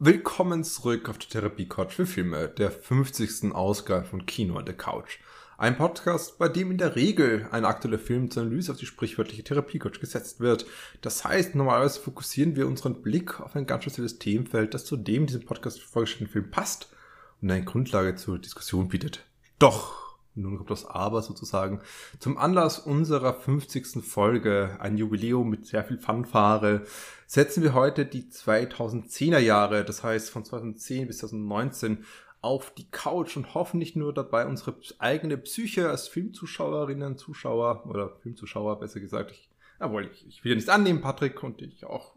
Willkommen zurück auf der Therapie-Couch für Filme, der 50. Ausgabe von Kino an der Couch. Ein Podcast, bei dem in der Regel ein aktueller Film zur Analyse auf die sprichwörtliche Therapie-Couch gesetzt wird. Das heißt, normalerweise fokussieren wir unseren Blick auf ein ganz spezielles Themenfeld, das zu dem diesem Podcast vorgestellten Film passt und eine Grundlage zur Diskussion bietet. Doch nun kommt das Aber sozusagen, zum Anlass unserer 50. Folge, ein Jubiläum mit sehr viel Fanfare, setzen wir heute die 2010er Jahre, das heißt von 2010 bis 2019, auf die Couch und hoffen nicht nur dabei unsere eigene Psyche als Filmzuschauerinnen, Zuschauer oder Filmzuschauer besser gesagt. Ich, jawohl, ich, ich will ja nichts annehmen, Patrick, und ich auch.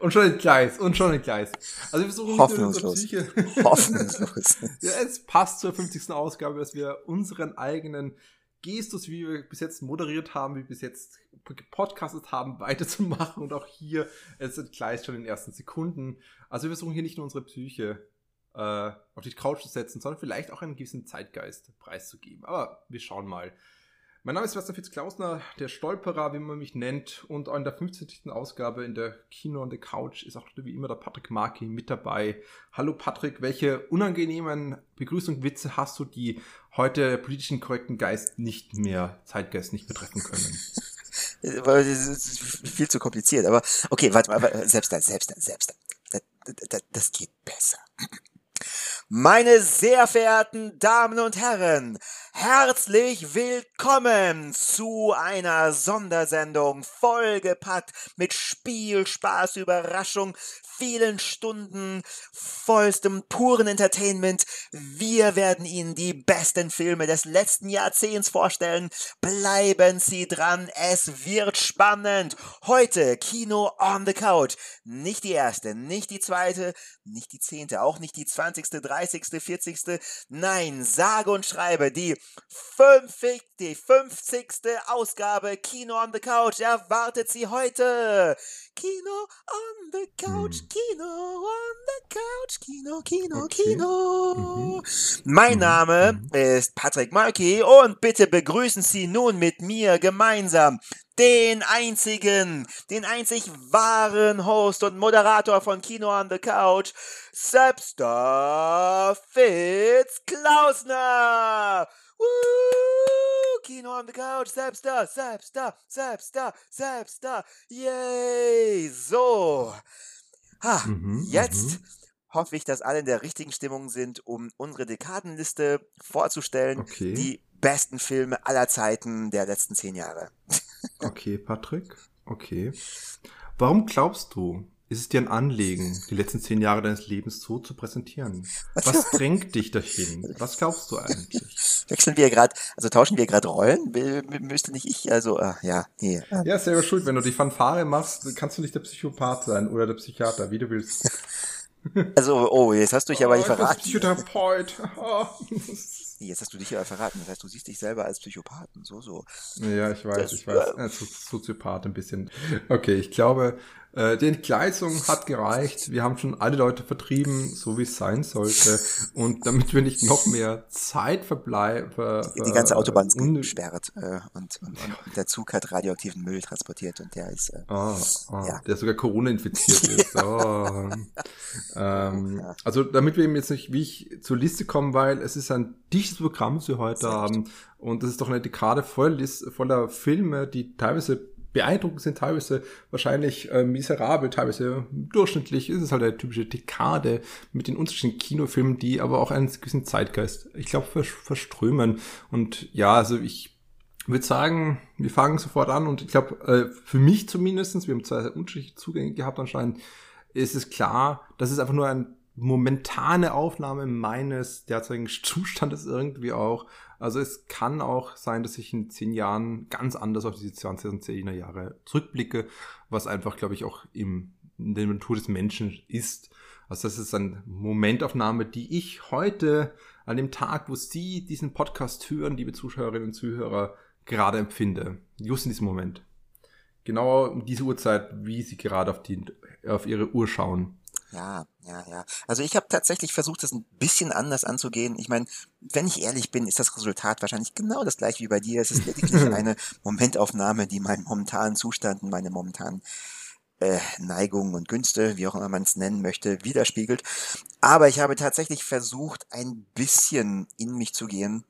Und schon ein Gleis, und schon ein Gleis. Also wir versuchen nicht unsere Psyche. Hoffnungslos. ja, es passt zur 50. Ausgabe, dass wir unseren eigenen Gestus, wie wir bis jetzt moderiert haben, wie wir bis jetzt gepodcastet haben, weiterzumachen und auch hier, es entgleist schon in den ersten Sekunden. Also wir versuchen hier nicht nur unsere Psyche äh, auf die Couch zu setzen, sondern vielleicht auch einen gewissen Zeitgeist preiszugeben. Aber wir schauen mal. Mein Name ist Sebastian Fitz-Klausner, der Stolperer, wie man mich nennt. Und in der 50. Ausgabe in der Kino on the Couch ist auch wie immer der Patrick Marki mit dabei. Hallo Patrick, welche unangenehmen Begrüßungswitze hast du, die heute politischen korrekten Geist nicht mehr, Zeitgeist nicht mehr treffen können? Das ist viel zu kompliziert, aber okay, warte mal, selbst da, selbst da, selbst da. Das, das, das geht besser. Meine sehr verehrten Damen und Herren, herzlich willkommen zu einer Sondersendung vollgepackt mit Spiel, Spaß, Überraschung, vielen Stunden vollstem puren Entertainment. Wir werden Ihnen die besten Filme des letzten Jahrzehnts vorstellen. Bleiben Sie dran, es wird spannend. Heute Kino on the Couch. Nicht die erste, nicht die zweite, nicht die zehnte, auch nicht die zwanzigste, dreißigste, vierzigste. Nein, sage und schreibe, die 50, die 50. Ausgabe Kino on the Couch erwartet Sie heute. Kino on the Couch, hm. Kino on the Couch, Kino, Kino, okay. Kino. Mhm. Mein mhm. Name mhm. ist Patrick Markey und bitte begrüßen Sie nun mit mir gemeinsam den einzigen, den einzig wahren Host und Moderator von Kino on the Couch, Sebster Fitz Klausner. Woo! Kino on the Couch, selbst da, selbst da, selbst da, selbst da. Yay! So. Ha, mhm, jetzt mhm. hoffe ich, dass alle in der richtigen Stimmung sind, um unsere Dekadenliste vorzustellen. Okay. Die besten Filme aller Zeiten der letzten zehn Jahre. okay, Patrick. Okay. Warum glaubst du, ist es dir ein Anliegen, die letzten zehn Jahre deines Lebens so zu präsentieren? Was drängt dich dahin? Was glaubst du eigentlich? Wechseln wir gerade, also tauschen wir gerade Rollen? Müsste nicht ich, also, äh, ja, nee. Ja, selber schuld. Wenn du die Fanfare machst, kannst du nicht der Psychopath sein oder der Psychiater, wie du willst. Also, oh, jetzt hast du dich oh, aber nicht verraten. Psychotherapeut. Oh. Jetzt hast du dich ja verraten. Das heißt, du siehst dich selber als Psychopathen. So, so. Ja, ich weiß, das, ich weiß. Äh, Soziopath ein bisschen. Okay, ich glaube, äh, die Entgleisung hat gereicht. Wir haben schon alle Leute vertrieben, so wie es sein sollte. Und damit wir nicht noch mehr Zeit verbleiben. Die, die ganze Autobahn ist gesperrt äh, und, und, und, der Zug hat radioaktiven Müll transportiert und der ist. Äh, ah, ah, ja. Der sogar Corona infiziert ist. Oh. ähm, also damit wir eben jetzt nicht wie ich zur Liste kommen, weil es ist ein dichtes Programm, das wir heute Sehr haben. Und das ist doch eine Dekade voll, voller Filme, die teilweise beeindruckend sind, teilweise wahrscheinlich äh, miserabel, teilweise durchschnittlich. Ist es halt eine typische Dekade mit den unterschiedlichen Kinofilmen, die aber auch einen gewissen Zeitgeist, ich glaube, verströmen. Und ja, also ich würde sagen, wir fangen sofort an und ich glaube, äh, für mich zumindestens, wir haben zwei unterschiedliche Zugänge gehabt anscheinend, ist es klar, dass es einfach nur eine momentane Aufnahme meines derzeitigen Zustandes irgendwie auch also es kann auch sein, dass ich in zehn Jahren ganz anders auf diese 2010er Jahre zurückblicke, was einfach, glaube ich, auch im, in der Natur des Menschen ist. Also das ist eine Momentaufnahme, die ich heute an dem Tag, wo Sie diesen Podcast hören, liebe Zuschauerinnen und Zuhörer, gerade empfinde. Just in diesem Moment. Genau um diese Uhrzeit, wie Sie gerade auf, die, auf Ihre Uhr schauen. Ja, ja, ja. Also ich habe tatsächlich versucht, das ein bisschen anders anzugehen. Ich meine, wenn ich ehrlich bin, ist das Resultat wahrscheinlich genau das gleiche wie bei dir. Es ist lediglich eine Momentaufnahme, die meinen momentanen Zustand und meine momentanen äh, Neigungen und Günste, wie auch immer man es nennen möchte, widerspiegelt. Aber ich habe tatsächlich versucht, ein bisschen in mich zu gehen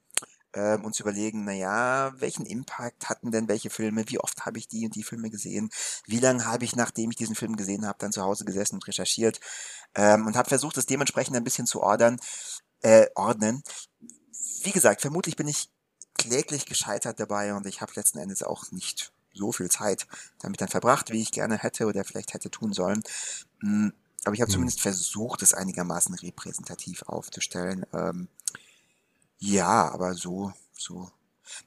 ähm, und zu überlegen, na ja, welchen Impact hatten denn welche Filme, wie oft habe ich die und die Filme gesehen, wie lange habe ich, nachdem ich diesen Film gesehen habe, dann zu Hause gesessen und recherchiert ähm, und habe versucht, das dementsprechend ein bisschen zu ordern, äh, ordnen. Wie gesagt, vermutlich bin ich kläglich gescheitert dabei und ich habe letzten Endes auch nicht so viel Zeit damit dann verbracht, wie ich gerne hätte oder vielleicht hätte tun sollen. Hm, aber ich habe hm. zumindest versucht, es einigermaßen repräsentativ aufzustellen. Ähm, ja, aber so, so.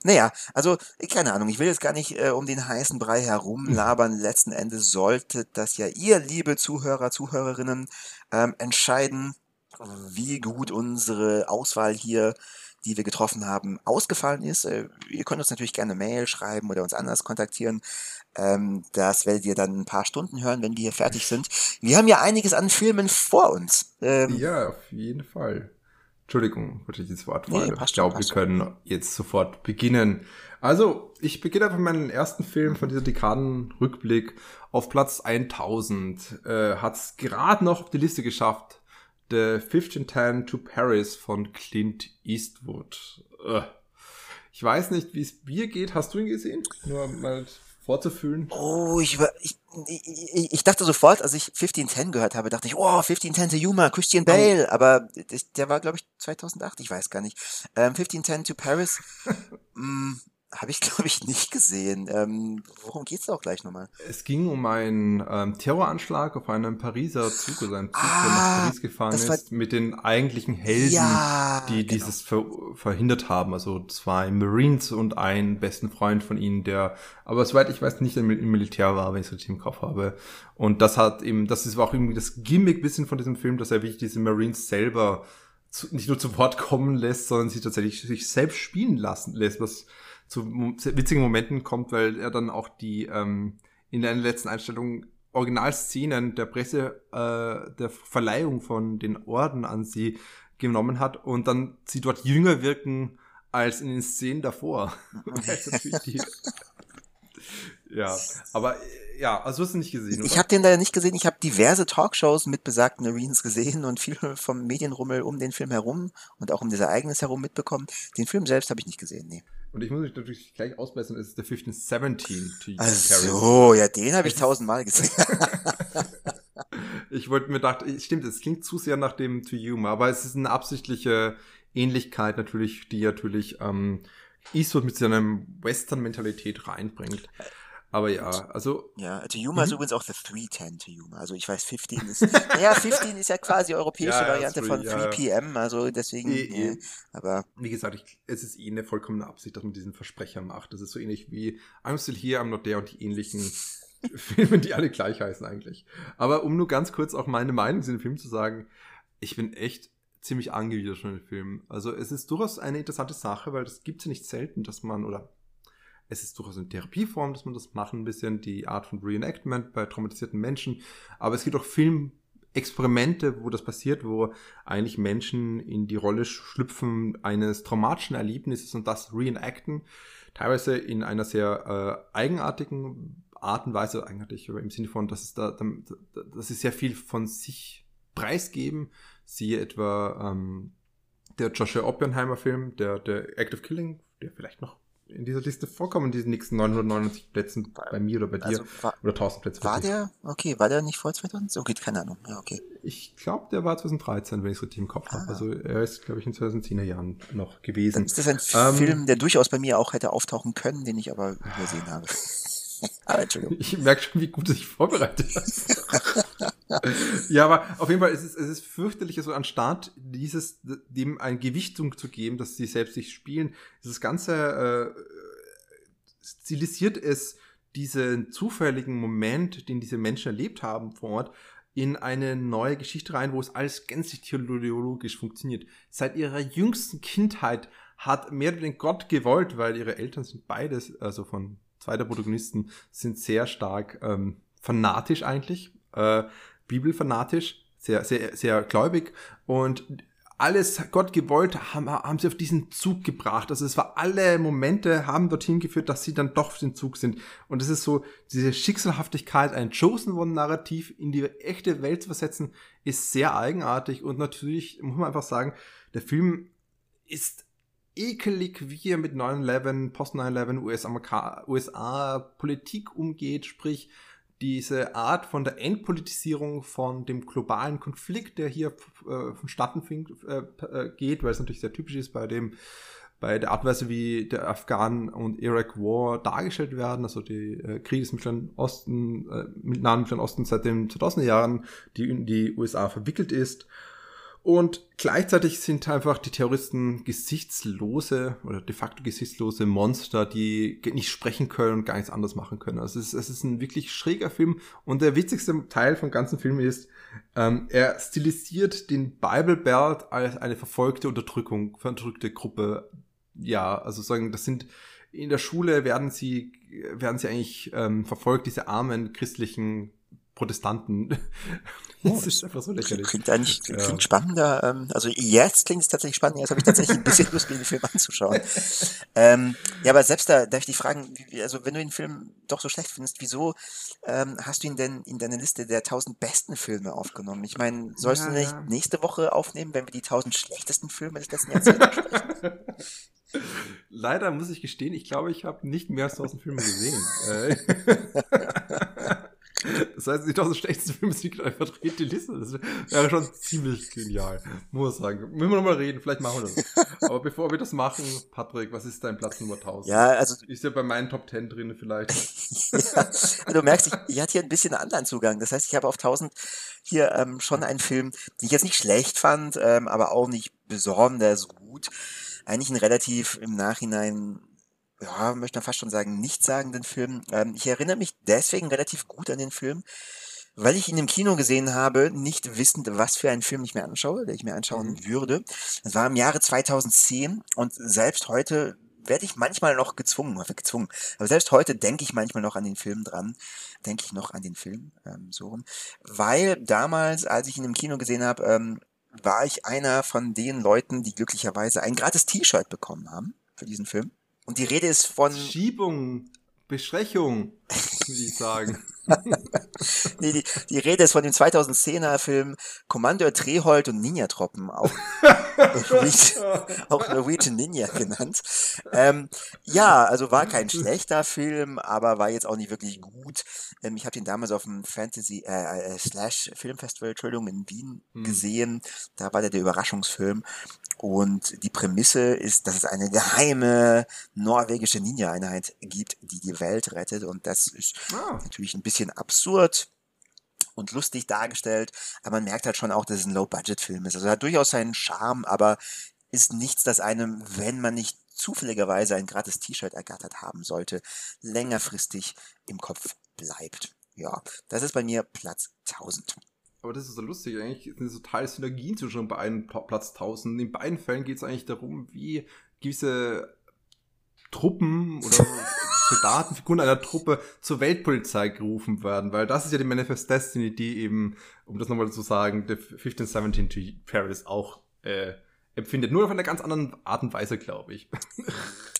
Naja, also, keine Ahnung, ich will jetzt gar nicht äh, um den heißen Brei herumlabern. Letzten Endes sollte das ja ihr, liebe Zuhörer, Zuhörerinnen, ähm, entscheiden, wie gut unsere Auswahl hier die wir getroffen haben, ausgefallen ist. Äh, ihr könnt uns natürlich gerne Mail schreiben oder uns anders kontaktieren. Ähm, das werdet ihr dann ein paar Stunden hören, wenn wir hier fertig sind. Wir haben ja einiges an Filmen vor uns. Ähm, ja, auf jeden Fall. Entschuldigung, wollte ich das Wort nee, Ich glaube, wir können jetzt sofort beginnen. Also, ich beginne einfach mit meinem ersten Film von dieser Dekadenrückblick. Auf Platz 1000 äh, hat es gerade noch auf die Liste geschafft. The 1510 to Paris von Clint Eastwood. Ich weiß nicht, wie es mir geht. Hast du ihn gesehen? Nur mal vorzufühlen. Oh, ich, ich, ich, ich dachte sofort, als ich 1510 gehört habe, dachte ich, oh, 1510 to Yuma, Christian Bale. Aber der war, glaube ich, 2008, ich weiß gar nicht. Ähm, 1510 to Paris. mm, habe ich, glaube ich, nicht gesehen. Ähm, worum geht's da auch gleich nochmal? Es ging um einen ähm, Terroranschlag auf einem Pariser Zug, also einem Zug, ah, der nach Paris gefahren ist, mit den eigentlichen Helden, ja, die genau. dieses ver verhindert haben. Also zwei Marines und einen besten Freund von ihnen, der, aber soweit ich weiß, nicht im Militär war, wenn ich es richtig im Kopf habe. Und das hat eben, das ist auch irgendwie das Gimmick bisschen von diesem Film, dass er wirklich diese Marines selber zu, nicht nur zu Wort kommen lässt, sondern sie tatsächlich sich selbst spielen lassen lässt, was zu witzigen Momenten kommt, weil er dann auch die ähm, in der letzten Einstellung Originalszenen der Presse, äh, der Verleihung von den Orden an sie genommen hat und dann sie dort jünger wirken als in den Szenen davor. ja, aber ja, also hast du nicht gesehen, oder? Ich habe den leider nicht gesehen. Ich habe diverse Talkshows mit besagten Marines gesehen und viel vom Medienrummel um den Film herum und auch um das Ereignis herum mitbekommen. Den Film selbst habe ich nicht gesehen, nee. Und ich muss mich natürlich gleich ausbessern, es ist der 1517 to Ach so, ja, den habe ich tausendmal gesehen. ich wollte mir gedacht, stimmt, es klingt zu sehr nach dem To You, aber es ist eine absichtliche Ähnlichkeit natürlich, die natürlich ähm, Eastwood mit seiner Western-Mentalität reinbringt. Aber ja, also. Ja, to Yuma ist mhm. übrigens auch the 310 to Yuma. Also ich weiß, 15 ist. naja, 15 ist ja quasi europäische ja, Variante three, von 3 PM, also deswegen. E, e, aber. Wie gesagt, ich, es ist eh eine vollkommene Absicht, dass man diesen Versprecher macht. Das ist so ähnlich wie I'm still here, I'm not there und die ähnlichen Filme, die alle gleich heißen eigentlich. Aber um nur ganz kurz auch meine Meinung zu dem Film zu sagen, ich bin echt ziemlich angewidert von dem Film. Also es ist durchaus eine interessante Sache, weil das gibt es ja nicht selten, dass man, oder es ist durchaus eine Therapieform, dass man das macht, ein bisschen die Art von Reenactment bei traumatisierten Menschen. Aber es gibt auch Filmexperimente, wo das passiert, wo eigentlich Menschen in die Rolle schlüpfen eines traumatischen Erlebnisses und das reenacten. Teilweise in einer sehr äh, eigenartigen Art und Weise, eigenartig im Sinne von, dass es da, dass sie sehr viel von sich preisgeben. Siehe etwa ähm, der Joshua Oppenheimer Film, der, der Act of Killing, der vielleicht noch in dieser Liste vorkommen, in diesen nächsten 999 Plätzen bei mir oder bei dir. Also war, oder 1000 Plätze. War der, okay, war der nicht vor 2000? Okay, keine Ahnung. Ja, okay. Ich glaube, der war 2013, wenn ich es richtig im Kopf ah. habe. Also er ist, glaube ich, in 2010er Jahren noch gewesen. Dann ist das ein ähm, Film, der durchaus bei mir auch hätte auftauchen können, den ich aber übersehen habe. aber Entschuldigung. Ich merke schon, wie gut du dich vorbereitet hast. ja, aber auf jeden Fall ist es, es ist fürchterlich, so anstatt dieses, dem eine Gewichtung zu geben, dass sie selbst sich spielen, dieses Ganze äh, stilisiert es diesen zufälligen Moment, den diese Menschen erlebt haben vor Ort, in eine neue Geschichte rein, wo es alles gänzlich theologisch funktioniert. Seit ihrer jüngsten Kindheit hat mehr den Gott gewollt, weil ihre Eltern sind beides, also von zwei der Protagonisten, sind sehr stark ähm, fanatisch eigentlich. Äh, bibelfanatisch, sehr, sehr, sehr gläubig und alles Gott gewollt, haben, haben sie auf diesen Zug gebracht. Also es war alle Momente haben dorthin geführt, dass sie dann doch auf den Zug sind. Und es ist so, diese Schicksalhaftigkeit, ein Chosen One Narrativ in die echte Welt zu versetzen, ist sehr eigenartig. Und natürlich muss man einfach sagen, der Film ist ekelig, wie er mit 9-11, Post-9-11 USA, USA Politik umgeht, sprich, diese Art von der Entpolitisierung von dem globalen Konflikt, der hier äh, vonstatten äh, äh, geht, weil es natürlich sehr typisch ist bei dem bei der Art und Weise, wie der Afghan und Iraq War dargestellt werden, also die äh, Kriege des Mittleren Osten, äh, Nahen Mittleren Osten seit den 2000er Jahren, die in die USA verwickelt ist und gleichzeitig sind einfach die Terroristen gesichtslose oder de facto gesichtslose Monster, die nicht sprechen können und gar nichts anderes machen können. Also es ist, es ist ein wirklich schräger Film. Und der witzigste Teil vom ganzen Film ist, ähm, er stilisiert den Bible Belt als eine verfolgte Unterdrückung, unterdrückte Gruppe. Ja, also sagen, das sind in der Schule werden sie werden sie eigentlich ähm, verfolgt, diese armen christlichen Protestanten. Oh, das ist einfach so lächerlich. Klingt eigentlich klingt ja. spannender. Ähm, also jetzt klingt es tatsächlich spannend. Jetzt habe ich tatsächlich ein bisschen Lust, mir den Film anzuschauen. ähm, ja, aber selbst da darf ich dich fragen, also wenn du den Film doch so schlecht findest, wieso ähm, hast du ihn denn in deine Liste der 1000 besten Filme aufgenommen? Ich meine, sollst ja, du nicht nächste Woche aufnehmen, wenn wir die 1000 schlechtesten Filme des letzten Jahrzehnts sprechen? Leider muss ich gestehen, ich glaube, ich habe nicht mehr als 1000 Filme gesehen. Das heißt, die 1000 schlechtesten Filme sind einfach verdreht die Liste. Das wäre schon ziemlich genial. Muss sagen. Müssen wir nochmal reden, vielleicht machen wir das. Aber bevor wir das machen, Patrick, was ist dein Platz Nummer 1000? Ja, also. Ist ja bei meinen Top 10 drin vielleicht. ja, du merkst, ich, ich hatte hier ein bisschen einen anderen Zugang. Das heißt, ich habe auf 1000 hier ähm, schon einen Film, den ich jetzt nicht schlecht fand, ähm, aber auch nicht besonders gut. Eigentlich ein relativ im Nachhinein ja, möchte man fast schon sagen, nichtssagenden Film. Ähm, ich erinnere mich deswegen relativ gut an den Film, weil ich ihn im Kino gesehen habe, nicht wissend, was für einen Film ich mir anschaue, der ich mir anschauen mhm. würde. Das war im Jahre 2010 und selbst heute werde ich manchmal noch gezwungen, gezwungen. Aber selbst heute denke ich manchmal noch an den Film dran, denke ich noch an den Film ähm, so rum, weil damals, als ich ihn im Kino gesehen habe, ähm, war ich einer von den Leuten, die glücklicherweise ein gratis T-Shirt bekommen haben für diesen Film. Und die Rede ist von. Schiebung, Beschrechung, würde ich sagen. nee, die, die Rede ist von dem 2010er Film Kommandeur Trehold und Ninja-Troppen, auch, auch Norwegian Ninja genannt. Ähm, ja, also war kein schlechter Film, aber war jetzt auch nicht wirklich gut. Ähm, ich habe den damals auf dem Fantasy äh, äh, Slash Filmfestival, Entschuldigung, in Wien hm. gesehen. Da war der der Überraschungsfilm. Und die Prämisse ist, dass es eine geheime norwegische Ninja-Einheit gibt, die die Welt rettet. Und das ist ah. natürlich ein bisschen absurd und lustig dargestellt. Aber man merkt halt schon auch, dass es ein Low-Budget-Film ist. Also hat durchaus seinen Charme, aber ist nichts, das einem, wenn man nicht zufälligerweise ein gratis T-Shirt ergattert haben sollte, längerfristig im Kopf bleibt. Ja, das ist bei mir Platz 1000. Aber das ist so lustig, eigentlich sind so total Synergien zwischen beiden Platz 1000. In beiden Fällen geht es eigentlich darum, wie gewisse Truppen oder Soldatenfiguren einer Truppe zur Weltpolizei gerufen werden, weil das ist ja die Manifest Destiny, die eben, um das nochmal zu sagen, der 1517 to Paris auch äh, empfindet. Nur auf einer ganz anderen Art und Weise, glaube ich.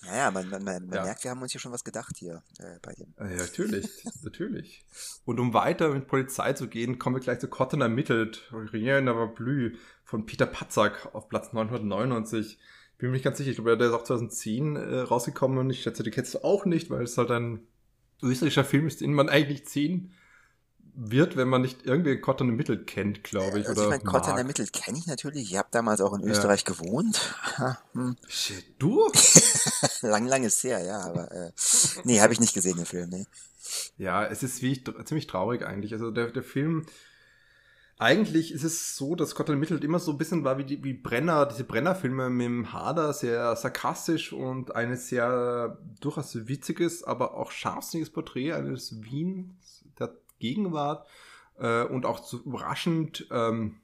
Naja, man, man, man ja. merkt, wir haben uns hier schon was gedacht hier äh, bei dem. Ja, natürlich, natürlich. Und um weiter mit Polizei zu gehen, kommen wir gleich zu Cotton ermittelt, Rien Blü von Peter Patzak auf Platz 999. Bin mir nicht ganz sicher, ich glaube, der ist auch 2010 äh, rausgekommen und ich schätze, die kennst du auch nicht, weil es halt ein österreichischer Film ist, den man eigentlich zehn wird, wenn man nicht irgendwie Cotton im Mittel kennt, glaube ich. Also oder ich meine, Cotton im Mittel kenne ich natürlich. Ich habe damals auch in Österreich ja. gewohnt. hm. Shit, du? lang, lang ist her, ja. Aber äh, nee, habe ich nicht gesehen, den Film. Nee. Ja, es ist wie, ziemlich traurig eigentlich. Also der, der Film eigentlich ist es so, dass Cotton Mittel immer so ein bisschen war wie die wie Brenner, diese Brenner-Filme mit dem Hader, sehr sarkastisch und ein sehr durchaus witziges, aber auch scharfsinniges Porträt eines Wien der Gegenwart äh, und auch so überraschend ähm,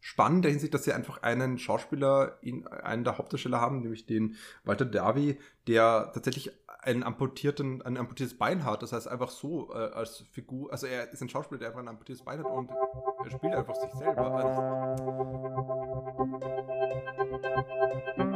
spannend der Hinsicht, dass sie einfach einen Schauspieler in einen der Hauptdarsteller haben, nämlich den Walter Derby, der tatsächlich einen amputierten, ein amputiertes Bein hat. Das heißt einfach so äh, als Figur, also er ist ein Schauspieler, der einfach ein amputiertes Bein hat und er spielt einfach sich selber. Also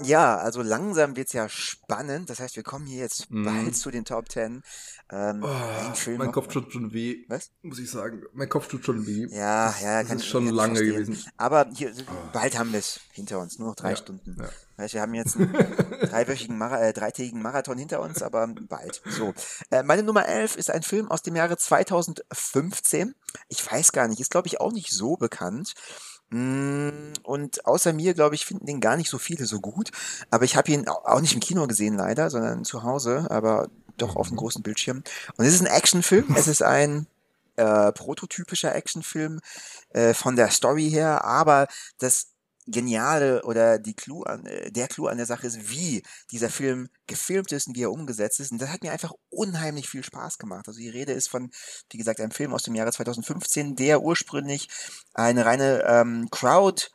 Ja, also langsam wird's ja spannend. Das heißt, wir kommen hier jetzt Mhm. bald zu den Top 10. Ähm, Oh, mein Kopf tut schon weh. Was? Muss ich sagen. Mein Kopf tut schon weh. Ja, das, ja, das kann ist schon kann ich lange verstehen. gewesen. Aber hier, bald haben wir es hinter uns, nur noch drei Ja, Stunden. ja. Weißt, wir haben jetzt einen dreiwöchigen, Mara äh, dreitägigen Marathon hinter uns, aber bald. So. Äh, meine Nummer 11 ist ein Film aus dem Jahre 2015. Ich weiß gar nicht, ist glaube ich auch nicht so bekannt. Mm, Und außer mir, glaube ich, finden den gar nicht so viele so gut. Aber ich habe ihn au- auch nicht im Kino gesehen, leider, sondern zu Hause, aber doch auf dem Mhm. großen Bildschirm. Und es ist ein Actionfilm. Es ist ein äh, prototypischer Actionfilm äh, von der Story her, aber das Geniale oder die Clou an, äh, der Clou an der Sache ist, wie dieser Film gefilmt ist und wie er umgesetzt ist. Und das hat mir einfach unheimlich viel Spaß gemacht. Also die Rede ist von, wie gesagt, einem Film aus dem Jahre 2015, der ursprünglich eine reine ähm, Crowd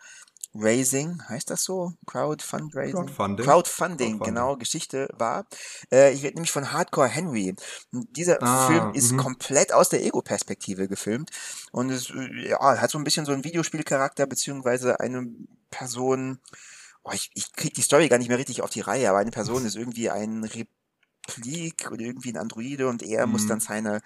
Raising, heißt das so? Crowdfundraising? Crowdfunding. Crowdfunding, Crowdfunding. genau, Geschichte war. Äh, ich rede nämlich von Hardcore Henry. Und dieser Ah, Film ist mhm. komplett aus der Ego-Perspektive gefilmt und es ja, hat so ein bisschen so einen Videospielcharakter, beziehungsweise eine Person, oh, ich, ich krieg die Story gar nicht mehr richtig auf die Reihe, aber eine Person ist irgendwie ein Replik oder irgendwie ein Androide und er muss Mhm. dann seine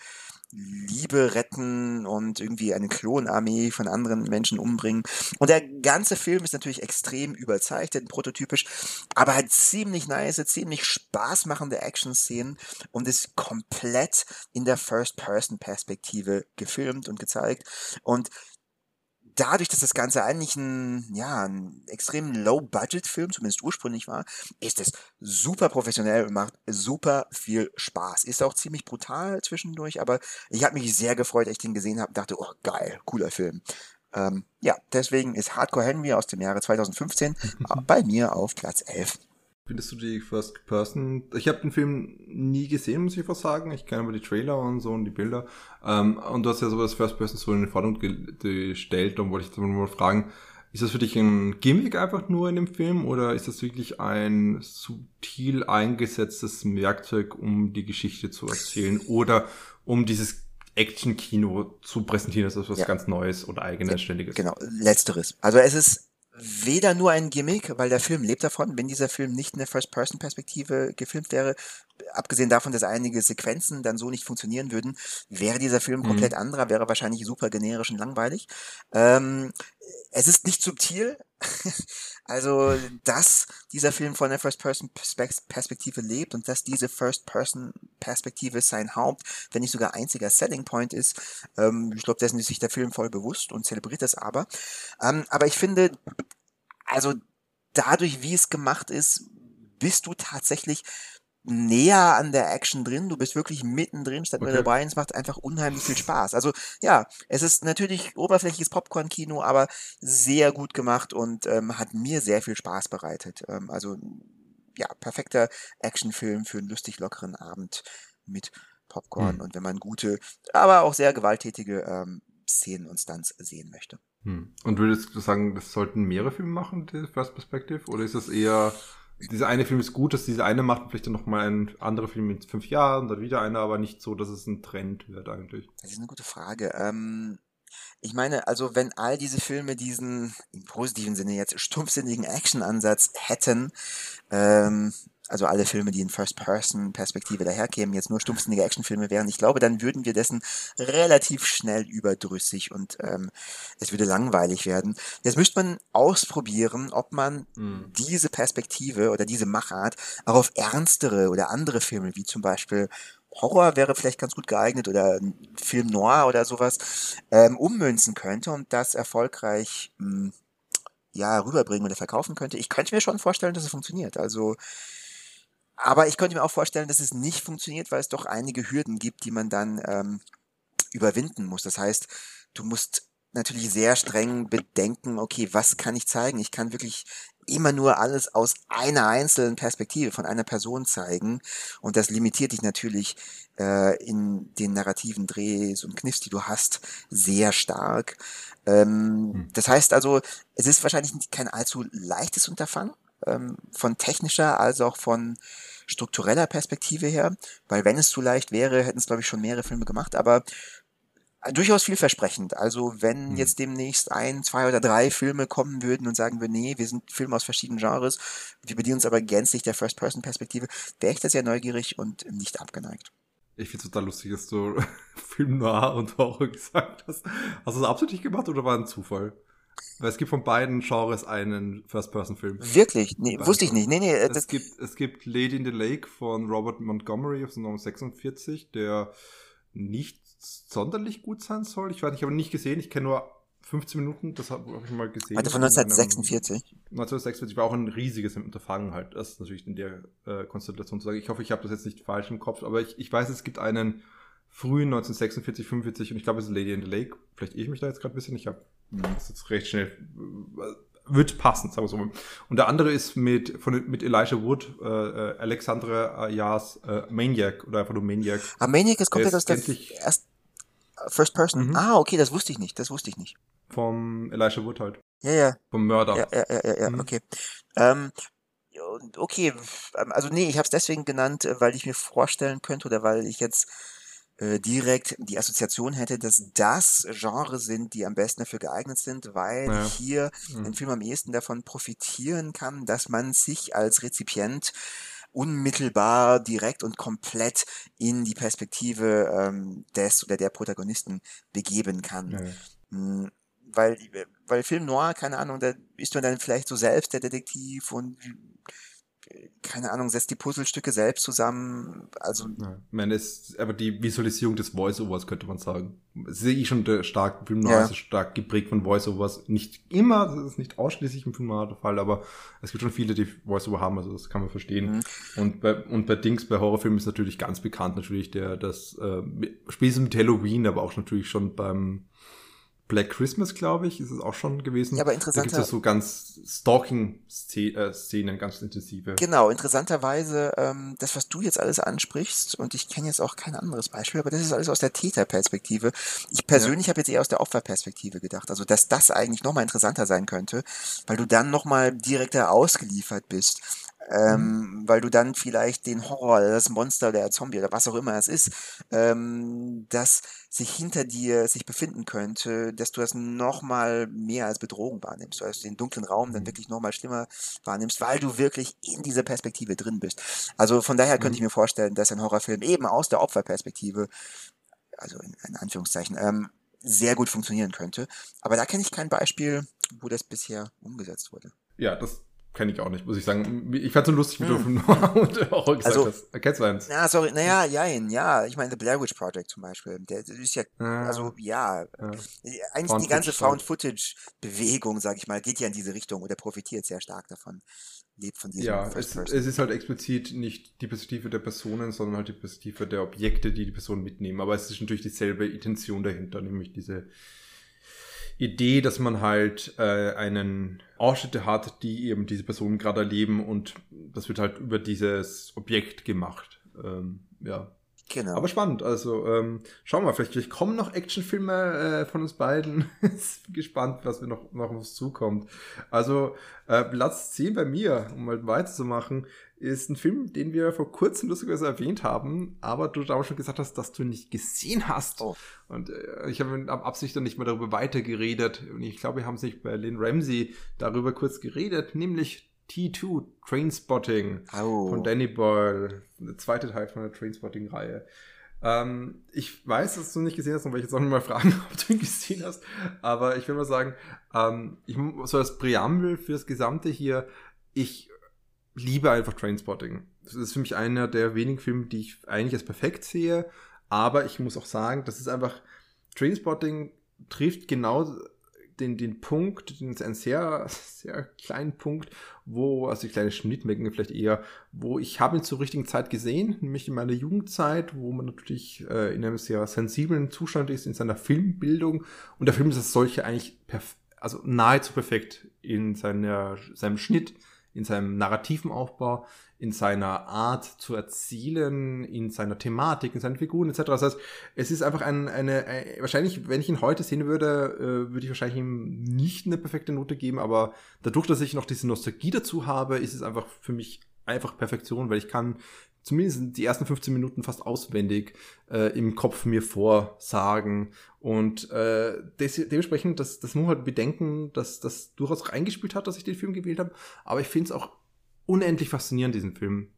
Liebe retten und irgendwie eine Klonarmee von anderen Menschen umbringen. Und der ganze Film ist natürlich extrem überzeichnet, prototypisch, aber hat ziemlich nice, ziemlich spaßmachende Action-Szenen und ist komplett in der First-Person-Perspektive gefilmt und gezeigt. Und dadurch, dass das Ganze eigentlich ein, ja, ein extrem Low-Budget-Film, zumindest ursprünglich war, ist es super professionell und macht super viel Spaß. Ist auch ziemlich brutal zwischendurch, aber ich habe mich sehr gefreut, als ich den gesehen habe und dachte, oh geil, cooler Film. Ähm, ja, deswegen ist Hardcore Henry aus dem Jahre 2015 bei mir auf Platz 11. Findest du die First Person? Ich habe den Film nie gesehen, muss ich fast sagen. Ich kenne aber die Trailer und so und die Bilder. Ähm, und du hast ja so das First Person so in den Vordergrund ge- gestellt und wollte ich dann mal fragen, ist das für dich ein Gimmick einfach nur in dem Film oder ist das wirklich ein subtil eingesetztes Werkzeug, um die Geschichte zu erzählen oder um dieses Action-Kino zu präsentieren, dass das was Ja. ganz Neues oder eigenes, ständiges? Genau, letzteres. Also es ist weder nur ein Gimmick, weil der Film lebt davon, wenn dieser Film nicht in der First-Person-Perspektive gefilmt wäre, abgesehen davon, dass einige Sequenzen dann so nicht funktionieren würden, wäre dieser Film Mhm. komplett anderer, wäre wahrscheinlich super generisch und langweilig. Ähm, es ist nicht subtil. also, dass dieser Film von der First-Person-Perspektive lebt und dass diese First-Person-Perspektive sein Haupt, wenn nicht sogar einziger Selling Point ist, ähm, ich glaube, dessen ist sich der Film voll bewusst und zelebriert das aber. Ähm, aber ich finde, also dadurch, wie es gemacht ist, bist du tatsächlich näher an der Action drin. Du bist wirklich mittendrin statt mit Okay. dabei. und Es macht einfach unheimlich viel Spaß. Also ja, es ist natürlich oberflächliches Popcorn-Kino, aber sehr gut gemacht und ähm, hat mir sehr viel Spaß bereitet. Ähm, also ja, perfekter Actionfilm für einen lustig lockeren Abend mit Popcorn Hm. und wenn man gute, aber auch sehr gewalttätige ähm, Szenen und Stunts sehen möchte. Hm. Und würdest du sagen, das sollten mehrere Filme machen, die First Perspective? Oder ist das eher, dieser eine Film ist gut, dass dieser eine macht vielleicht dann nochmal ein anderer Film in fünf Jahren, dann wieder einer, aber nicht so, dass es ein Trend wird eigentlich? Das ist eine gute Frage. Ähm, ich meine, also wenn all diese Filme diesen, im positiven Sinne jetzt, stumpfsinnigen Action-Ansatz hätten, ähm, also alle Filme, die in First-Person-Perspektive daherkämen, jetzt nur stumpfsinnige Actionfilme wären, ich glaube, dann würden wir dessen relativ schnell überdrüssig und ähm, es würde langweilig werden. Jetzt müsste man ausprobieren, ob man Hm. diese Perspektive oder diese Machart auch auf ernstere oder andere Filme, wie zum Beispiel Horror wäre vielleicht ganz gut geeignet oder ein Film Noir oder sowas, ähm, ummünzen könnte und das erfolgreich mh, ja, rüberbringen oder verkaufen könnte. Ich könnte mir schon vorstellen, dass es funktioniert. Also, aber ich könnte mir auch vorstellen, dass es nicht funktioniert, weil es doch einige Hürden gibt, die man dann ähm, überwinden muss. Das heißt, du musst natürlich sehr streng bedenken, okay, was kann ich zeigen? Ich kann wirklich immer nur alles aus einer einzelnen Perspektive von einer Person zeigen. Und das limitiert dich natürlich äh, in den narrativen Drehs und Kniffs, die du hast, sehr stark. Ähm, hm. Das heißt also, es ist wahrscheinlich kein allzu leichtes Unterfangen, ähm, von technischer als auch von struktureller Perspektive her, weil wenn es zu leicht wäre, hätten es glaube ich schon mehrere Filme gemacht, aber durchaus vielversprechend. Also wenn mhm. jetzt demnächst ein, zwei oder drei Filme kommen würden und sagen wir, nee, wir sind Filme aus verschiedenen Genres, wir bedienen uns aber gänzlich der First-Person-Perspektive, wäre ich da sehr neugierig und nicht abgeneigt. Ich finde es total lustig, dass du Film Noir und Horror gesagt hast. Hast du das absichtlich gemacht oder war ein Zufall? Weil es gibt von beiden Genres einen First-Person-Film. Wirklich? Nee, wusste ich nicht. Nee, nee. Es gibt, es gibt Lady in the Lake von Robert Montgomery aus 1946, der nicht sonderlich gut sein soll. Ich weiß, ich habe ihn nicht gesehen. Ich kenne nur 15 Minuten, das habe hab ich mal gesehen. Warte, von 1946? 1946 war auch ein riesiges Unterfangen halt. Das ist natürlich in der äh, Konstellation zu sagen. Ich hoffe, ich habe das jetzt nicht falsch im Kopf, aber ich, ich weiß, es gibt einen frühen 1946, 45 und ich glaube, es ist Lady in the Lake. Vielleicht ich mich da jetzt gerade ein bisschen. Ich habe das jetzt recht schnell äh, wird passen, sagen wir so. Und der andere ist mit, von, mit Elijah Wood, äh, äh Alexandra Ayars äh, Maniac oder einfach nur Maniac. Ah, Maniac ist komplett aus der erst First Person. Mhm. Ah, okay, das wusste ich nicht, das wusste ich nicht. Vom Elijah Wood halt. Ja, ja. Vom Mörder. Ja, ja, ja, ja, ja mhm. okay. Ähm, okay, also nee, ich habe es deswegen genannt, weil ich mir vorstellen könnte oder weil ich jetzt äh, direkt die Assoziation hätte, dass das Genre sind, die am besten dafür geeignet sind, weil ja. hier mhm. ein Film am ehesten davon profitieren kann, dass man sich als Rezipient unmittelbar, direkt und komplett in die Perspektive ähm, des oder der Protagonisten begeben kann. Ja. Mhm, weil, weil Film Noir, keine Ahnung, da ist man dann vielleicht so selbst der Detektiv und keine Ahnung, setzt die Puzzlestücke selbst zusammen. Also. Ja, ich meine, es ist aber die Visualisierung des Voice-Overs, könnte man sagen. Sehe ich schon stark, Film Noir ja. ist stark geprägt von Voice-Overs. Nicht immer, das ist nicht ausschließlich im Film Noir der Fall, aber es gibt schon viele, die Voice-Over haben, also das kann man verstehen. Mhm. Und bei, und bei Dings, bei Horrorfilmen ist natürlich ganz bekannt natürlich der, das, äh, spätestens mit Halloween, aber auch natürlich schon beim, Black Christmas, glaube ich, ist es auch schon gewesen. Ja, aber interessant. Da gibt es so ganz Stalking-Szenen, ganz intensive. Genau, interessanterweise, ähm, das, was du jetzt alles ansprichst, und ich kenne jetzt auch kein anderes Beispiel, aber das ist alles aus der Täterperspektive. Ich persönlich ja. habe jetzt eher aus der Opferperspektive gedacht. Also, dass das eigentlich nochmal interessanter sein könnte, weil du dann nochmal direkter ausgeliefert bist ähm, mhm. weil du dann vielleicht den Horror, das Monster, der Zombie oder was auch immer es ist, ähm, das sich hinter dir sich befinden könnte, dass du das nochmal mehr als Bedrohung wahrnimmst, also den dunklen Raum dann mhm. wirklich nochmal schlimmer wahrnimmst, weil du wirklich in dieser Perspektive drin bist. Also von daher könnte ich mhm. mir vorstellen, dass ein Horrorfilm eben aus der Opferperspektive, also in, in Anführungszeichen, ähm, sehr gut funktionieren könnte. Aber da kenne ich kein Beispiel, wo das bisher umgesetzt wurde. Ja, das kenne ich auch nicht, muss ich sagen. Ich fand es so lustig, wie hm. du und Horror gesagt also, hast. Kennst du eins? Ja, sorry, naja, jein, ja. Ich meine, The Blair Witch Project zum Beispiel. Der, ist ja, ah, also ja. ja. Eigentlich Found die ganze Found-Footage-Bewegung, sag ich mal, geht ja in diese Richtung oder profitiert sehr stark davon. Lebt von diesem Ja, es, es, ist halt explizit nicht die Perspektive der Personen, sondern halt die Perspektive der Objekte, die die Personen mitnehmen. Aber es ist natürlich dieselbe Intention dahinter, nämlich diese Idee, dass man halt äh, einen Ausschnitte hat, die eben diese Personen gerade erleben und das wird halt über dieses Objekt gemacht. Ähm, ja. Genau. Aber spannend. Also ähm, schauen wir, vielleicht, vielleicht kommen noch Actionfilme äh, von uns beiden. Bin gespannt, was wir noch, noch auf uns zukommt. Also äh, Platz 10 bei mir, um mal weiterzumachen, ist ein Film, den wir vor kurzem lustigerweise erwähnt haben, aber du damals schon gesagt hast, dass du ihn nicht gesehen hast. Oh. Und äh, ich habe mit Absicht dann nicht mehr darüber weitergeredet. Und ich glaube, wir haben sich bei Lynn Ramsey darüber kurz geredet, nämlich T2, Trainspotting oh. von Danny Boyle, der zweite Teil von der Trainspotting-Reihe. Ähm, ich weiß, dass du nicht gesehen hast, und weil ich jetzt auch noch mal fragen, ob du ihn gesehen hast. Aber ich will mal sagen, ähm, ich so als Präambel fürs Gesamte hier, ich liebe einfach Trainspotting. Das ist für mich einer der wenigen Filme, die ich eigentlich als perfekt sehe. Aber ich muss auch sagen, das ist einfach, Trainspotting trifft genau den, den Punkt, den, einen sehr, sehr kleinen Punkt, wo, also die kleine Schnittmenge vielleicht eher, wo ich habe ihn zur richtigen Zeit gesehen, nämlich in meiner Jugendzeit, wo man natürlich äh, in einem sehr sensiblen Zustand ist in seiner Filmbildung und der Film ist als solcher eigentlich perf also nahezu perfekt in seiner, seinem Schnitt, in seinem narrativen Aufbau, in seiner Art zu erzielen, in seiner Thematik, in seinen Figuren etc. Das heißt, es ist einfach ein, eine, eine, wahrscheinlich, wenn ich ihn heute sehen würde, äh, würde ich wahrscheinlich ihm nicht eine perfekte Note geben, aber dadurch, dass ich noch diese Nostalgie dazu habe, ist es einfach für mich einfach Perfektion, weil ich kann zumindest die ersten 15 Minuten fast auswendig äh, im Kopf mir vorsagen. Und äh, des, dementsprechend, das, das muss halt bedenken, dass das durchaus reingespielt hat, dass ich den Film gewählt habe. Aber ich finde es auch unendlich faszinierend, diesen Film.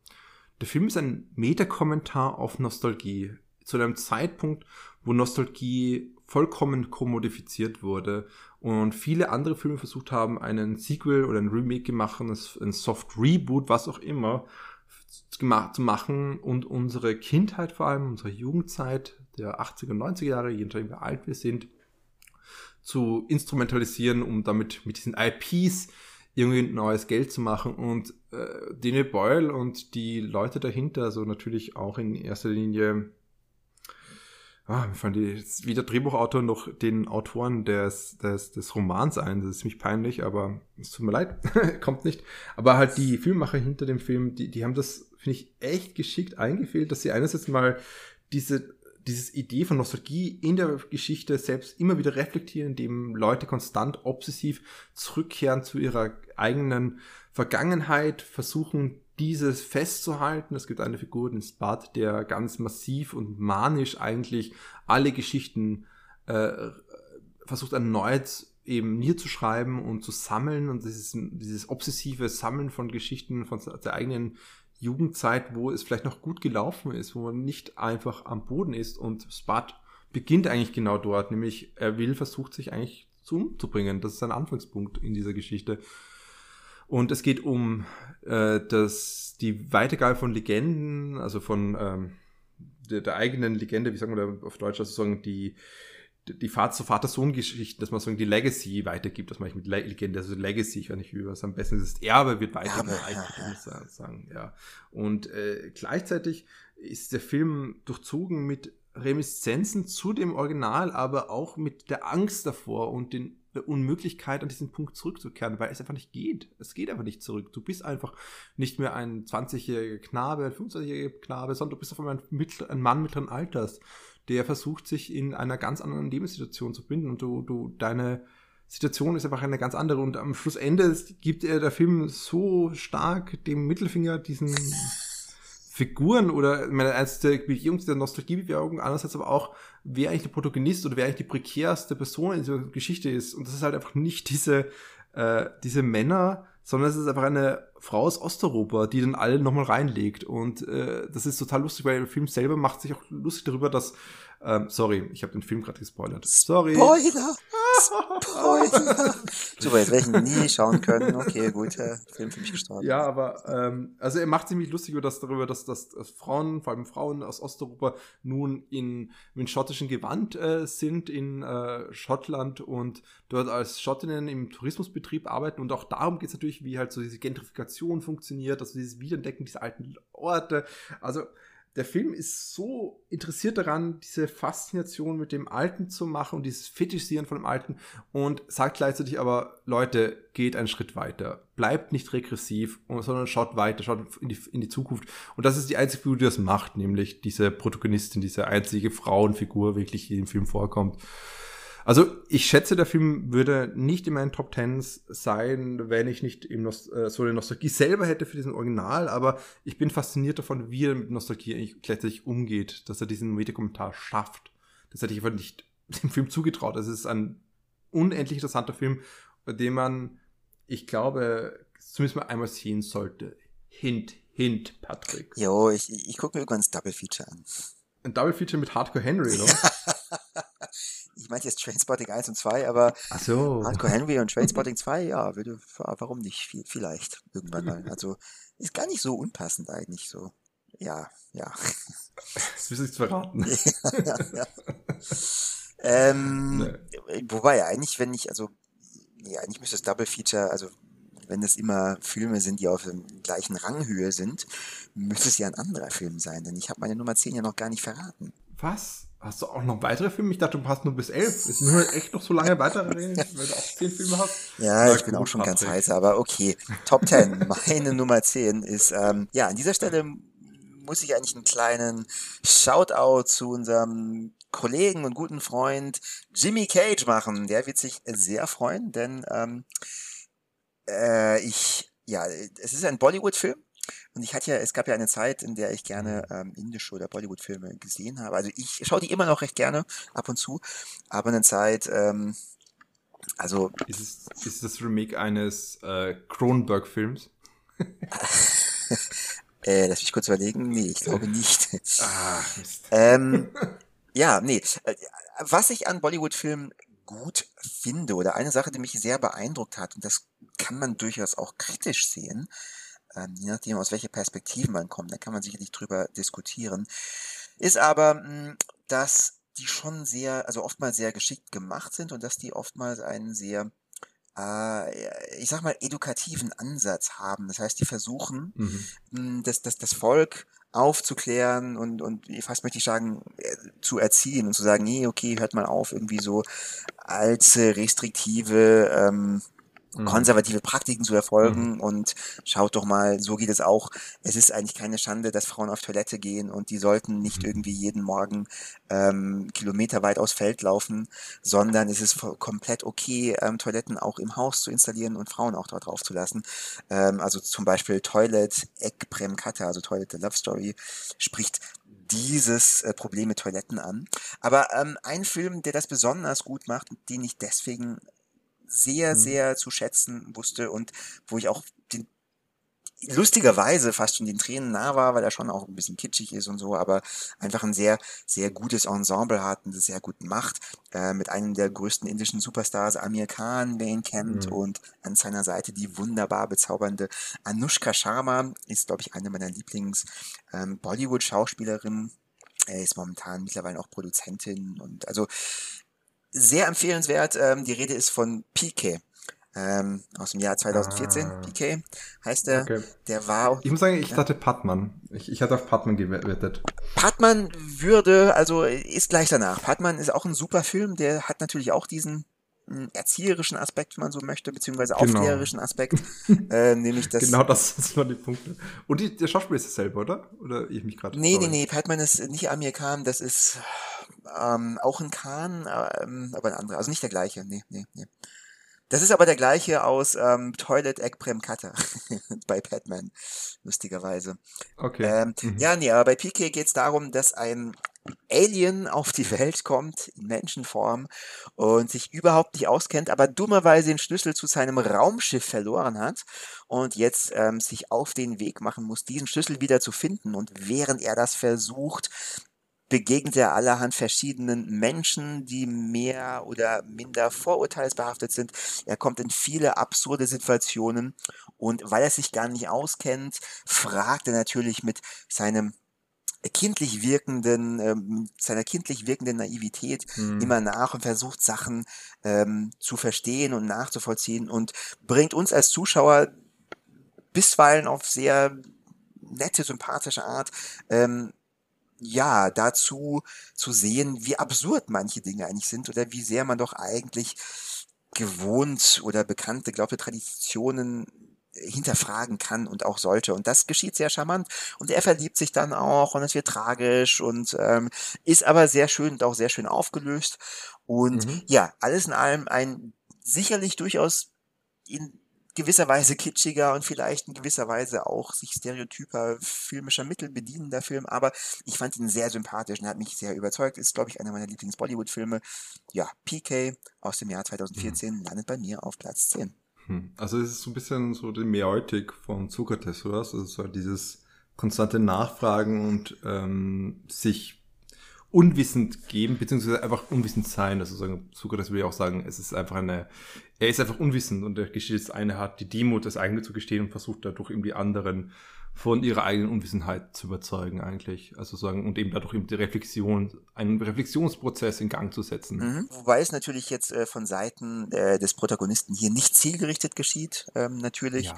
Der Film ist ein Metakommentar auf Nostalgie. Zu einem Zeitpunkt, wo Nostalgie vollkommen kommodifiziert wurde und viele andere Filme versucht haben, einen Sequel oder ein Remake gemacht, ein Soft Reboot, was auch immer, zu machen und unsere Kindheit vor allem, unsere Jugendzeit der 80er und 90er Jahre, je nachdem wie alt wir sind, zu instrumentalisieren, um damit mit diesen IPs irgendwie neues Geld zu machen. Und äh, Daniel Boyle und die Leute dahinter, also natürlich auch in erster Linie, ah, mir fallen die weder Drehbuchautor noch den Autoren des, des, des Romans ein. Das ist ziemlich peinlich, aber es tut mir leid, kommt nicht. Aber halt die Filmmacher hinter dem Film, die, die haben das, finde ich, echt geschickt eingefehlt, dass sie einerseits mal diese dieses Idee von Nostalgie in der Geschichte selbst immer wieder reflektieren, indem Leute konstant obsessiv zurückkehren zu ihrer eigenen Vergangenheit, versuchen dieses festzuhalten. Es gibt eine Figur, den Spud, der ganz massiv und manisch eigentlich alle Geschichten äh, versucht erneut eben niederzuschreiben und zu sammeln und dieses, dieses obsessive Sammeln von Geschichten von der eigenen Jugendzeit, wo es vielleicht noch gut gelaufen ist, wo man nicht einfach am Boden ist. Und Spud beginnt eigentlich genau dort, nämlich er will, versucht sich eigentlich zu umzubringen. Das ist ein Anfangspunkt in dieser Geschichte. Und es geht um äh, das, die Weitergabe von Legenden, also von ähm, der, der eigenen Legende, wie sagen wir da auf Deutsch, also sagen die die Vater-Sohn-Geschichten, dass man so die Legacy weitergibt, dass man mit Legende, also Legacy, ich weiß nicht, wie was am besten ist, das Erbe wird weitergereicht, ja, sagen, ja. Und äh, gleichzeitig ist der Film durchzogen mit Reminiszenzen zu dem Original, aber auch mit der Angst davor und den, Unmöglichkeit, an diesen Punkt zurückzukehren, weil es einfach nicht geht. Es geht einfach nicht zurück. Du bist einfach nicht mehr ein 20-jähriger Knabe, ein 25-jähriger Knabe, sondern du bist auf einmal ein, Mann mittleren Alters der versucht, sich in einer ganz anderen Lebenssituation zu binden und du, du, deine Situation ist einfach eine ganz andere und am Schlussende gibt er der Film so stark dem Mittelfinger diesen Figuren oder meine, als der Begehung der Nostalgiebewegung, andererseits aber auch, wer eigentlich der Protagonist oder wer eigentlich die prekärste Person in dieser Geschichte ist. Und das ist halt einfach nicht diese, äh, diese Männer, sondern es ist einfach eine Frau aus Osteuropa, die dann alle nochmal reinlegt. Und äh, das ist total lustig, weil der Film selber macht sich auch lustig darüber, dass ähm, sorry, ich habe den Film gerade gespoilert. Sorry. Spoiler! Spoiler! Super, jetzt werde ich nie schauen können. Okay, gut, äh, Film für mich gestorben. Ja, aber ähm, also er macht ziemlich lustig über das darüber, dass, dass, dass Frauen, vor allem Frauen aus Osteuropa, nun in, in schottischen Gewand äh, sind in äh, Schottland und dort als Schottinnen im Tourismusbetrieb arbeiten. Und auch darum geht es natürlich, wie halt so diese Gentrifikation funktioniert, also dieses Wiederentdecken dieser alten Orte. Also der Film ist so interessiert daran, diese Faszination mit dem Alten zu machen und dieses Fetischisieren von dem Alten und sagt gleichzeitig aber, Leute, geht einen Schritt weiter. Bleibt nicht regressiv, sondern schaut weiter, schaut in die, in die Zukunft. Und das ist die einzige Figur, die das macht, nämlich diese Protagonistin, diese einzige Frauenfigur wirklich, die im Film vorkommt. Also ich schätze, der Film würde nicht in meinen Top Tens sein, wenn ich nicht im Nost äh, so eine Nostalgie selber hätte für diesen Original, aber ich bin fasziniert davon, wie er mit Nostalgie eigentlich gleichzeitig umgeht, dass er diesen Medienkommentar schafft. Das hätte ich einfach nicht dem Film zugetraut. Es ist ein unendlich interessanter Film, bei dem man, ich glaube, zumindest mal einmal sehen sollte. Hint, Hint, Patrick. Jo, ich, ich gucke mir irgendwann das Double Feature an. Ein Double Feature mit Hardcore Henry, oder? ich meinte jetzt Trainspotting 1 und 2, aber Ach so. Hardcore Henry und Trainspotting 2, ja, würde, warum nicht? Vielleicht irgendwann mal. Also ist gar nicht so unpassend eigentlich so. Ja, ja. Das will ich verraten. ja, ja. Ähm, nee. Wobei eigentlich, wenn ich, also, ja, eigentlich müsste das Double Feature, also wenn das immer Filme sind, die auf der gleichen Ranghöhe sind, müsste es ja ein anderer Film sein, denn ich habe meine Nummer 10 ja noch gar nicht verraten. Was? Hast du auch noch weitere Filme? Ich dachte, du hast nur bis elf. Ist nur echt noch so lange weiterreden, weil du auch zehn Filme hast? Ja, Na, ich bin auch schon Patrick. ganz heiß, aber okay. Top 10. Meine Nummer 10 ist, ähm, ja, an dieser Stelle muss ich eigentlich einen kleinen Shoutout zu unserem Kollegen und guten Freund Jimmy Cage machen. Der wird sich sehr freuen, denn ähm, äh, ich, ja, es ist ein Bollywood-Film. Und ich hatte ja, es gab ja eine Zeit, in der ich gerne ähm, indische oder Bollywood-Filme gesehen habe. Also ich schaue die immer noch recht gerne ab und zu, aber eine Zeit, ähm, also. Ist es ist das Remake eines äh, Cronenberg-Films? äh, lass mich kurz überlegen. Nee, ich glaube nicht. Mist. ähm, ja, nee. Äh, was ich an Bollywood-Filmen gut finde oder eine Sache, die mich sehr beeindruckt hat, und das kann man durchaus auch kritisch sehen, ähm, je nachdem, aus welcher Perspektive man kommt, da kann man sicherlich drüber diskutieren, ist aber, mh, hm, dass die schon sehr, also oftmals sehr geschickt gemacht sind und dass die oftmals einen sehr, äh, ich sag mal, edukativen Ansatz haben. Das heißt, die versuchen, mhm. mh, hm, das, das, das Volk aufzuklären und, und fast möchte ich sagen, äh, zu erziehen und zu sagen, nee, okay, hört mal auf, irgendwie so als restriktive ähm. Konservative Praktiken zu erfolgen mhm. und schaut doch mal, so geht es auch. Es ist eigentlich keine Schande, dass Frauen auf Toilette gehen und die sollten nicht mhm. irgendwie jeden Morgen ähm, kilometerweit aus Feld laufen, sondern es ist komplett okay, ähm, Toiletten auch im Haus zu installieren und Frauen auch dort drauf zu lassen. Ähm, also zum Beispiel Toilet Ek Prem Kata, also Toilet The Love Story, spricht dieses äh, Problem mit Toiletten an. Aber ähm, ein Film, der das besonders gut macht den ich deswegen sehr, mhm. sehr zu schätzen wusste und wo ich auch den lustigerweise fast schon den Tränen nah war, weil er schon auch ein bisschen kitschig ist und so, aber einfach ein sehr, sehr gutes Ensemble hat und das sehr gut macht. Äh, mit einem der größten indischen Superstars, Amir Khan, wer ihn kennt, mhm. und an seiner Seite die wunderbar bezaubernde Anushka Sharma, ist, glaube ich, eine meiner Lieblings-Bollywood-Schauspielerinnen. Ähm, er ist momentan mittlerweile auch Produzentin und also sehr empfehlenswert. Ähm, die Rede ist von Piquet. Ähm, aus dem Jahr 2014. Ah. Piquet heißt er. Okay. Der war. Ich muss sagen, ich dachte Patman. Ich, ich hatte auf Patman gewettet. Patman würde, also ist gleich danach. Patman ist auch ein super Film. Der hat natürlich auch diesen hm, erzieherischen Aspekt, wenn man so möchte, beziehungsweise genau. aufklärerischen Aspekt, äh, nämlich das. Genau, das, das waren die Punkte. Und die, der Schauspieler ist dasselbe, oder? Oder ich mich gerade. Nee, sorry. nee, nee, Patman ist nicht Amir Khan, das ist ähm, auch ein Khan, ähm, aber ein anderer. Also nicht der gleiche. Nee, nee, nee. Das ist aber der gleiche aus ähm, Toilet Egg Prem Cutter bei Batman, lustigerweise. Okay. Ähm, mhm. Ja, nee, aber bei PK geht es darum, dass ein Alien auf die Welt kommt, in Menschenform, und sich überhaupt nicht auskennt, aber dummerweise den Schlüssel zu seinem Raumschiff verloren hat und jetzt ähm, sich auf den Weg machen muss, diesen Schlüssel wieder zu finden. Und während er das versucht, begegnet er allerhand verschiedenen Menschen, die mehr oder minder vorurteilsbehaftet sind. Er kommt in viele absurde Situationen und weil er sich gar nicht auskennt, fragt er natürlich mit seinem kindlich wirkenden, ähm, seiner kindlich wirkenden Naivität mhm. immer nach und versucht Sachen ähm, zu verstehen und nachzuvollziehen und bringt uns als Zuschauer bisweilen auf sehr nette, sympathische Art ähm, ja, dazu zu sehen, wie absurd manche Dinge eigentlich sind oder wie sehr man doch eigentlich gewohnt oder bekannte, glaubte Traditionen hinterfragen kann und auch sollte. Und das geschieht sehr charmant. Und er verliebt sich dann auch und es wird tragisch und ähm, ist aber sehr schön und auch sehr schön aufgelöst. Und mhm. ja, alles in allem ein sicherlich durchaus in gewisser Weise kitschiger und vielleicht in gewisser Weise auch sich stereotyper filmischer Mittel bedienender Film, aber ich fand ihn sehr sympathisch und hat mich sehr überzeugt. Ist, glaube ich, einer meiner Lieblings-Bollywood-Filme. Ja, PK aus dem Jahr 2014 hm. landet bei mir auf Platz 10. Hm. Also es ist so ein bisschen so die Meotik von Sokrates, oder? Also so dieses konstante Nachfragen und ähm, sich unwissend geben, beziehungsweise einfach unwissend sein. Also sagen, Sokrates würde ich auch sagen, es ist einfach eine, er ist einfach unwissend und er gesteht das eine hat, die Demut, das eigene zu gestehen und versucht dadurch irgendwie anderen von ihrer eigenen Unwissenheit zu überzeugen eigentlich. Also sagen, und eben dadurch eben die Reflexion, einen Reflexionsprozess in Gang zu setzen. Mhm. Wobei es natürlich jetzt äh, von Seiten äh, des Protagonisten hier nicht zielgerichtet geschieht, ähm, natürlich. Ja.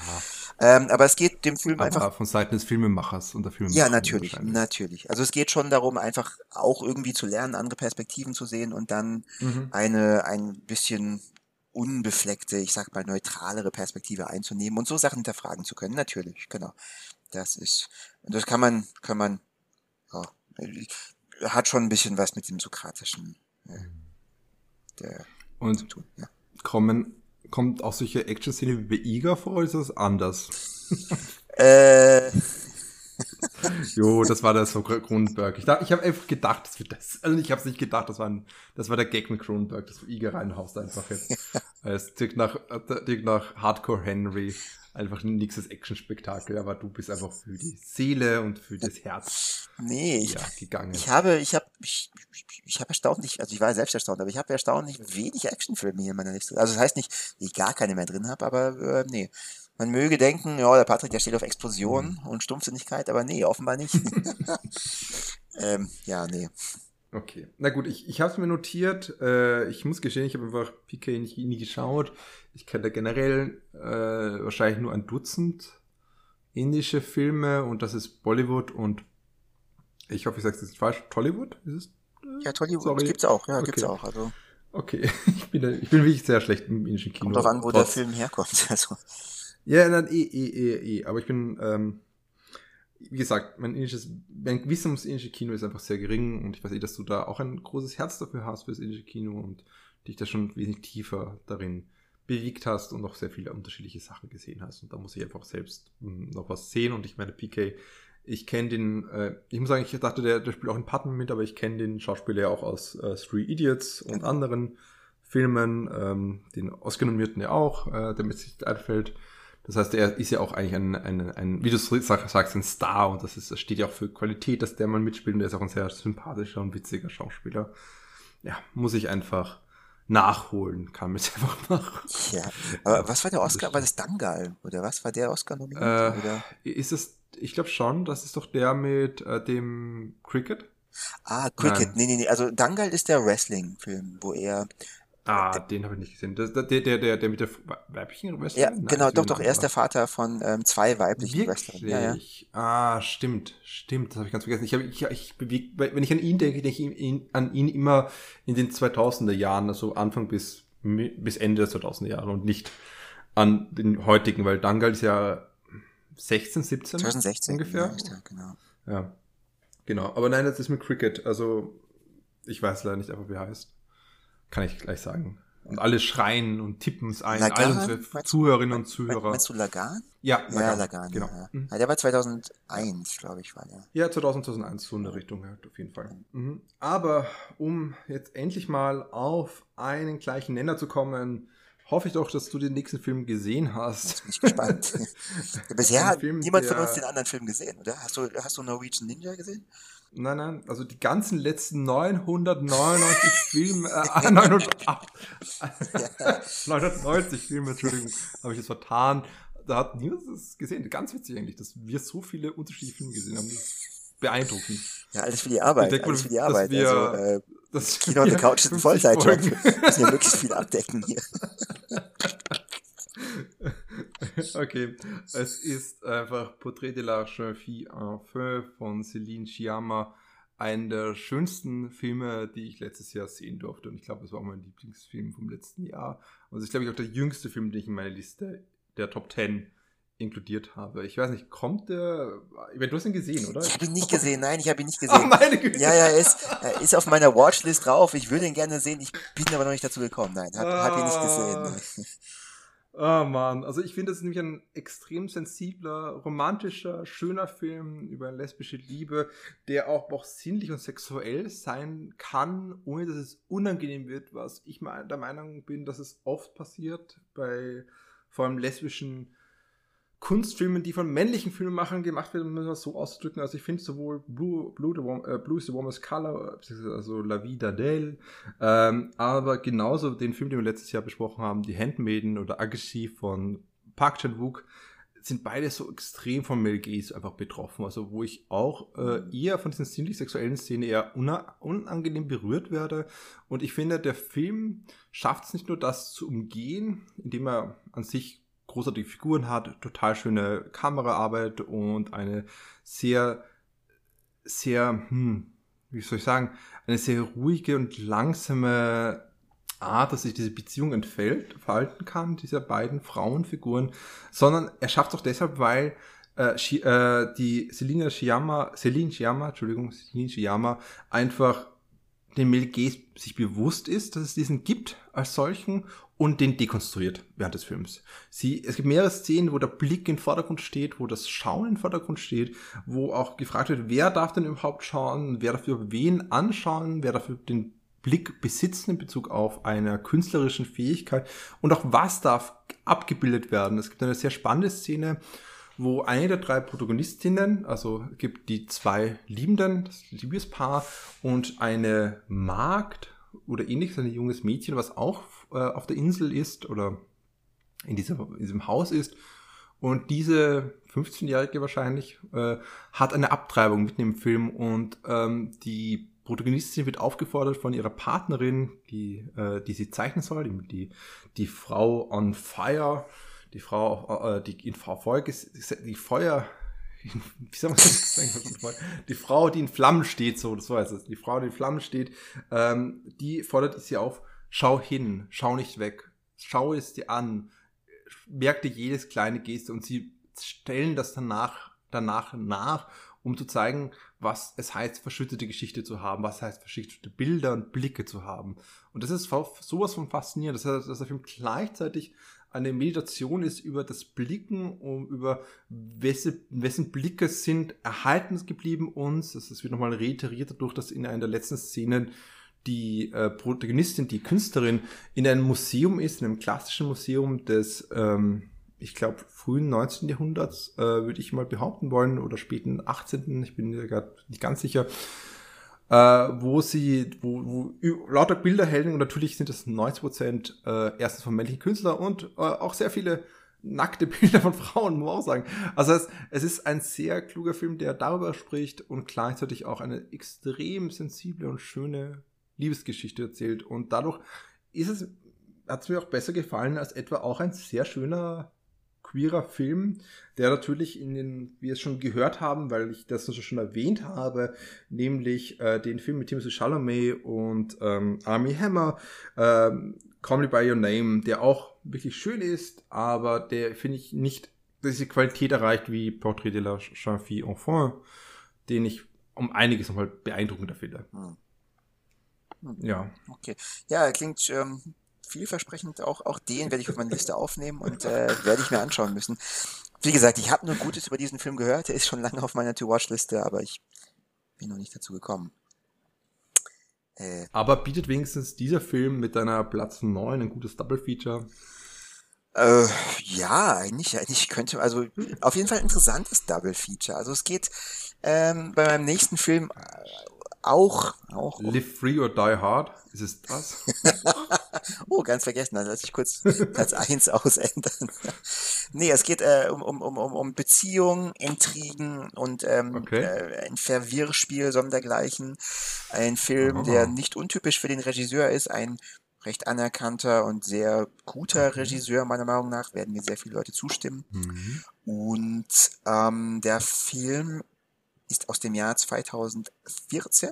Ähm, aber es geht dem Film aber einfach. Von Seiten des Filmemachers und der Filmemacher. Ja, natürlich, natürlich. Also es geht schon darum, einfach auch irgendwie zu lernen, andere Perspektiven zu sehen und dann mhm. eine ein bisschen unbefleckte, ich sag mal neutralere Perspektive einzunehmen und so Sachen hinterfragen zu können. Natürlich, genau. Das ist, das kann man, kann man, ja, hat schon ein bisschen was mit dem Sokratischen äh, der, und zu tun. Ja. Kommen, kommt auch solche Action-Szene wie bei Iga vor oder ist das anders? äh. Jo, das war das so Kronenberg. Ich, ich habe einfach gedacht, das wird das. Also ich habe es nicht gedacht, das war, ein, das war der Gag mit Kronenberg, das Iga reinhaust einfach jetzt. Es direkt nach, direkt nach Hardcore Henry einfach ein nächstes Action-Spektakel, aber du bist einfach für die Seele und für das Herz nee, ich, ja, gegangen. Ich habe, ich habe, ich, ich habe erstaunlich, also ich war selbst erstaunt, aber ich habe erstaunlich wenig Actionfilme hier in meiner Liste. Also das heißt nicht, dass ich gar keine mehr drin habe, aber äh, nee. Man möge denken, ja, der Patrick, der steht auf Explosion mhm. und Stumpfsinnigkeit, aber nee, offenbar nicht. ähm, ja, nee. Okay, na gut, ich, ich habe es mir notiert. Äh, ich muss gestehen, ich habe einfach PK nicht, nie geschaut. Ich kenne da generell äh, wahrscheinlich nur ein Dutzend indische Filme und das ist Bollywood und ich hoffe, ich sage es jetzt falsch. Tollywood ist es? Ja, Tollywood Sorry. gibt's auch. Ja, okay. gibt's auch. Also. Okay, ich bin, ich bin wirklich sehr schlecht im indischen Kino. Kommt drauf an, wo Trotz. der Film herkommt. Also. Ja, dann eh, eh, eh, eh. Aber ich bin ähm, wie gesagt, mein indisches, mein Wissen ums indische Kino ist einfach sehr gering und ich weiß eh, dass du da auch ein großes Herz dafür hast für das indische Kino und dich da schon wesentlich tiefer darin bewegt hast und auch sehr viele unterschiedliche Sachen gesehen hast. Und da muss ich einfach selbst hm, noch was sehen. Und ich meine, PK, ich kenne den, äh, ich muss sagen, ich dachte, der, der spielt auch in Patton mit, aber ich kenne den Schauspieler ja auch aus äh, Three Idiots und anderen Filmen, ähm, den Oscar-Nominierten ja auch, äh, der mit sich einfällt. Das heißt, er ist ja auch eigentlich ein, ein, ein wie du sagst, ein Star und das, ist, das steht ja auch für Qualität, dass der mal mitspielt und der ist auch ein sehr sympathischer und witziger Schauspieler. Ja, muss ich einfach nachholen, kann mit einfach machen. Ja, aber was war der Oscar? War das Dangal oder was war der Oscar nominiert? Äh, ist es, ich glaube schon, das ist doch der mit äh, dem Cricket. Ah, Cricket, Nein. nee, nee, nee, also Dangal ist der Wrestling-Film, wo er Ah, den habe ich nicht gesehen. Das, der, der, der, der mit der weiblichen Wrestlerin? Ja, genau, doch, doch, er ist der Vater von ähm, zwei weiblichen Wrestlern. Ja, ja. Ah, stimmt, stimmt, das habe ich ganz vergessen. Ich habe, ich, ich beweg, wenn ich an ihn denke, denke ich ihn, an ihn immer in den 2000er Jahren, also Anfang bis, bis Ende der 2000er Jahre und nicht an den heutigen, weil Dangal ist ja 16, 17 2016 ungefähr. Ja, genau. Ja, genau. Aber nein, das ist mit Cricket. Also ich weiß leider nicht einfach, wie er heißt. Kann ich gleich sagen. Und alle schreien und tippen es ein. Lagan? All unsere Zuhörerinnen und Zuhörer. Meinst du Lagan? Ja, Lagan. Ja, Lagan, genau. Ja. Mhm. der war 2001, glaube ich, war der. Ja, 2000, 2001, so in der Richtung, auf jeden Fall. Mhm. Aber um jetzt endlich mal auf einen gleichen Nenner zu kommen, hoffe ich doch, dass du den nächsten Film gesehen hast. Jetzt bin ich gespannt. Bisher hat Film, niemand von uns den anderen Film gesehen, oder? Hast du, hast du Norwegian Ninja gesehen? Nein, nein, also die ganzen letzten 999 Filme, äh, 900, 990 Filme, Entschuldigung, habe ich jetzt vertan. Da hat niemand das gesehen. Ganz witzig eigentlich, dass wir so viele unterschiedliche Filme gesehen haben. Das ist beeindruckend. Ja, alles für die Arbeit. Denke, alles für die Arbeit. Wir, also, äh, das Kino on the Couch ist ein Vollzeitjob. Wir müssen ja möglichst viel abdecken hier. okay, es ist einfach Portrait de la jeune fille en feu von Celine Sciamma. Einer der schönsten Filme, die ich letztes Jahr sehen durfte. Und ich glaube, es war auch mein Lieblingsfilm vom letzten Jahr. Und es ist, glaube ich, auch der jüngste Film, den ich in meiner Liste der Top 10 inkludiert habe. Ich weiß nicht, kommt der. Du hast ihn gesehen, oder? Ich habe ihn nicht gesehen, nein, ich habe ihn nicht gesehen. Oh, meine Güte. Ja, ja, er ist, er ist auf meiner Watchlist drauf. Ich würde ihn gerne sehen, ich bin aber noch nicht dazu gekommen. Nein, habe ah. hab ihn nicht gesehen. Oh Mann, also ich finde, es ist nämlich ein extrem sensibler, romantischer, schöner Film über lesbische Liebe, der auch, auch sinnlich und sexuell sein kann, ohne dass es unangenehm wird, was ich der Meinung bin, dass es oft passiert bei vor allem lesbischen Kunstfilmen, die von männlichen Filmemachern gemacht werden, um das so auszudrücken. Also ich finde sowohl Blue, Blue, the Warm, äh, Blue is the Warmest Color, also La Vida d'Elle, ähm, aber genauso den Film, den wir letztes Jahr besprochen haben, Die Handmaiden oder Agassi von Park Chan-wook, sind beide so extrem von Mel Gaze einfach betroffen. Also wo ich auch äh, eher von diesen sinnlich sexuellen Szenen eher unangenehm berührt werde. Und ich finde, der Film schafft es nicht nur das zu umgehen, indem er an sich großartige Figuren hat, total schöne Kameraarbeit und eine sehr, sehr, hm, wie soll ich sagen, eine sehr ruhige und langsame Art, dass sich diese Beziehung entfällt, verhalten kann, dieser beiden Frauenfiguren, sondern er schafft es auch deshalb, weil äh, äh, die Selina Shiyama, Celine Shiyama, Entschuldigung, Celine Shiyama einfach den Mel Gaze sich bewusst ist, dass es diesen gibt als solchen und den dekonstruiert während des Films. Sie, es gibt mehrere Szenen, wo der Blick im Vordergrund steht, wo das Schauen im Vordergrund steht, wo auch gefragt wird, wer darf denn überhaupt schauen, wer dafür wen anschauen, wer dafür den Blick besitzen in Bezug auf einer künstlerischen Fähigkeit und auch was darf abgebildet werden. Es gibt eine sehr spannende Szene, wo eine der drei Protagonistinnen, also gibt die zwei Liebenden, das Liebespaar und eine Magd oder ähnliches, ein junges Mädchen, was auch äh, auf der Insel ist oder in, dieser, in diesem Haus ist. Und diese 15-Jährige wahrscheinlich äh, hat eine Abtreibung mitten im Film und ähm, die Protagonistin wird aufgefordert von ihrer Partnerin, die, äh, die sie zeichnen soll, die, die Frau on Fire, die Frau, äh, die in Feuer, die Feuer, wie soll man das sagen? Die Frau, die in Flammen steht, so, das heißt es. Die Frau, die in Flammen steht, ähm, die fordert sie auf, schau hin, schau nicht weg, schau es dir an, merk dir jedes kleine Geste und sie stellen das danach, danach nach um zu zeigen, was es heißt, verschüttete Geschichte zu haben, was heißt, verschüttete Bilder und Blicke zu haben. Und das ist sowas von faszinierend, er, dass der Film gleichzeitig eine Meditation ist über das Blicken, um über wessen, wessen Blicke sind erhalten geblieben uns. Das wird nochmal reiteriert dadurch, dass in einer der letzten Szenen die äh, Protagonistin, die Künstlerin, in einem Museum ist, in einem klassischen Museum des ähm, ich glaube, frühen 19. Jahrhunderts, äh, würde ich mal behaupten wollen, oder späten 18., ich bin mir gerade nicht ganz sicher, äh, wo sie, wo, wo lauter Bilder hängen und natürlich sind das 90 Prozent äh, erstens von männlichen Künstlern und äh, auch sehr viele nackte Bilder von Frauen, muss man auch sagen. Also es, es ist ein sehr kluger Film, der darüber spricht und gleichzeitig auch eine extrem sensible und schöne Liebesgeschichte erzählt und dadurch ist es, hat es mir auch besser gefallen als etwa auch ein sehr schöner queerer Film, der natürlich in den, wie wir es schon gehört haben, weil ich das schon erwähnt habe, nämlich äh, den Film mit Timothy Chalamet und ähm, Army Hammer, ähm, Call Me By Your Name, der auch wirklich schön ist, aber der, finde ich, nicht diese Qualität erreicht wie Portrait de la Jeune Fille Enfant, den ich um einiges nochmal beeindruckender finde. Hm. Ja. Okay. Ja, klingt ähm, vielversprechend. Auch, auch den werde ich auf meine Liste aufnehmen und äh, werde ich mir anschauen müssen. Wie gesagt, ich habe nur Gutes über diesen Film gehört. Der ist schon lange auf meiner To-Watch-Liste, aber ich bin noch nicht dazu gekommen. Äh, aber bietet wenigstens dieser Film mit deiner Platz 9 ein gutes Double-Feature? Äh, ja, eigentlich, eigentlich könnte, also auf jeden Fall ein interessantes Double-Feature. Also es geht ähm, bei meinem nächsten Film auch, auch. Live Free or Die Hard, ist es das? oh, ganz vergessen, dann lass ich kurz Platz 1 ausändern. nee, es geht äh, um, um, um, um Beziehungen, Intrigen und ähm, okay. äh, ein Verwirrspiel sondergleichen. Ein Film, oh. der nicht untypisch für den Regisseur ist, ein recht anerkannter und sehr guter okay. Regisseur, meiner Meinung nach, werden mir sehr viele Leute zustimmen. Mhm. Und ähm, der Film ist aus dem Jahr 2014.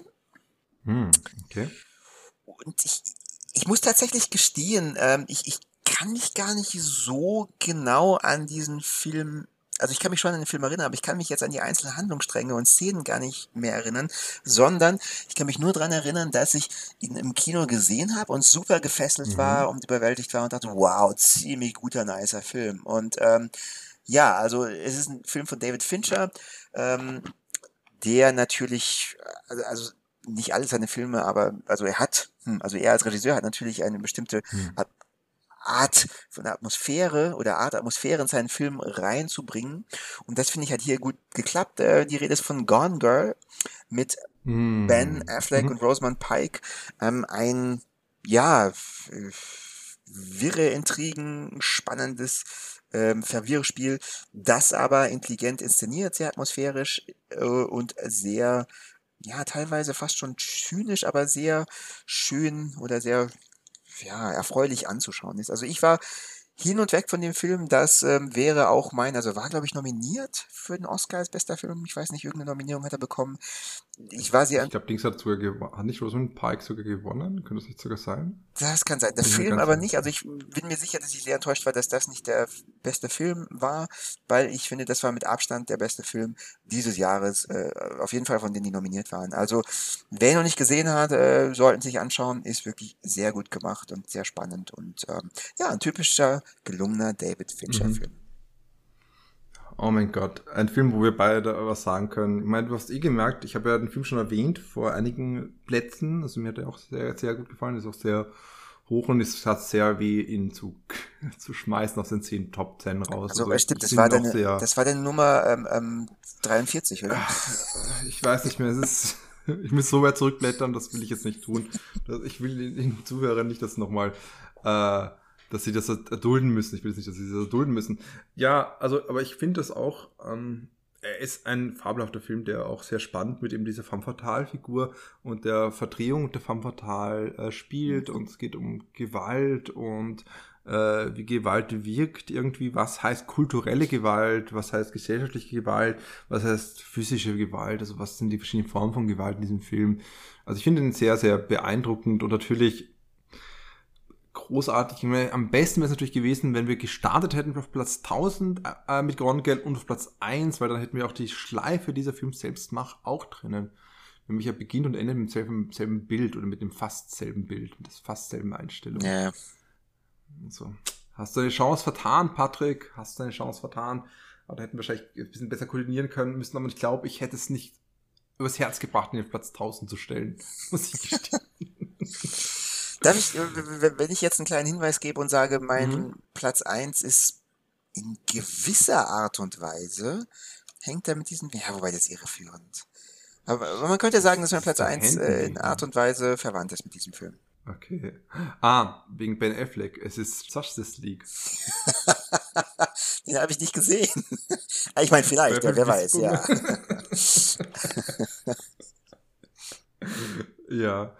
Hm, okay. Und ich, ich muss tatsächlich gestehen, ähm, ich, ich kann mich gar nicht so genau an diesen Film also ich kann mich schon an den Film erinnern, aber ich kann mich jetzt an die einzelnen Handlungsstränge und Szenen gar nicht mehr erinnern, sondern ich kann mich nur daran erinnern, dass ich ihn im Kino gesehen habe und super gefesselt mhm. war und überwältigt war und dachte, wow, ziemlich guter, nicer Film. Und ähm, ja, also es ist ein Film von David Fincher. Ähm, der natürlich, also, also nicht alle seine Filme, aber also er hat, hm, also er als Regisseur hat natürlich eine bestimmte hm. Art von Atmosphäre oder Art Atmosphäre in seinen Film reinzubringen. Und das finde ich hat hier gut geklappt. Äh, die Rede ist von Gone Girl mit hm. Ben Affleck mhm. und Rosamund Pike. Ähm, ein, ja, wirre Intrigen, spannendes ähm, Verwirrspiel, das aber intelligent inszeniert, sehr atmosphärisch äh, und sehr, ja, teilweise fast schon zynisch, aber sehr schön oder sehr, ja, erfreulich anzuschauen ist. Also ich war hin und weg von dem Film. Das ähm, wäre auch mein, also war, glaube ich, nominiert für den Oscar als bester Film. Ich weiß nicht, irgendeine Nominierung hat er bekommen. Ich war sehr. Ich glaube, Dings hat sogar hat nicht Rosamund Pike sogar gewonnen? Könnte das nicht sogar sein? Das kann sein. Der bin Film aber nicht. Also ich bin mir sicher, dass ich sehr enttäuscht war, dass das nicht der beste Film war, weil ich finde, das war mit Abstand der beste Film dieses Jahres. Äh, auf jeden Fall von denen, die nominiert waren. Also wer ihn noch nicht gesehen hat, äh, sollten sich anschauen. Ist wirklich sehr gut gemacht und sehr spannend und ähm, ja, ein typischer gelungener David Fincher-Film. Mhm. Oh mein Gott, ein Film, wo wir beide was sagen können. Ich meine, du hast eh gemerkt, ich habe ja den Film schon erwähnt vor einigen Plätzen. Also mir hat er auch sehr, sehr gut gefallen. Ist auch sehr hoch und es hat sehr weh, ihn zu, zu schmeißen aus den 10 Top 10 raus. Also, also stimmt, das war, deine, das war deine Nummer ähm, ähm, 43, oder? Ich weiß nicht mehr, es ist, ich muss so weit zurückblättern, das will ich jetzt nicht tun. Ich will den Zuhörern nicht das nochmal äh, dass sie das erdulden müssen. Ich will nicht, dass sie das erdulden müssen. Ja, also, aber ich finde das auch, ähm, er ist ein fabelhafter Film, der auch sehr spannend mit eben dieser Femme Fatale-Figur und der Verdrehung der Femme Fatale äh, spielt. Mhm. Und es geht um Gewalt und äh, wie Gewalt wirkt irgendwie. Was heißt kulturelle Gewalt? Was heißt gesellschaftliche Gewalt? Was heißt physische Gewalt? Also was sind die verschiedenen Formen von Gewalt in diesem Film? Also ich finde ihn sehr, sehr beeindruckend und natürlich großartig. Am besten wäre es natürlich gewesen, wenn wir gestartet hätten auf Platz 1000 äh, mit Gone Girl und auf Platz 1, weil dann hätten wir auch die Schleife dieser Film selbst mach auch drinnen. Nämlich er beginnt und endet mit demselben selben Bild oder mit dem fast selben Bild, mit der fast selben Einstellung. Ja. So. Hast du eine Chance vertan, Patrick? Hast du eine Chance vertan? Aber da hätten wir wahrscheinlich ein bisschen besser koordinieren können müssen, aber ich glaube, ich hätte es nicht übers Herz gebracht, ihn auf Platz 1000 zu stellen. Muss ich gestehen. Darf ich, wenn ich jetzt einen kleinen Hinweis gebe und sage, mein mhm. Platz 1 ist in gewisser Art und Weise, hängt er mit diesem, ja, wobei das ist irreführend. Aber man könnte sagen, dass mein Platz 1 äh, in Art und Weise verwandt ist mit diesem Film. Okay. Ah, wegen Ben Affleck. Es ist Justice League. Den habe ich nicht gesehen. Ah, ich meine, vielleicht, ja, wer weiß, ja. ja.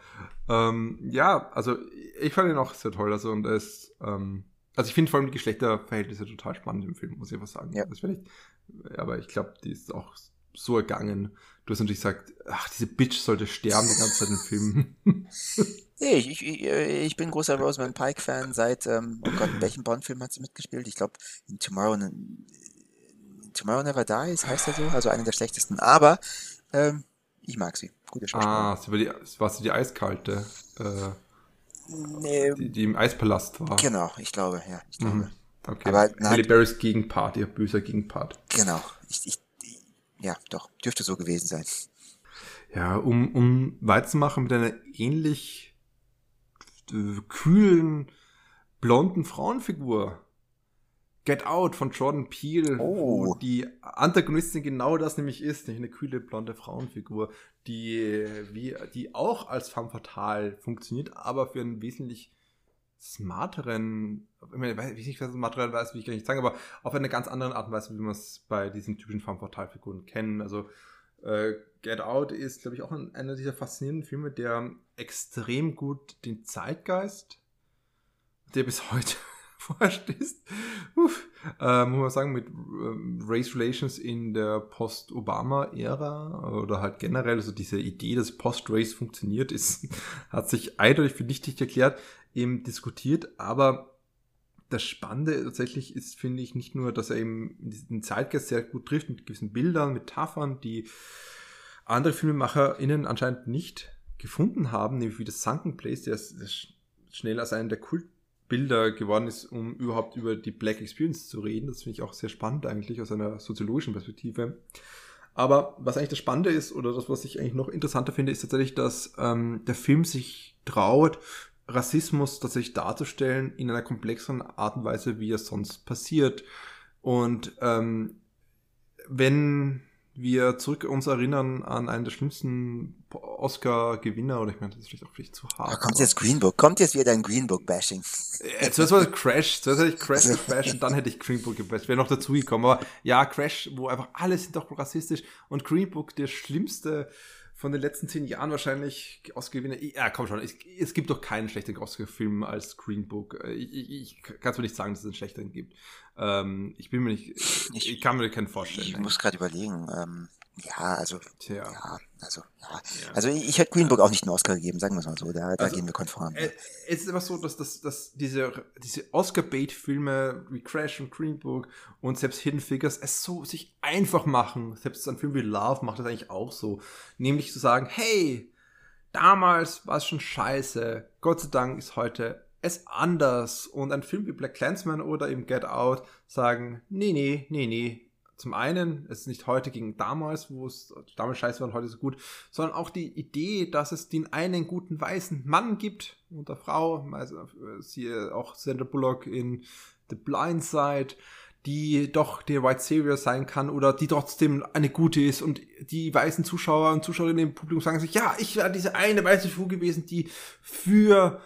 Ähm, ja, also ich fand ihn auch sehr toll. Also und es, ähm, also ich finde vor allem die Geschlechterverhältnisse total spannend im Film, muss ich was sagen. Ja. Das ich, aber ich glaube, die ist auch so ergangen. Du hast natürlich gesagt, ach, diese Bitch sollte sterben die ganze Zeit im Film. nee, ich, ich, ich bin großer Rosamund Pike-Fan seit, ähm, oh Gott, in welchem Bond-Film hat sie mitgespielt? Ich glaube, in Tomorrow, in Tomorrow Never Dies heißt er so, also einer der schlechtesten. Aber ähm, ich mag sie. Gute Ah, sie war, die, war sie die eiskalte, äh, nee, die, die, im Eispalast war. Genau, ich glaube, ja. Ich glaube. Mhm. Okay. Aber, Halle Berrys Gegenpart, ihr böser Gegenpart. Genau. Ich, ich, ja, doch, dürfte so gewesen sein. Ja, um, um weiterzumachen mit einer ähnlich äh, kühlen, blonden Frauenfigur Get Out von Jordan Peele, oh. wo die Antagonistin genau das nämlich ist, nämlich eine kühle blonde Frauenfigur, die wie die auch als femme fatale funktioniert, aber für einen wesentlich smarteren, ich meine, wie ich das smarteren weiß, will ich gar nicht sagen, aber auf eine ganz andere Art und Weise, wie wir es bei diesen typischen femme fatale Figuren kennen. Also äh, Get Out ist, glaube ich, auch ein, einer dieser faszinierenden Filme, der extrem gut den Zeitgeist, der bis heute vorstehst. Uff. Äh, muss man sagen, mit äh, Race Relations in der Post-Obama-Ära oder halt generell, also diese Idee, dass Post-Race funktioniert, ist, hat sich eindeutig für nichtig erklärt, eben diskutiert, aber das Spannende tatsächlich ist, finde ich, nicht nur, dass er eben den Zeitgeist sehr gut trifft mit gewissen Bildern, Metaphern, die andere FilmemacherInnen anscheinend nicht gefunden haben, nämlich wie das Sunken Place, der schnell als einer der Kult Bilder geworden ist, um überhaupt über die Black Experience zu reden. Das finde ich auch sehr spannend eigentlich aus einer soziologischen Perspektive. Aber was eigentlich das Spannende ist, oder das, was ich eigentlich noch interessanter finde, ist tatsächlich, dass ähm, der Film sich traut, Rassismus tatsächlich darzustellen in einer komplexeren Art und Weise, wie es sonst passiert. Und ähm, wenn wir zurück uns erinnern an einen der schlimmsten Oscar-Gewinner, oder ich meine, das ist vielleicht auch vielleicht zu hart. Da kommt jetzt Green Book, kommt jetzt wieder dein Green Book-Bashing. Äh, zuerst war es Crash, zuerst hätte ich Crash gebasht und dann hätte ich Green Book gebasht, wäre noch dazugekommen. Aber ja, Crash, wo einfach alle sind doch rassistisch und Green Book, der schlimmste von den letzten zehn Jahren wahrscheinlich Oscar-Gewinner. Ja, komm schon, es, es, gibt doch keinen schlechteren Oscar-Film als Green Book. Äh, ich, ich, ich kann es mir nicht sagen, dass es einen schlechteren gibt. Ähm, ich bin mir nicht, ich, ich kann mir keinen vorstellen. Ich muss gerade überlegen. Ähm, ja, also, Tja. ja, also, ja. ja. Also ich, ich hätte Green Book auch nicht einen Oscar gegeben, sagen wir es mal so. Da, da also, gehen wir konform. Äh, es ist einfach so, dass, dass, dass diese, diese Oscar-Bait-Filme wie Crash und Green Book und selbst Hidden Figures es so sich einfach machen. Selbst ein Film wie Love macht das eigentlich auch so. Nämlich zu sagen, hey, damals war es schon scheiße. Gott sei Dank ist heute es anders. Und ein Film wie Black Clansman oder eben Get Out sagen, nee, nee, nee, nee, zum einen, es ist nicht heute gegen damals, wo es damals scheiße war und heute so gut, sondern auch die Idee, dass es den einen guten weißen Mann gibt unter Frau, also siehe auch Sandra Bullock in The Blind Side, die doch der White Savior sein kann oder die trotzdem eine gute ist und die weißen Zuschauer und Zuschauerinnen im Publikum sagen sich, ja, ich war diese eine weiße Figur gewesen, die für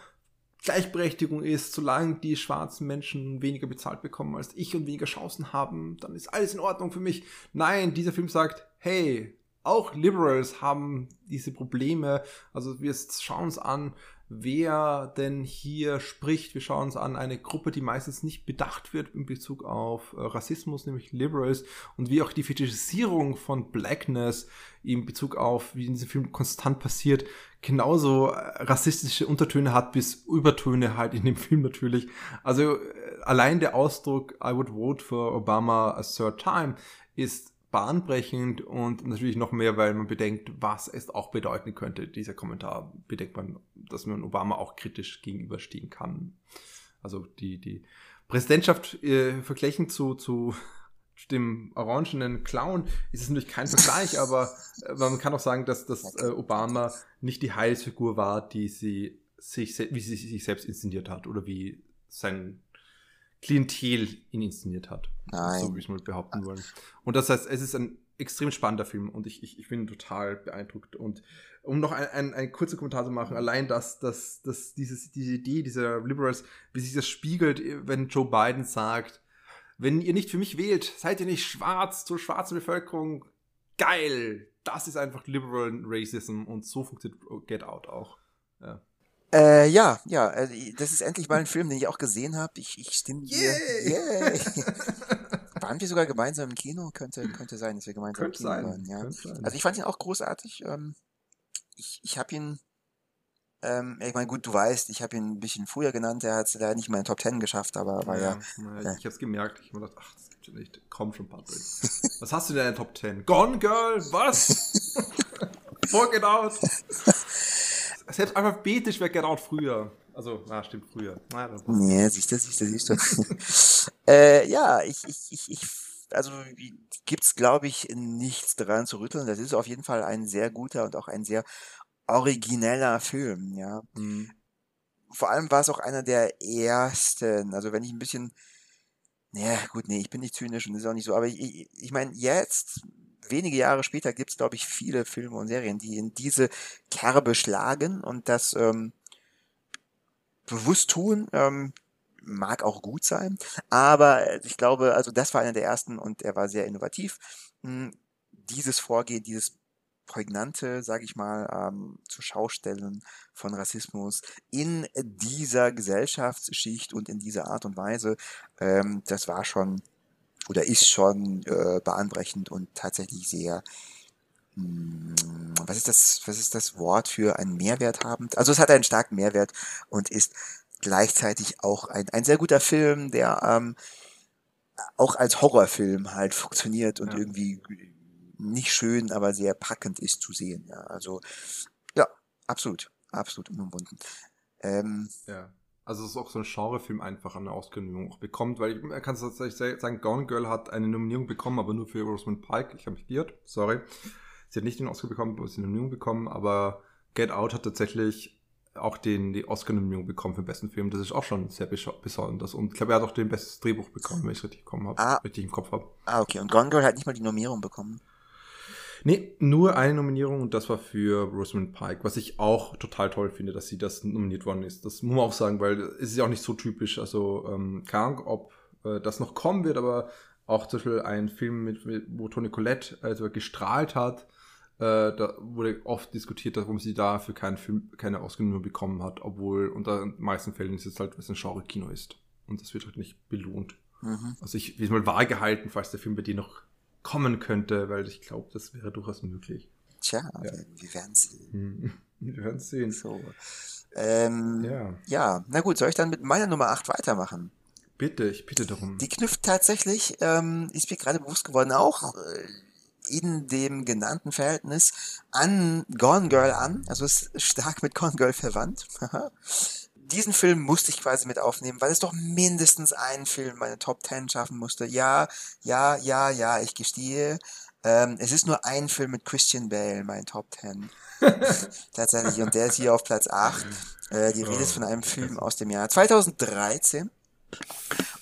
Gleichberechtigung ist, solange die schwarzen Menschen weniger bezahlt bekommen als ich und weniger Chancen haben, dann ist alles in Ordnung für mich. Nein, dieser Film sagt, hey, auch Liberals haben diese Probleme. Also wir schauen uns an, wer denn hier spricht. Wir schauen uns an eine Gruppe, die meistens nicht bedacht wird in Bezug auf äh, Rassismus, nämlich Liberals, und wie auch die Fetischisierung von Blackness in Bezug auf, wie in diesem Film konstant passiert, genauso äh, rassistische Untertöne hat, bis Übertöne halt in dem Film natürlich. Also äh, allein der Ausdruck I would vote for Obama a third time ist bahnbrechend und natürlich noch mehr, weil man bedenkt, was es auch bedeuten könnte. Dieser Kommentar bedenkt man, dass man Obama auch kritisch gegenüberstehen kann. Also die, die Präsidentschaft äh, vergleichen zu, zu dem orangenen Clown ist es natürlich kein Vergleich, aber äh, man kann auch sagen, dass, dass äh, Obama nicht die Heilsfigur war, die sie sich, wie sie sich selbst inszeniert hat oder wie sein Klientel ihn inszeniert hat. Nein. So würde ich mal behaupten wollen. Und das heißt, es ist ein extrem spannender Film und ich, ich, ich bin total beeindruckt. Und um noch ein, ein, ein kurzer Kommentar zu machen, allein das, das, das, dieses, diese Idee dieser Liberals, wie sich das spiegelt, wenn Joe Biden sagt, wenn ihr nicht für mich wählt, seid ihr nicht schwarz zur schwarzen Bevölkerung. Geil! Das ist einfach Liberal Racism und so funktioniert Get Out auch. Ja. Äh, ja, ja, äh, das ist endlich mal ein Film, den ich auch gesehen habe. Ich, ich stimme dir. Yeah. yeah. waren wir sogar gemeinsam im Kino? Könnte, könnte sein, dass wir gemeinsam könnte im Kino sein. waren. Ja. Also ich fand ihn auch großartig. Ähm, ich ich habe ihn, ähm, ich meine, gut, du weißt, ich habe ihn ein bisschen früher genannt. Er hat es leider nicht mal in Top Ten geschafft, aber war ja. ja, ja. Ich habe es gemerkt. Ich habe gedacht, ach, das gibt's ja nicht. Komm schon, Patrick. Was hast du denn in der Top Ten? Gone Girl? Was? Forget out selbst alphabetisch wäre Get Out früher. Also, na, stimmt, früher. Na, nee, siehst du, siehst du, siehst du. äh, ja, ich, ich, ich, ich also gibt's, glaube ich, nichts daran zu rütteln. Das ist auf jeden Fall ein sehr guter und auch ein sehr origineller Film, ja. Mhm. Vor allem war es auch einer der ersten. Also wenn ich ein bisschen, naja, gut, nee, ich bin nicht zynisch und das ist auch nicht so, aber ich, ich, ich meine, jetzt wenige Jahre später gibt es, glaube ich, viele Filme und Serien, die in diese Kerbe schlagen und das ähm, bewusst tun. Ähm, mag auch gut sein, aber ich glaube, also das war einer der ersten und er war sehr innovativ. Hm, dieses Vorgehen, dieses prägnante, sage ich mal, ähm, zur Schaustellen von Rassismus in dieser Gesellschaftsschicht und in dieser Art und Weise, ähm, das war schon oder ist schon äh, bahnbrechend und tatsächlich sehr mh, hm, was ist das was ist das Wort für einen Mehrwert habend also es hat einen starken Mehrwert und ist gleichzeitig auch ein, ein sehr guter Film der ähm, auch als Horrorfilm halt funktioniert und ja. irgendwie nicht schön aber sehr packend ist zu sehen ja also ja absolut absolut unumwunden ähm, ja also es ist auch so ein Genrefilm einfach eine Ausgenehmigung auch bekommt, weil ich, man kann es tatsächlich sagen, Gone Girl hat eine Nominierung bekommen, aber nur für Rosamund Pike. Ich habe mich geirrt, sorry. Sie hat nicht den Oscar bekommen, aber sie eine Nominierung bekommen, aber Get Out hat tatsächlich auch den, die Oscar-Nominierung bekommen für den besten Film. Das ist auch schon sehr besonders. Und ich glaube, er hat auch den besten Drehbuch bekommen, wenn ich es richtig bekommen habe, ah. richtig im Kopf habe. Ah, okay. Und Gone Girl hat nicht mal die Nominierung bekommen. Nee, nur eine Nominierung und das war für Rosamund Pike, was ich auch total toll finde, dass sie das nominiert worden ist. Das muss man auch sagen, weil es ist ja auch nicht so typisch. Also, ähm, keine Ahnung, ob äh, das noch kommen wird, aber auch zum Beispiel ein Film, mit, mit wo Toni Collette also gestrahlt hat, äh, da wurde oft diskutiert, warum sie da für keinen Film keine Ausgabe bekommen hat, obwohl unter den meisten Fällen ist es halt, es ein Genre-Kino ist. Und das wird halt nicht belohnt. Mhm. Also ich will mal vage halten, falls der Film bei dir noch kommen könnte, weil ich glaube, das wäre durchaus möglich. Tja, ja. wir, wir werden sehen. Hm. Wir werden sehen. So. Ähm, ja. ja, na gut, soll ich dann mit meiner Nummer 8 weitermachen? Bitte, ich bitte darum. Die knüpft tatsächlich, ähm, ist mir gerade bewusst geworden, auch äh, in dem genannten Verhältnis an Gone Girl an. Also ist stark mit Gone Girl verwandt. diesen Film musste ich quasi mit aufnehmen, weil es doch mindestens einen Film meine Top 10 schaffen musste. Ja, ja, ja, ja, ich gestehe. Ähm, es ist nur ein Film mit Christian Bale, mein Top 10. Tatsächlich. Und der ist hier auf Platz 8. Äh, die Rede ist von einem Film aus dem Jahr 2013.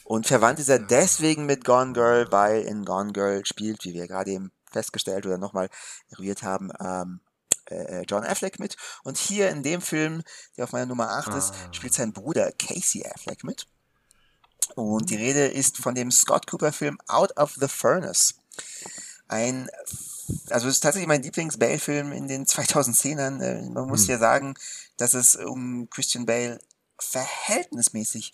Und verwandt ist er deswegen mit Gone Girl, weil in Gone Girl spielt, wie wir gerade eben festgestellt oder nochmal eruiert haben, ähm, äh, äh, John Affleck mit. Und hier in dem Film, der auf meiner Nummer 8 ah. ist, spielt sein Bruder Casey Affleck mit. Und die Rede ist von dem Scott Cooper-Film Out of the Furnace. Ein, also es ist tatsächlich mein Lieblings-Bale-Film in den 2010ern. Äh, man muss hm. ja sagen, dass es um Christian Bale verhältnismäßig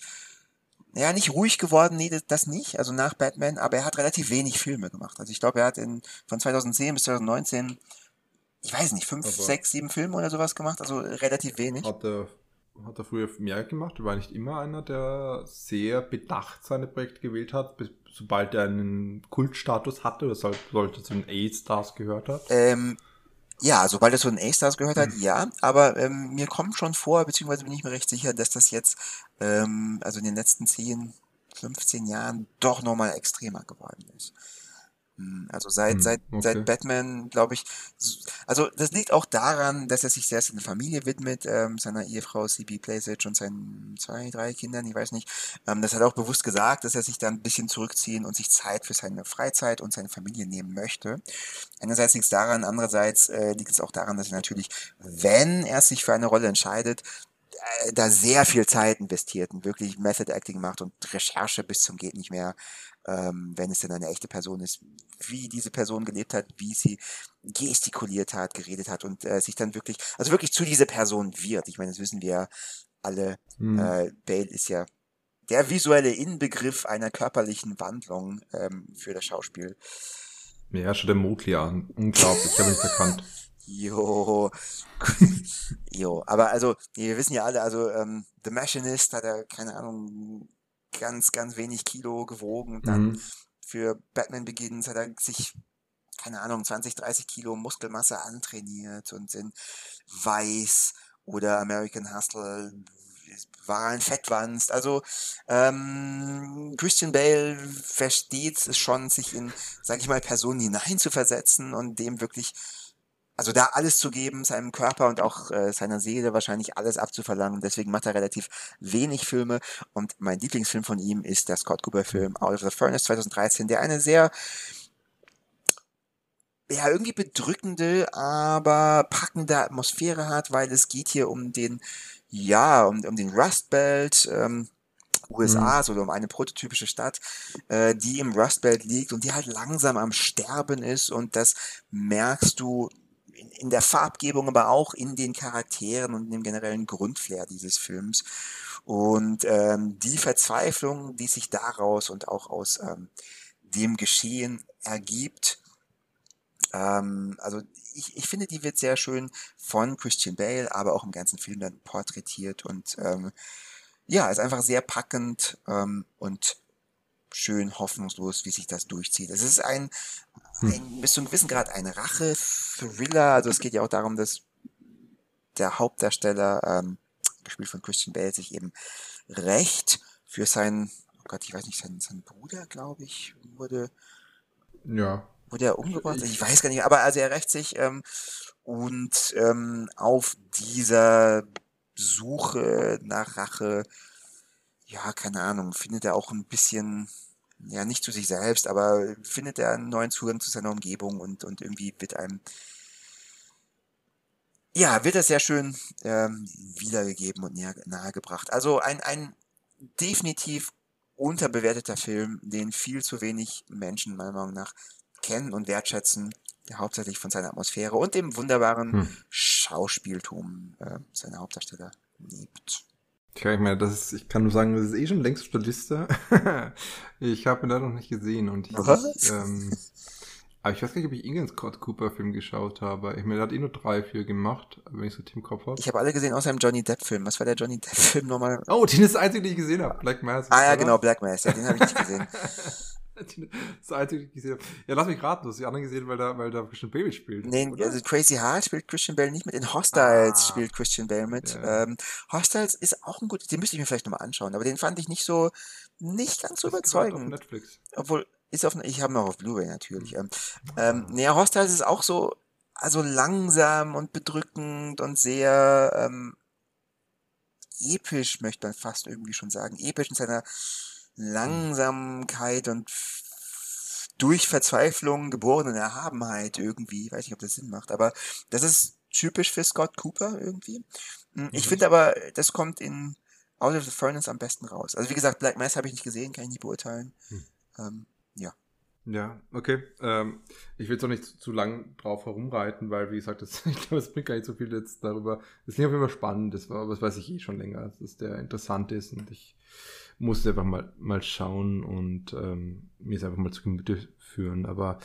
ja, nicht ruhig geworden, nee, das nicht, also nach Batman, aber er hat relativ wenig Filme gemacht. Also ich glaube, er hat in, von 2010 bis 2019 ich weiß nicht, fünf, Aber sechs, sieben Filme oder sowas gemacht, also relativ wenig. Hat er, hat er früher mehr gemacht? War nicht immer einer, der sehr bedacht seine Projekte gewählt hat, bis, sobald er einen Kultstatus hatte oder sollte zu den A-Stars gehört hat? Ähm, ja, sobald er zu den A-Stars gehört hat, hm. ja, aber ähm, mir kommt schon vor, beziehungsweise bin ich mir recht sicher, dass das jetzt, ähm, also in den letzten zehn, 15 Jahren doch nochmal extremer geworden ist. Hm, also seit, hm, seit, okay. seit Batman, glaube ich, also das liegt auch daran, dass er sich sehr seiner Familie widmet, ähm, seiner Ehefrau CB Playsage und seinen zwei, drei Kindern, ich weiß nicht. Ähm, das hat er auch bewusst gesagt, dass er sich da ein bisschen zurückziehen und sich Zeit für seine Freizeit und seine Familie nehmen möchte. Einerseits liegt es daran, andererseits äh, liegt es auch daran, dass er natürlich, wenn er sich für eine Rolle entscheidet, äh, da sehr viel Zeit investiert und wirklich Method Acting macht und Recherche bis zum geht nicht mehr ähm, wenn es denn eine echte Person ist, wie diese Person gelebt hat, wie sie gestikuliert hat, geredet hat und äh, sich dann wirklich, also wirklich zu dieser Person wird. Ich meine, das wissen wir alle. Mhm. Äh, Bale ist ja der visuelle Inbegriff einer körperlichen Wandlung ähm, für das Schauspiel. Mir herrscht der Motli an. Unglaublich, ich habe nicht erkannt. Jo. jo, aber also, wir wissen ja alle, also ähm, The Machinist hat er, keine Ahnung, ganz, ganz wenig Kilo gewogen. Dann mhm. für Batman Begins hat er sich, keine Ahnung, 20, 30 Kilo Muskelmasse antrainiert und sind weiß oder American Hustle war ein Fettwanst. Also ähm, Christian Bale versteht es schon, sich in, sag ich mal, Personen hineinzuversetzen und dem wirklich also da alles zu geben, seinem Körper und auch äh, seiner Seele wahrscheinlich alles abzuverlangen. Deswegen macht er relativ wenig Filme. Und mein Lieblingsfilm von ihm ist der Scott Cooper-Film Out of the Furnace 2013, der eine sehr ja, irgendwie bedrückende, aber packende Atmosphäre hat, weil es geht hier um den, ja, um, um den Rust Belt, ähm, USA, mhm. so um eine prototypische Stadt, äh, die im Rust Belt liegt und die halt langsam am Sterben ist und das merkst du in, der Farbgebung, aber auch in den Charakteren und in dem generellen Grundflair dieses Films. Und ähm, die Verzweiflung, die sich daraus und auch aus ähm, dem Geschehen ergibt, ähm, also ich, ich finde, die wird sehr schön von Christian Bale, aber auch im ganzen Film dann porträtiert und ähm, ja, ist einfach sehr packend ähm, und schön hoffnungslos, wie sich das durchzieht. Es ist ein. Ein bis zu einem gewissen Grad ein Rache-Thriller. Also es geht ja auch darum, dass der Hauptdarsteller, ähm, gespielt von Christian Bale, sich eben Recht für seinen, oh Gott, ich weiß nicht, seinen, seinen Bruder, glaube ich, wurde, ja. wurde er umgebracht? Ich weiß gar nicht, aber also er rächt sich ähm, und ähm, auf dieser Suche nach Rache ja, keine Ahnung, findet er auch ein bisschen ja, nicht zu sich selbst, aber findet er einen neuen Zugang zu seiner Umgebung und, und irgendwie wird einem, ja, wird das sehr schön ähm, wiedergegeben und näher, nahegebracht. Also ein, ein definitiv unterbewerteter Film, den viel zu wenig Menschen meiner Meinung nach kennen und wertschätzen, der hauptsächlich von seiner Atmosphäre und dem wunderbaren hm. Schauspieltum äh, seiner Hauptdarsteller lebt. Ich meine, das ist, ich kann nur sagen, das ist eh schon längst auf der Liste. ich habe ihn da noch nicht gesehen und ich, Was? Ähm, aber ich weiß gar nicht, ob ich irgendeinen Scott Cooper Film geschaut habe. Ich meine, der hat eh nur drei, vier gemacht, wenn ich so Team Kopf habe. Ich habe alle gesehen außer dem Johnny Depp Film. Was war der Johnny Depp Film nochmal? Oh, den ist der einzige, den ich gesehen habe. Black Mass. Ah ja, oder? genau, Black Mass. Ja, den habe ich nicht gesehen. das einzige, ich gesehen habe. Ja, lass mich raten, du hast die anderen gesehen, weil da, weil da Christian Bale spielt. Nee, oder? also Crazy Heart spielt Christian Bale nicht mit. In Hostiles ah, spielt Christian Bale mit. Ja. Ähm, Hostiles ist auch ein gut, den müsste ich mir vielleicht nochmal anschauen, aber den fand ich nicht so, nicht ganz so überzeugend. Auf Netflix. Obwohl, ist auf, ich habe noch auf Blu-ray natürlich. Ähm, ähm, naja, Hostiles ist auch so, also langsam und bedrückend und sehr ähm, episch, möchte man fast irgendwie schon sagen. Episch in seiner Langsamkeit und durch Verzweiflung geborenen Erhabenheit irgendwie. Ich weiß nicht, ob das Sinn macht, aber das ist typisch für Scott Cooper irgendwie. Hm, ich mhm. finde aber, das kommt in Out of the Furnace am besten raus. Also wie gesagt, Black Mass habe ich nicht gesehen, kann ich nicht beurteilen. Hm. Ähm, ja. Ja, okay. Ähm, ich will jetzt auch nicht zu, zu, lang drauf herumreiten, weil, wie gesagt, das, ich glaube, es bringt gar nicht so viel jetzt darüber. Es klingt auf jeden Fall spannend, das, aber das weiß ich eh schon länger, dass der interessant ist und ich muss einfach mal, mal schauen und ähm, mir es einfach mal zu Gemüte führen. Aber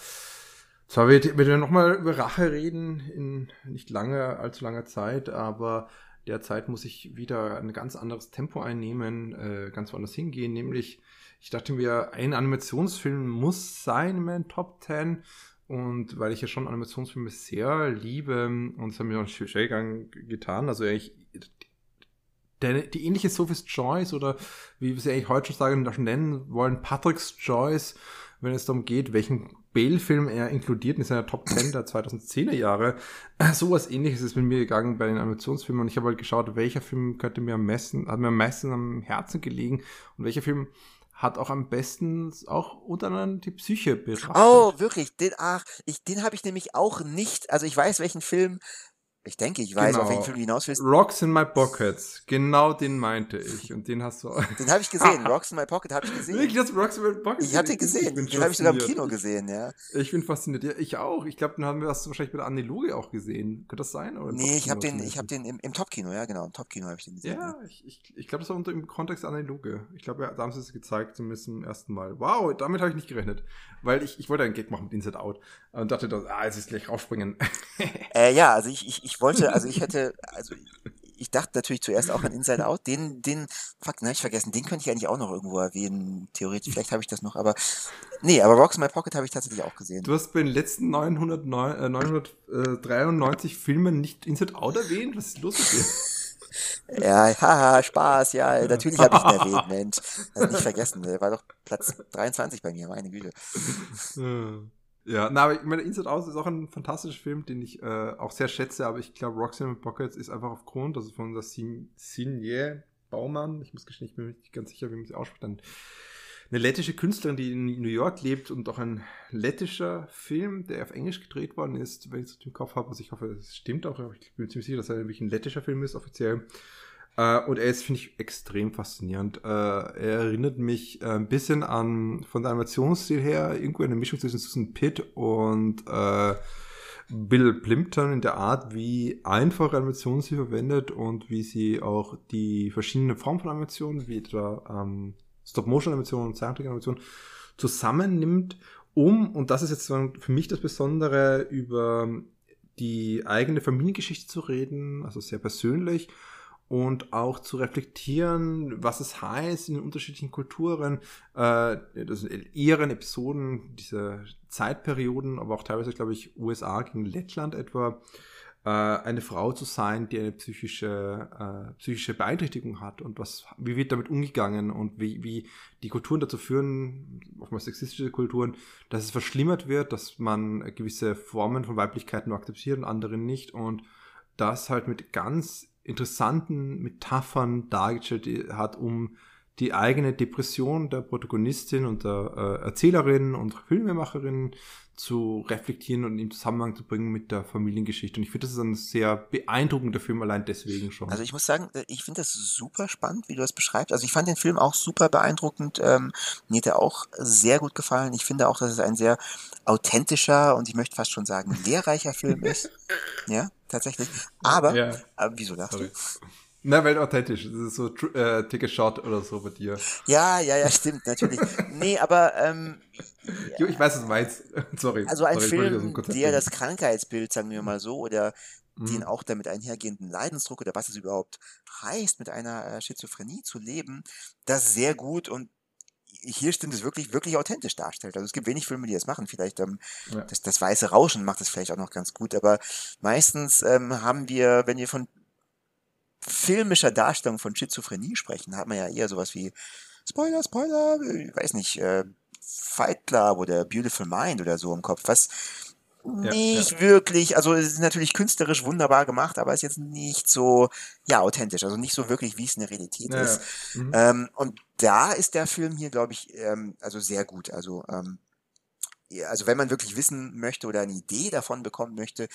zwar wird, wird wir nochmal über Rache reden in nicht lange, allzu langer Zeit, aber derzeit muss ich wieder ein ganz anderes Tempo einnehmen, äh, ganz woanders hingehen, nämlich ich dachte mir, ein Animationsfilm muss sein in meinen Top 10 und weil ich ja schon Animationsfilme sehr liebe und es hat mir auch schwer getan, also eigentlich der, die ähnliche Sophie's Choice oder wie wir sie eigentlich heutzutage schon nennen wollen, Patrick's Choice, wenn es darum geht, welchen Bale-Film er inkludiert in seiner Top 10 der 2010er Jahre. Sowas ähnliches ist mit mir gegangen bei den Animationsfilmen und ich habe halt geschaut, welcher Film könnte mir am meisten, hat mir am meisten am Herzen gelegen und welcher Film hat auch am besten auch unter anderem die Psyche berafft. Oh, wirklich? Den, ach, ich, den habe ich nämlich auch nicht. Also ich weiß, welchen Film ich denke, ich weiß, genau. auf welchen Film du hinaus willst. Rocks in My Pockets. Genau den meinte ich. Und den hast du. Den habe ich gesehen. Rocks in My Pocket habe ich gesehen. Wirklich, das Rocks in My Pocket? Ich hatte gesehen. den habe ich sogar im Kino gesehen, ja. Ich bin fasziniert. Ja, ich auch. Ich glaube, den haben wir das wahrscheinlich bei der Anneloge auch gesehen. Könnte das sein? Oder nee, ich habe den, ich hab den im, im Top-Kino, ja, genau. Im Top-Kino habe ich den gesehen. Ja, ja. ich, ich, ich glaube, das war unter im Kontext Anneloge. Ich glaube, ja, da haben sie es gezeigt, zumindest zum ersten Mal. Wow, damit habe ich nicht gerechnet. Weil ich, ich wollte einen Gag machen mit Inside Out. Und dachte, dass, ah, jetzt ist gleich rausspringen. äh, ja, also ich, ich, ich wollte, also ich hätte also ich dachte natürlich zuerst auch an Inside Out. Den, den, fuck, nein, ich vergessen, den könnte ich eigentlich auch noch irgendwo erwähnen, theoretisch. Vielleicht habe ich das noch, aber nee, aber Rocks in My Pocket habe ich tatsächlich auch gesehen. Du hast bei den letzten 900, äh, 993 Filmen nicht Inside Out erwähnt? Was ist los mit dir? ja, haha, Spaß, ja, natürlich habe ich ihn erwähnt, Mensch. Also nicht vergessen, der war doch Platz 23 bei mir, meine Güte. Ja, na, aber ich meine, Inside Out ist auch ein fantastischer Film, den ich äh, auch sehr schätze, aber ich glaube, Roxanne Pockets ist einfach aufgrund, also von der Signe Baumann, ich muss gestehen, ich bin mir nicht ganz sicher, wie man sie ausspricht, dann eine lettische Künstlerin, die in New York lebt und auch ein lettischer Film, der auf Englisch gedreht worden ist, wenn ich es im Kopf habe. Also ich hoffe, es stimmt auch. Ich bin ziemlich sicher, dass er wirklich ein lettischer Film ist, offiziell. Äh, und er ist, finde ich, extrem faszinierend. Äh, er erinnert mich äh, ein bisschen an, von der Animationsstil her, irgendwo eine Mischung zwischen Susan Pitt und äh, Bill Plimpton in der Art, wie einfach Animation sie verwendet und wie sie auch die verschiedenen Formen von Animationen, wie etwa ähm, Stop-Motion-Animation und Zeichentrick-Animation, zusammennimmt, um, und das ist jetzt für mich das Besondere, über die eigene Familiengeschichte zu reden, also sehr persönlich, und auch zu reflektieren, was es heißt in den unterschiedlichen Kulturen, äh, das sind ihren Episoden, diese Zeitperioden, aber auch teilweise, glaube ich, USA gegen Lettland etwa, äh, eine Frau zu sein, die eine psychische, äh, psychische Beeinträchtigung hat und was, wie wird damit umgegangen und wie, wie die Kulturen dazu führen, oftmals sexistische Kulturen, dass es verschlimmert wird, dass man gewisse Formen von Weiblichkeit nur akzeptiert und andere nicht. Und das halt mit ganz interessanten Metaphern dargestellt hat, um die eigene Depression der Protagonistin und der äh, Erzählerin und Filmemacherin zu reflektieren und in Zusammenhang zu bringen mit der Familiengeschichte. Und ich finde, das ist ein sehr beeindruckender Film, allein deswegen schon. Also ich muss sagen, äh, ich finde das super spannend, wie du das beschreibst. Also ich fand den Film auch super beeindruckend. Ähm, mir hat er auch sehr gut gefallen. Ich finde auch, dass es ein sehr authentischer und ich möchte fast schon sagen, lehrreicher Film ist. Ja, tatsächlich. Aber, ja. äh, wieso lachst Sorry. du? Na, weil authentisch. Das ist so äh, Take a Shot oder so bei dir. Ja, ja, ja, stimmt, natürlich. nee, aber ähm, jo, ich weiß, was du meinst. Sorry. Also ein Sorry, Film, der das Krankheitsbild, sagen wir mal so, oder mhm. den auch damit einhergehenden Leidensdruck oder was es überhaupt heißt, mit einer äh, Schizophrenie zu leben, das sehr gut und hier stimmt es wirklich, wirklich authentisch darstellt. Also es gibt wenig Filme, die das machen. Vielleicht ähm, ja. das, das weiße Rauschen macht es vielleicht auch noch ganz gut, aber meistens ähm, haben wir, wenn wir von filmischer Darstellung von Schizophrenie sprechen, hat man ja eher sowas wie Spoiler, Spoiler, ich weiß nicht, äh, Fight Club oder Beautiful Mind oder so im Kopf, was nicht ja. wirklich, also es ist natürlich künstlerisch wunderbar gemacht, aber ist jetzt nicht so, ja, authentisch, also nicht so wirklich, wie es in der Realität ja, ist. Mhm. Ähm, und da ist der Film hier, glaube ich, ähm, also sehr gut. Also, ähm, also wenn man wirklich wissen möchte oder eine Idee davon bekommen möchte,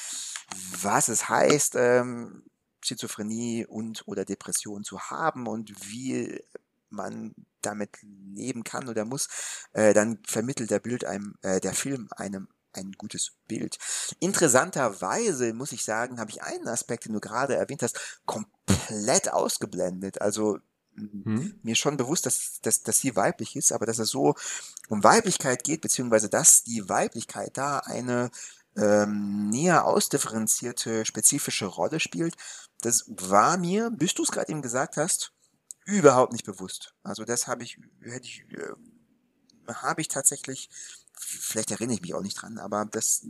was es heißt, ähm, Schizophrenie und oder Depression zu haben und wie man damit leben kann oder muss, äh, dann vermittelt der Bild einem, äh, der Film einem ein gutes Bild. Interessanterweise muss ich sagen, habe ich einen Aspekt, den du gerade erwähnt hast, komplett ausgeblendet. Also hm. mir schon bewusst, dass, dass, dass sie weiblich ist, aber dass es so um Weiblichkeit geht, beziehungsweise dass die Weiblichkeit da eine ähm, näher ausdifferenzierte, spezifische Rolle spielt, das war mir, bis du es gerade eben gesagt hast, überhaupt nicht bewusst. Also das habe ich, hätte ich, äh, habe ich tatsächlich, vielleicht erinnere ich mich auch nicht dran, aber das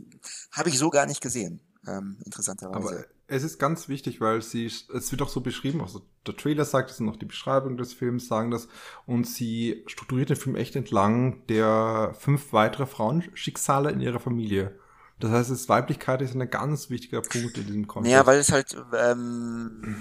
habe ich so gar nicht gesehen. Ähm, interessanterweise. Aber es ist ganz wichtig, weil sie, es wird auch so beschrieben, also der Trailer sagt es und auch die Beschreibung des Films sagen das und sie strukturiert den Film echt entlang der fünf weitere Frauenschicksale in ihrer Familie. Das heißt, es Weiblichkeit ist ein ganz wichtiger Punkt in diesem Kontext. Ja, weil es halt, ähm,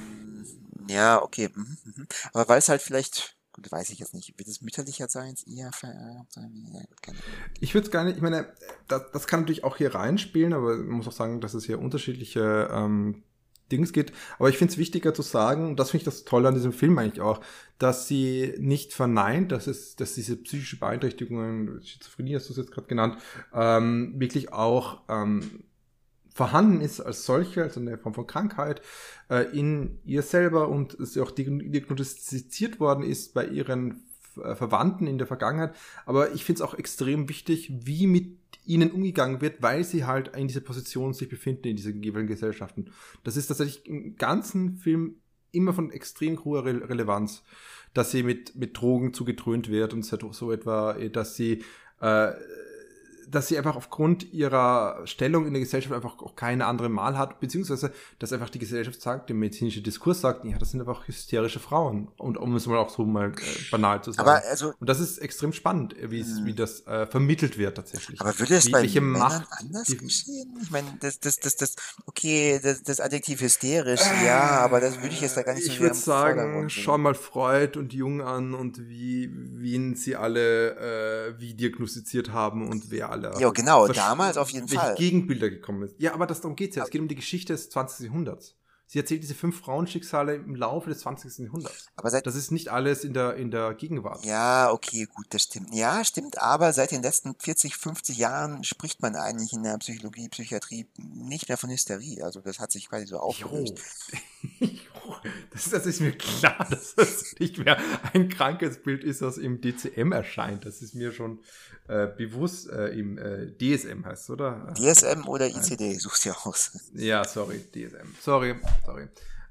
ja, okay, mhm, mhm. aber weil es halt vielleicht, gut, weiß ich jetzt nicht, wird es mütterlicher sein, eher vererbt sein? Ja, ich würde es gar nicht, ich meine, das, das kann natürlich auch hier reinspielen, aber man muss auch sagen, dass es hier unterschiedliche ähm, Dings geht. Aber ich finde es wichtiger zu sagen, das finde ich das Tolle an diesem Film eigentlich auch, dass sie nicht verneint, dass es, dass diese psychische Beeinträchtigungen, Schizophrenie hast du es jetzt gerade genannt, ähm, wirklich auch ähm, vorhanden ist als solche, also eine Form von Krankheit, äh, in ihr selber und es auch diagnostiziert worden ist bei ihren äh, Verwandten in der Vergangenheit. Aber ich finde es auch extrem wichtig, wie mit ihnen umgegangen wird, weil sie halt in dieser Position sich befinden in diesen jeweiligen Gesellschaften. Das ist tatsächlich im ganzen Film immer von extrem hoher Re Relevanz, dass sie mit, mit Drogen zugetrönt wird und so etwa, dass sie äh, dass sie einfach aufgrund ihrer Stellung in der Gesellschaft einfach auch keine andere Wahl hat, beziehungsweise dass einfach die Gesellschaft sagt, der medizinische Diskurs sagt, ja, das sind einfach hysterische Frauen. Und um es mal auch so mal äh, banal zu sagen. Aber also, und das ist extrem spannend, wie, hm. wie das äh, vermittelt wird tatsächlich. Aber würde es wie, bei Männern Macht anders geschehen? Ich meine, das, das, das, das, okay, das, das Adjektiv hysterisch, äh, ja, aber das würde ich jetzt da gar nicht so Ich würde sagen, schau mal Freud und Jung an und wie, wen sie alle äh, wie diagnostiziert haben und wer alle alle. Ja, genau, damals auf jeden Fall. Gegenbilder gekommen ist. Ja, aber das, darum geht's ja. Es geht um die Geschichte des 20. Jahrhunderts. Sie erzählt diese fünf Frauenschicksale im Laufe des 20. Jahrhunderts. Aber seit, das ist nicht alles in der, in der Gegenwart. Ja, okay, gut, das stimmt. Ja, stimmt, aber seit den letzten 40, 50 Jahren spricht man eigentlich in der Psychologie, Psychiatrie nicht mehr von Hysterie. Also das hat sich quasi so aufgelöst. das, das ist mir klar, dass das nicht mehr ein Krankheitsbild ist, das im DCM erscheint. Das ist mir schon äh, bewusst äh, im äh, DSM heißt, oder? DSM oder ICD, suchst du aus. Ja, sorry, DSM. Sorry, sorry.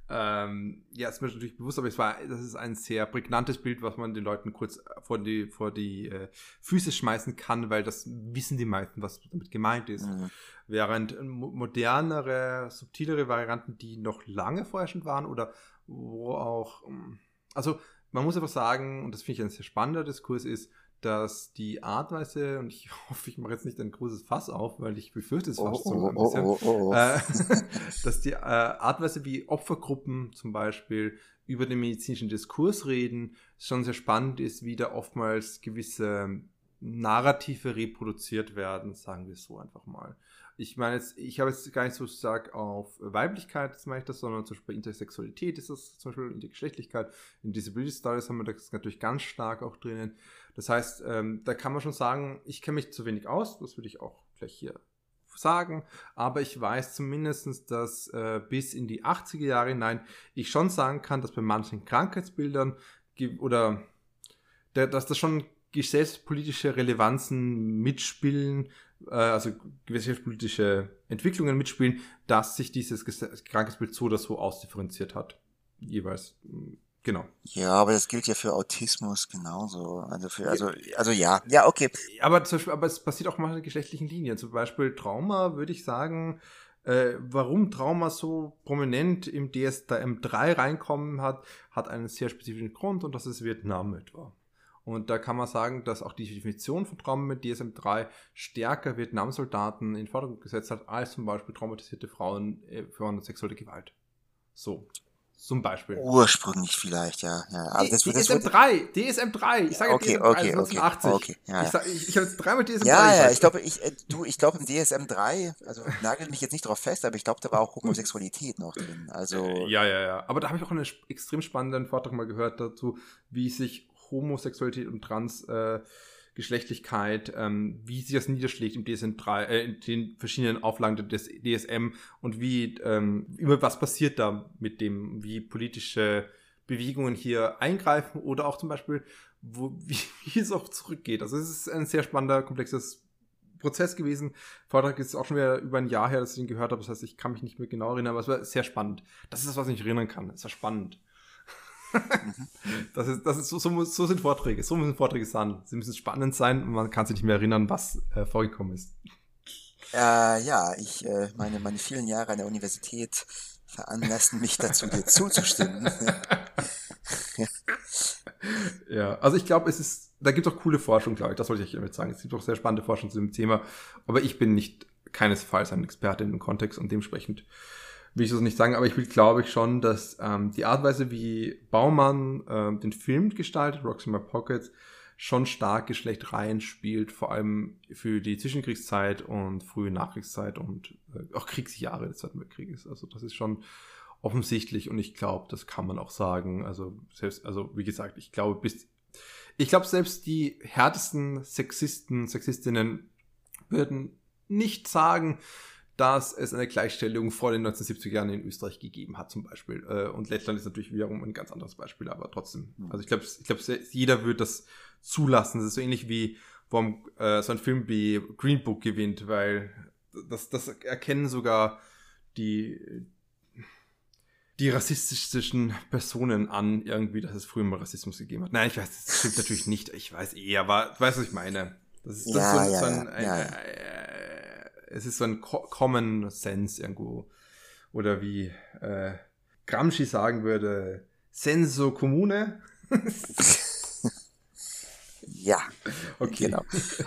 Ähm, ja, ist mir natürlich bewusst, aber es war, das ist ein sehr prägnantes Bild, was man den Leuten kurz vor die, vor die äh, Füße schmeißen kann, weil das wissen die meisten, was damit gemeint ist. Mhm. Während modernere, subtilere Varianten, die noch lange vorherrschend waren oder wo auch, ähm, also man muss einfach sagen, und das finde ich ein sehr spannender Diskurs ist, dass die Artweise, und ich hoffe, ich mache jetzt nicht ein großes Fass auf, weil ich befürchte es fast Oh, sogar ein oh, bisschen, oh, oh, oh. Äh, dass die äh, Artweise, wie Opfergruppen zum Beispiel über den medizinischen Diskurs reden, schon sehr spannend ist, wie da oftmals gewisse Narrative reproduziert werden, sagen wir so einfach mal. Ich meine jetzt, ich habe jetzt gar nicht so stark auf Weiblichkeit, das meine ich das, sondern zum Beispiel bei Intersexualität ist das zum Beispiel Intergeschlechtlichkeit. In Disability Stories haben wir das natürlich ganz stark auch drinnen. Das heißt, ähm, da kann man schon sagen, ich kenne mich zu wenig aus, das würde ich auch gleich hier sagen, aber ich weiß zumindest, dass äh, bis in die 80er Jahre hinein ich schon sagen kann, dass bei manchen Krankheitsbildern oder der, dass das schon gesellschaftspolitische Relevanzen mitspielen, äh, also gesellschaftspolitische Entwicklungen mitspielen, dass sich dieses Krankheitsbild so oder so ausdifferenziert hat. Jeweils. Genau. Ja, aber das gilt ja für Autismus genauso. Also für, also, also ja, ja, okay. Aber, zum Beispiel, aber es passiert auch mal in geschlechtlichen Linien. Zum Beispiel Trauma, würde ich sagen, äh, warum Trauma so prominent im DSM-3 reinkommen hat, hat einen sehr spezifischen Grund und das ist Vietnam etwa. Und da kann man sagen, dass auch die Definition von Trauma mit DSM-3 stärker Vietnam-Soldaten in den Vordergrund gesetzt hat, als zum Beispiel traumatisierte Frauen äh, für sexuelle Gewalt. So, zum Beispiel. Ursprünglich vielleicht, ja. ja. Aber das, D- das wird, DSM-3, DSM-3, ich sage Okay, DSM-3, okay, 1980. okay, okay, ja, ich sag, ich, ich habe jetzt dreimal DSM-3 ja, ja, ich glaube, ich, äh, du, ich glaube im DSM 3, also nagel mich jetzt nicht drauf fest, aber ich glaube, da war auch Homosexualität noch drin. Also, Äh, Ja, ja, ja. Aber da habe ich auch einen extrem spannenden Vortrag mal gehört dazu, wie sich Homosexualität und Transgeschlechtlichkeit, äh, Geschlechtlichkeit, ähm, wie sich das niederschlägt im DSM-3, äh, in den verschiedenen Auflagen des DSM und wie, ähm, über was passiert da mit dem, wie politische Bewegungen hier eingreifen oder auch zum Beispiel, wo, wie, wie es auch zurückgeht. Also es ist ein sehr spannender, komplexes Prozess gewesen. Vortrag ist auch schon wieder über ein Jahr her, dass ich ihn gehört habe. Das heißt, ich kann mich nicht mehr genau erinnern, aber es war sehr spannend. Das ist das, was ich erinnern kann. Es war spannend. das ist, das ist so, so, so sind Vorträge. So müssen Vorträge sein. Sie müssen spannend sein und man kann sich nicht mehr erinnern, was äh, vorgekommen ist. äh, ja, ich, äh, meine, meine vielen Jahre an der Universität veranlassen mich dazu, dir zuzustimmen. Ja, also ich glaube, es ist, da gibt es auch coole Forschung, glaube ich. Das wollte ich damit sagen. Es gibt auch sehr spannende Forschung zu dem Thema. Aber ich bin nicht keinesfalls ein Experte in dem Kontext und dementsprechend will ich das nicht sagen. Aber ich will, glaube ich, schon, dass ähm, die Art und Weise, wie Baumann ähm, den Film gestaltet, Rocks in My Pockets, schon stark Geschlecht reinspielt, vor allem für die Zwischenkriegszeit und frühe Nachkriegszeit und äh, auch Kriegsjahre des Zweiten Weltkrieges. Also das ist schon offensichtlich und ich glaube, das kann man auch sagen. Also selbst, also wie gesagt, ich glaube, bis ich glaube, selbst die härtesten Sexisten, Sexistinnen würden nicht sagen, dass es eine Gleichstellung vor den 1970er Jahren in Österreich gegeben hat, zum Beispiel. Äh, Und Lettland ist natürlich wiederum ein ganz anderes Beispiel, aber trotzdem. Also ich glaube, ich glaube, jeder wird das zulassen. Das ist so ähnlich wie, warum äh, so ein Film wie Green Book gewinnt, weil das, das erkennen sogar die, die rassistischen Personen an, irgendwie, dass es früher mal Rassismus gegeben hat. Nein, ich weiß, das stimmt natürlich nicht. Ich weiß eh, aber du weißt, was ich meine. Das ist, das Ja, so, ja, so ein, ja, ein, äh, es ist so ein Co Common Sense irgendwo. Oder wie äh, Gramsci sagen würde, Senso Comune. ja. Okay. Genau.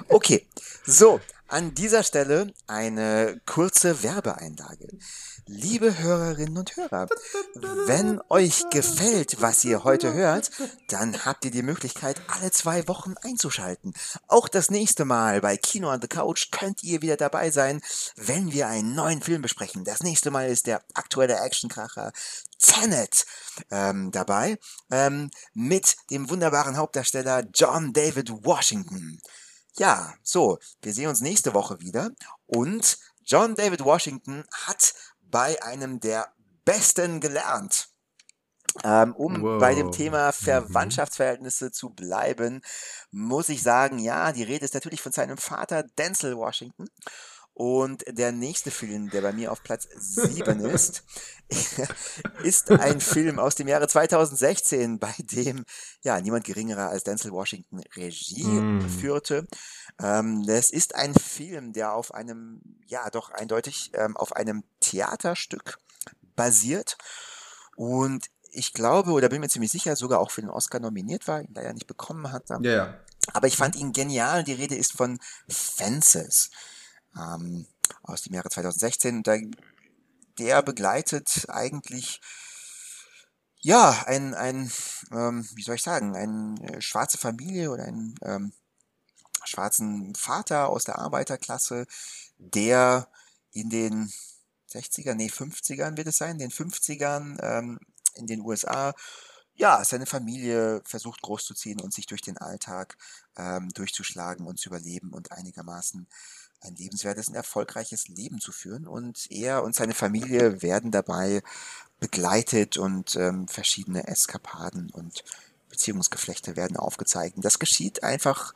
Okay, so, an dieser Stelle eine kurze Werbeeinlage. Liebe Hörerinnen und Hörer, wenn euch gefällt, was ihr heute hört, dann habt ihr die Möglichkeit, alle zwei Wochen einzuschalten. Auch das nächste Mal bei Kino on the Couch könnt ihr wieder dabei sein, wenn wir einen neuen Film besprechen. Das nächste Mal ist der aktuelle Actionkracher Tenet ähm, dabei ähm, mit dem wunderbaren Hauptdarsteller John David Washington. Ja, so, wir sehen uns nächste Woche wieder und John David Washington hat bei einem der Besten gelernt. Ähm, um Wow. bei dem Thema Mhm. Verwandtschaftsverhältnisse zu bleiben, muss ich sagen, ja, die Rede ist natürlich von seinem Vater Denzel Washington. Und der nächste Film, der bei mir auf Platz 7 ist, ist ein Film aus dem Jahre 2016, bei dem ja niemand geringerer als Denzel Washington Regie Mm. führte. Ähm, das ist ein Film, der auf einem, ja doch eindeutig ähm, auf einem Theaterstück basiert. Und ich glaube, oder bin mir ziemlich sicher, sogar auch für den Oscar nominiert war, ihn leider nicht bekommen hat. Ja, ja. Aber ich fand ihn genial. Die Rede ist von Fences ähm, aus dem Jahre 2016. Da, der begleitet eigentlich ja, ein, ein ähm, wie soll ich sagen, eine äh, schwarze Familie oder einen ähm, schwarzen Vater aus der Arbeiterklasse, der in den 60er, nee, 50ern wird es sein, den 50ern ähm, in den USA, ja, seine Familie versucht großzuziehen und sich durch den Alltag ähm, durchzuschlagen und zu überleben und einigermaßen ein lebenswertes und erfolgreiches Leben zu führen. Und er und seine Familie werden dabei begleitet und ähm, verschiedene Eskapaden und Beziehungsgeflechte werden aufgezeigt. Und das geschieht einfach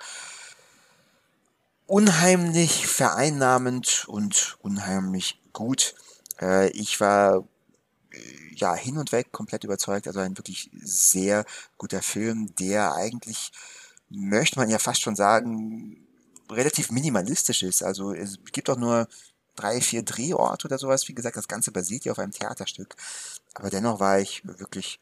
unheimlich vereinnahmend und unheimlich gut. Äh, ich war äh, ja hin und weg komplett überzeugt. Also ein wirklich sehr guter Film, der eigentlich, möchte man ja fast schon sagen, relativ minimalistisch ist. Also es gibt auch nur drei, vier Drehorte oder sowas. Wie gesagt, das Ganze basiert ja auf einem Theaterstück. Aber dennoch war ich wirklich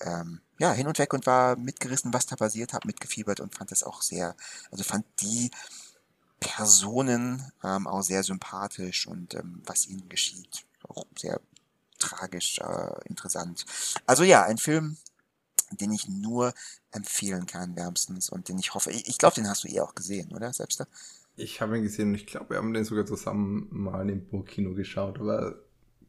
ähm, ja, hin und weg und war mitgerissen, was da passiert, habe mitgefiebert und fand das auch sehr, also fand die Personen ähm, auch sehr sympathisch und ähm, was ihnen geschieht, auch sehr tragisch, äh, interessant. Also ja, ein Film, den ich nur empfehlen kann, wärmstens und den ich hoffe, ich, ich glaube, den hast du eh auch gesehen, oder, Selbster? Ich habe ihn gesehen und ich glaube, wir haben den sogar zusammen mal im Burgkino geschaut, aber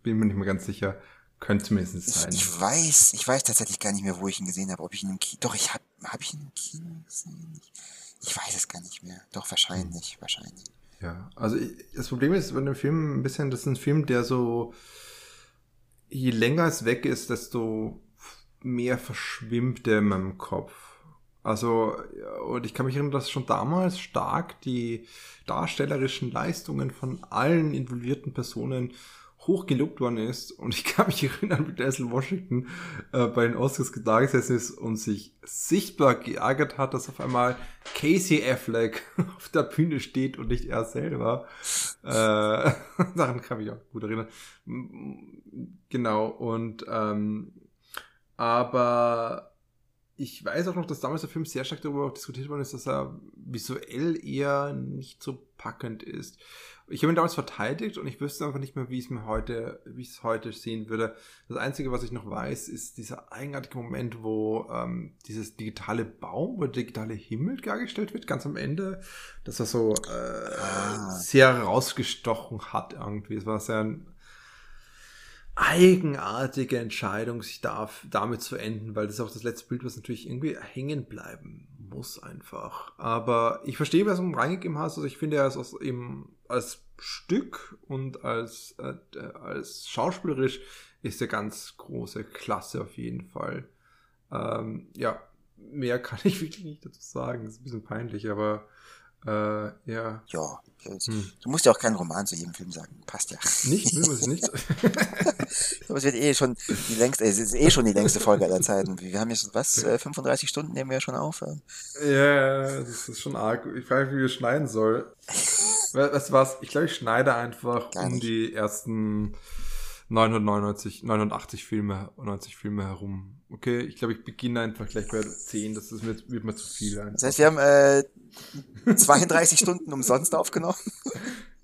bin mir nicht mehr ganz sicher. Könnte mindestens sein. Ich, ich, weiß, ich weiß tatsächlich gar nicht mehr, wo ich ihn gesehen habe. Ob ich ihn im Kino. Doch, ich habe hab ich ihn im Kino gesehen. Ich, ich weiß es gar nicht mehr. Doch, wahrscheinlich, hm. wahrscheinlich. Ja, also ich, das Problem ist bei dem Film ein bisschen, das ist ein Film, der so, je länger es weg ist, desto mehr verschwimmt der in meinem Kopf. Also, und ich kann mich erinnern, dass schon damals stark die darstellerischen Leistungen von allen involvierten Personen hoch gelobt worden ist. Und ich kann mich erinnern, wie Denzel Washington äh, bei den Oscars da gesessen ist und sich sichtbar geärgert hat, dass auf einmal Casey Affleck auf der Bühne steht und nicht er selber. Äh, daran kann ich auch gut erinnern. Genau, und ähm, aber ich weiß auch noch, dass damals der Film sehr stark darüber diskutiert worden ist, dass er visuell eher nicht so packend ist. Ich habe ihn damals verteidigt und ich wüsste einfach nicht mehr, wie es mir heute, wie ich es heute sehen würde. Das Einzige, was ich noch weiß, ist dieser eigenartige Moment, wo ähm, dieses digitale Baum oder digitale Himmel dargestellt wird, ganz am Ende, dass er so äh, ah. sehr rausgestochen hat irgendwie. Es war sehr eigenartige Entscheidung, sich da, damit zu enden, weil das ist auch das letzte Bild, was natürlich irgendwie hängen bleiben muss einfach. Aber ich verstehe, was du reingegeben hast. Also ich finde, er ist aus, eben als Stück und als, äh, als schauspielerisch ist er ganz große Klasse auf jeden Fall. Ähm, ja, mehr kann ich wirklich nicht dazu sagen. Das ist ein bisschen peinlich, aber äh, ja. Ja, hm. du musst ja auch keinen Roman zu jedem Film sagen. Passt ja. Nicht, muss ich nicht. Aber es wird eh schon die längste, es ist eh schon die längste Folge aller Zeiten. Wir haben jetzt was, 35 äh, Stunden nehmen wir schon auf. Ja, das ist schon arg. Ich frage mich, wie wir schneiden soll. was? Ich glaube, ich schneide einfach um die ersten 999, 89 Filme, 90 Filme herum. Okay, ich glaube, ich beginne einfach gleich bei 10, das ist mir, wird mir zu viel. Einfach. Das heißt, wir haben äh, 32 Stunden umsonst aufgenommen.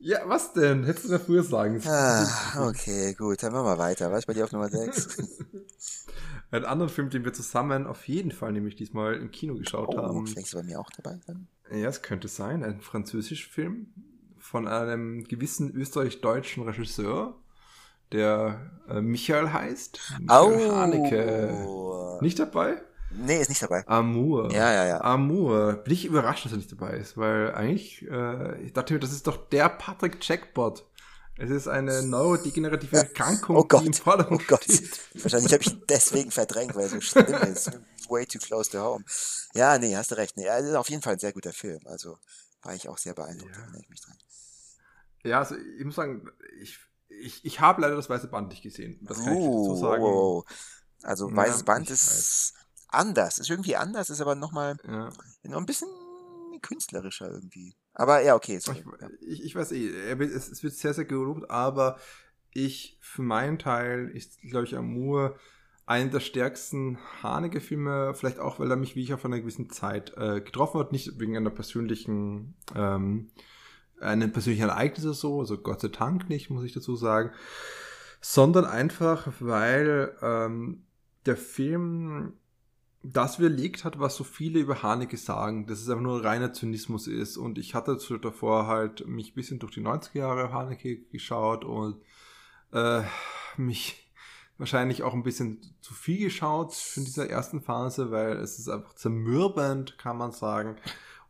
Ja, was denn? Hättest du da früher sagen Ah, okay, gut, dann machen wir weiter. Was bei dir auf Nummer 6? Ein anderen Film, den wir zusammen auf jeden Fall nämlich diesmal im Kino geschaut oh, haben. Vielleicht du bei mir auch dabei dann? Ja, es könnte sein. Ein französischer Film von einem gewissen österreich-deutschen Regisseur, der äh, Michael heißt. Michael oh. Haneke. Nicht dabei? Nee, ist nicht dabei. Amour. Ja, ja, ja. Amour. Bin ich überrascht, dass er nicht dabei ist, weil eigentlich, äh, ich dachte mir, das ist doch der Patrick Jackpot. Es ist eine neurodegenerative Erkrankung, oh Gott. die im Vordergrund oh Gott. steht. Wahrscheinlich habe ich deswegen verdrängt, weil er so schlimm ist. Way too close to home. Ja, nee, hast du recht. Nee, also auf jeden Fall ein sehr guter Film. Also war ich auch sehr beeindruckt, ja. ich mich dran. Ja, also ich muss sagen, ich, ich, ich habe leider das Weiße Band nicht gesehen. Das kann oh, ich so sagen. Oh. Also Weißes Band ist weiß anders. Ist irgendwie anders, ist aber nochmal ja. noch ein bisschen künstlerischer irgendwie. Aber ja, okay. Sorry. Ich, ich, weiß eh, es, es, wird sehr, sehr gelobt, aber ich, für meinen Teil, ist, glaube ich, Amour einen der stärksten Haneke-Filme, vielleicht auch, weil er mich wie ich auf einer gewissen Zeit äh, getroffen hat, nicht wegen einer persönlichen, ähm, einem persönlichen Ereignis oder so, also Gott sei Dank nicht, muss ich dazu sagen, sondern einfach, weil ähm, der Film das widerlegt hat, was so viele über Haneke sagen, dass es einfach nur reiner Zynismus ist. Und ich hatte davor halt mich ein bisschen durch die 90er Jahre Haneke geschaut und äh, mich wahrscheinlich auch ein bisschen zu viel geschaut in dieser ersten Phase, weil es ist einfach zermürbend, kann man sagen.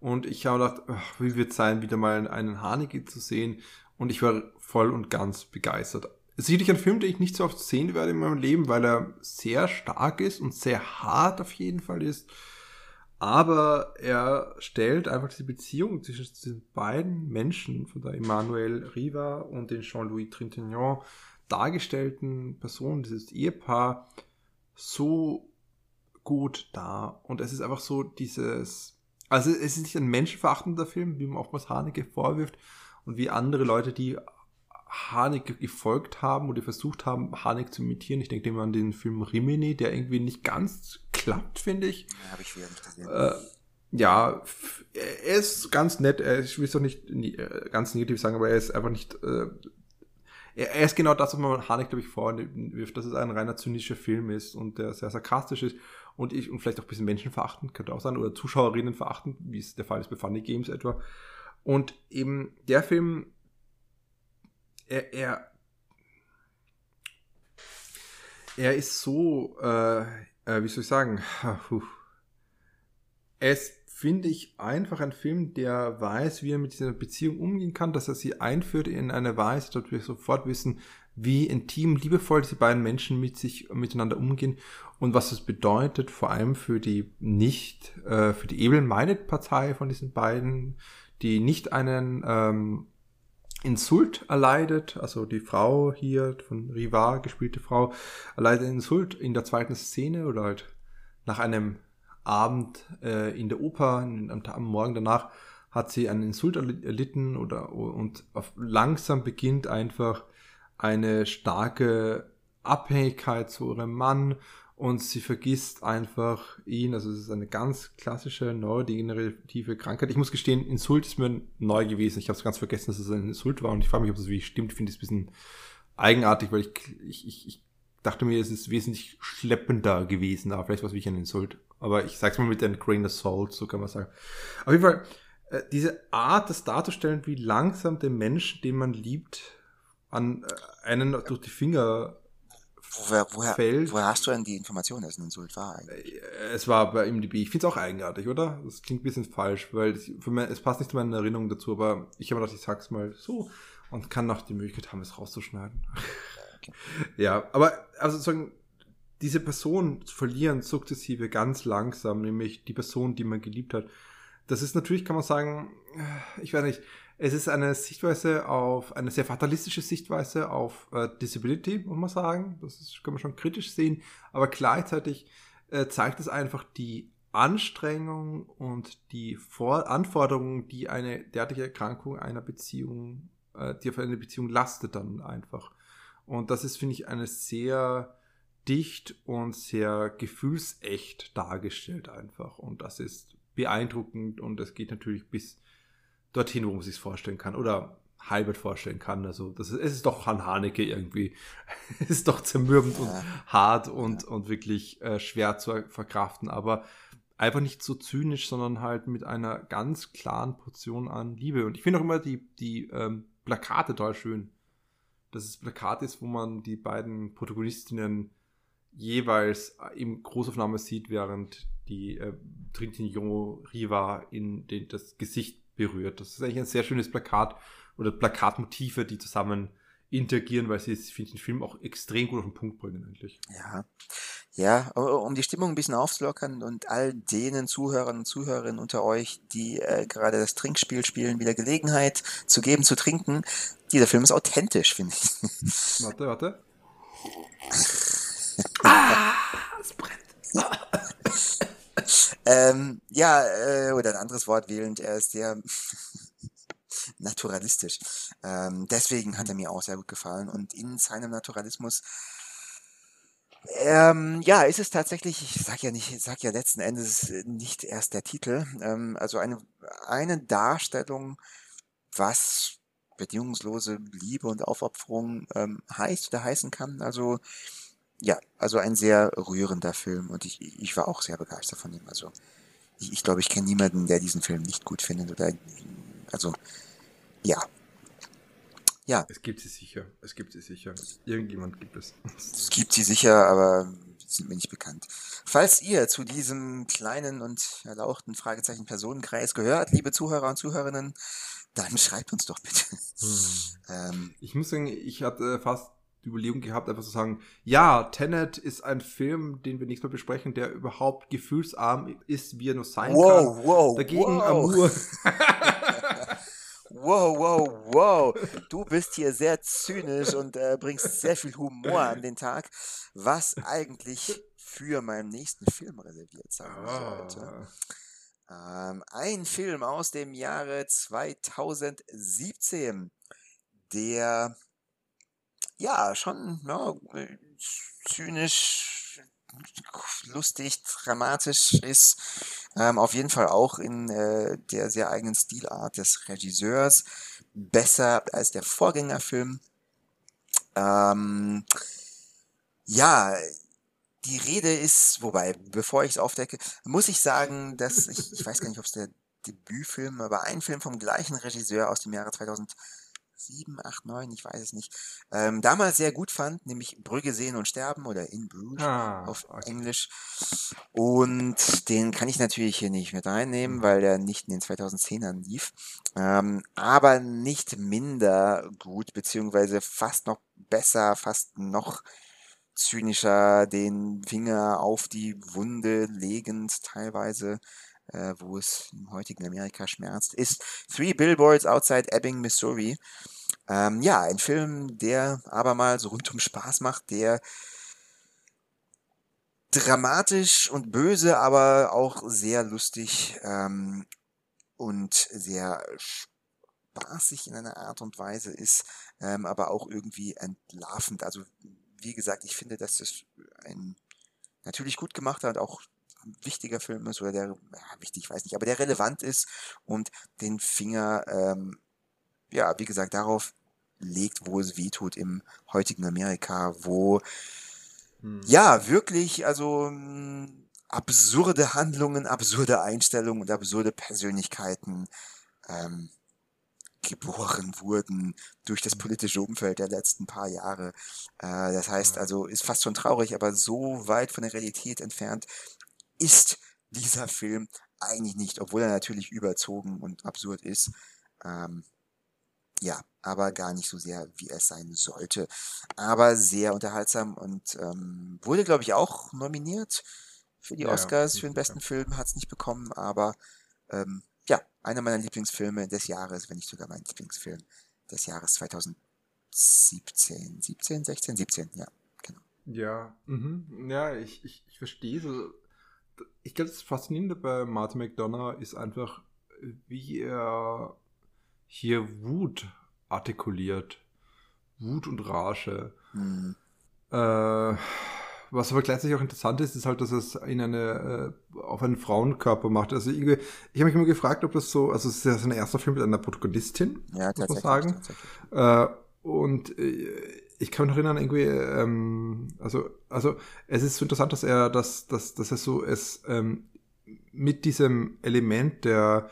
Und ich habe gedacht, ach, wie wird es sein, wieder mal einen Haneke zu sehen. Und ich war voll und ganz begeistert. Sicherlich ein Film, den ich nicht so oft sehen werde in meinem Leben, weil er sehr stark ist und sehr hart auf jeden Fall ist. Aber er stellt einfach diese Beziehung zwischen diesen beiden Menschen, von der Emmanuel Riva und den Jean-Louis Trintignant dargestellten Personen, dieses Ehepaar, so gut dar. Und es ist einfach so dieses, also es ist nicht ein menschenverachtender Film, wie man oftmals Haneke vorwirft und wie andere Leute, die Hanek gefolgt haben oder versucht haben, Hanek zu imitieren. Ich denke immer an den Film Rimini, der irgendwie nicht ganz klappt, finde ich. Ja, habe ich wieder nicht gesehen. Äh, ja, er ist ganz nett. Ich will es doch nicht äh, ganz negativ sagen, aber er ist einfach nicht. Äh, er ist genau das, was man Hanek, glaube ich, vorwirft, dass es ein reiner zynischer Film ist und der sehr sarkastisch ist und ich und vielleicht auch ein bisschen menschenverachtend, könnte auch sein, oder Zuschauerinnen verachtend, wie es der Fall ist bei Funny Games etwa. Und eben der Film er, er, er ist so, äh, äh, wie soll ich sagen, ist, finde ich, einfach ein Film, der weiß, wie er mit dieser Beziehung umgehen kann, dass er sie einführt in eine Weise, dass wir sofort wissen, wie intim, liebevoll diese beiden Menschen mit sich miteinander umgehen und was es bedeutet, vor allem für die nicht, äh, für die able-minded Partei von diesen beiden, die nicht einen ähm, Insult erleidet, also die Frau hier von Rivar gespielte Frau erleidet Insult in der zweiten Szene oder halt nach einem Abend äh, in der Oper am, am, Morgen danach hat sie einen Insult erlitten oder und auf, langsam beginnt einfach eine starke Abhängigkeit zu ihrem Mann und sie vergisst einfach ihn. Also es ist eine ganz klassische neurodegenerative Krankheit. Ich muss gestehen, Insult ist mir neu gewesen. Ich habe es ganz vergessen, dass es ein Insult war und ich frage mich, ob das wirklich stimmt. Ich finde es ein bisschen eigenartig, weil ich, ich, ich, ich dachte mir, es ist wesentlich schleppender gewesen, aber vielleicht war es wirklich ein Insult. Aber ich sag's mal mit einem Grain of Salt, so kann man sagen. Auf jeden Fall, äh, diese Art, das darzustellen, wie langsam der Mensch, den man liebt, an äh, einen durch die Finger Woher, woher, fällt. woher hast du denn die Information, dass es ein Insult war eigentlich? Äh, es war bei IMDb. Ich finde es auch eigenartig, oder? Das klingt ein bisschen falsch, weil es, mich, es passt nicht zu meinen Erinnerungen dazu, aber ich habe gedacht, ich sag's mal so und kann noch die Möglichkeit haben, es rauszuschneiden. Okay. ja, aber also sozusagen, diese Person zu verlieren, sukzessive, ganz langsam, nämlich die Person, die man geliebt hat, das ist natürlich, kann man sagen, äh, ich weiß nicht, es ist eine Sichtweise auf, eine sehr fatalistische Sichtweise auf äh, Disability, muss man sagen. Das ist, kann man schon kritisch sehen. Aber gleichzeitig äh, zeigt es einfach die Anstrengung und die Vor Anforderungen, die eine derartige Erkrankung einer Beziehung, äh, die auf eine Beziehung lastet dann einfach. Und das ist, finde ich, eine sehr dicht und sehr gefühlsecht dargestellt einfach. Und das ist beeindruckend und es geht natürlich bis dorthin, wo man sich vorstellen kann. Oder halbert vorstellen kann. Also das ist, es ist doch Han Haneke irgendwie. es ist doch zermürbend ja. und hart und, ja. und wirklich äh, schwer zu verkraften, aber einfach nicht so zynisch, sondern halt mit einer ganz klaren Portion an Liebe. Und ich finde auch immer die, die ähm, Plakate toll schön. Dass es Plakat ist, wo man die beiden Protagonistinnen jeweils im Großaufnahme sieht, während die äh, Trintignon Riva in den, das Gesicht berührt. Das ist eigentlich ein sehr schönes Plakat oder Plakatmotive, die zusammen interagieren, weil sie, finde ich, den Film auch extrem gut auf den Punkt bringen eigentlich. Ja, ja, um die Stimmung ein bisschen aufzulockern und all denen Zuhörern und Zuhörerinnen unter euch, die äh, gerade das Trinkspiel spielen, wieder Gelegenheit zu geben, zu trinken. Dieser Film ist authentisch, finde ich. Warte, warte. ah, es brennt. Ähm, ja, äh, oder ein anderes Wort wählend, er ist sehr naturalistisch. Ähm, deswegen hat er mir auch sehr gut gefallen. Und in seinem Naturalismus Ähm, ja, ist es tatsächlich, ich sag ja nicht, ich sag ja letzten Endes nicht erst der Titel, ähm, also eine, eine Darstellung, was bedingungslose Liebe und Aufopferung ähm, heißt oder heißen kann. Also ja, also ein sehr rührender Film und ich, ich war auch sehr begeistert von ihm. Also ich, ich glaube, ich kenne niemanden, der diesen Film nicht gut findet oder also ja. Ja. Es gibt sie sicher. Es gibt sie sicher. Irgendjemand gibt es. Es gibt sie sicher, aber sind mir nicht bekannt. Falls ihr zu diesem kleinen und erlauchten Fragezeichen Personenkreis gehört, liebe Zuhörer und Zuhörerinnen, dann schreibt uns doch bitte. Hm. Ähm, ich muss sagen, ich hatte fast die Überlegung gehabt, einfach zu sagen, ja, Tenet ist ein Film, den wir nicht mehr besprechen, der überhaupt gefühlsarm ist, wie er nur sein wow, kann. Wow, Dagegen wow. Amour. wow, wow, wow. Du bist hier sehr zynisch und äh, bringst sehr viel Humor an den Tag, was eigentlich für meinen nächsten Film reserviert sein sollte. Ah. Ähm, ein Film aus dem Jahre 2017, der ja schon ja, zynisch, lustig, dramatisch ist. Ähm, auf jeden Fall auch in äh, der sehr eigenen Stilart des Regisseurs. Besser als der Vorgängerfilm. Ähm, ja, die Rede ist, wobei, bevor ich es aufdecke, muss ich sagen, dass ich, ich weiß gar nicht, ob es der Debütfilm, aber ein Film vom gleichen Regisseur aus dem Jahre 2007, 8, 9, ich weiß es nicht, ähm, damals sehr gut fand, nämlich Brügge sehen und sterben oder In Bruges ah, auf okay. Englisch. Und den kann ich natürlich hier nicht mit reinnehmen, weil der nicht in den 2010ern lief. Ähm, aber nicht minder gut, beziehungsweise fast noch besser, fast noch zynischer den Finger auf die Wunde legend teilweise, äh, wo es im heutigen Amerika schmerzt, ist Three Billboards Outside Ebbing, Missouri. Ähm, ja, ein Film, der abermals rundum Spaß macht, der dramatisch und böse, aber auch sehr lustig ähm, und sehr spaßig in einer Art und Weise ist, ähm, aber auch irgendwie entlarvend. Also wie gesagt, ich finde, dass das ein natürlich gut gemachter und auch wichtiger Film ist, oder der, ja, wichtig, weiß nicht, aber der relevant ist und den Finger, ähm, ja, wie gesagt, darauf legt, wo es weh tut im heutigen Amerika, wo hm. ja wirklich, also absurde Handlungen, absurde Einstellungen und absurde Persönlichkeiten ähm, geboren wurden durch das politische Umfeld der letzten paar Jahre. Äh, das heißt also, ist fast schon traurig, aber so weit von der Realität entfernt ist dieser Film eigentlich nicht, obwohl er natürlich überzogen und absurd ist. Ähm, ja, aber gar nicht so sehr, wie es sein sollte. Aber sehr unterhaltsam und ähm, wurde, glaube ich, auch nominiert für die ja, Oscars für den besten Film, hat es nicht bekommen, aber ähm, ja, einer meiner Lieblingsfilme des Jahres, wenn nicht sogar mein Lieblingsfilm des Jahres 2017. 17, 16, 17, ja, genau. Ja, mhm. ja, ich, ich, ich verstehe so. Ich glaube, das Faszinierende bei Martin McDonough ist einfach, wie er hier Wut artikuliert. Wut und Rage. Mhm. Äh, was aber gleichzeitig auch interessant ist, ist halt, dass es in eine, äh, auf einen Frauenkörper macht. Also irgendwie, ich habe mich immer gefragt, ob das so, also es ist ja sein erster Film mit einer Protagonistin, ja, muss man sagen. Äh, und äh, ich kann mich noch erinnern, irgendwie, ähm, also, also es ist so interessant, dass er, dass, dass, dass er so es ähm, mit diesem Element der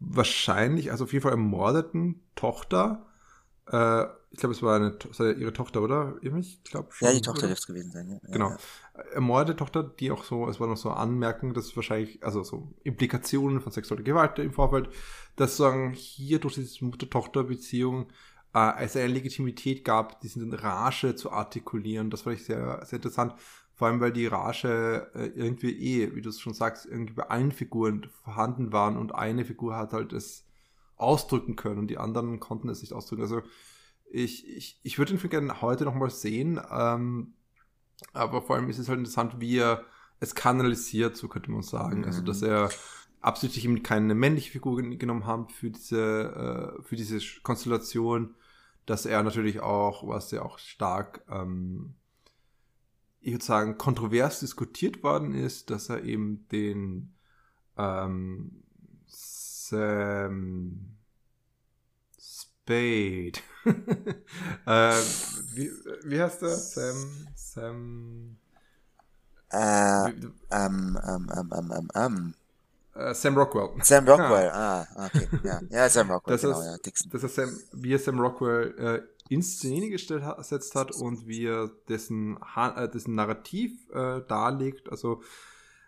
wahrscheinlich, also auf jeden Fall ermordeten Tochter, äh, ich glaube, es war eine, ihre Tochter, oder? Ich glaube schon. Ja, die Tochter dürfte es gewesen sein, ja. Genau. Ja. Ermordete Tochter, die auch so, es war noch so Anmerkungen, dass wahrscheinlich, also so Implikationen von sexueller Gewalt im Vorfeld, dass sagen, hier durch diese Mutter-Tochter-Beziehung äh, es eine Legitimität gab, diesen Rage zu artikulieren. Das fand ich sehr, sehr interessant. Vor allem, weil die Rage äh, irgendwie eh, wie du es schon sagst, irgendwie bei allen Figuren vorhanden waren und eine Figur hat halt es ausdrücken können und die anderen konnten es nicht ausdrücken. Also ich, ich, ich würde den Film gerne heute nochmal sehen, ähm, aber vor allem ist es halt interessant, wie er es kanalisiert, so könnte man sagen. Mhm. Also, dass mhm. er absichtlich eben keine männliche Figur genommen hat für diese, äh, für diese Konstellation, dass er natürlich auch, was ja auch stark ähm, ich würde sagen, kontrovers diskutiert worden ist, dass er eben den ähm, Sam Spade. äh, wie, wie heißt der? Sam. Sam. Äh, ähm, ähm, ähm, ähm, ähm, ähm. Äh, Sam Rockwell. Sam Rockwell, ja. ah, okay. Ja, ja Sam Rockwell, das genau, ist, ja, Dixon. Das ist Sam, wie er Sam Rockwell äh, in Szene gesetzt hat und wie er dessen, äh, dessen Narrativ äh, darlegt, also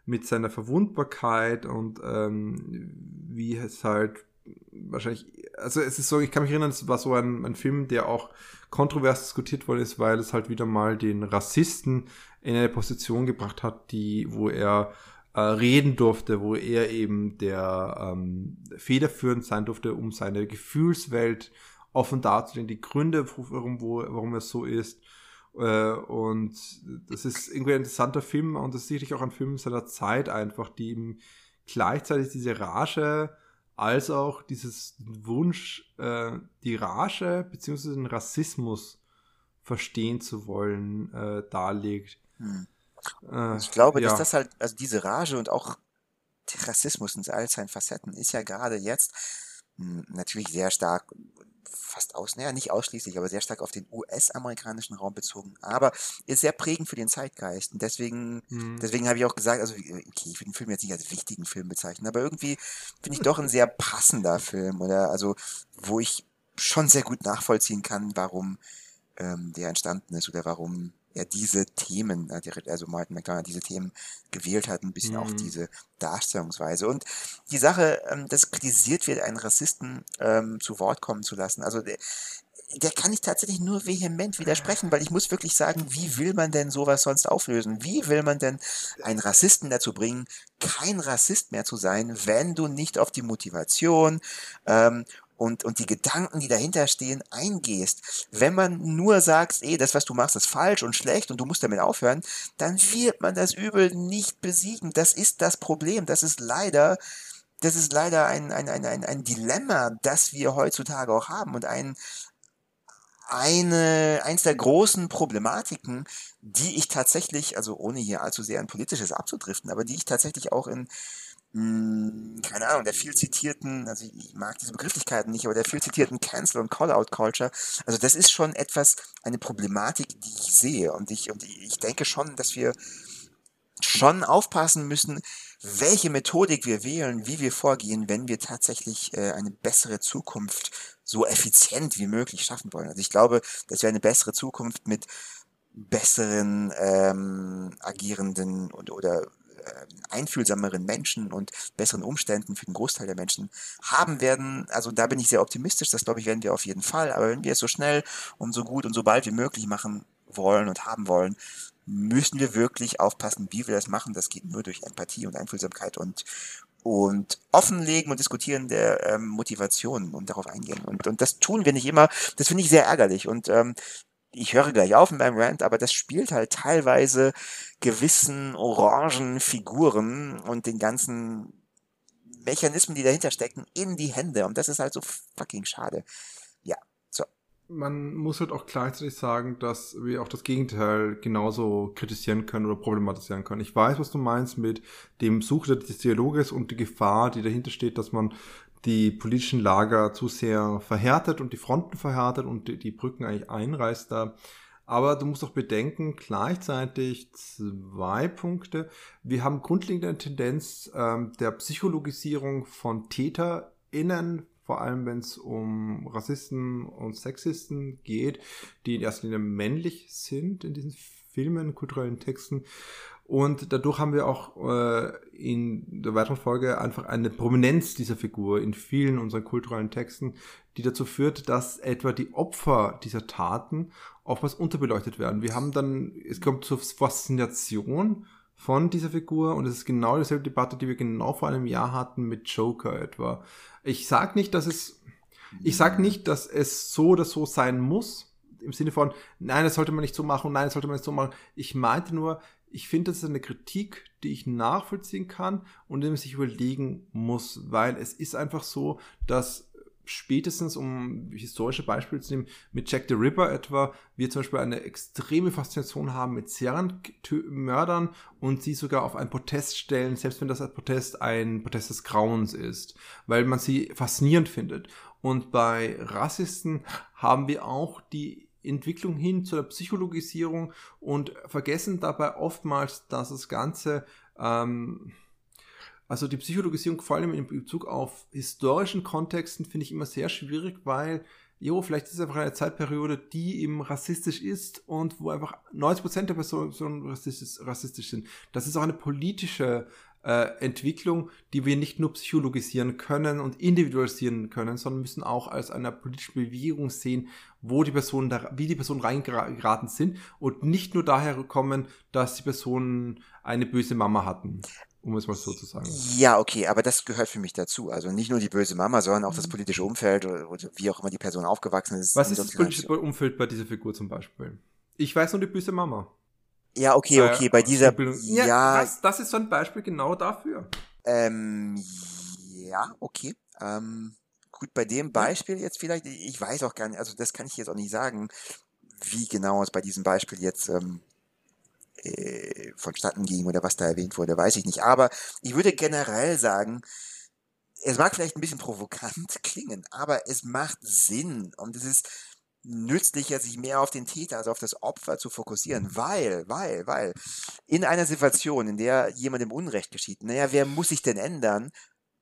mit seiner Verwundbarkeit und ähm, wie es halt wahrscheinlich, also es ist so, ich kann mich erinnern, es war so ein, ein Film, der auch kontrovers diskutiert worden ist, weil es halt wieder mal den Rassisten in eine Position gebracht hat, die, wo er äh, reden durfte, wo er eben der ähm, federführend sein durfte, um seine Gefühlswelt offen darzulegen, die Gründe, warum, wo, warum er so ist. Äh, und das ist irgendwie ein interessanter Film und das ist sicherlich auch ein Film seiner Zeit einfach, die ihm gleichzeitig diese Rage als auch dieses Wunsch, äh, die Rage bzw. den Rassismus verstehen zu wollen, äh, darlegt. Hm. Äh, ich glaube, ja. dass das halt, also diese Rage und auch der Rassismus in all seinen Facetten ist ja gerade jetzt mh, hm, natürlich sehr stark fast aus, naja, nicht ausschließlich, aber sehr stark auf den US-amerikanischen Raum bezogen, aber ist sehr prägend für den Zeitgeist. Und deswegen, mhm. deswegen habe ich auch gesagt, also, okay, ich will den Film jetzt nicht als wichtigen Film bezeichnen, aber irgendwie finde ich doch ein sehr passender Film, oder, also, wo ich schon sehr gut nachvollziehen kann, warum ähm, der entstanden ist oder warum er diese Themen, also Martin McDonough diese Themen gewählt hat, ein bisschen mhm. auch diese Darstellungsweise. Und die Sache, ähm, dass kritisiert wird, einen Rassisten ähm, zu Wort kommen zu lassen, also der, der kann ich tatsächlich nur vehement widersprechen, weil ich muss wirklich sagen, wie will man denn sowas sonst auflösen? Wie will man denn einen Rassisten dazu bringen, kein Rassist mehr zu sein, wenn du nicht auf die Motivation ähm, und, und die Gedanken, die dahinter stehen, eingehst. Wenn man nur sagt, ey, das, was du machst, ist falsch und schlecht und du musst damit aufhören, dann wird man das Übel nicht besiegen. Das ist das Problem. Das ist leider, das ist leider ein, ein, ein, ein, ein Dilemma, das wir heutzutage auch haben und ein, eine, eins der großen Problematiken, die ich tatsächlich, also ohne hier allzu sehr ein politisches abzudriften, aber die ich tatsächlich auch in, keine Ahnung, der viel zitierten, also ich mag diese Begrifflichkeiten nicht, aber der viel zitierten Cancel- und Call-out-Culture, also das ist schon etwas, eine Problematik, die ich sehe und ich, und ich denke schon, dass wir schon aufpassen müssen, welche Methodik wir wählen, wie wir vorgehen, wenn wir tatsächlich äh, eine bessere Zukunft so effizient wie möglich schaffen wollen. Also ich glaube, dass wir eine bessere Zukunft mit besseren ähm, agierenden und oder einfühlsameren Menschen und besseren Umständen für den Großteil der Menschen haben werden. Also da bin ich sehr optimistisch, das glaube ich werden wir auf jeden Fall. Aber wenn wir es so schnell und so gut und so bald wie möglich machen wollen und haben wollen, müssen wir wirklich aufpassen, wie wir das machen. Das geht nur durch Empathie und Einfühlsamkeit und und offenlegen und diskutieren der ähm, Motivationen und darauf eingehen. Und, und das tun wir nicht immer. Das finde ich sehr ärgerlich. Und ähm, ich höre gleich auf in meinem Rant, aber das spielt halt teilweise gewissen orangen Figuren und den ganzen Mechanismen, die dahinter stecken, in die Hände. Und das ist halt so fucking schade. Ja, so. Man muss halt auch gleichzeitig sagen, dass wir auch das Gegenteil genauso kritisieren können oder problematisieren können. Ich weiß, was du meinst mit dem Suche des Dialoges und die Gefahr, die dahinter steht, dass man die politischen Lager zu sehr verhärtet und die Fronten verhärtet und die, die Brücken eigentlich einreißt da. Aber du musst auch bedenken, gleichzeitig zwei Punkte. Wir haben grundlegende Tendenz ähm, der Psychologisierung von TäterInnen, vor allem wenn es um Rassisten und Sexisten geht, die in erster Linie männlich sind in diesen Filmen, kulturellen Texten. Und dadurch haben wir auch äh, in der weiteren Folge einfach eine Prominenz dieser Figur in vielen unserer kulturellen Texten, die dazu führt, dass etwa die Opfer dieser Taten oftmals unterbeleuchtet werden. Wir haben dann, es kommt zur Faszination von dieser Figur und es ist genau dieselbe Debatte, die wir genau vor einem Jahr hatten mit Joker etwa. Ich sag nicht, dass es, ich sag nicht, dass es so oder so sein muss, im Sinne von, nein, das sollte man nicht so machen, nein, das sollte man nicht so machen. Ich meinte nur, ich finde, das ist eine Kritik, die ich nachvollziehen kann und die man sich überlegen muss, weil es ist einfach so, dass spätestens, um historische Beispiele zu nehmen, mit Jack the Ripper etwa, wir zum Beispiel eine extreme Faszination haben mit Serienmördern und sie sogar auf einen Protest stellen, selbst wenn das ein Protest ein Protest des Grauens ist, weil man sie faszinierend findet. Und bei Rassisten haben wir auch die Entwicklung hin zu der Psychologisierung und vergessen dabei oftmals, dass das Ganze ähm, also die Psychologisierung vor allem in Bezug auf historischen Kontexten finde ich immer sehr schwierig, weil, jo, vielleicht ist es einfach eine Zeitperiode, die eben rassistisch ist und wo einfach 90% der Personen rassistisch, rassistisch sind. Das ist auch eine politische äh, Entwicklung, die wir nicht nur psychologisieren können und individualisieren können, sondern müssen auch als eine politische Bewegung sehen, wo die Personen da, wie die Personen reingeraten sind und nicht nur daher kommen, dass die Personen eine böse Mama hatten um es mal so zu sagen. Ja, okay, aber das gehört für mich dazu. Also nicht nur die böse Mama, sondern auch das mhm. politische Umfeld oder, oder wie auch immer die Person aufgewachsen ist. Was ist das politische Umfeld bei dieser Figur zum Beispiel? Ich weiß nur die böse Mama. Ja, okay, äh, okay, bei dieser. Ja, ja das, das, ist so ein Beispiel genau dafür. Ähm, ja, okay. Ähm, gut, bei dem Beispiel jetzt vielleicht, ich weiß auch gar nicht, also das kann ich jetzt auch nicht sagen, wie genau es bei diesem Beispiel jetzt ähm, äh, vonstatten ging oder was da erwähnt wurde, weiß ich nicht. Aber ich würde generell sagen, es mag vielleicht ein bisschen provokant klingen, aber es macht Sinn und es ist nützlicher, sich mehr auf den Täter, also auf das Opfer zu fokussieren, weil, weil, weil in einer Situation, in der jemandem Unrecht geschieht, naja, wer muss sich denn ändern?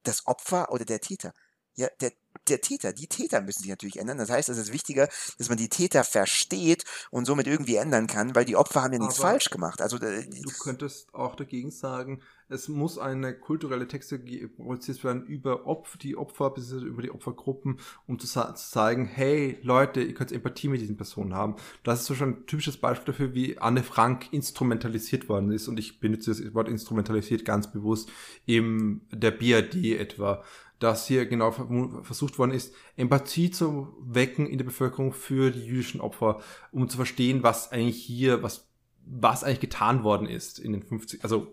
Das Opfer oder der Täter? Ja, der, der Täter, die Täter müssen sich natürlich ändern. Das heißt, es ist wichtiger, dass man die Täter versteht und somit irgendwie ändern kann, weil die Opfer haben ja nichts falsch gemacht. Also äh, du könntest auch dagegen sagen, es muss eine kulturelle Texte produziert werden über Opfer, die Opfer, über die Opfergruppen, um zu, zu, zeigen, hey Leute, ihr könnt Empathie mit diesen Personen haben. Das ist so schon ein typisches Beispiel dafür, wie Anne Frank instrumentalisiert worden ist. Und ich benutze das Wort instrumentalisiert ganz bewusst in der BRD etwa dass hier genau versucht worden ist, Empathie zu wecken in der Bevölkerung für die jüdischen Opfer, um zu verstehen, was eigentlich hier, was, was eigentlich getan worden ist in den 50, also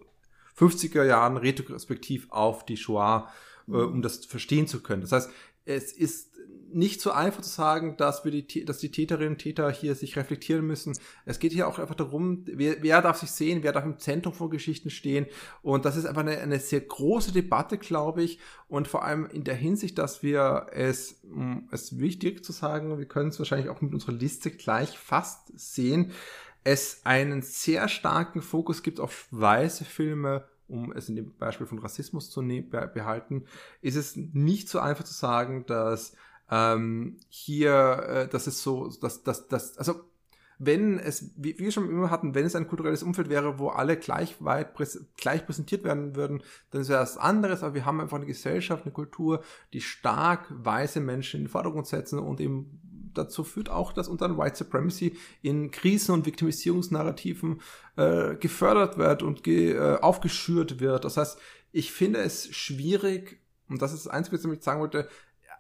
50er Jahren retrospektiv auf die Shoah, äh, um das verstehen zu können. Das heißt, es ist nicht so einfach zu sagen, dass wir die, dass die Täterinnen und Täter hier sich reflektieren müssen. Es geht hier auch einfach darum, wer, wer darf sich sehen, wer darf im Zentrum von Geschichten stehen. Und das ist einfach eine, eine sehr große Debatte, glaube ich. Und vor allem in der Hinsicht, dass wir es, es wichtig zu sagen, wir können es wahrscheinlich auch mit unserer Liste gleich fast sehen, es einen sehr starken Fokus gibt auf weiße Filme um es in dem Beispiel von Rassismus zu ne-, behalten, ist es nicht so einfach zu sagen, dass ähm, hier, äh, das ist so, dass, dass, dass, also wenn es, wie wir schon immer hatten, wenn es ein kulturelles Umfeld wäre, wo alle gleich weit präs gleich präsentiert werden würden, dann wäre das anderes, aber wir haben einfach eine Gesellschaft, eine Kultur, die stark weiße Menschen in den Vordergrund setzen und eben dazu führt auch, dass unter White Supremacy in Krisen- und Viktimisierungsnarrativen äh, gefördert wird und ge, äh, aufgeschürt wird. Das heißt, ich finde es schwierig, und das ist das Einzige, was ich sagen wollte,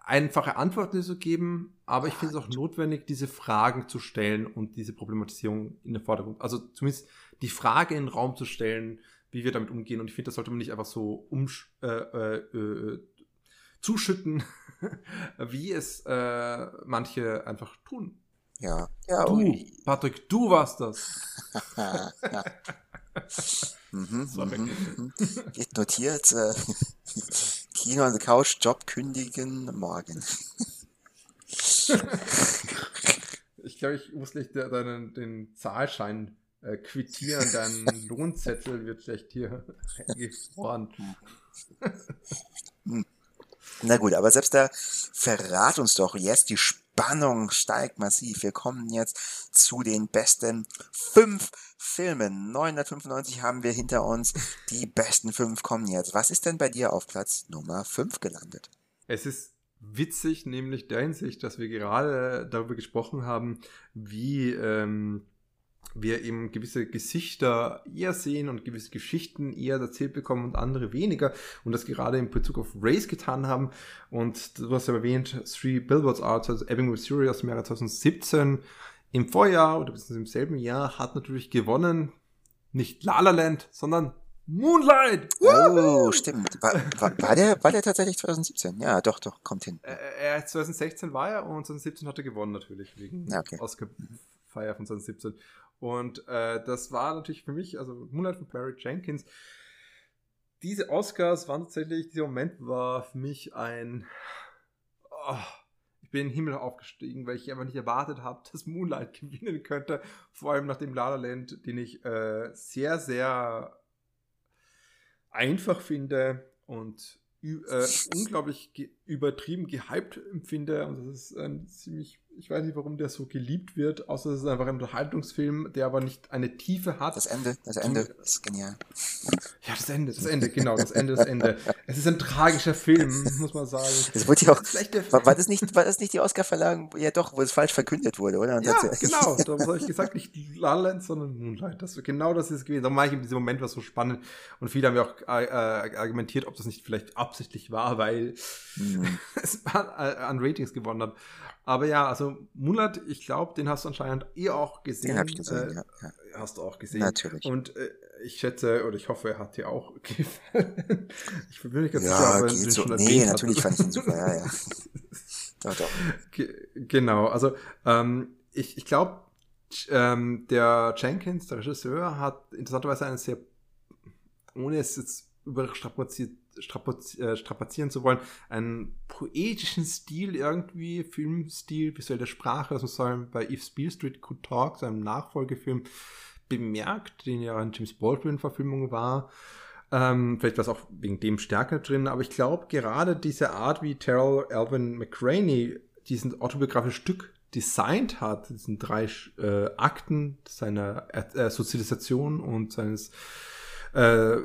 einfache Antworten zu geben, aber ich finde es auch notwendig, diese Fragen zu stellen und diese Problematisierung in den Vordergrund, also zumindest die Frage in den Raum zu stellen, wie wir damit umgehen. Und ich finde, das sollte man nicht einfach so um, äh, äh, äh, zuschütten, wie es äh, manche einfach tun. Ja. ja du, ui. Patrick, du warst das. mhm, Sorry. Mhm, mhm. Geht notiert. Äh, Kino an der Couch, Job kündigen, morgen. ich glaube, ich muss nicht deinen, den Zahlschein äh, quittieren. Dein Lohnzettel wird vielleicht hier gefroren. Na gut, aber selbst da verrat uns doch jetzt, die Spannung steigt massiv. Wir kommen jetzt zu den besten fünf Filmen. 995 haben wir hinter uns. Die besten fünf kommen jetzt. Was ist denn bei dir auf Platz Nummer fünf gelandet? Es ist witzig, nämlich der Hinsicht, dass wir gerade darüber gesprochen haben, wie ähm, wir eben gewisse Gesichter eher sehen und gewisse Geschichten eher erzählt bekommen und andere weniger und das gerade in Bezug auf Race getan haben und du hast ja erwähnt, Three Billboards Arts, also Ebbing, Missouri aus dem Jahre 2017 im Vorjahr oder bis im selben Jahr hat natürlich gewonnen nicht La La Land, sondern Moonlight! Oh, stimmt. War, war, war, der, war der tatsächlich 2017? Ja, doch, doch, kommt hin. Äh, er, 2016 war er und 2017 hat er gewonnen natürlich, wegen okay. Oscar-Feier von 2017. Und äh, das war natürlich für mich, also Moonlight von Barry Jenkins, diese Oscars waren tatsächlich, dieser Moment war für mich ein, oh, ich bin in den Himmel aufgestiegen, weil ich einfach nicht erwartet habe, dass Moonlight gewinnen könnte. Vor allem nach dem La La Land, den ich äh, sehr, sehr einfach finde und äh, unglaublich ge übertrieben gehypt empfinde. Und das ist ein ziemlich ich weiß nicht, warum der so geliebt wird, außer es ist einfach ein Unterhaltungsfilm, der aber nicht eine Tiefe hat. Das Ende, das Ende ist genial. Ja, das Ende, das Ende, genau, das Ende, das Ende. Es ist ein tragischer Film, muss man sagen. Das wurde ja auch, war, war, das nicht, war das nicht die Oscar-Verleihung? Ja doch, wo es falsch verkündet wurde, oder? Und ja, genau, da habe ich gesagt, nicht La Land, sondern Moonlight. Das, genau das ist gewesen. Da mache ich in diesem Moment was so spannend und viele haben ja auch äh, äh argumentiert, ob das nicht vielleicht absichtlich war, weil mhm. es äh, an Ratings gewonnen hat. Aber ja, also Mulat, ich glaube, den hast du anscheinend eh auch gesehen. Den habe ich gesehen, äh, ja, ja, Hast du auch gesehen. Natürlich. Und äh, ich schätze, oder ich hoffe, er hat dir auch gefallen. ich bin nicht ganz ja, sicher, er den so. schon Nee, natürlich fand ich ihn super, ja, ja. doch, doch. Ge genau, also ähm, ich, ich glaube, ähm, der Jenkins, der Regisseur, hat interessanterweise einen sehr, ohne es jetzt überstrapaziert äh, strapazieren zu wollen, einen poetischen Stil irgendwie, Filmstil, visuelle Sprache, also soll bei If Beale Street Could Talk, seinem Nachfolgefilm, bemerkt, den ja in James Baldwin-Verfilmung war. Ähm, vielleicht war es auch wegen dem stärker drin, aber ich glaube, gerade diese Art, wie Terrell Alvin McRaney diesen autobiografischen Stück designt hat, diesen drei äh, Akten seiner äh, Sozialisation und seines äh,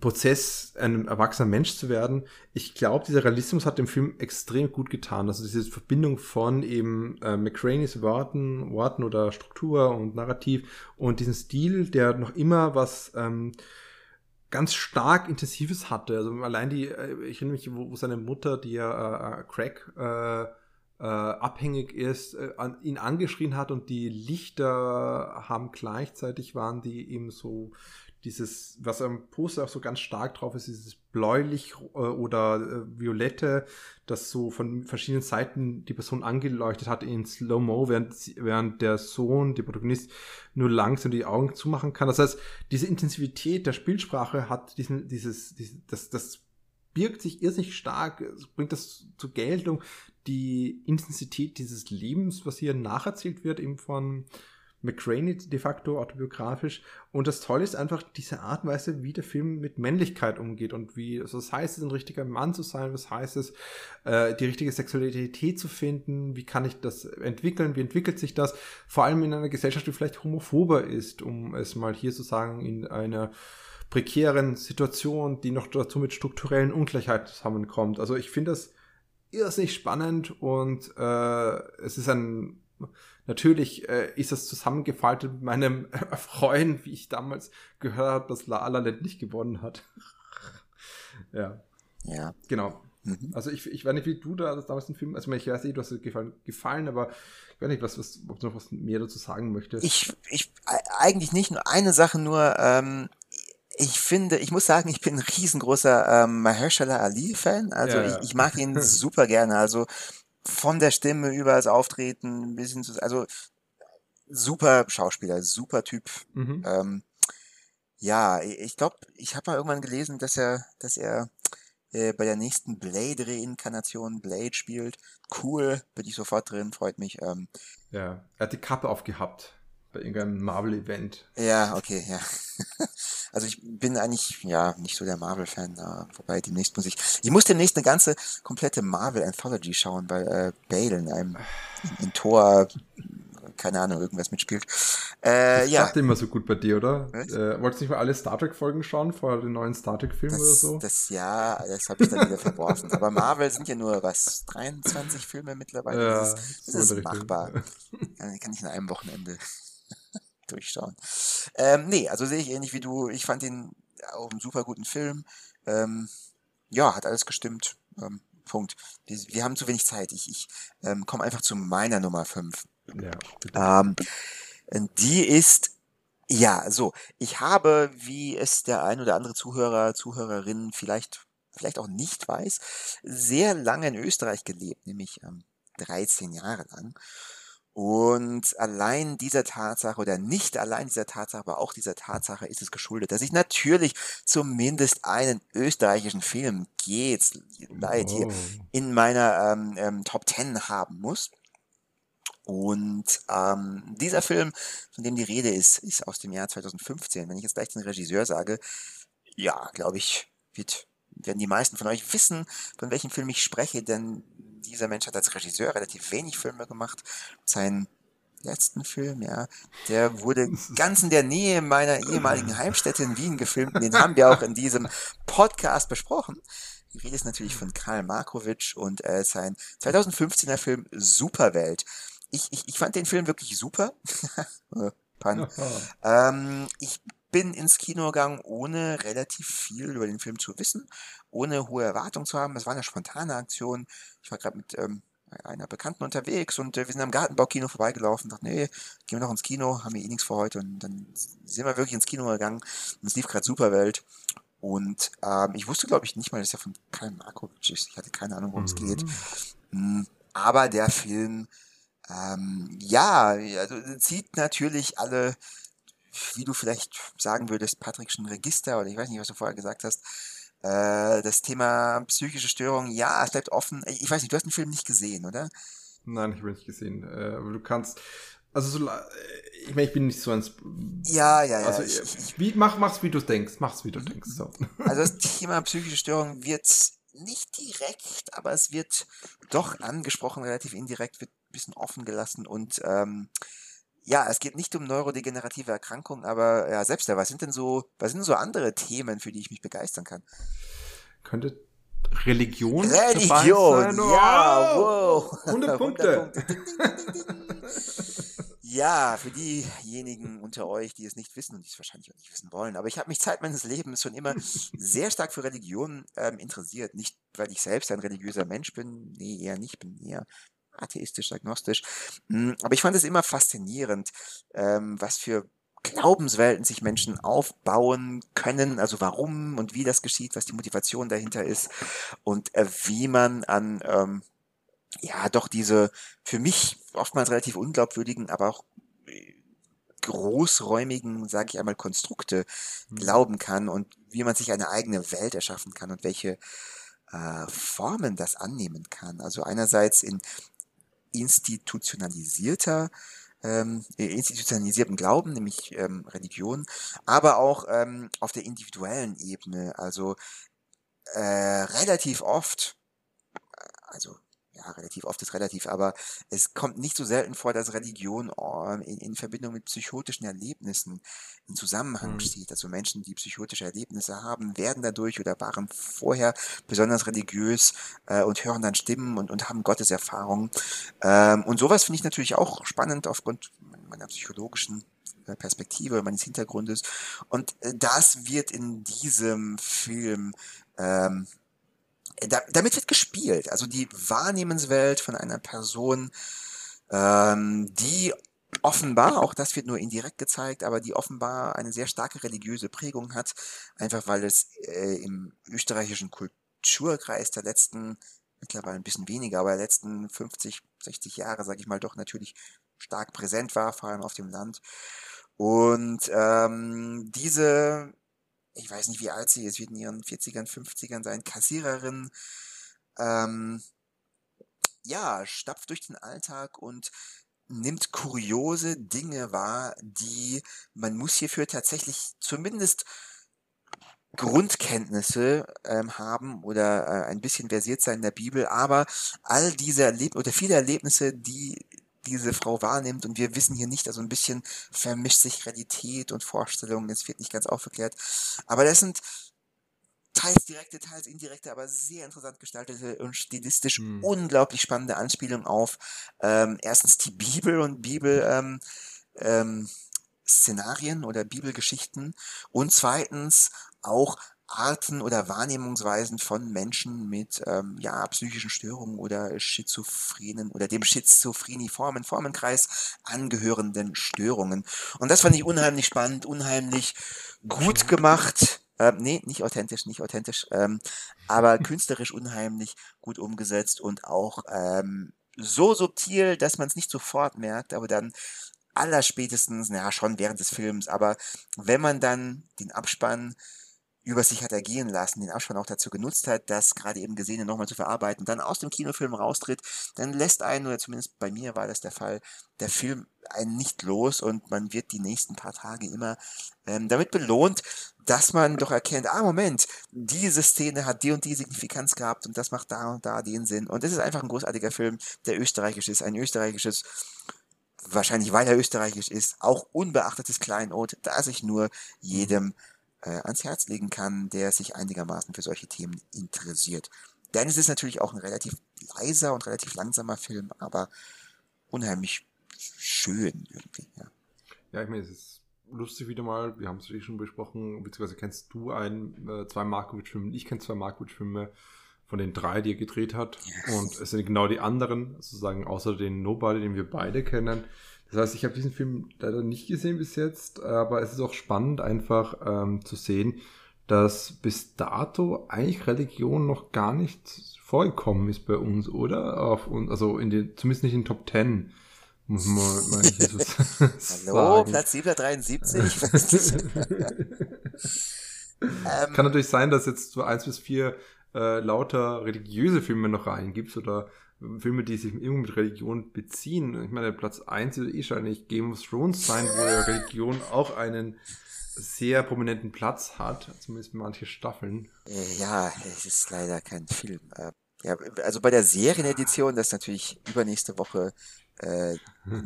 Prozess, ein erwachsener Mensch zu werden. Ich glaube, dieser Realismus hat dem Film extrem gut getan. Also diese Verbindung von eben äh, McCraneys Worten, Worten oder Struktur und Narrativ und diesen Stil, der noch immer was ähm, ganz stark Intensives hatte. Also allein die, äh, ich erinnere mich, wo, wo seine Mutter, die ja äh, Crack äh, äh, abhängig ist, äh, an, ihn angeschrien hat und die Lichter haben gleichzeitig waren, die eben so dieses, was am Poster auch so ganz stark drauf ist, dieses bläulich äh, oder äh, violette, das so von verschiedenen Seiten die Person angeleuchtet hat in Slow-Mo, während, während der Sohn, der Protagonist, nur langsam die Augen zumachen kann. Das heißt, diese Intensivität der Spielsprache hat diesen, dieses, dieses das, das birgt sich irrsinnig stark, bringt das zur Geltung, die Intensität dieses Lebens, was hier nacherzählt wird, eben von McCraney de facto autobiografisch. Und das Tolle ist einfach diese Art und Weise, wie der Film mit Männlichkeit umgeht und wie, also was heißt es, ein richtiger Mann zu sein, was heißt es, äh, die richtige Sexualität zu finden, wie kann ich das entwickeln, wie entwickelt sich das, vor allem in einer Gesellschaft, die vielleicht homophober ist, um es mal hier zu sagen, in einer prekären Situation, die noch dazu mit strukturellen Ungleichheiten zusammenkommt. Also ich finde das irrsinnig spannend und äh, es ist ein Natürlich äh, ist das zusammengefaltet mit meinem Freund, wie ich damals gehört habe, dass La La Land nicht gewonnen hat. ja. Ja. Genau. Mhm. Also ich, ich weiß nicht, wie du da damals den Film, also ich weiß nicht, du hast gefallen, gefallen, aber ich weiß nicht, was, was, ob du noch was mehr dazu sagen möchtest. Ich, ich, eigentlich nicht nur eine Sache, nur, ähm, ich finde, ich muss sagen, ich bin ein riesengroßer ähm, Mahershala Ali-Fan. Also ja, ja. Ich, ich mag ihn super gerne. Also von der Stimme über das Auftreten bis hin zu, also super Schauspieler, super Typ. Mhm. Ähm, ja, ich glaube, ich habe mal irgendwann gelesen, dass er, dass er äh, bei der nächsten Blade-Reinkarnation Blade spielt. Cool, bin ich sofort drin, freut mich. Ähm, ja, er hat die Kappe aufgehabt bei irgendeinem Marvel-Event. Ja, okay, ja. Also ich bin eigentlich, ja, nicht so der Marvel-Fan, äh, wobei demnächst muss ich, ich muss demnächst eine ganze komplette Marvel-Anthology schauen, weil äh, Bale in einem, in, in Tor, keine Ahnung, irgendwas mitspielt. Äh, das ja. klappt immer so gut bei dir, oder? Äh, wolltest du nicht mal alle Star Trek-Folgen schauen vor den neuen Star Trek-Film oder so? Das, ja, das habe ich dann wieder verworfen. Aber Marvel sind ja nur, was, 23 Filme mittlerweile? Ja, das ist, das ist machbar. Kann, kann ich in einem Wochenende durchschauen. Ähm, nee, also sehe ich ähnlich wie du. Ich fand ihn auch einen super guten Film. Ähm, ja, hat alles gestimmt. Ähm, Punkt. Wir, wir, haben zu wenig Zeit. Ich, ich ähm, komme einfach zu meiner Nummer 5. Ja, ähm, die ist Ja, so. Ich habe, wie es der ein oder andere Zuhörer, Zuhörerin vielleicht, vielleicht auch nicht weiß, sehr lange in Österreich gelebt, nämlich ähm, 13 Jahre lang. Und allein dieser Tatsache oder nicht allein dieser Tatsache, aber auch dieser Tatsache ist es geschuldet, dass ich natürlich zumindest einen österreichischen Film geht's leid hier Oh. in meiner ähm, ähm, Top 10 haben muss. Und ähm, dieser Film, von dem die Rede ist, ist aus dem Jahr 2015. Wenn ich jetzt gleich den Regisseur sage, ja, glaube ich, wird, werden die meisten von euch wissen, von welchem Film ich spreche, denn dieser Mensch hat als Regisseur relativ wenig Filme gemacht. Sein letzten Film, ja, der wurde ganz in der Nähe meiner ehemaligen Heimstätte in Wien gefilmt. Den haben wir auch in diesem Podcast besprochen. Die Rede ist natürlich von Karl Markovic und äh, sein 2015er Film Superwelt. Ich, ich, ich fand den Film wirklich super. Pun. Ähm, ich bin ins Kino gegangen, ohne relativ viel über den Film zu wissen, ohne hohe Erwartungen zu haben. Es war eine spontane Aktion. Ich war gerade mit ähm, einer Bekannten unterwegs und äh, wir sind am Gartenbaukino vorbeigelaufen und dachten, nee, gehen wir noch ins Kino, haben wir eh nichts für heute. Und dann sind wir wirklich ins Kino gegangen und es lief gerade Superwelt. Und ähm, ich wusste, glaube ich, nicht mal, dass er von Karl Markovic ist. Ich hatte keine Ahnung, worum es geht. Mm, Aber der Film, ähm, ja, also zieht natürlich alle, wie du vielleicht sagen würdest, Patrickschen Register oder ich weiß nicht, was du vorher gesagt hast. Äh, das Thema psychische Störung, ja, es bleibt offen. Ich weiß nicht, du hast den Film nicht gesehen, oder? Nein, ich habe ihn nicht gesehen. Äh, aber du kannst. Also so, ich meine, ich bin nicht so ein. Sp- Ja, ja, ja. Also ich, ich, wie, mach, mach's wie du denkst. Mach's wie du denkst. So. Also das Thema psychische Störung wird nicht direkt, aber es wird doch angesprochen, relativ indirekt, wird ein bisschen offen gelassen und ähm, ja, es geht nicht um neurodegenerative Erkrankungen, aber ja, selbst da, was sind denn so, was sind denn so andere Themen, für die ich mich begeistern kann? Könnte Religion Religion, sein? ja, Wow! wow. 100 Punkte. Ding, ding, ding, ding, ding. Ja, für diejenigen unter euch, die es nicht wissen und die es wahrscheinlich auch nicht wissen wollen, aber ich habe mich Zeit meines Lebens schon immer sehr stark für Religion ähm, interessiert. Nicht, weil ich selbst ein religiöser Mensch bin, nee, eher nicht, bin eher atheistisch, agnostisch. Mm, Aber ich fand es immer faszinierend, ähm, was für Glaubenswelten sich Menschen aufbauen können, also warum und wie das geschieht, was die Motivation dahinter ist und äh, wie man an ähm, ja doch diese für mich oftmals relativ unglaubwürdigen, aber auch äh, großräumigen, sage ich einmal, Konstrukte glauben kann und wie man sich eine eigene Welt erschaffen kann und welche äh, Formen das annehmen kann. Also einerseits in institutionalisierter ähm, äh, institutionalisierten Glauben, nämlich ähm, Religion, aber auch ähm, auf der individuellen Ebene, also äh, relativ oft, also ja, relativ oft ist relativ, aber es kommt nicht so selten vor, dass Religion ähm, in, in Verbindung mit psychotischen Erlebnissen in Zusammenhang Mhm. steht. Also Menschen, die psychotische Erlebnisse haben, werden dadurch oder waren vorher besonders religiös äh, und hören dann Stimmen und, und haben Gotteserfahrungen. Ähm, und sowas finde ich natürlich auch spannend aufgrund meiner psychologischen äh, Perspektive, meines Hintergrundes. Und äh, das wird in diesem Film ähm, da, damit wird gespielt. Also die Wahrnehmenswelt von einer Person, ähm, die offenbar, auch das wird nur indirekt gezeigt, aber die offenbar eine sehr starke religiöse Prägung hat, einfach weil es äh, im österreichischen Kulturkreis der letzten, mittlerweile ein bisschen weniger, aber der letzten 50, 60 Jahre, sage ich mal, doch natürlich stark präsent war, vor allem auf dem Land. Und ähm, diese ich weiß nicht, wie alt sie ist, wird in ihren 40ern, 50ern sein, Kassiererin, ähm, ja, stapft durch den Alltag und nimmt kuriose Dinge wahr, die man muss hierfür tatsächlich zumindest Grundkenntnisse ähm, haben oder äh, ein bisschen versiert sein in der Bibel, aber all diese Erlebnisse oder viele Erlebnisse, die diese Frau wahrnimmt und wir wissen hier nicht, also ein bisschen vermischt sich Realität und Vorstellung, es wird nicht ganz aufgeklärt, aber das sind teils direkte, teils indirekte, aber sehr interessant gestaltete und stilistisch Hm. unglaublich spannende Anspielung auf ähm, erstens die Bibel und Bibel ähm, ähm, Szenarien oder Bibelgeschichten und zweitens auch Arten oder Wahrnehmungsweisen von Menschen mit ähm, ja, psychischen Störungen oder schizophrenen oder dem schizophreniformen Formenkreis angehörenden Störungen. Und das fand ich unheimlich spannend, unheimlich gut gemacht. Ähm, nee, nicht authentisch, nicht authentisch, ähm, aber künstlerisch unheimlich gut umgesetzt und auch ähm, so subtil, dass man es nicht sofort merkt, aber dann allerspätestens, naja, schon während des Films, aber wenn man dann den Abspann über sich hat ergehen lassen, den Abspann auch dazu genutzt hat, das gerade eben Gesehene nochmal zu verarbeiten, dann aus dem Kinofilm raustritt, dann lässt einen, oder zumindest bei mir war das der Fall, der Film einen nicht los und man wird die nächsten paar Tage immer ähm, damit belohnt, dass man doch erkennt, ah Moment, diese Szene hat die und die Signifikanz gehabt und das macht da und da den Sinn. Und es ist einfach ein großartiger Film, der österreichisch ist, ein österreichisches wahrscheinlich weil er österreichisch ist, auch unbeachtetes Kleinod, das ich nur jedem ans Herz legen kann, der sich einigermaßen für solche Themen interessiert. Denn es ist natürlich auch ein relativ leiser und relativ langsamer Film, aber unheimlich schön irgendwie. Ja, ja ich meine, es ist lustig wieder mal, wir haben es eh schon besprochen, beziehungsweise kennst du ein, äh, zwei Markovic-Filme, ich kenne zwei Markovic-Filme von den drei, die er gedreht hat. Yes. Und es sind genau die anderen, sozusagen außer den Nobody, den wir beide kennen, das heißt, ich habe diesen Film leider nicht gesehen bis jetzt, aber es ist auch spannend einfach ähm, zu sehen, dass bis dato eigentlich Religion noch gar nicht vorgekommen ist bei uns, oder? Auf uns, also in den, zumindest nicht in den Top Ten. Muss man mal Hallo, sagen. Platz 773. ähm, Kann natürlich sein, dass jetzt so eins bis vier äh, lauter religiöse Filme noch reingibt oder Filme, die sich irgendwie mit Religion beziehen. Ich meine, Platz 1 wird eh wahrscheinlich Game of Thrones sein, wo ja Religion auch einen sehr prominenten Platz hat, zumindest manche Staffeln. Ja, es ist leider kein Film. Äh, ja, also bei der Serienedition, das natürlich übernächste Woche äh,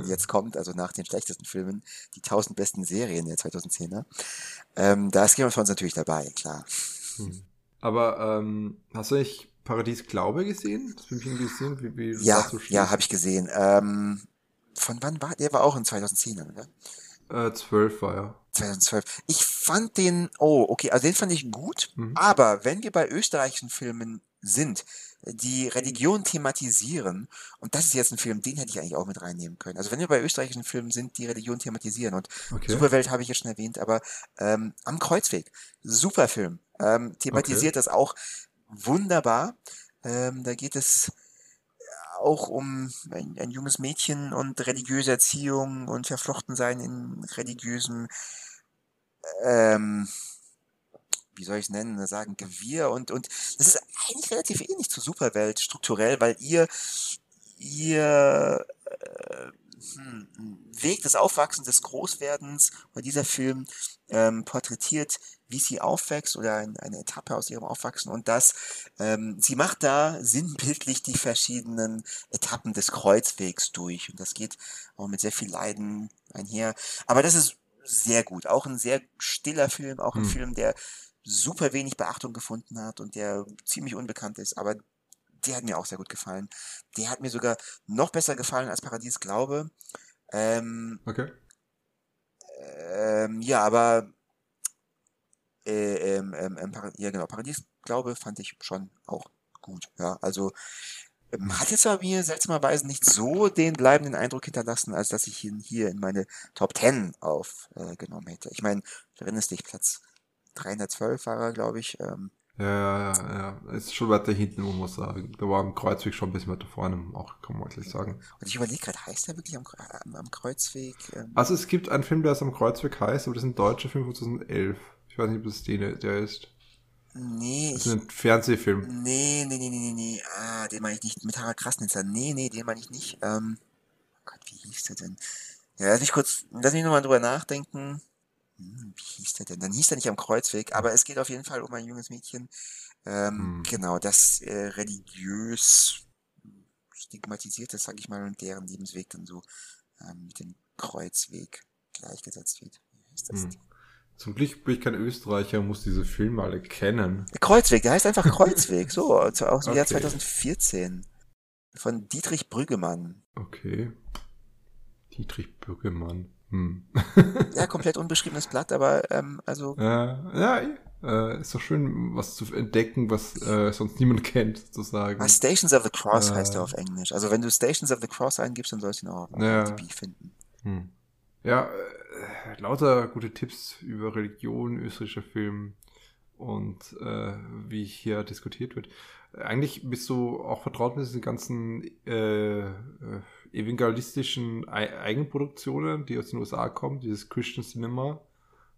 jetzt kommt, also nach den schlechtesten Filmen, die 1000 besten Serien der 2010er, ähm, da ist Game of Thrones natürlich dabei, klar. Hm. Aber ähm, hast du nicht Paradies Glaube gesehen? Das Filmchen gesehen? Wie, wie ja, so ja, habe ich gesehen. Ähm, von wann war der? war auch in 2010, oder? Äh, 12 war er. 2012. Ich fand den, oh, okay, also den fand ich gut, mhm. aber wenn wir bei österreichischen Filmen sind, die Religion thematisieren, und das ist jetzt ein Film, den hätte ich eigentlich auch mit reinnehmen können. Also wenn wir bei österreichischen Filmen sind, die Religion thematisieren, und okay. Superwelt habe ich ja schon erwähnt, aber ähm, am Kreuzweg, super Film, ähm, thematisiert okay. das auch wunderbar. Ähm, da geht es auch um ein, ein, junges Mädchen und religiöse Erziehung und Verflochtensein in religiösem, ähm, wie soll ich es nennen, sagen, Gewirr und, und das ist eigentlich relativ ähnlich zur Superwelt strukturell, weil ihr, ihr äh, hm, Weg des Aufwachsens, des Großwerdens, oder dieser Film ähm, porträtiert, wie sie aufwächst oder ein, eine Etappe aus ihrem Aufwachsen und das, ähm, sie macht da sinnbildlich die verschiedenen Etappen des Kreuzwegs durch und das geht auch mit sehr viel Leiden einher. Aber das ist sehr gut, auch ein sehr stiller Film, auch ein hm. Film, der super wenig Beachtung gefunden hat und der ziemlich unbekannt ist, aber der hat mir auch sehr gut gefallen. Der hat mir sogar noch besser gefallen als Paradies Glaube. Ähm, okay. Ähm, ja, aber äh, ähm, ähm, ja genau, Paradies, glaube, fand ich schon auch gut. Ja, also ähm, hat jetzt bei mir seltsamerweise nicht so den bleibenden Eindruck hinterlassen, als dass ich ihn hier in meine Top 10 aufgenommen äh, hätte. Ich meine, du erinnerst dich, Platz 312 war er, glaube ich. Ähm, ja, ja, ja. Ist schon weiter hinten, muss man sagen. Da war am Kreuzweg schon ein bisschen weiter vorne, auch kann man wirklich sagen. Und ich überlege gerade, heißt der wirklich am, am, am Kreuzweg? Ähm also es gibt einen Film, der am Kreuzweg heißt, aber das ist ein deutscher Film von 2011. Ich weiß nicht, ob das den, der ist. Nee. Das ist ein Fernsehfilm. Nee, nee, nee, nee, nee, nee. Ah, den meine ich nicht. Mit Harald Krasnitzer. Nee, nee, den meine ich nicht. Ähm, oh Gott, wie hieß der denn? Ja, lass mich kurz, lass mich nochmal drüber nachdenken. Hm, wie hieß der denn? Dann hieß der nicht am Kreuzweg, aber es geht auf jeden Fall um ein junges Mädchen. Ähm, hm. Genau, das äh, religiös stigmatisiert ist, sag ich mal, und deren Lebensweg dann so ähm, mit dem Kreuzweg gleichgesetzt wird. Wie heißt das? Hm. Zum Glück bin ich kein Österreicher und muss diese Filme alle kennen. Kreuzweg, der heißt einfach Kreuzweg, so, aus dem okay. Jahr 2014. Von Dietrich Brüggemann. Okay. Dietrich Brüggemann. Hm. ja, komplett unbeschriebenes Blatt, aber ähm, also. Ja, ja, Äh, ist doch schön, was zu entdecken, was äh, sonst niemand kennt, sozusagen. Ah, Stations of the Cross äh, heißt er auf Englisch. Also wenn du Stations of the Cross eingibst, dann sollst du ihn auch auf ja. Finden. Hm. Ja, äh, lauter gute Tipps über Religion, österreichischer Film und äh, wie hier diskutiert wird. Eigentlich bist du auch vertraut mit diesen ganzen äh, äh, evangelistischen Eigenproduktionen, die aus den USA kommen, dieses Christian Cinema.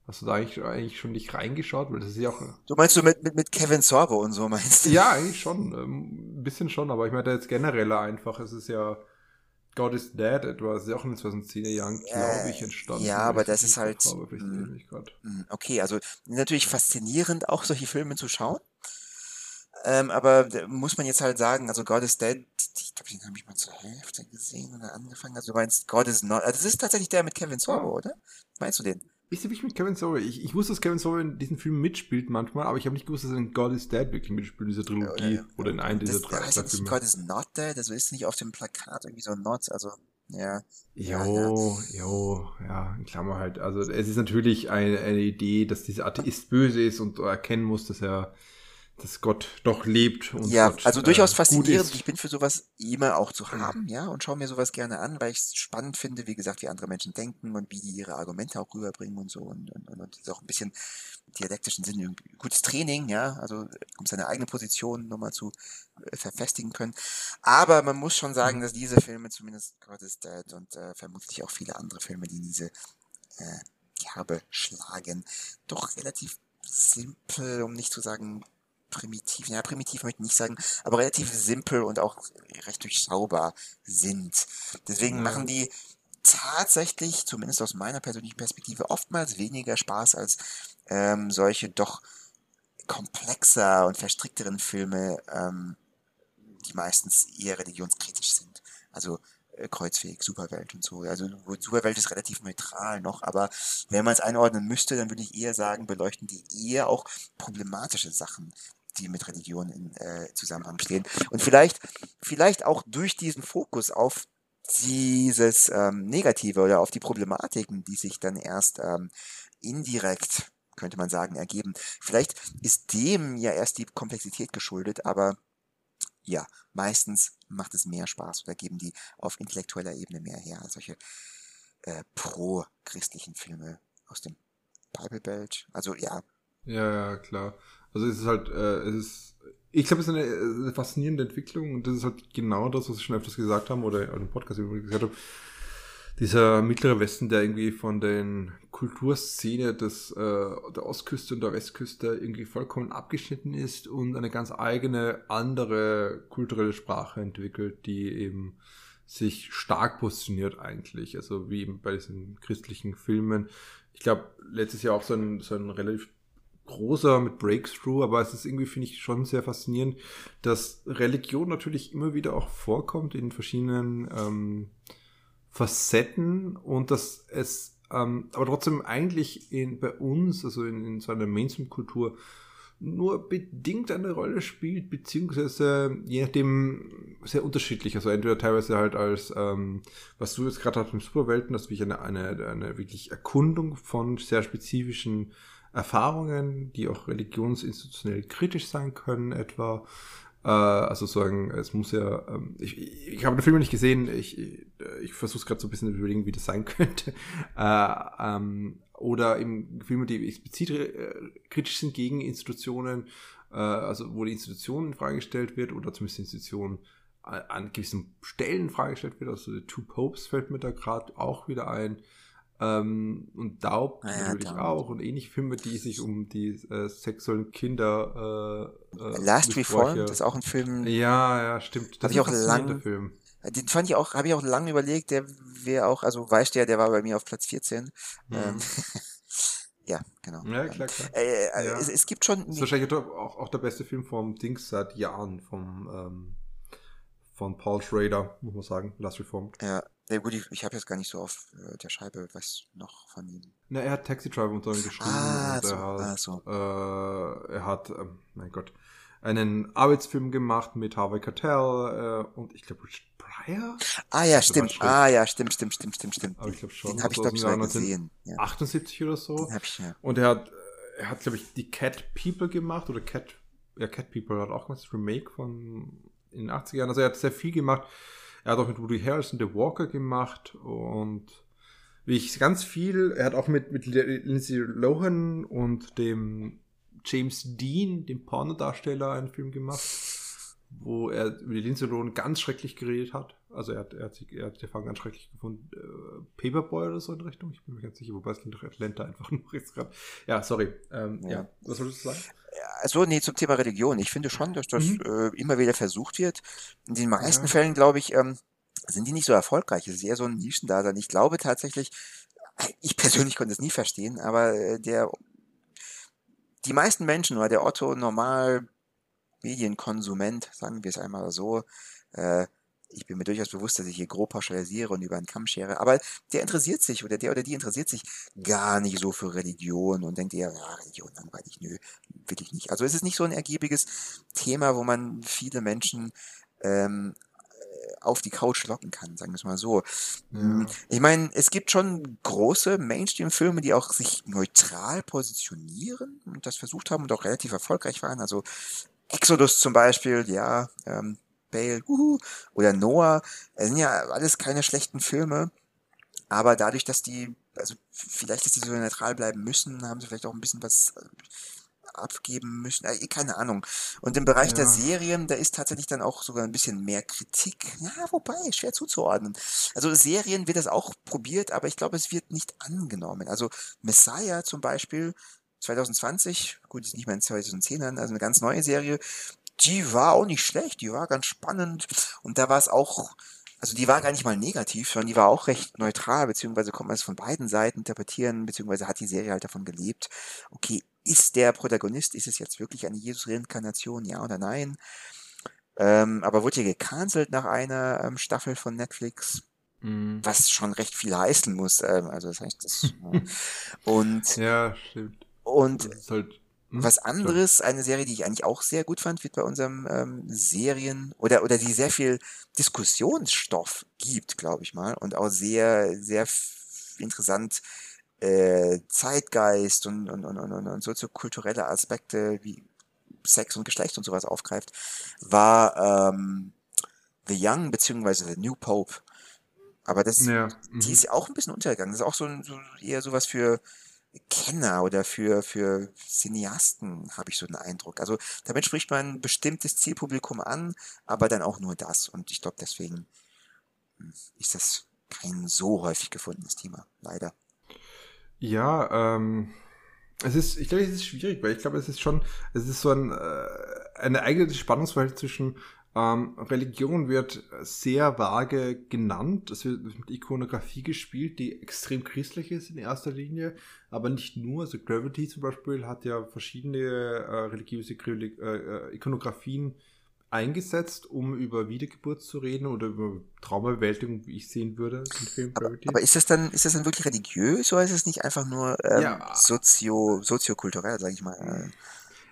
Hast du da eigentlich, eigentlich schon nicht reingeschaut? Weil das ist ja auch. Du meinst du mit, mit, mit Kevin Sorbo und so meinst du? Ja, eigentlich schon. Ähm, ein bisschen schon, aber ich meine jetzt generell einfach. Es ist ja God is Dead etwa, ist ja auch in den 2010er Jahren, glaube ich, entstanden. Ja, aber das ist halt. Habe, mh, mm, okay, also natürlich faszinierend, auch solche Filme zu schauen. Ähm, aber muss man jetzt halt sagen, also God is Dead, ich glaube, den habe ich mal zur Hälfte gesehen oder angefangen. Also du meinst God is Not. Also das ist tatsächlich der mit Kevin Sorbo, oh. oder? Meinst du den? Wisst ihr, wie ich mit Kevin Sorbo? Ich, ich wusste, dass Kevin Sorbo in diesen Filmen mitspielt manchmal, aber ich habe nicht gewusst, dass er in God is Dead wirklich mitspielt, in dieser Trilogie. Oder, oder in einem dieser drei, Filme. God is Not Dead, also ist nicht auf dem Plakat irgendwie so Not, also ja. Jo, ja, jo, ja, in Klammer halt. Also es ist natürlich eine, eine Idee, dass dieser Atheist böse ist und erkennen muss, dass er dass Gott doch lebt. Und ja, Gott, also durchaus äh, faszinierend. Ich bin für sowas immer auch zu haben, ja, und schaue mir sowas gerne an, weil ich es spannend finde, wie gesagt, wie andere Menschen denken und wie die ihre Argumente auch rüberbringen und so und, und, und, und auch ein bisschen dialektischen Sinn, gutes Training, ja, also um seine eigene Position nochmal zu äh, verfestigen können. Aber man muss schon sagen, dass diese Filme, zumindest God is Dead und äh, vermutlich auch viele andere Filme, die diese äh, Kerbe schlagen, doch relativ simpel, um nicht zu sagen primitiv, ja, primitiv möchte ich nicht sagen, aber relativ simpel und auch recht durchschaubar sind. Deswegen machen die tatsächlich, zumindest aus meiner persönlichen Perspektive, oftmals weniger Spaß als ähm, solche doch komplexer und verstrickteren Filme, ähm, die meistens eher religionskritisch sind. Also äh, Kreuzweg, Superwelt und so. Also Superwelt ist relativ neutral noch, aber wenn man es einordnen müsste, dann würde ich eher sagen, beleuchten die eher auch problematische Sachen, die mit Religion in äh, Zusammenhang stehen. Und vielleicht, vielleicht auch durch diesen Fokus auf dieses ähm, Negative oder auf die Problematiken, die sich dann erst ähm, indirekt, könnte man sagen, ergeben. Vielleicht ist dem ja erst die Komplexität geschuldet, aber ja, meistens macht es mehr Spaß oder geben die auf intellektueller Ebene mehr her als solche äh, pro-christlichen Filme aus dem Bible Belt. Also ja. Ja, ja, klar. Also es ist halt, äh, es ist, ich glaube, es ist eine, eine, faszinierende Entwicklung und das ist halt genau das, was ich schon öfters gesagt habe oder im Podcast gesagt habe. Dieser mittlere Westen, der irgendwie von den Kulturszene des, äh, der Ostküste und der Westküste irgendwie vollkommen abgeschnitten ist und eine ganz eigene, andere kulturelle Sprache entwickelt, die eben sich stark positioniert eigentlich. Also wie eben bei diesen christlichen Filmen. Ich glaube, letztes Jahr auch so ein, so ein relativ großer mit Breakthrough, aber es ist irgendwie, finde ich, schon sehr faszinierend, dass Religion natürlich immer wieder auch vorkommt in verschiedenen ähm, Facetten und dass es ähm, aber trotzdem eigentlich in, bei uns, also in, in so einer Mainstream-Kultur, nur bedingt eine Rolle spielt, beziehungsweise je nachdem sehr unterschiedlich. Also entweder teilweise halt als, ähm, was du jetzt gerade hast mit Superwelten, das ist wirklich eine, eine, eine wirklich Erkundung von sehr spezifischen Erfahrungen, die auch religionsinstitutionell kritisch sein können, etwa. Äh, also sagen, es muss ja, ähm, ich, ich, ich habe den Film nicht gesehen, ich, ich, ich versuche es gerade so ein bisschen zu überlegen, wie das sein könnte. Äh, ähm, oder im Filme, die explizit äh, kritisch sind gegen Institutionen, äh, also wo die Institution in Frage gestellt wird oder zumindest die Institution an gewissen Stellen in Frage gestellt wird. Also The Two Popes fällt mir da gerade auch wieder ein. Ähm, und Daub ja, natürlich Daub. auch und ähnliche Filme, die sich um die äh, sexuellen Kinder. Äh, äh, Last Reformed ist auch ein Film. Ja, ja, stimmt. Das ist auch lang. Film. Den fand ich auch, habe ich auch lange überlegt. Der wäre auch, also weißt du ja, der war bei mir auf Platz 14. Mhm. Ähm, ja, genau. Ja, klar, klar. Äh, äh, ja. Es, es, gibt schon. Das ist wahrscheinlich auch, auch der beste Film vom Dings seit Jahren, vom ähm, von Paul Schrader, muss man sagen, Last Reformed. Ja, ja gut, ich, ich habe jetzt gar nicht so auf äh, der Scheibe was noch von ihm. Na, er hat Taxi Driver unter geschrieben. Ah, und so, er hat, ah, so. Äh, er hat, ähm, mein Gott, einen Arbeitsfilm gemacht mit Harvey Keitel äh, und ich glaube Richard Pryor. Ah ja, stimmt. Ah ja, stimmt, stimmt, stimmt, stimmt, stimmt. Aber ich glaube schon. Den habe ich glaube ich gesehen. Ja. 78 oder so. Den hab ich, ja. Und er hat er hat, glaube ich, die Cat People gemacht oder Cat, ja, Cat People hat auch gemacht, das Remake von in den 80ern. Also er hat sehr viel gemacht. Er hat auch mit Woody Harrison The Walker gemacht und wie ich ganz viel, er hat auch mit, mit Lindsay Lohan und dem James Dean, dem Pornodarsteller, einen Film gemacht, wo er über die Lindsay Lohan ganz schrecklich geredet hat. Also er hat, er hat, sich, er hat Film ganz schrecklich gefunden. Äh, Paperboy oder so in Richtung. Ich bin mir ganz sicher, wobei es klingt doch Atlanta einfach nur jetzt gerade. Ja, sorry. Ähm, ja. ja. was wolltest du sagen? Also, nee, zum Thema Religion. Ich finde schon, dass das mhm. äh, immer wieder versucht wird. In den meisten ja. Fällen, glaube ich, ähm, sind die nicht so erfolgreich. Es ist eher so ein Nischendasein. Ich glaube tatsächlich, ich persönlich konnte es nie verstehen, aber äh, der, die meisten Menschen oder der Otto Normal Medienkonsument, sagen wir es einmal so, äh, ich bin mir durchaus bewusst, dass ich hier grob pauschalisiere und über einen Kamm schere, aber der interessiert sich oder der oder die interessiert sich gar nicht so für Religion und denkt eher, ja, Religion langweilig, nö, will ich nicht. Also es ist nicht so ein ergiebiges Thema, wo man viele Menschen ähm, auf die Couch locken kann, sagen wir es mal so. Ja. Ich meine, es gibt schon große Mainstream-Filme, die auch sich neutral positionieren und das versucht haben und auch relativ erfolgreich waren. Also Exodus zum Beispiel, ja, ähm, Bale, uhu, oder Noah, das sind ja alles keine schlechten Filme, aber dadurch, dass die, also vielleicht, dass die so neutral bleiben müssen, haben sie vielleicht auch ein bisschen was abgeben müssen. Äh, keine Ahnung. Und im Bereich ja. der Serien, da ist tatsächlich dann auch sogar ein bisschen mehr Kritik. Ja, wobei, schwer zuzuordnen. Also Serien wird das auch probiert, aber ich glaube, es wird nicht angenommen. Also Messiah zum Beispiel, 2020, gut, ist nicht mehr in 2010ern, also eine ganz neue Serie, die war auch nicht schlecht, die war ganz spannend und da war es auch, also die war gar nicht mal negativ, sondern die war auch recht neutral, beziehungsweise konnte man es von beiden Seiten interpretieren, beziehungsweise hat die Serie halt davon gelebt, okay, ist der Protagonist, ist es jetzt wirklich eine Jesus-Reinkarnation, ja oder nein? Ähm, aber wurde ja gecancelt nach einer ähm, Staffel von Netflix, mm. was schon recht viel heißen muss. Ähm, also das heißt, das, und ja, stimmt. Und halt, hm, was anderes, eine Serie, die ich eigentlich auch sehr gut fand, wird bei unserem ähm, Serien oder oder die sehr viel Diskussionsstoff gibt, glaube ich mal, und auch sehr sehr interessant äh, Zeitgeist und, und, und, und, und soziokulturelle Aspekte wie Sex und Geschlecht und sowas aufgreift, war ähm, The Young beziehungsweise The New Pope. Aber das, ja. mhm. die ist ja auch ein bisschen untergegangen. Das ist auch so, so eher sowas für Kenner oder für, für Cineasten, habe ich so den Eindruck. Also damit spricht man ein bestimmtes Zielpublikum an, aber dann auch nur das. Und ich glaube, deswegen hm, ist das kein so häufig gefundenes Thema, leider. Ja, ähm, es ist, ich glaube, es ist schwierig, weil ich glaube, es ist schon, es ist so ein, äh, eine eigene Spannungsverhältnis zwischen ähm, Religion wird sehr vage genannt. Es wird mit Ikonografie gespielt, die extrem christlich ist in erster Linie, aber nicht nur. Also Gravity zum Beispiel hat ja verschiedene äh, religiöse äh, äh, Ikonografien eingesetzt, um über Wiedergeburt zu reden oder über Traumabewältigung, wie ich sehen würde, aber, aber, ist das dann, ist das dann wirklich religiös oder ist es nicht einfach nur ähm, ja. sozio, soziokulturell, sage ich mal?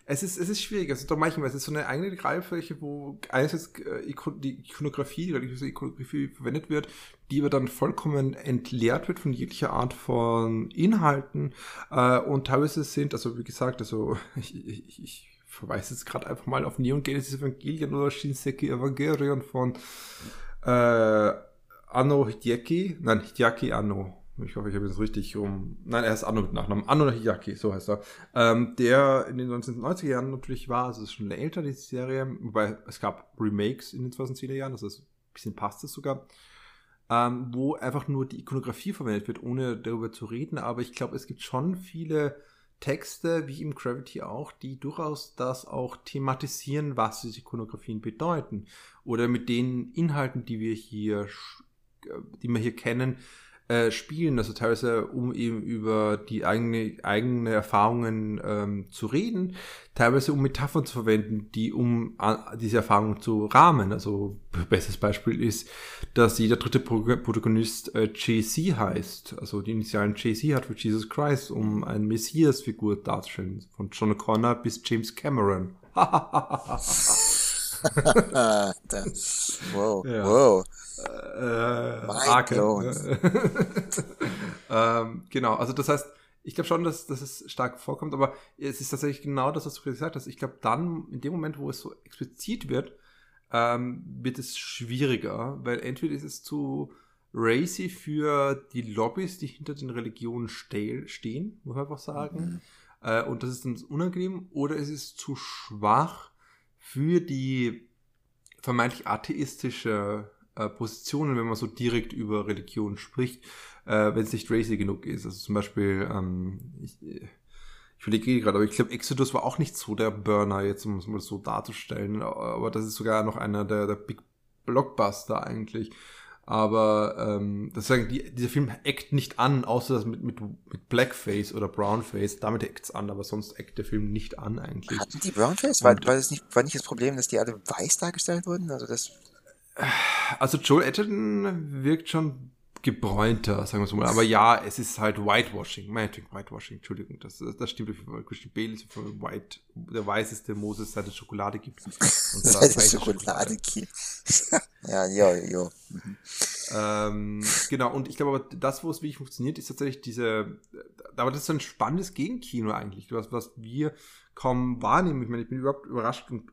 Es ist, es ist schwierig. Also doch manchmal, es ist so eine eigene Greifläche, wo einerseits äh, die Ikonografie, die religiöse Ikonografie verwendet wird, die aber dann vollkommen entleert wird von jeglicher Art von Inhalten. Äh, und teilweise sind, also wie gesagt, also ich, ich, ich verweise jetzt gerade einfach mal auf Neon Genesis Evangelion oder Shinseki Evangelion von äh, Anno Hideaki. Nein, Hideaki Anno. Ich hoffe, ich habe es richtig rum. Nein, er ist Anno mit Nachnamen. Anno Hideaki, so heißt er. Ähm, der in den 1990er Jahren natürlich war, also ist schon älter, diese Serie, wobei es gab Remakes in den 2010er Jahren, also ein bisschen passt es sogar. Ähm, wo einfach nur die Ikonografie verwendet wird, ohne darüber zu reden. Aber ich glaube, es gibt schon viele Texte, wie im Gravity auch, die durchaus das auch thematisieren, was diese Ikonografien bedeuten. Oder mit den Inhalten, die wir hier, äh, die wir hier kennen, äh, spielen, also teilweise um eben über die eigene, eigene Erfahrungen ähm, zu reden, teilweise um Metaphern zu verwenden, die um uh, diese Erfahrungen zu rahmen. Also bestes Beispiel ist, dass jeder dritte Protagonist äh, JC heißt, also die Initialen JC hat für Jesus Christ, um eine Messias-Figur darzustellen, von John Connor bis James Cameron. wow, ja. wow. Äh, Arke. ähm, genau, also das heißt, ich glaube schon, dass, dass es stark vorkommt, aber es ist tatsächlich genau das, was du gesagt hast. Ich glaube, dann, in dem Moment, wo es so explizit wird, ähm, wird es schwieriger, weil entweder ist es zu racy für die Lobbys, die hinter den Religionen ste stehen, muss man einfach sagen. Mhm. Äh, und das ist dann unangenehm, oder es ist zu schwach für die vermeintlich atheistische äh, Positionen, wenn man so direkt über Religion spricht, äh, wenn es nicht racy genug ist. Also zum Beispiel, ähm, ich, ich überlege gerade, aber ich glaube, Exodus war auch nicht so der Burner, jetzt um es mal so darzustellen, aber das ist sogar noch einer der, der Big Blockbuster eigentlich. Aber ähm, das sagen, die, dieser Film eckt nicht an, außer das mit, mit, mit Blackface oder Brownface. Damit eckt's an, aber sonst eckt der Film nicht an eigentlich. Hatten die Brownface? War, war, das nicht, war nicht das Problem, dass die alle weiß dargestellt wurden? Also das. Also Joel Edgerton wirkt schon gebräunter, sagen wir es mal. Aber ja, es ist halt Whitewashing. Meinetwegen Whitewashing, Entschuldigung. Das, das stimmt auf jeden Fall. Christian Bale ist White, der weißeste Moses, seit es Schokolade gibt. Und seit es Schokolade gibt. ja, ja, ja. Mhm. Ähm, genau, und ich glaube aber, das, wo es wirklich funktioniert, ist tatsächlich diese, aber das ist ein spannendes Gegenkino eigentlich, was, was wir kaum wahrnehmen. Ich meine, ich bin überhaupt überrascht und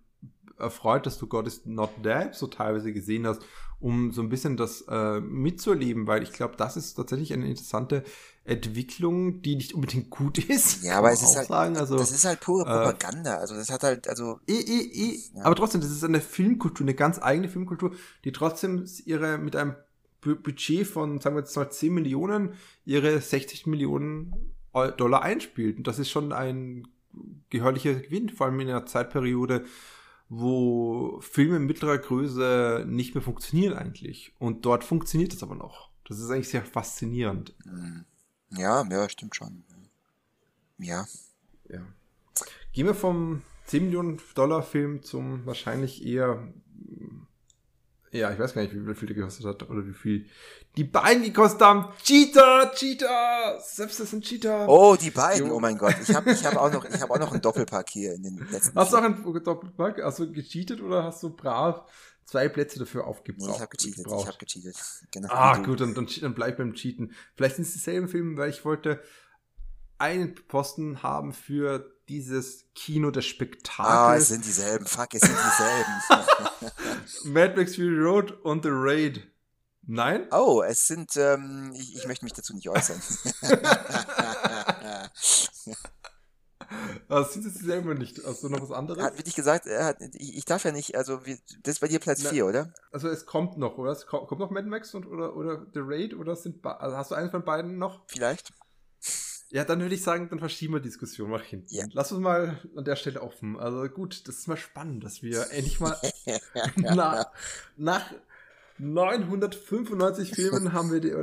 erfreut, dass du God is Not Dead so teilweise gesehen hast um so ein bisschen das äh, mitzuerleben, weil ich glaube, das ist tatsächlich eine interessante Entwicklung, die nicht unbedingt gut ist. Ja, aber es ist halt, sagen. Also, das ist halt pure äh, Propaganda. Äh, also das hat halt, also. Eh, eh, eh. Ja. Aber trotzdem, das ist eine Filmkultur, eine ganz eigene Filmkultur, die trotzdem ihre mit einem Budget von, sagen wir jetzt mal 10 Millionen, ihre 60 Millionen Dollar einspielt. Und das ist schon ein gehörlicher Gewinn, vor allem in einer Zeitperiode, wo Filme mittlerer Größe nicht mehr funktionieren eigentlich. Und dort funktioniert es aber noch. Das ist eigentlich sehr faszinierend. Hm. Ja, ja, stimmt schon. Ja. Ja. Gehen wir vom 10 Millionen Dollar Film zum wahrscheinlich eher ja, ich weiß gar nicht, wie viel der gekostet hat oder wie viel die beiden gekostet haben. Cheater, Cheater, selbst das sind Cheater. Oh, die beiden, jo. oh mein Gott. Ich habe ich hab auch, noch, ich hab auch noch einen Doppelpack hier in den letzten Hast du auch einen Doppelpack? Hast du gecheatet oder hast du brav zwei Plätze dafür aufgebraucht? Ich habe gecheatet, ich habe gecheatet. Genau. Ah, gut, dann, dann, dann bleib beim Cheaten. Vielleicht sind es dieselben Filme, weil ich wollte einen Posten haben für dieses Kino des Spektakels. Ah, es sind dieselben. Fuck, es sind dieselben. Mad Max Fury Road und The Raid. Nein? Oh, es sind, ähm, ich, ich möchte mich dazu nicht äußern. Das sind jetzt selber nicht. Hast du noch was anderes? Hat wirklich gesagt, er hat, ich, ich darf ja nicht, also wie, das ist bei dir Platz 4, oder? Also es kommt noch, oder? Es kommt, kommt noch Mad Max und, oder, oder The Raid oder sind also hast du einen von beiden noch? Vielleicht. Ja, dann würde ich sagen, dann verschieben wir die Diskussion mal hinten. Ja. Lass uns mal an der Stelle offen. Also gut, das ist mal spannend, dass wir endlich mal nach, nach 995 Filmen haben wir die,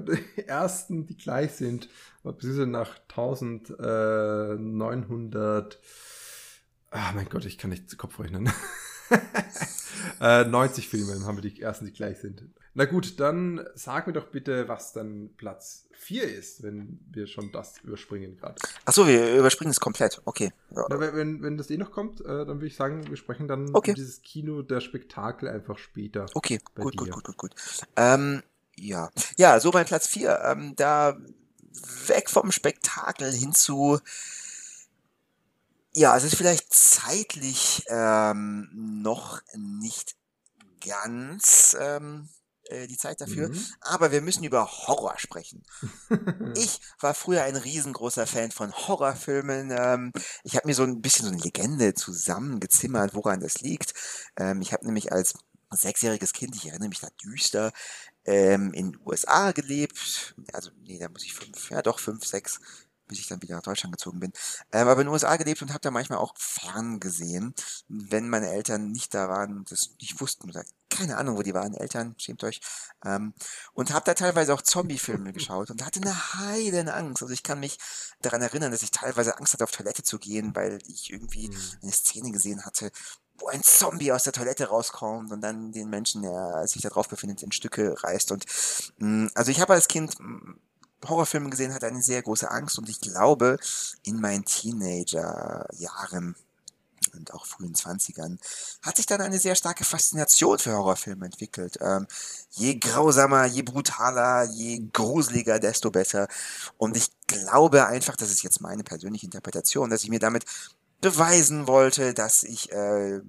ersten, die gleich sind. Beziehungsweise nach 1900. Ah, mein Gott, ich kann nicht zu Kopf rechnen. äh, 90 Filme haben wir die ersten, die gleich sind. Na gut, dann sag mir doch bitte, was dann Platz 4 ist, wenn wir schon das überspringen gerade. Achso, wir überspringen es komplett. Okay. Na, wenn, wenn das eh noch kommt, äh, dann würde ich sagen, wir sprechen dann okay. dieses Kino der Spektakel einfach später. Okay, gut, gut, gut, gut, gut. Ähm, ja. Ja, so mein Platz 4. Ähm, da weg vom Spektakel hin zu ja, es ist vielleicht zeitlich ähm, noch nicht ganz ähm, äh, die Zeit dafür. Mhm. Aber wir müssen über Horror sprechen. ich war früher ein riesengroßer Fan von Horrorfilmen. Ähm, ich habe mir so ein bisschen so eine Legende zusammengezimmert, woran das liegt. Ähm, ich habe nämlich als sechsjähriges Kind, ich erinnere mich da düster, ähm, in den USA gelebt. Also, nee, da muss ich fünf, ja doch, fünf, sechs, bis ich dann wieder nach Deutschland gezogen bin. Ähm, aber in den USA gelebt und habe da manchmal auch fern gesehen, wenn meine Eltern nicht da waren und das nicht wussten oder keine Ahnung, wo die waren, Eltern, schämt euch. Ähm, und habe da teilweise auch Zombie-Filme geschaut und hatte eine heiden Angst. Also ich kann mich daran erinnern, dass ich teilweise Angst hatte, auf Toilette zu gehen, weil ich irgendwie mhm. eine Szene gesehen hatte, wo ein Zombie aus der Toilette rauskommt und dann den Menschen, der sich da drauf befindet, in Stücke reißt. Und mh, mm, also ich habe als Kind mm, Horrorfilme gesehen, hatte eine sehr große Angst und ich glaube, in meinen Teenagerjahren und auch frühen Zwanzigern hat sich dann eine sehr starke Faszination für Horrorfilme entwickelt. Ähm, je grausamer, je brutaler, je gruseliger, desto besser. Und ich glaube einfach, das ist jetzt meine persönliche Interpretation, dass ich mir damit beweisen wollte, dass ich äh,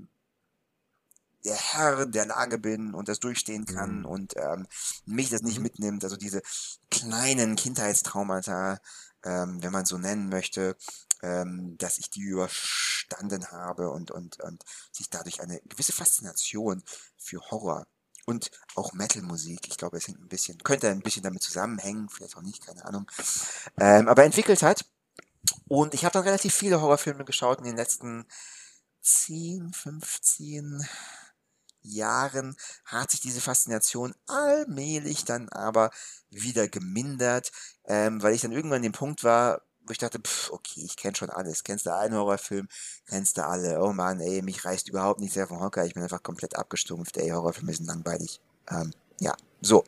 der Herr der Lage bin und das durchstehen kann mhm. und ähm, mich das nicht mhm. mitnimmt. Also diese kleinen Kindheitstraumata, ähm, wenn man so nennen möchte, ähm, dass ich die überstanden habe und, und, und sich dadurch eine gewisse Faszination für Horror und auch Metal-Musik, ich glaube, es hängt ein bisschen, könnte ein bisschen damit zusammenhängen, vielleicht auch nicht, keine Ahnung, ähm, aber entwickelt hat. Und ich habe dann relativ viele Horrorfilme geschaut in den letzten 10, 15 Jahren hat sich diese Faszination allmählich dann aber wieder gemindert, ähm, weil ich dann irgendwann an dem Punkt war, wo ich dachte, pff, okay, ich kenne schon alles. Kennst du einen Horrorfilm? Kennst du alle? Oh Mann, ey, mich reißt überhaupt nicht sehr vom Hocker. Ich bin einfach komplett abgestumpft. Ey, Horrorfilme sind langweilig. Ähm, ja, so.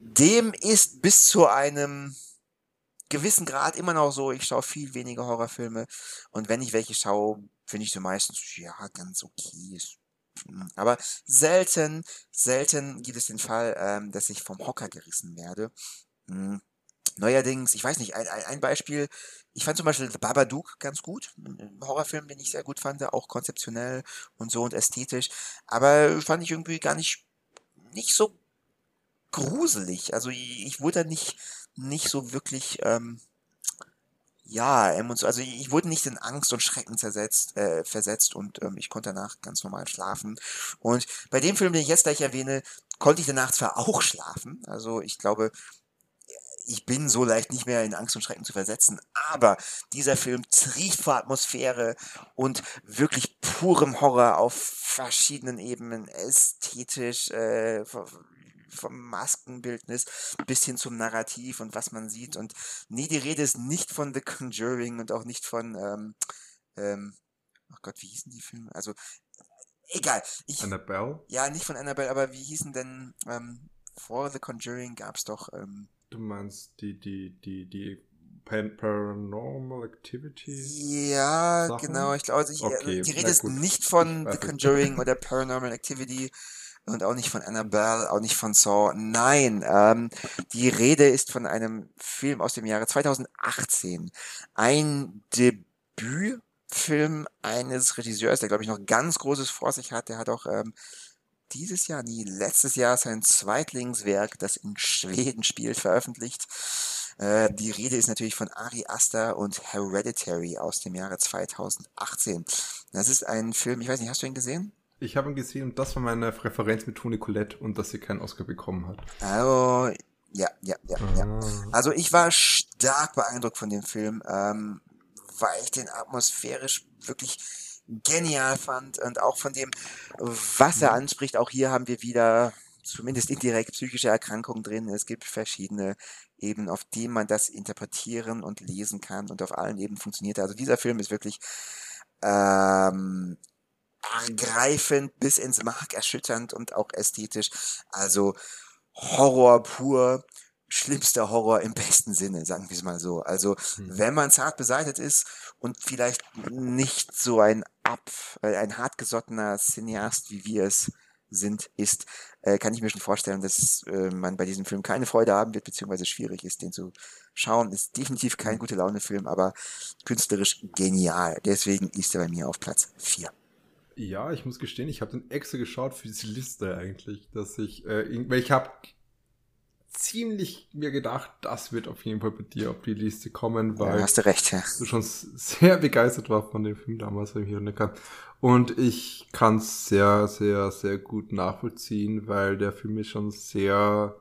Dem ist bis zu einem gewissen Grad immer noch so, ich schaue viel weniger Horrorfilme und wenn ich welche schaue, finde ich so meistens, ja, ganz okay, ist aber selten, selten gibt es den Fall, ähm, dass ich vom Hocker gerissen werde. Hm. Neuerdings, ich weiß nicht, ein, ein Beispiel, ich fand zum Beispiel The Babadook ganz gut. Ein Horrorfilm, den ich sehr gut fand, auch konzeptionell und so und ästhetisch. Aber fand ich irgendwie gar nicht, nicht so gruselig. Also ich, ich wurde da nicht, nicht so wirklich ähm, ja, emotion also ich wurde nicht in Angst und Schrecken zersetzt, äh, versetzt und ähm, ich konnte danach ganz normal schlafen. Und bei dem Film, den ich jetzt gleich erwähne, konnte ich danach zwar auch schlafen. Also ich glaube, ich bin so leicht nicht mehr in Angst und Schrecken zu versetzen, aber dieser Film trieft vor Atmosphäre und wirklich purem Horror auf verschiedenen Ebenen, ästhetisch, äh, vom Maskenbildnis bis hin zum Narrativ und was man sieht. Und nee, die Rede ist nicht von The Conjuring und auch nicht von, ähm, ähm, oh Gott, wie hießen die Filme? Also, egal. Ich, Annabelle? Ja, nicht von Annabelle, aber wie hießen denn, ähm, vor The Conjuring gab es doch, ähm, Du meinst die, die, die, die Paranormal Activity? Ja, Sachen? genau. Ich glaube, also ich, okay, die Rede ist nicht von The Conjuring oder Paranormal Activity, und auch nicht von Annabelle, auch nicht von Saw. Nein, ähm, die Rede ist von einem Film aus dem Jahre 2018. Ein Debütfilm eines Regisseurs, der glaube ich noch ganz Großes vor sich hat. Der hat auch ähm, dieses Jahr, nie letztes Jahr sein Zweitlingswerk, das in Schweden spielt, veröffentlicht. Äh, die Rede ist natürlich von Ari Aster und Hereditary aus dem Jahre 2018. Das ist ein Film, ich weiß nicht, hast du ihn gesehen? Ich habe ihn gesehen und das war meine Referenz mit Toni Colette und dass sie keinen Oscar bekommen hat. Also, ja, ja, ja, ah. ja. Also ich war stark beeindruckt von dem Film, ähm, weil ich den atmosphärisch wirklich genial fand und auch von dem, was er anspricht. Auch hier haben wir wieder zumindest indirekt psychische Erkrankungen drin. Es gibt verschiedene Ebenen, auf denen man das interpretieren und lesen kann und auf allen Ebenen funktioniert. Also dieser Film ist wirklich ähm, ergreifend bis ins Mark erschütternd und auch ästhetisch. Also Horror pur, schlimmster Horror im besten Sinne, sagen wir es mal so. Also mhm. wenn man zart beseitet ist und vielleicht nicht so ein ab, äh, ein hartgesottener Cineast, wie wir es sind, ist, äh, kann ich mir schon vorstellen, dass äh, man bei diesem Film keine Freude haben wird, beziehungsweise schwierig ist, den zu schauen. Ist definitiv kein gute Laune-Film, aber künstlerisch genial. Deswegen ist er bei mir auf Platz 4. Ja, ich muss gestehen, ich habe den extra geschaut für diese Liste eigentlich, dass ich, äh, weil ich habe ziemlich mir gedacht, das wird auf jeden Fall bei dir auf die Liste kommen, weil ja, hast du recht, ja. du schon sehr begeistert war von dem Film damals, wenn ich erinnern kann. Und ich kann es sehr, sehr, sehr gut nachvollziehen, weil der Film ist schon sehr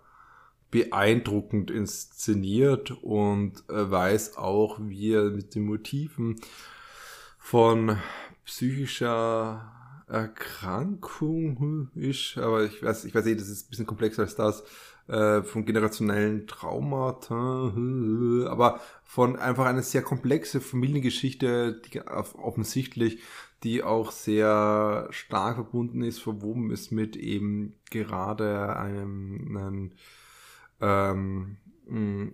beeindruckend inszeniert und äh, weiß auch, wie er mit den Motiven von psychischer Erkrankung ist, aber ich weiß, ich weiß eh, das ist ein bisschen komplexer als das, äh, von generationellen Traumata, aber von einfach eine sehr komplexe Familiengeschichte, die offensichtlich, die auch sehr stark verbunden ist, verwoben ist mit eben gerade einem, einem ähm,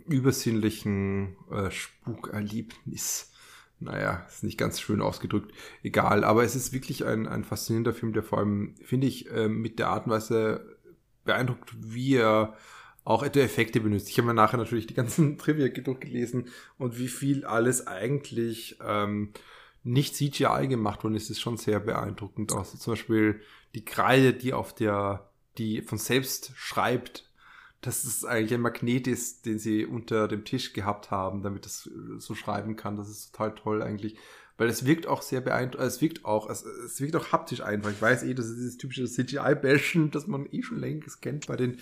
übersinnlichen äh, Spukerlebnis naja, ist nicht ganz schön ausgedrückt, egal. Aber es ist wirklich ein, ein faszinierender Film, der vor allem, finde ich, äh, mit der Art und Weise beeindruckt, wie er auch Effekte benutzt. Ich habe mir nachher natürlich die ganzen Trivia durchgelesen und wie viel alles eigentlich ähm, nicht CGI gemacht worden ist, ist schon sehr beeindruckend. Auch so zum Beispiel die Kreide, die auf der, die von selbst schreibt, dass es eigentlich ein Magnet ist, den sie unter dem Tisch gehabt haben, damit es so schreiben kann. Das ist total toll eigentlich weil es wirkt auch sehr beeindruckend, es wirkt auch, es, es wirkt auch haptisch einfach. Ich weiß eh, das ist dieses typische CGI-Bashen, das man eh schon längst kennt bei den.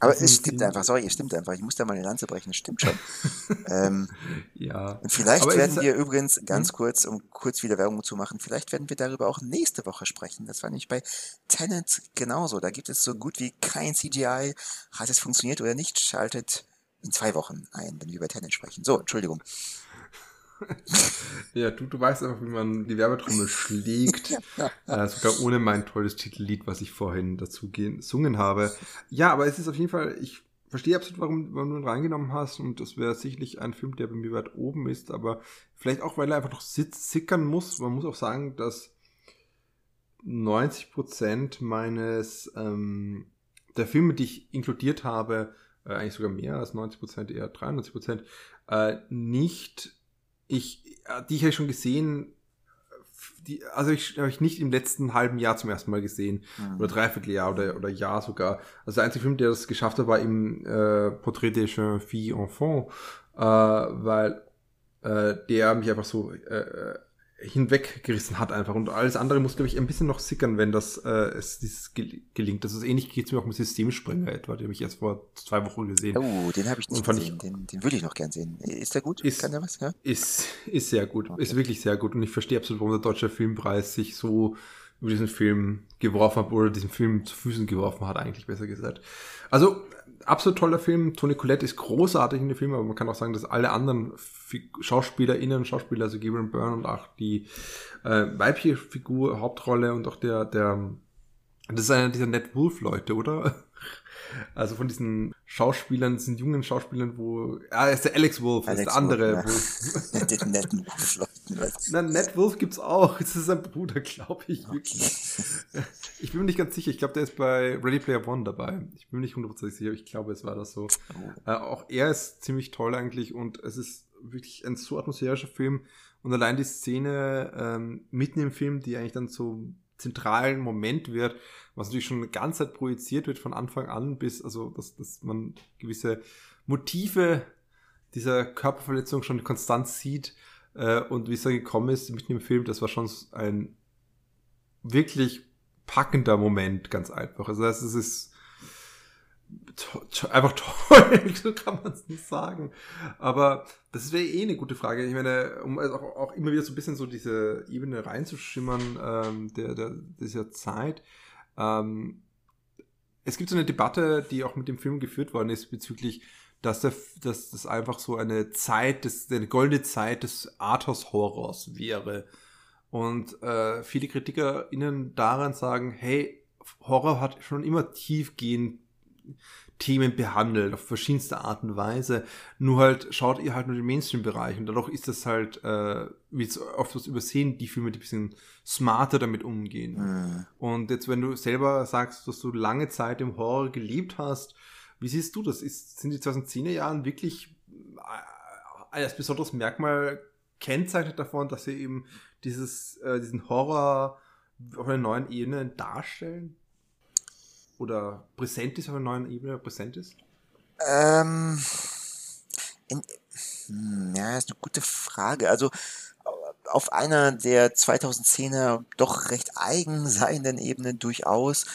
Aber es stimmt einfach, sorry, es stimmt einfach. Ich muss da mal eine Lanze brechen, es stimmt schon. ähm, ja. Und vielleicht werden wir übrigens ganz hm? kurz, um kurz wieder Werbung zu machen, vielleicht werden wir darüber auch nächste Woche sprechen. Das war nämlich bei Tenet genauso. Da gibt es so gut wie kein CGI. Hat es funktioniert oder nicht? Schaltet in zwei Wochen ein, wenn wir über Tenet sprechen. So, Entschuldigung. ja, du, du weißt einfach, wie man die Werbetrommel schlägt. äh, sogar ohne mein tolles Titellied, was ich vorhin dazu gesungen habe. Ja, aber es ist auf jeden Fall, ich verstehe absolut, warum, warum du ihn reingenommen hast. Und das wäre sicherlich ein Film, der bei mir weit oben ist. Aber vielleicht auch, weil er einfach noch sitz, sickern muss. Man muss auch sagen, dass 90 Prozent meines, ähm, der Filme, die ich inkludiert habe, äh, eigentlich sogar mehr als 90 Prozent, eher 93 Prozent, äh, nicht ich, äh, die ich schon gesehen, die, also ich habe ich nicht im letzten halben Jahr zum ersten Mal gesehen mhm. oder Dreivierteljahr oder oder Jahr sogar. Also der einzige Film, der das geschafft hat, war im äh, Portrait des jeunes filles enfants, äh, weil äh, der mich einfach so äh, äh hinweggerissen hat einfach. Und alles andere muss, glaube ich, ein bisschen noch sickern, wenn das äh, es dieses gelingt. Das ist ähnlich geht es mir auch mit Systemsprenger etwa, den habe ich erst vor zwei Wochen gesehen. Oh, den habe ich nicht gesehen. Ich, den, den würde ich noch gern sehen. Ist der gut? Ist, Kann der was? Ja? Ist, ist sehr gut. Okay. Ist wirklich sehr gut. Und ich verstehe absolut, warum der Deutsche Filmpreis sich so über diesen Film geworfen hat oder diesen Film zu Füßen geworfen hat, eigentlich besser gesagt. Also absolut toller Film. Toni Collette ist großartig in dem Film, aber man kann auch sagen, dass alle anderen SchauspielerInnen, Schauspieler, also Gabriel Byrne und auch die äh, weibliche Figur, Hauptrolle und auch der, der, das ist einer dieser Ned Wolf-Leute, oder? Also von diesen Schauspielern, diesen jungen Schauspielern, wo, ah, ist der Alex Wolf, Alex ist der andere Wolf. Ja. Den netten. Na, Ned Wolf gibt's auch. Das ist sein Bruder, glaube ich, wirklich. Ich bin mir nicht ganz sicher. Ich glaube, der ist bei Ready Player One dabei. Ich bin mir nicht hundertprozentig sicher. Ich glaube, es war das so. Oh. Äh, auch er ist ziemlich toll eigentlich und es ist wirklich ein so atmosphärischer Film. Und allein die Szene ähm, mitten im Film, die eigentlich dann so zentralen Moment wird, was natürlich schon eine ganze Zeit projiziert wird von Anfang an bis, also dass, dass man gewisse Motive dieser Körperverletzung schon konstant sieht äh, und wie es da gekommen ist mitten im Film, das war schon ein wirklich packender Moment, ganz einfach. Also das ist einfach toll, so kann man es nicht sagen. Aber das wäre eh eine gute Frage. Ich meine, um also auch, auch, immer wieder so ein bisschen so diese Ebene reinzuschimmern ähm, der, der, dieser Zeit. Ähm, es gibt so eine Debatte, die auch mit dem Film geführt worden ist, bezüglich, dass, der, dass das einfach so eine Zeit, des, eine goldene Zeit des Arthouse-Horrors wäre. Und äh, viele KritikerInnen daran sagen, hey, Horror hat schon immer tiefgehend Themen behandelt, auf verschiedenste Art und Weise. Nur halt schaut ihr halt nur den Mainstream-Bereich und dadurch ist das halt, äh, wie es oft was übersehen, die Filme, die ein bisschen smarter damit umgehen. Mhm. Und jetzt, wenn du selber sagst, dass du lange Zeit im Horror gelebt hast, wie siehst du das? Ist, sind die 2010er Jahren wirklich äh, als besonderes Merkmal kennzeichnet davon, dass sie eben dieses, äh, diesen Horror auf einer neuen Ebene darstellen? Oder präsent ist auf einer neuen Ebene präsent ist? Ähm, in, hm, ja, ist eine gute Frage. Also auf einer der 2010er doch recht eigen seienden Ebene durchaus,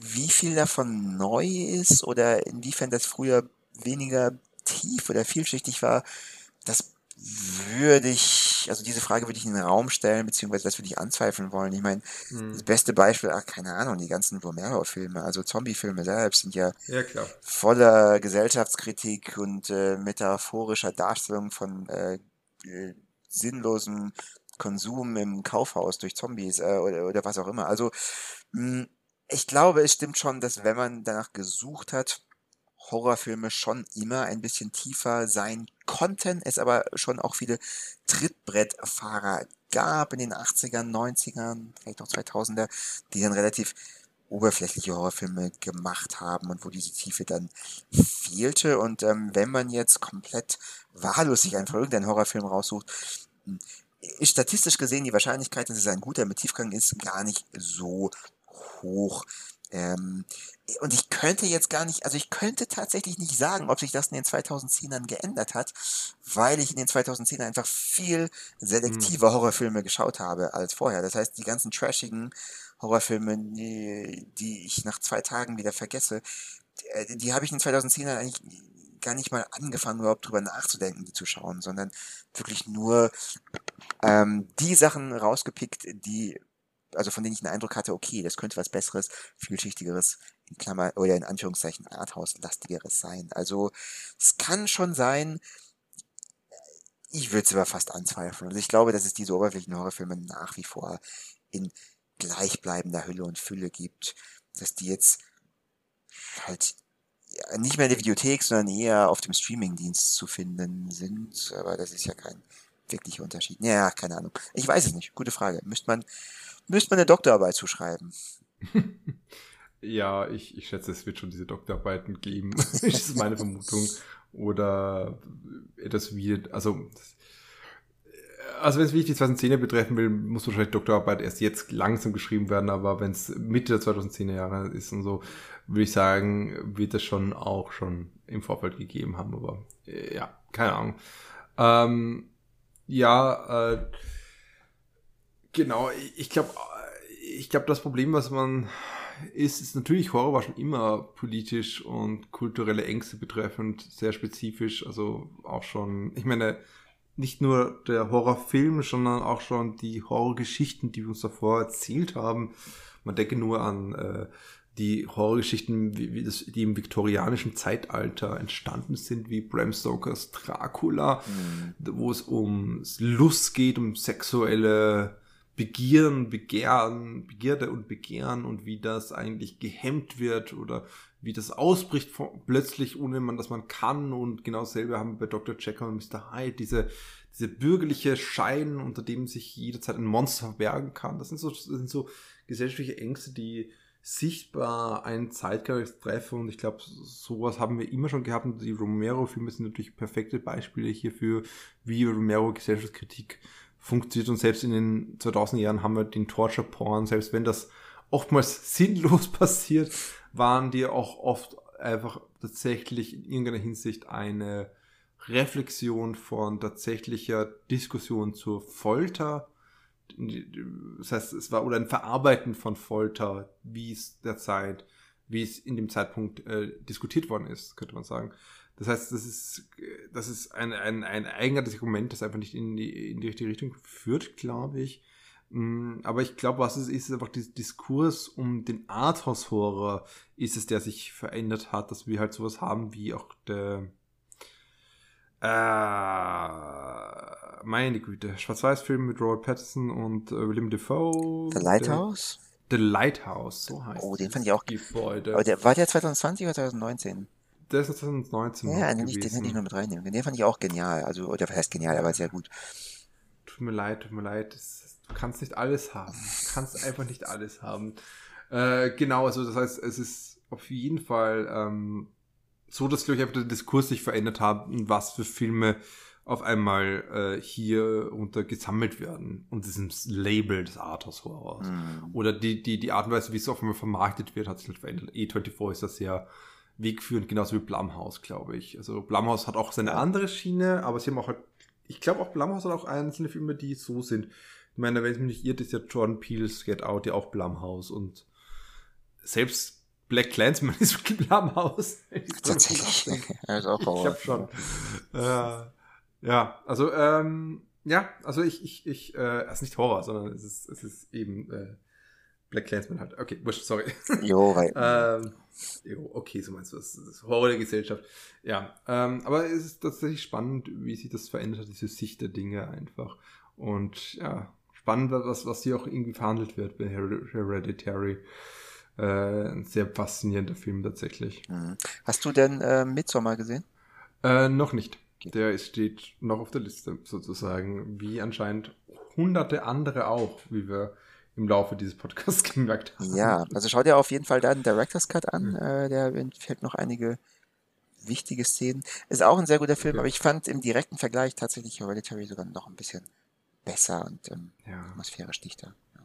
wie viel davon neu ist oder inwiefern das früher weniger tief oder vielschichtig war, das würde ich, also diese Frage würde ich in den Raum stellen, beziehungsweise das würde ich anzweifeln wollen. Ich meine, mhm. das beste Beispiel, ach, keine Ahnung, die ganzen Romero-Filme, also Zombie-Filme selbst sind ja, ja voller Gesellschaftskritik und äh, metaphorischer Darstellung von äh, äh, sinnlosem Konsum im Kaufhaus durch Zombies äh, oder, oder was auch immer. Also, mh, hm, ich glaube, es stimmt schon, dass wenn man danach gesucht hat, Horrorfilme schon immer ein bisschen tiefer sein konnten, es aber schon auch viele Trittbrettfahrer gab in den 80ern, 90ern, vielleicht auch 2000er, die dann relativ oberflächliche Horrorfilme gemacht haben und wo diese Tiefe dann fehlte. Und ähm, wenn man jetzt komplett wahllos sich einfach irgendeinen Horrorfilm raussucht, ist statistisch gesehen die Wahrscheinlichkeit, dass es ein guter mit Tiefgang ist, gar nicht so hoch. Ähm, und ich könnte jetzt gar nicht, also ich könnte tatsächlich nicht sagen, ob sich das in den 2010ern geändert hat, weil ich in den 2010ern einfach viel selektiver hm. Horrorfilme geschaut habe als vorher. Das heißt, die ganzen trashigen Horrorfilme, die, die ich nach zwei Tagen wieder vergesse, die, äh, die habe ich in den 2010ern eigentlich gar nicht mal angefangen, überhaupt drüber nachzudenken, die zu schauen, sondern wirklich nur ähm, die Sachen rausgepickt, die, also von denen ich den Eindruck hatte, okay, das könnte was Besseres, vielschichtigeres, in Klammer, oder in Anführungszeichen Arthouse-lastigeres sein. Also es kann schon sein, ich würde es aber fast anzweifeln. Also ich glaube, dass es diese oberflächlichen Horrorfilme nach wie vor in gleichbleibender Hülle und Fülle gibt, dass die jetzt halt nicht mehr in der Videothek, sondern eher auf dem Streamingdienst zu finden sind. Aber das ist ja kein wirklicher Unterschied. Ja, keine Ahnung. Ich weiß es nicht. Gute Frage. Müsste man, müsste man eine Doktorarbeit zuschreiben. ja, ich, ich schätze, es wird schon diese Doktorarbeiten geben. das ist meine Vermutung. Oder etwas wie, also also wenn es wirklich die 2010er betreffen will, muss wahrscheinlich Doktorarbeit erst jetzt langsam geschrieben werden, aber wenn es Mitte der 2010er Jahre ist und so, würde ich sagen, wird es schon auch schon im Vorfeld gegeben haben, aber äh, ja, keine Ahnung. Ähm, ja, äh, genau, ich glaube, ich glaube, das Problem, was man ist, ist natürlich Horror war schon immer politisch und kulturelle Ängste betreffend sehr spezifisch, also auch schon, ich meine, nicht nur der Horrorfilm, sondern auch schon die Horrorgeschichten, die wir uns davor erzählt haben. Man denke nur an äh, die Horrorgeschichten, wie, wie das, die im viktorianischen Zeitalter entstanden sind, wie Bram Stokers Dracula, mhm. wo es um Lust geht, um sexuelle Begieren, Begehren, Begierde und Begehren und wie das eigentlich gehemmt wird oder wie das ausbricht plötzlich, ohne man, dass man kann. Und genau dasselbe haben wir bei Dr. Jekyll und Mr. Hyde, diese, diese bürgerliche Schein, unter dem sich jederzeit ein Monster verbergen kann. Das sind so, das sind so gesellschaftliche Ängste, die sichtbar einen Zeitgeist treffen. Und ich glaube, sowas haben wir immer schon gehabt. Und die Romero-Filme sind natürlich perfekte Beispiele hierfür, wie Romero Gesellschaftskritik funktioniert. Und selbst in den 2000er Jahren haben wir den Torture-Porn, selbst wenn das oftmals sinnlos passiert, waren die auch oft einfach tatsächlich in irgendeiner Hinsicht eine Reflexion von tatsächlicher Diskussion zur Folter. Das heißt, es war oder ein Verarbeiten von Folter, wie es derzeit, wie es in dem Zeitpunkt äh, diskutiert worden ist, könnte man sagen. Das heißt, das ist, das ist ein, ein, ein eigenartiges Argument, das einfach nicht in die, in die richtige Richtung führt, glaube ich. Mm, aber ich glaube, was es ist, ist einfach dieser Diskurs um den Arthouse-Horror ist es, der sich verändert hat, dass wir halt sowas haben wie auch der äh, meine Güte, Schwarz-Weiß-Film mit Robert Pattinson und äh, William Defoe. The Lighthouse? Der, The Lighthouse, so heißt Oh, den fand ich auch. Aber der, war der 2020 oder 2019? Der ist 2019. Ja, den, ich, den hätte ich nur mit reinnehmen. Den fand ich auch genial. Also, oder was heißt genial, aber sehr gut. Tut mir leid, tut mir leid. Du kannst nicht alles haben. Du kannst einfach nicht alles haben. Äh, genau, also das heißt, es ist auf jeden Fall ähm, so, dass, glaube ich, einfach der Diskurs sich verändert hat und was für Filme auf einmal äh, hier unter gesammelt werden und diesem Label des Arthouse Horrors. Mhm. Oder die, die, die Art und Weise, wie es auf einmal vermarktet wird, hat sich halt verändert. E24 ist da sehr wegführend, genauso wie Blumhouse, glaube ich. Also Blumhouse hat auch seine andere Schiene, aber sie haben auch halt, ich glaube auch Blumhouse hat auch einzelne Filme, die so sind. Ich meine, wenn es mich nicht irrt, ist ja Jordan Peele's Get Out ja auch Blumhouse und selbst Black Clansman ist wirklich Blumhouse. Tatsächlich. ja, ist auch Ich hab schon. äh, ja, also, ähm, ja, also ich, ich, ich, äh, es ist nicht Horror, sondern es ist, es ist eben äh, Black Clansman halt. Okay, wurscht, sorry. Jo, weil. ähm, okay, so meinst du das. das ist Horror der Gesellschaft. Ja, ähm, aber es ist tatsächlich spannend, wie sich das verändert hat, diese Sicht der Dinge einfach. Und ja, spannend, was, was hier auch irgendwie verhandelt wird bei Hereditary. Äh, ein sehr faszinierender Film tatsächlich. Mhm. Hast du denn äh, Midsommar gesehen? Äh, noch nicht. Der steht noch auf der Liste sozusagen, wie anscheinend hunderte andere auch, wie wir im Laufe dieses Podcasts gemerkt haben. Ja, also schau dir auf jeden Fall da den Director's Cut an. Mhm. Äh, der enthält noch einige wichtige Szenen. Ist auch ein sehr guter Film, okay. aber ich fand im direkten Vergleich tatsächlich Hereditary sogar noch ein bisschen besser und ähm, ja. atmosphärisch dichter. Ja.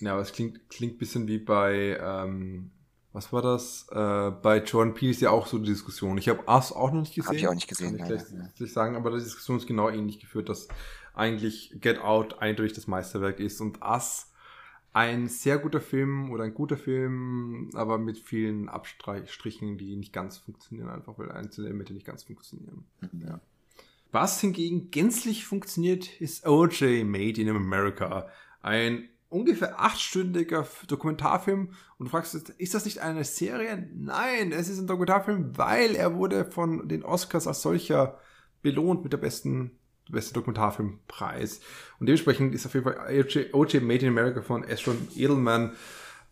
ja, aber es klingt, klingt bisschen wie bei, ähm, was war das? Äh, bei Jordan Peele ist ja auch so eine Diskussion. Ich habe Us auch noch nicht gesehen. Habe ich auch nicht gesehen. Kann ich gleich ja. sagen, aber die Diskussion ist genau ähnlich geführt, dass eigentlich Get Out eindeutig das Meisterwerk ist und Us ein sehr guter Film oder ein guter Film, aber mit vielen Abstrichen, die nicht ganz funktionieren, einfach weil einzelne Elemente nicht ganz funktionieren. Mhm. Ja. Was hingegen gänzlich funktioniert, ist OJ Made in America. Ein ungefähr achtstündiger Dokumentarfilm und du fragst, ist das nicht eine Serie? Nein, es ist ein Dokumentarfilm, weil er wurde von den Oscars als solcher belohnt mit der besten beste Dokumentarfilmpreis. Und dementsprechend ist auf jeden Fall OJ Made in America von Ashton Edelman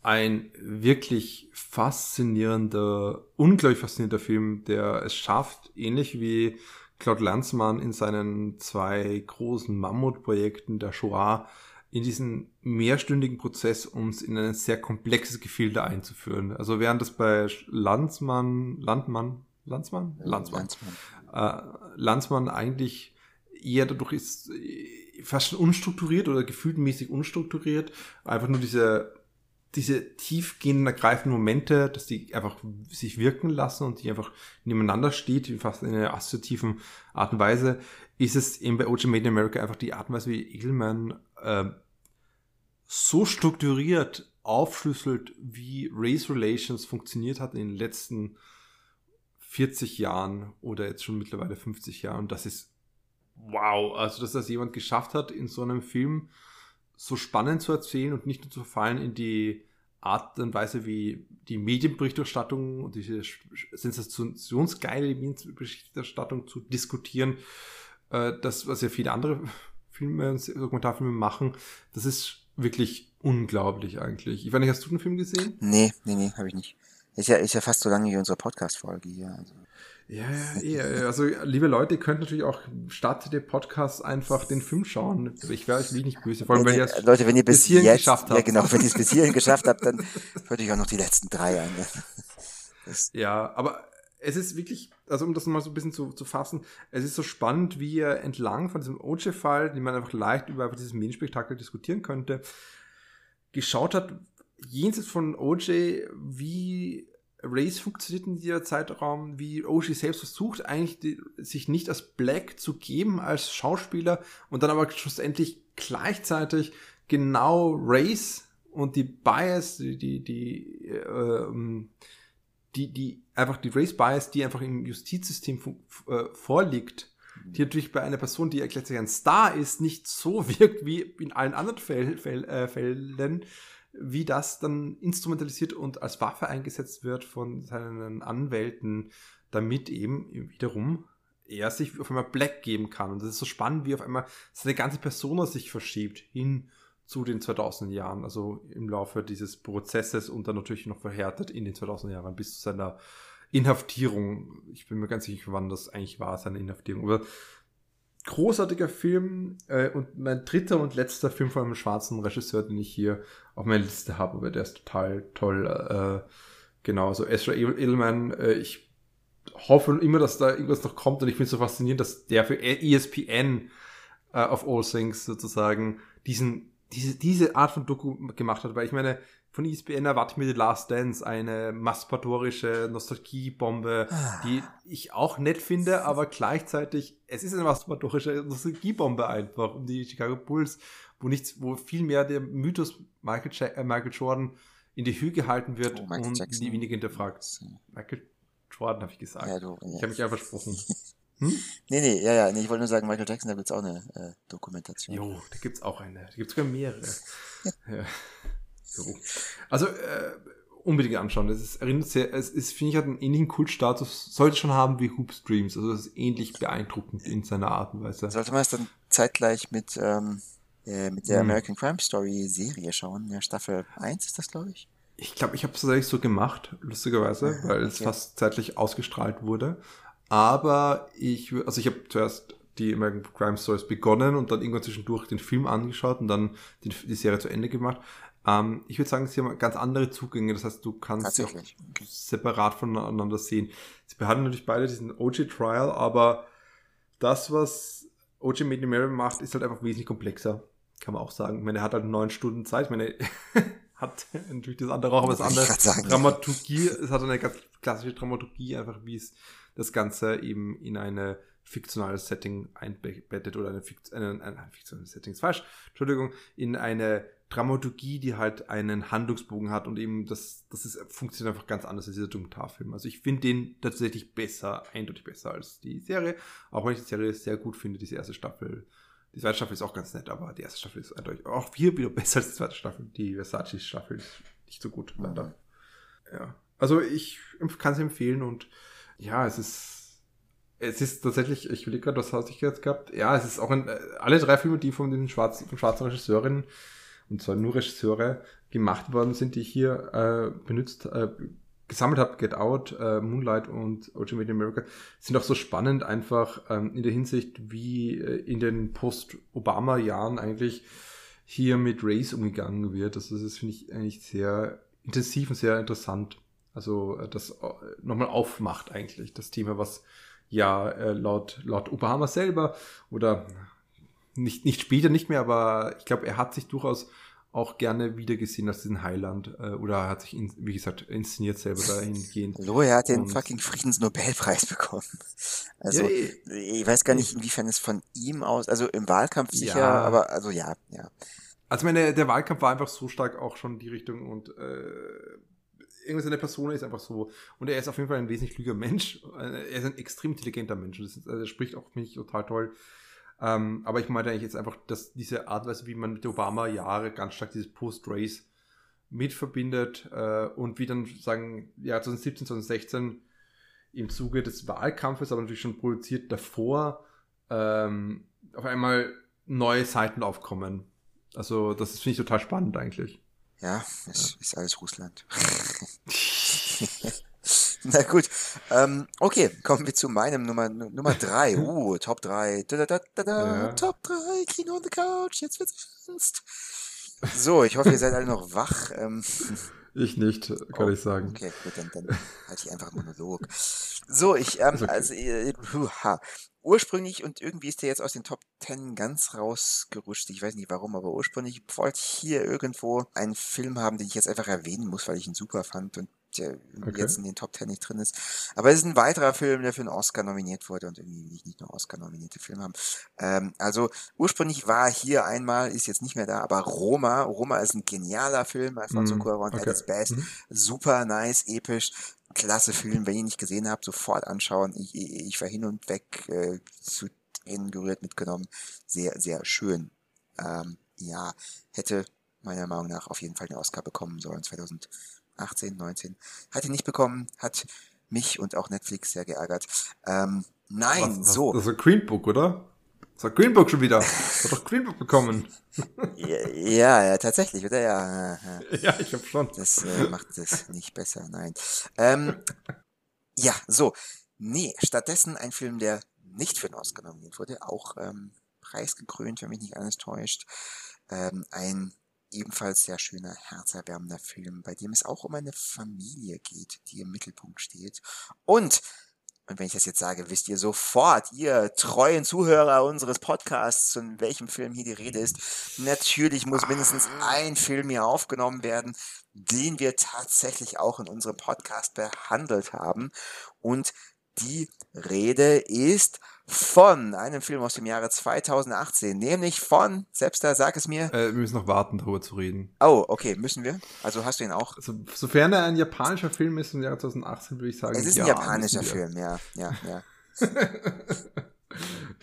ein wirklich faszinierender, unglaublich faszinierender Film, der es schafft, ähnlich wie Claude Lanzmann in seinen zwei großen Mammutprojekten der Shoah, in diesen mehrstündigen Prozess uns in ein sehr komplexes Gefilde einzuführen. Also während das bei Landsmann, Landmann, Landsmann? Landsmann. Landsmann. Äh, Landsmann eigentlich eher dadurch ist äh, fast schon unstrukturiert oder gefühltmäßig unstrukturiert. Einfach nur diese, diese tiefgehenden, ergreifenden Momente, dass die einfach sich wirken lassen und die einfach nebeneinander steht, fast in einer assoziativen Art und Weise, ist es eben bei OJ Made in America einfach die Art und Weise, wie Edelman äh, so strukturiert aufschlüsselt, wie Race Relations funktioniert hat in den letzten 40 Jahren oder jetzt schon mittlerweile 50 Jahren. Und das ist wow, also dass das jemand geschafft hat, in so einem Film so spannend zu erzählen und nicht nur zu verfallen in die Art und Weise, wie die Medienberichterstattung und diese sensationsgeile Medienberichterstattung zu diskutieren, äh, das, was ja viele andere Filme, Dokumentarfilme machen, das ist wirklich unglaublich eigentlich. Ich weiß nicht, hast du den Film gesehen? Nee, nee, nee, habe ich nicht. Ist ja, ist ja fast so lange wie unsere Podcast-Folge hier. Also. Ja, ja, also liebe Leute, ihr könnt natürlich auch statt der Podcast einfach den Film schauen. Ich wäre euch nicht böse, vor allem wenn, wenn ihr es Leute, wenn ihr bis, bis hierhin jetzt, geschafft habt. Ja, genau, wenn ihr es bis hierhin geschafft habt, dann würde ich auch noch die letzten drei ein. ja, aber es ist wirklich, also um das mal so ein bisschen zu, zu fassen, es ist so spannend, wie ihr entlang von diesem OJ-Fall, den man einfach leicht über dieses Medienspektakel diskutieren könnte, geschaut hat, jenseits von OJ, wie Race funktioniert in dieser Zeitraum, wie Oshi selbst versucht, eigentlich die, sich nicht als Black zu geben als Schauspieler und dann aber schlussendlich gleichzeitig genau Race und die Bias, die, die, die, äh, die, die einfach die Race Bias, die einfach im Justizsystem äh, vorliegt, die natürlich bei einer Person, die ja gleichzeitig ein Star ist, nicht so wirkt wie in allen anderen Fäll, Fäll, äh, Fällen, wie das dann instrumentalisiert und als Waffe eingesetzt wird von seinen Anwälten, damit eben wiederum er sich auf einmal Black geben kann. Und das ist so spannend, wie auf einmal seine ganze Persona sich verschiebt hin zu den 2000 Jahren, also im Laufe dieses Prozesses und dann natürlich noch verhärtet in den 2000 Jahren bis zu seiner Inhaftierung. Ich bin mir ganz sicher, wann das eigentlich war, seine Inhaftierung. Aber großartiger Film äh, und mein dritter und letzter Film von einem schwarzen Regisseur, den ich hier auf meiner Liste habe, aber der ist total toll. Äh, genau, so Ezra Edelman, äh, ich hoffe immer, dass da irgendwas noch kommt und ich finde so faszinierend, dass der für ESPN äh, of All Things sozusagen diesen, diese, diese Art von Doku gemacht hat, weil ich meine, von ESPN erwarte ich mir The Last Dance, eine masturbatorische Nostalgiebombe, ah. die ich auch nett finde, aber gleichzeitig, es ist eine masturbatorische Nostalgiebombe einfach um die Chicago Bulls, wo nichts, wo viel mehr der Mythos Michael, ja äh, Michael Jordan in die Höhe gehalten wird oh, und Jackson. nie weniger hinterfragt. Michael Jordan habe ich gesagt. Ja, du, ja. Ich habe mich einfach versprochen. Hm? Nee, nee, ja, ja, nee, ich wollte nur sagen, Michael Jackson, da gibt es auch eine äh, Dokumentation. Jo, da gibt es auch eine. Da gibt es sogar mehrere. ja. So. Also äh, unbedingt anschauen. Es ist, erinnert sehr, es ist, finde ich, hat einen ähnlichen Kultstatus, sollte schon haben wie Hoop Streams. Also es ist ähnlich beeindruckend in seiner Art und Weise. Sollte man es dann zeitgleich mit, ähm, äh, mit der hm. American Crime Story Serie schauen? Ja, Staffel 1 ist das, glaube ich. Ich glaube, ich habe es tatsächlich so gemacht, lustigerweise, ja, weil okay. es fast zeitlich ausgestrahlt wurde. Aber ich, also ich habe zuerst die American Crime Stories begonnen und dann irgendwann zwischendurch den Film angeschaut und dann die, die Serie zu Ende gemacht. Ähm, ich würde sagen, sie haben ganz andere Zugänge. Das heißt, du kannst sie auch separat voneinander sehen. Sie behandeln natürlich beide diesen OG-Trial, aber das, was OG Made in America macht, ist halt einfach wesentlich komplexer. Kann man auch sagen. Ich meine, er hat halt neun Stunden Zeit. Ich meine, hat natürlich das andere auch, aber das andere sagen, Dramaturgie, es hat eine ganz klassische Dramaturgie, einfach wie es das Ganze eben in eine fiktionales Setting einbettet oder eine, Fikt eine, eine fiktionales Setting ist falsch, Entschuldigung, in eine Dramaturgie, die halt einen Handlungsbogen hat und eben das, das ist, funktioniert einfach ganz anders als dieser Dokumentarfilm. Also ich finde den tatsächlich besser, eindeutig besser als die Serie, auch wenn ich die Serie sehr gut finde, diese erste Staffel. Die zweite Staffel ist auch ganz nett, aber die erste Staffel ist eindeutig auch viel wieder besser als die zweite Staffel. Die Versace-Staffel ist nicht so gut, leider. Ja. Also ich kann es empfehlen und ja, es ist es ist tatsächlich, ich will gerade, was hast du jetzt gehabt? Ja, es ist auch ein, alle drei Filme, die von den schwarzen, von schwarzen Regisseurinnen, und zwar nur Regisseure, gemacht worden sind, die ich hier äh, benutzt, äh, gesammelt habe, Get Out, äh, Moonlight und Ultimate America, sind auch so spannend einfach ähm, in der Hinsicht, wie äh, in den Post-Obama-Jahren eigentlich hier mit Race umgegangen wird. Das ist, finde ich, eigentlich sehr intensiv und sehr interessant. Also äh, das äh, nochmal aufmacht eigentlich, das Thema, was ja äh, laut, laut Obama selber oder nicht, nicht später nicht mehr, aber ich glaube, er hat sich durchaus auch gerne wiedergesehen als diesen Heiland äh, oder hat sich, in, wie gesagt, inszeniert selber dahingehend. Hallo, er hat den fucking Friedensnobelpreis bekommen. Also, ja, ich weiß gar nicht, inwiefern es von ihm aus, also im Wahlkampf sicher, ja. aber also ja, ja. Also meine, der Wahlkampf war einfach so stark auch schon die Richtung und äh, irgendwie seine Person ist einfach so. Und er ist auf jeden Fall ein wesentlich klüger Mensch. Er ist ein extrem intelligenter Mensch. Das, ist, also, das spricht auch mich total toll. Ähm, aber ich meine eigentlich jetzt einfach, dass diese Art, Weise, wie man mit Obama-Jahre ganz stark dieses Post-Race mitverbindet äh, und wie dann sagen, ja, 2017, 2016 im Zuge des Wahlkampfes, aber natürlich schon produziert davor, ähm, auf einmal neue Seiten aufkommen. Also das finde ich total spannend eigentlich. Ja, es ja. ist alles Russland. Na gut. Ähm, okay, kommen wir zu meinem Nummer Nummer drei. Uh, Top 3. Da, da, da, da, ja. Top 3, Kino on the Couch, jetzt wird's ernst. So, ich hoffe, ihr seid alle noch wach. Ähm, ich nicht, kann oh, ich sagen. Okay, gut, dann, dann halte ich einfach einen Monolog. So, ich, ähm, okay. also, äh, ha. ursprünglich, und irgendwie ist der jetzt aus den Top 10 ganz rausgerutscht, ich weiß nicht warum, aber ursprünglich wollte ich hier irgendwo einen Film haben, den ich jetzt einfach erwähnen muss, weil ich ihn super fand und der okay. jetzt in den Top Ten nicht drin ist. Aber es ist ein weiterer Film, der für einen Oscar nominiert wurde und irgendwie nicht nur Oscar-nominierte Filme haben. Ähm, also ursprünglich war hier einmal, ist jetzt nicht mehr da, aber Roma. Roma ist ein genialer Film, Alfonso mm, Cuarón okay. at its best. Mm. Super nice, episch. Klasse Film, wenn ihr ihn nicht gesehen habt, sofort anschauen. Ich, ich, ich war hin und weg äh, zu Tränen gerührt mitgenommen. Sehr, sehr schön. Ähm, ja, hätte meiner Meinung nach auf jeden Fall den Oscar bekommen sollen 2000 18, 19. Hat ihn nicht bekommen, hat mich und auch Netflix sehr geärgert. Ähm, nein, was, so. Das ist ein Green Book, oder? Das hat Green Book schon wieder. Hat doch Green Book bekommen. ja, ja, tatsächlich, oder? Ja, ja, ja ich hab schon. Das äh, macht es nicht besser, nein. Ähm, ja, so. Nee, stattdessen ein Film, der nicht für den Oscar nominiert wurde, auch ähm, preisgekrönt, wenn mich nicht alles täuscht. Ähm, ein ebenfalls sehr schöner, herzerwärmender Film, bei dem es auch um eine Familie geht, die im Mittelpunkt steht. Und, und wenn ich das jetzt sage, wisst ihr sofort, ihr treuen Zuhörer unseres Podcasts, von welchem Film hier die Rede ist. Natürlich muss mindestens ein Film hier aufgenommen werden, den wir tatsächlich auch in unserem Podcast behandelt haben. Und die Rede ist von einem Film aus dem Jahre 2018, nämlich von, selbst da, sag es mir. Äh, wir müssen noch warten, darüber zu reden. Oh, okay, müssen wir? Also hast du ihn auch? Also, sofern er ein japanischer Film ist im Jahre 2018, würde ich sagen. Es ist ja, ein japanischer Film, ja, ja, ja.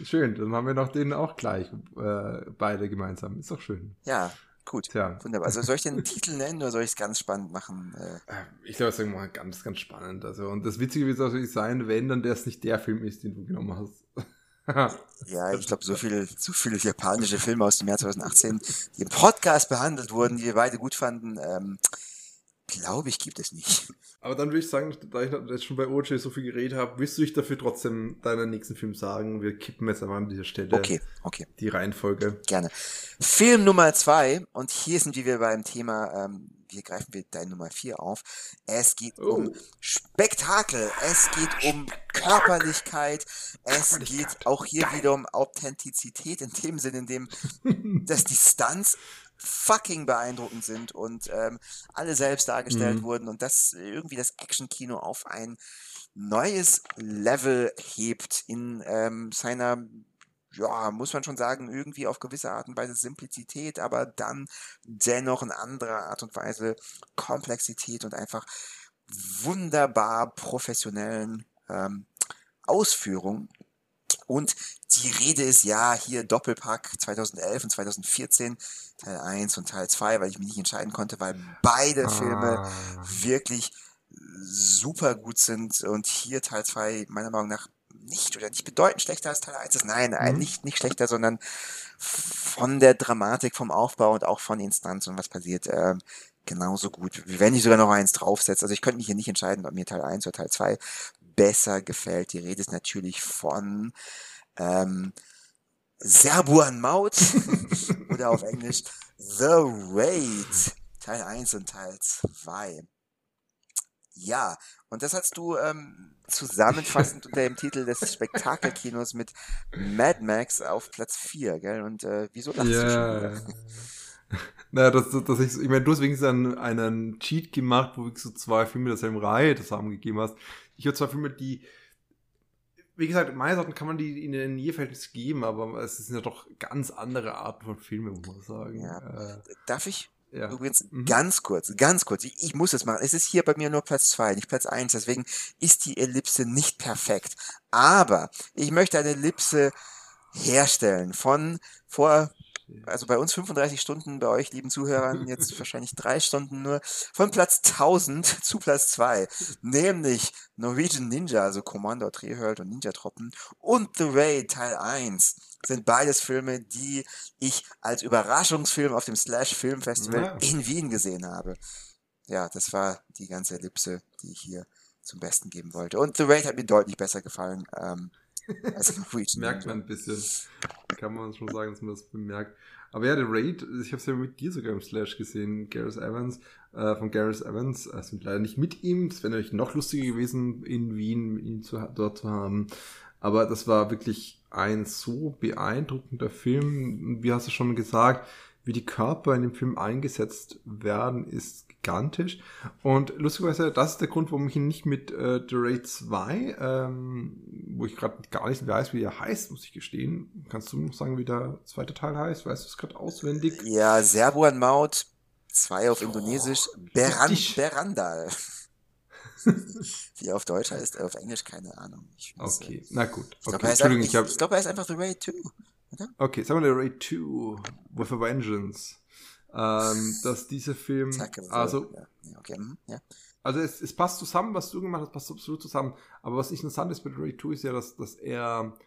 schön, dann haben wir noch den auch gleich, äh, beide gemeinsam. Ist doch schön. Ja, Gut, Tja. wunderbar. Also soll ich den Titel nennen oder soll ich es ganz spannend machen? Äh, äh ich glaube, es ist irgendwann ganz, ganz spannend. Also, und das Witzige wird natürlich sein, wenn dann das nicht der Film ist, den du genommen hast. ja, ich glaube, so viele, so viele japanische Filme aus dem Jahr 2018, die im Podcast behandelt wurden, die wir beide gut fanden. Ähm, glaube ich, gibt es nicht. Aber dann würde ich sagen, da ich jetzt schon bei OJ so viel geredet habe, willst du dich dafür trotzdem deinen nächsten Film sagen? Wir kippen jetzt einmal an dieser Stelle Okay, okay, die Reihenfolge. gerne. Film Nummer zwei, und hier sind wir beim Thema, ähm, hier greifen wir dein Nummer vier auf. Es geht Oh. um Spektakel, es geht um Körperlichkeit, es geht auch hier wieder um Authentizität in dem Sinne, in dem dass die Stunts fucking beeindruckend sind und ähm, alle selbst dargestellt Mhm. wurden und das irgendwie das Actionkino auf ein neues Level hebt in ähm, seiner, ja, muss man schon sagen, irgendwie auf gewisse Art und Weise Simplizität, aber dann dennoch in anderer Art und Weise Komplexität und einfach wunderbar professionellen ähm, Ausführung. Und die Rede ist ja hier Doppelpack 2011 und 2014, Teil 1 und Teil 2, weil ich mich nicht entscheiden konnte, weil beide Filme Ah. wirklich super gut sind und hier Teil 2 meiner Meinung nach nicht oder nicht bedeutend schlechter als Teil 1 ist. Nein, Mhm. nicht, nicht schlechter, sondern von der Dramatik, vom Aufbau und auch von Instanz und was passiert, ähm, genauso gut. Wenn ich sogar noch eins draufsetze. Also ich könnte mich hier nicht entscheiden, ob mir Teil 1 oder Teil 2 besser gefällt. Die Rede ist natürlich von ähm, Serbuan Maut oder auf Englisch The Raid. Teil 1 und Teil 2. Ja, und das hast du ähm, zusammenfassend unter dem Titel des Spektakelkinos mit Mad Max auf Platz 4, gell? Und äh, wieso lachst du schon? Naja, dass, dass ich, so- ich meine, du hast wenigstens einen, einen Cheat gemacht, wo du so zwei Filme derselben Reihe zusammengegeben hast. Ich habe zwei Filme, die, wie gesagt, meines Erachtens kann man die in den Nierverhältnis geben, aber es sind ja doch ganz andere Arten von Filmen, muss man sagen. Ja. Darf ich Äh, ja. übrigens Mhm. ganz kurz, ganz kurz, ich, ich muss es machen. Es ist hier bei mir nur Platz 2, nicht Platz 1, deswegen ist die Ellipse nicht perfekt. Aber ich möchte eine Ellipse herstellen von vor, also bei uns 35 Stunden, bei euch lieben Zuhörern jetzt wahrscheinlich drei Stunden nur, von Platz 1000 zu Platz 2, nämlich Norwegian Ninja, also Commander Trehört und Ninja Troppen und The Raid Teil 1 sind beides Filme, die ich als Überraschungsfilm auf dem Slash Film Festival Ja. in Wien gesehen habe. Ja, das war die ganze Ellipse, die ich hier zum Besten geben wollte. Und The Raid hat mir deutlich besser gefallen ähm, als Norwegian Merkt man ein bisschen. Kann man schon sagen, dass man das bemerkt. Aber ja, der Raid, ich habe es ja mit dir sogar im Slash gesehen, Gareth Evans, äh, von Gareth Evans, sind leider nicht mit ihm. Es wäre natürlich noch lustiger gewesen, in Wien ihn zu, dort zu haben. Aber das war wirklich ein so beeindruckender Film. Wie hast du schon gesagt, wie die Körper in dem Film eingesetzt werden, ist gigantisch. Und lustigerweise, das ist der Grund, warum ich ihn nicht mit äh, The Raid 2, ähm, wo ich gerade gar nicht weiß, wie er heißt, muss ich gestehen. Kannst du noch sagen, wie der zweite Teil heißt? Weißt du es gerade auswendig? Ja, Serbuan Maut, zwei auf Indonesisch, Beran richtig. Berandal. Wie er auf Deutsch heißt, auf Englisch keine Ahnung. Okay, na gut. Ich glaube, er, glaub, er ist einfach The Raid 2. Okay, sagen wir der Raid 2 with a Vengeance. Ähm, dass dieser Film, also ja, okay, mhm, ja. Also es, es passt zusammen, was du gemacht hast, passt absolut zusammen. Aber was interessant ist The Raid 2 ist ja, dass, dass er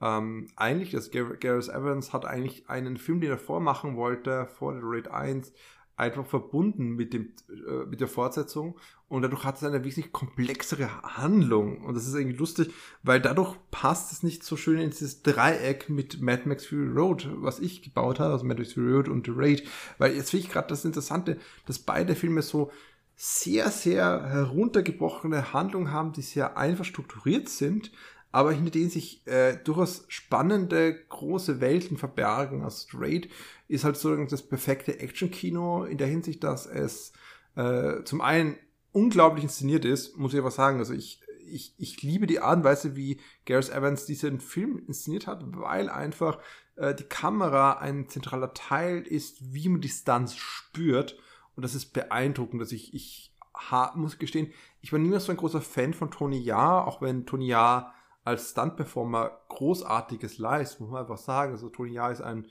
ähm, eigentlich, dass Gar Gareth Evans hat eigentlich einen Film, den er vormachen wollte, vor The Raid 1, einfach verbunden mit, dem, äh, mit der Fortsetzung und dadurch hat es eine wesentlich komplexere Handlung und das ist irgendwie lustig, weil dadurch passt es nicht so schön in dieses Dreieck mit Mad Max Fury Road, was ich gebaut habe, also Mad Max Fury Road und The Raid, weil jetzt finde ich gerade das Interessante, dass beide Filme so sehr, sehr heruntergebrochene Handlungen haben, die sehr einfach strukturiert sind, aber hinter denen sich äh, durchaus spannende, große Welten verbergen. Also Straight ist halt sozusagen das perfekte Action-Kino in der Hinsicht, dass es äh, zum einen unglaublich inszeniert ist, muss ich aber sagen. Also ich, ich, ich liebe die Art und Weise, wie Gareth Evans diesen Film inszeniert hat, weil einfach äh, die Kamera ein zentraler Teil ist, wie man die Stunts spürt. Und das ist beeindruckend, dass ich, ich ha, muss gestehen, ich war niemals so ein großer Fan von Tony Jaa, auch wenn Tony Jaa als Stunt-Performer großartiges leistet, muss man einfach sagen. Also Tony Jaa ist ein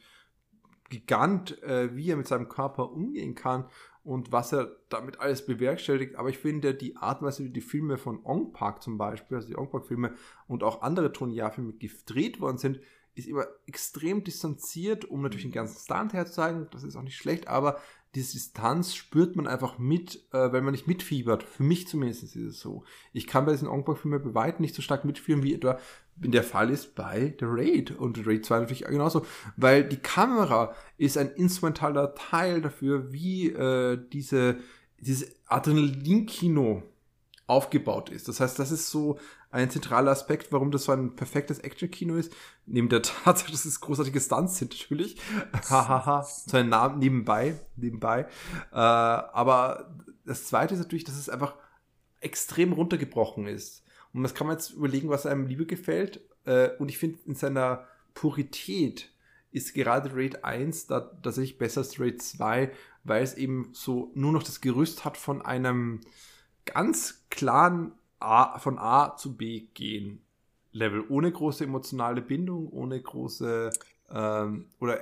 Gigant, äh, wie er mit seinem Körper umgehen kann und was er damit alles bewerkstelligt. Aber ich finde, die Art und Weise, wie die Filme von Ong Park zum Beispiel, also die Ong Park-Filme und auch andere Tony Jaa-Filme gedreht worden sind, ist immer extrem distanziert, um natürlich den ganzen Stand herzuzeigen. Das ist auch nicht schlecht, aber diese Distanz spürt man einfach mit, äh, wenn man nicht mitfiebert. Für mich zumindest ist es so. Ich kann bei diesen Ongba-Filmen bei weitem nicht so stark mitführen, wie etwa in der Fall ist bei The Raid und The Raid 2 natürlich genauso, weil die Kamera ist ein instrumentaler Teil dafür, wie äh, diese, dieses Adrenalinkino aufgebaut ist. Das heißt, das ist so ein zentraler Aspekt, warum das so ein perfektes Action-Kino ist. Neben der Tatsache, dass es großartige Stunts sind, natürlich. Hahaha, so ein Namen nebenbei, nebenbei. Äh, aber das zweite ist natürlich, dass es einfach extrem runtergebrochen ist. Und das kann man jetzt überlegen, was einem lieber gefällt. Äh, und ich finde, in seiner Purität ist gerade Raid 1 da tatsächlich besser als Raid 2, weil es eben so nur noch das Gerüst hat von einem ganz klaren A, von A zu B gehen Level, ohne große emotionale Bindung, ohne große ähm, oder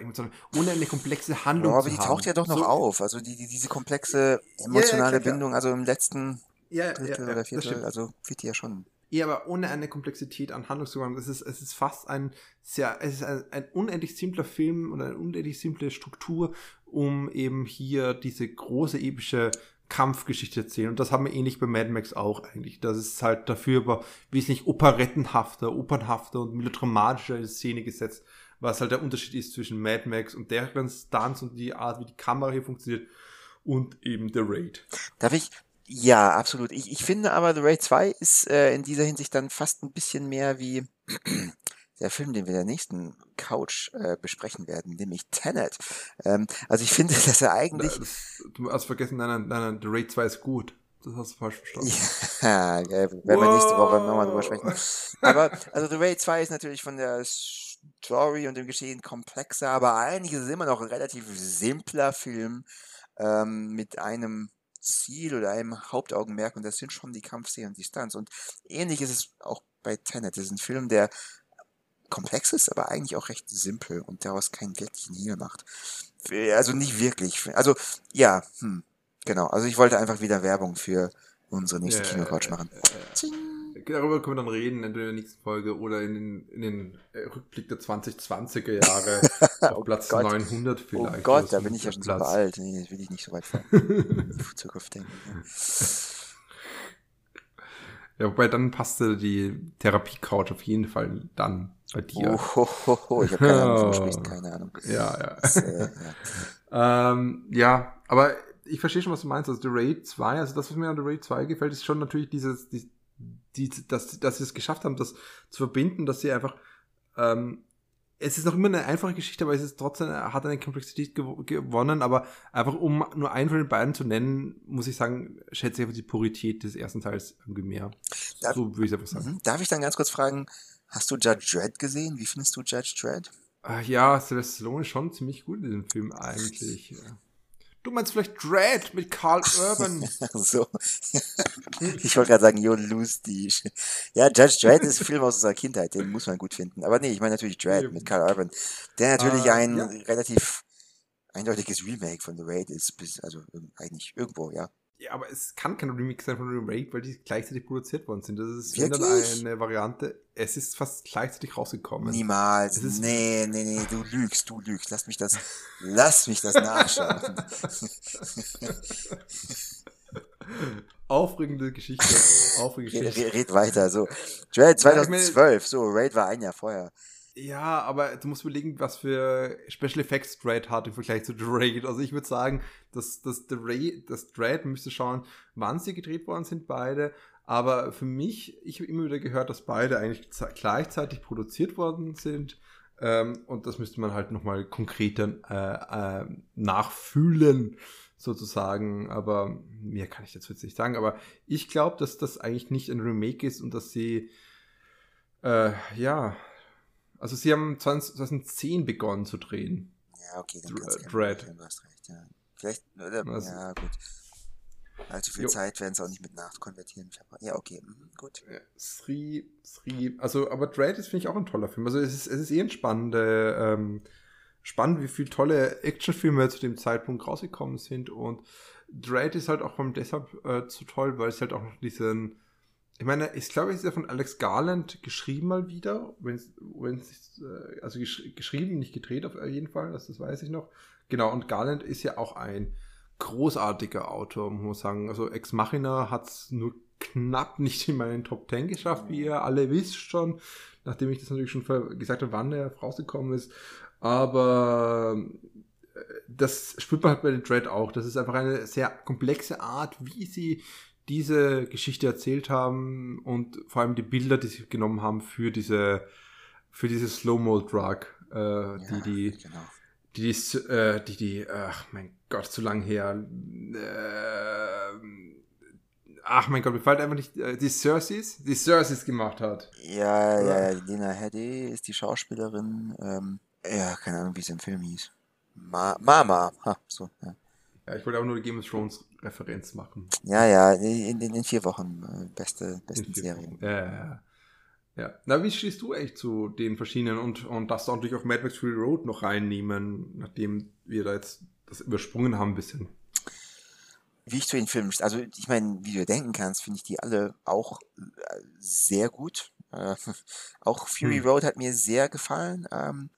ohne eine komplexe Handlung. Ja, aber die haben. taucht ja doch noch so, auf. Also die, die, diese komplexe emotionale ja, ja, Bindung, also im letzten ja, Drittel oder Viertel, also wird die ja schon. Ja, aber ohne eine Komplexität an Handlungszugang. Es ist, es ist fast ein sehr, es ist ein, ein unendlich simpler Film oder eine unendlich simple Struktur, um eben hier diese große epische Kampfgeschichte erzählen. Und das haben wir ähnlich bei Mad Max auch eigentlich. Das ist halt dafür aber wesentlich operettenhafter, opernhafter und melodramatischer in Szene gesetzt, was halt der Unterschied ist zwischen Mad Max und deren Stunts und die Art, wie die Kamera hier funktioniert und eben The Raid. Darf ich? Ja, absolut. Ich, ich finde aber The Raid 2 ist äh, in dieser Hinsicht dann fast ein bisschen mehr wie der Film, den wir in der nächsten Couch äh, besprechen werden, nämlich Tenet. Ähm, also ich finde, dass er eigentlich. Das, du hast vergessen, nein, nein, nein, The Raid 2 ist gut. Das hast du falsch verstanden. Ja, äh, werden wir nächste Woche nochmal drüber sprechen. Aber, also The Raid 2 ist natürlich von der Story und dem Geschehen komplexer, aber eigentlich ist es immer noch ein relativ simpler Film ähm, mit einem Ziel oder einem Hauptaugenmerk und das sind schon die Kampfszenen und die Stunts. Und ähnlich ist es auch bei Tenet. Das ist ein Film, der komplex ist, aber eigentlich auch recht simpel und daraus keinen wirklichen Heal macht. Also nicht wirklich. Also, ja, hm, genau. Also ich wollte einfach wieder Werbung für unsere nächste ja, Kinocouch machen. Ja, ja, Darüber können wir dann reden, entweder in der nächsten Folge oder in den, in den äh, Rückblick der 2020er Jahre auf oh Platz Gott. 900 vielleicht. Oh Gott, da bin ich ja schon Platz. super alt. Nee, will ich nicht so weit fahren. Zukunft denken. Ja, wobei dann passte die Therapie-Couch auf jeden Fall dann bei dir. Oh, ho, ho, ho. ich habe keine Ahnung, wovon sprichst, keine Ahnung. Ja, ja. Das, äh, ja. ähm, ja, aber ich verstehe schon, was du meinst. Also The Raid 2, also das, was mir an The Raid 2 gefällt, ist schon natürlich dieses, die, die, dass, dass sie es geschafft haben, das zu verbinden, dass sie einfach ähm, es ist noch immer eine einfache Geschichte, aber es ist trotzdem, hat eine Komplexität gew gewonnen, aber einfach um nur einen von den beiden zu nennen, muss ich sagen, schätze ich einfach die Purität des ersten Teils irgendwie mehr. Darf, so würde ich einfach sagen. Mhm. Darf ich dann ganz kurz fragen, Hast du Judge Dredd gesehen? Wie findest du Judge Dredd? Ach ja, Sylvester Stallone ist schon ziemlich gut in diesem Film eigentlich. Du meinst vielleicht Dread mit Carl Urban. so. ich wollte gerade sagen, you lose die. Ja, Judge Dredd ist ein Film aus unserer Kindheit, den muss man gut finden. Aber nee, ich meine natürlich Dread mit Carl Urban, der natürlich uh, ein ja. relativ eindeutiges Remake von The Raid ist, bis, also eigentlich irgendwo, ja. Ja, aber es kann kein Remix sein von Raid, weil die gleichzeitig produziert worden sind. Das ist dann eine Variante. Es ist fast gleichzeitig rausgekommen. Niemals. Nee, nee, nee, du lügst, du lügst. Lass mich das, lass mich das nachschauen. Aufregende Geschichte. Aufregende Geschichte. Red, red weiter, so. Dread 2012, so, Raid war ein Jahr vorher. Ja, aber du musst überlegen, was für Special Effects Dread hat im Vergleich zu The Raid. Also ich würde sagen, dass, dass The Raid, das Dread, müsste schauen, wann sie gedreht worden sind, beide. Aber für mich, ich habe immer wieder gehört, dass beide eigentlich gleichzeitig produziert worden sind. Ähm, und das müsste man halt nochmal konkreter äh, äh, nachfühlen, sozusagen. Aber mehr kann ich dazu jetzt nicht sagen. Aber ich glaube, dass das eigentlich nicht ein Remake ist und dass sie, äh, ja, also sie haben 2010 begonnen zu drehen. Ja, okay, dann Dr Dread. Du hast recht, ja. Vielleicht, oder, also, ja, gut. Allzu viel jo. Zeit werden sie auch nicht mit Nacht konvertieren. Ja, okay, mhm, gut. Ja, Sri, Sri, also, aber Dread ist, finde ich, auch ein toller Film. Also, es ist, es ist eh ein spannender, ähm, spannend, wie viele tolle Actionfilme zu dem Zeitpunkt rausgekommen sind. Und Dread ist halt auch allem deshalb äh, zu toll, weil es halt auch noch diesen ich meine, ich glaube, es ist ja von Alex Garland geschrieben mal wieder, wenn es, äh, also gesch geschrieben, nicht gedreht auf jeden Fall, das, das weiß ich noch. Genau, und Garland ist ja auch ein großartiger Autor, muss man sagen. Also Ex Machina hat es nur knapp nicht in meinen Top Ten geschafft, wie ihr alle wisst schon, nachdem ich das natürlich schon gesagt habe, wann er rausgekommen ist. Aber äh, das spürt man halt bei den Dread auch. Das ist einfach eine sehr komplexe Art, wie sie diese Geschichte erzählt haben und vor allem die Bilder, die sie genommen haben für diese, für diese Slow-Mo-Drug, äh, ja, die, die, genau. die, die, äh, die, die, ach mein Gott, zu lang her, äh, ach mein Gott, mir fällt einfach nicht, äh, die Cerseis, die Cerseis gemacht hat. Ja, ja, ja, Lena Headey ist die Schauspielerin, ähm, ja, keine Ahnung, wie sie im Film hieß. Ma Mama, ha, so, ja. Ja, ich wollte auch nur die Game of Thrones Referenz machen. Ja, ja, in, in, in vier Wochen äh, beste, besten Serien. Ja, ja, ja. Ja. Na, wie stehst du echt zu den verschiedenen und, und das natürlich auch Mad Max Fury Road noch reinnehmen, nachdem wir da jetzt das übersprungen haben ein bisschen? Wie ich zu den Filmen, also ich meine, wie du denken kannst, finde ich die alle auch äh, sehr gut. Äh, auch Fury hm. Road hat mir sehr gefallen. Ähm,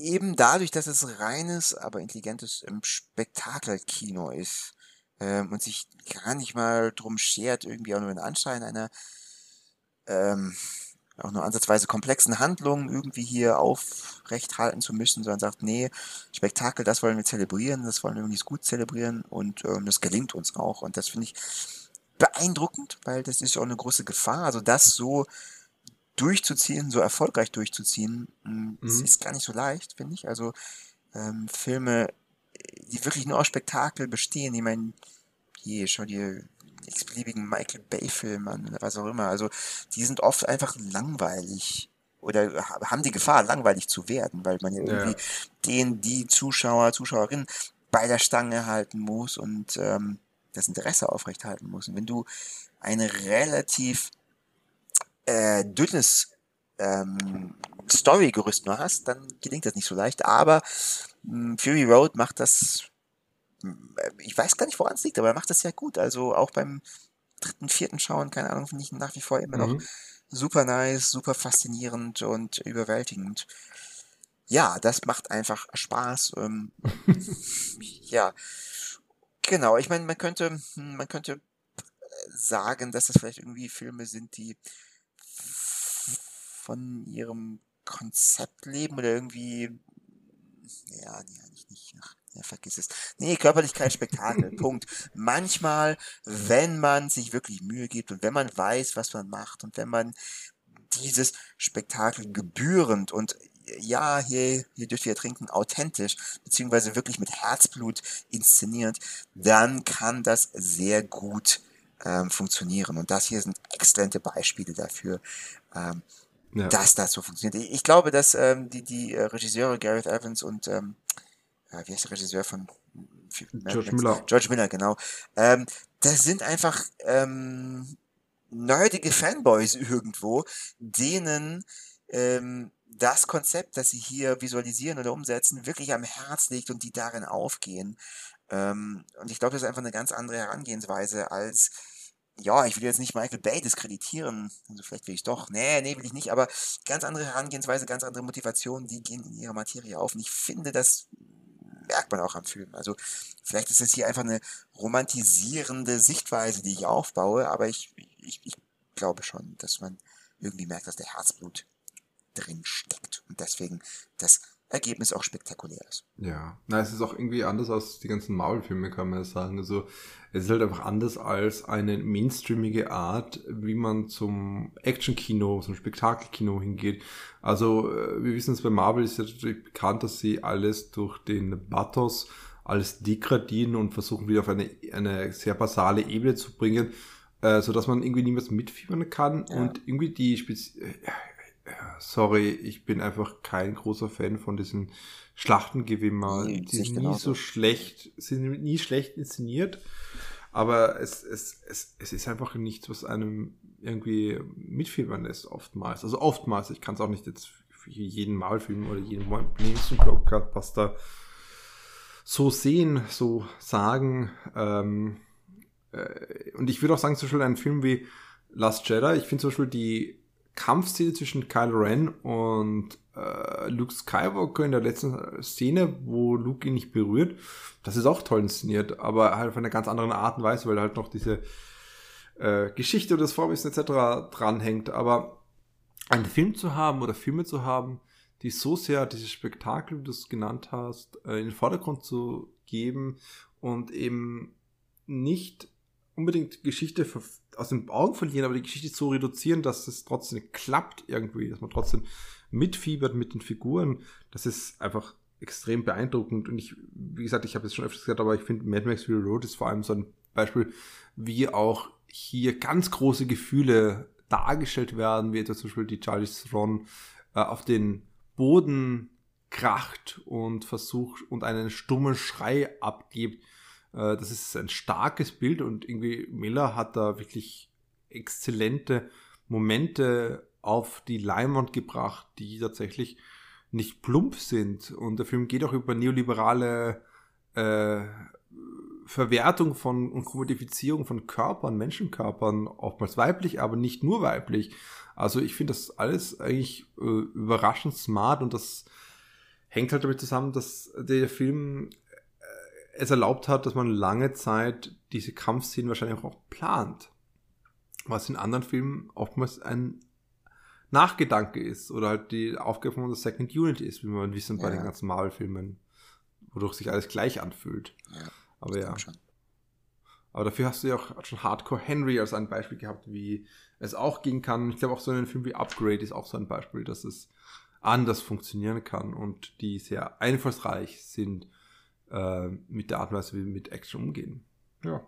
eben dadurch, dass es reines, aber intelligentes ähm, Spektakelkino ist ähm, und sich gar nicht mal drum schert, irgendwie auch nur den Anschein einer ähm, auch nur ansatzweise komplexen Handlungen irgendwie hier aufrecht halten zu müssen, sondern sagt, nee, Spektakel, das wollen wir zelebrieren, das wollen wir irgendwie gut zelebrieren und ähm, das gelingt uns auch. Und das finde ich beeindruckend, weil das ist auch eine große Gefahr. Also das so durchzuziehen, so erfolgreich durchzuziehen, hm, mhm. ist gar nicht so leicht, finde ich. Also ähm, Filme, die wirklich nur aus Spektakel bestehen, ich meine, je, schau dir x-beliebigen Michael Bay-Film an oder was auch immer. Also die sind oft einfach langweilig oder haben die Gefahr, langweilig zu werden, weil man ja irgendwie ja. den, die Zuschauer, Zuschauerinnen bei der Stange halten muss und ähm, das Interesse aufrechthalten muss. Und wenn du eine relativ äh, dünnes ähm, Story-Gerüst nur hast, dann gelingt das nicht so leicht. Aber mh, hm, Fury Road macht das, hm, ich weiß gar nicht, woran es liegt, aber er macht das sehr gut. Also auch beim dritten, vierten Schauen, keine Ahnung, finde ich nach wie vor immer mhm. noch super nice, super faszinierend und überwältigend. Ja, das macht einfach Spaß. Ähm, ja, genau. Ich meine, man könnte, hm, man könnte sagen, dass das vielleicht irgendwie Filme sind, die von ihrem Konzept leben oder irgendwie. Ja, nee, eigentlich nicht. Ach, ja, vergiss es. Nee, Körperlichkeit, Spektakel. Punkt. Manchmal, wenn man sich wirklich Mühe gibt und wenn man weiß, was man macht und wenn man dieses Spektakel gebührend und ja, hier, hier dürft ihr trinken, authentisch, beziehungsweise wirklich mit Herzblut inszeniert, dann kann das sehr gut ähm, funktionieren. Und das hier sind exzellente Beispiele dafür. Ähm, ja. dass das so funktioniert. Ich glaube, dass ähm, die, die äh, Regisseure Gareth Evans und ähm, äh, wie heißt der Regisseur von George Miller. George Miller, genau. Ähm, das sind einfach ähm, nerdige Fanboys irgendwo, denen ähm, das Konzept, das sie hier visualisieren oder umsetzen, wirklich am Herz liegt und die darin aufgehen. Ähm, und ich glaube, das ist einfach eine ganz andere Herangehensweise als ja, ich will jetzt nicht Michael Bay diskreditieren, also vielleicht will ich doch, nee, nee, will ich nicht, aber ganz andere Herangehensweise, ganz andere Motivationen, die gehen in ihrer Materie auf. Und ich finde, das merkt man auch am Film. Also vielleicht ist das hier einfach eine romantisierende Sichtweise, die ich aufbaue, aber ich, ich, ich glaube schon, dass man irgendwie merkt, dass der Herzblut drin steckt. Und deswegen das Ergebnis auch spektakulär ist. Ja, na, es ist auch irgendwie anders als die ganzen Marvel-Filme, kann man ja sagen. Also, es ist halt einfach anders als eine mainstreamige Art, wie man zum Action-Kino, zum Spektakelkino hingeht. Also, äh, wir wissen es bei Marvel ist ja natürlich bekannt, dass sie alles durch den Bathos alles degradieren und versuchen wieder auf eine, eine sehr basale Ebene zu bringen, äh, so dass man irgendwie niemals mitfiebern kann ja. und irgendwie die Spezi äh, sorry, ich bin einfach kein großer Fan von diesen Schlachtengewimmer. Nee, die sind nie so schlecht, sind nie schlecht inszeniert. Aber es, es, es, es ist einfach nichts, was einem irgendwie mitfiebern lässt, oftmals. Also oftmals, ich kann es auch nicht jetzt für jeden Malfilm oder jeden nächsten Blockbuster so sehen, so sagen. Ähm, äh, und ich würde auch sagen, zum Beispiel ein Film wie Last Jedi. Ich finde zum Beispiel die Kampfszene zwischen Kylo Ren und äh, Luke Skywalker in der letzten Szene, wo Luke ihn nicht berührt, das ist auch toll inszeniert, aber halt auf einer ganz anderen Art und Weise, weil halt noch diese äh, Geschichte oder das Vorwissen etc. dranhängt. Aber einen Film zu haben oder Filme zu haben, die so sehr dieses Spektakel, wie du es genannt hast, äh, in den Vordergrund zu geben und eben nicht unbedingt Geschichte aus den Augen verlieren, aber die Geschichte so reduzieren, dass es trotzdem klappt irgendwie, dass man trotzdem mitfiebert mit den Figuren. Das ist einfach extrem beeindruckend. Und ich, wie gesagt, ich habe es schon öfters gesagt, aber ich finde Mad Max Fury Road ist vor allem so ein Beispiel, wie auch hier ganz große Gefühle dargestellt werden, wie etwa zum Beispiel die Charlie Theron äh, auf den Boden kracht und versucht und einen stummen Schrei abgibt das ist ein starkes Bild und irgendwie Miller hat da wirklich exzellente Momente auf die Leinwand gebracht, die tatsächlich nicht plump sind. Und der Film geht auch über neoliberale äh, Verwertung von und Kommodifizierung von Körpern, Menschenkörpern, oftmals weiblich, aber nicht nur weiblich. Also ich finde das alles eigentlich äh, überraschend smart und das hängt halt damit zusammen, dass der Film es erlaubt hat, dass man lange Zeit diese Kampfszenen wahrscheinlich auch plant. Was in anderen Filmen oftmals ein Nachgedanke ist oder halt die Aufgabe von der Second Unit ist, wie man wissen bei ja. den ganzen Marvel-Filmen, wodurch sich alles gleich anfühlt. Ja, Aber ja. Aber dafür hast du ja auch schon Hardcore Henry als ein Beispiel gehabt, wie es auch gehen kann. Ich glaube auch so ein Film wie Upgrade ist auch so ein Beispiel, dass es anders funktionieren kann und die sehr einfallsreich sind äh, mit der Art und Weise, wie wir mit Action umgehen. Ja.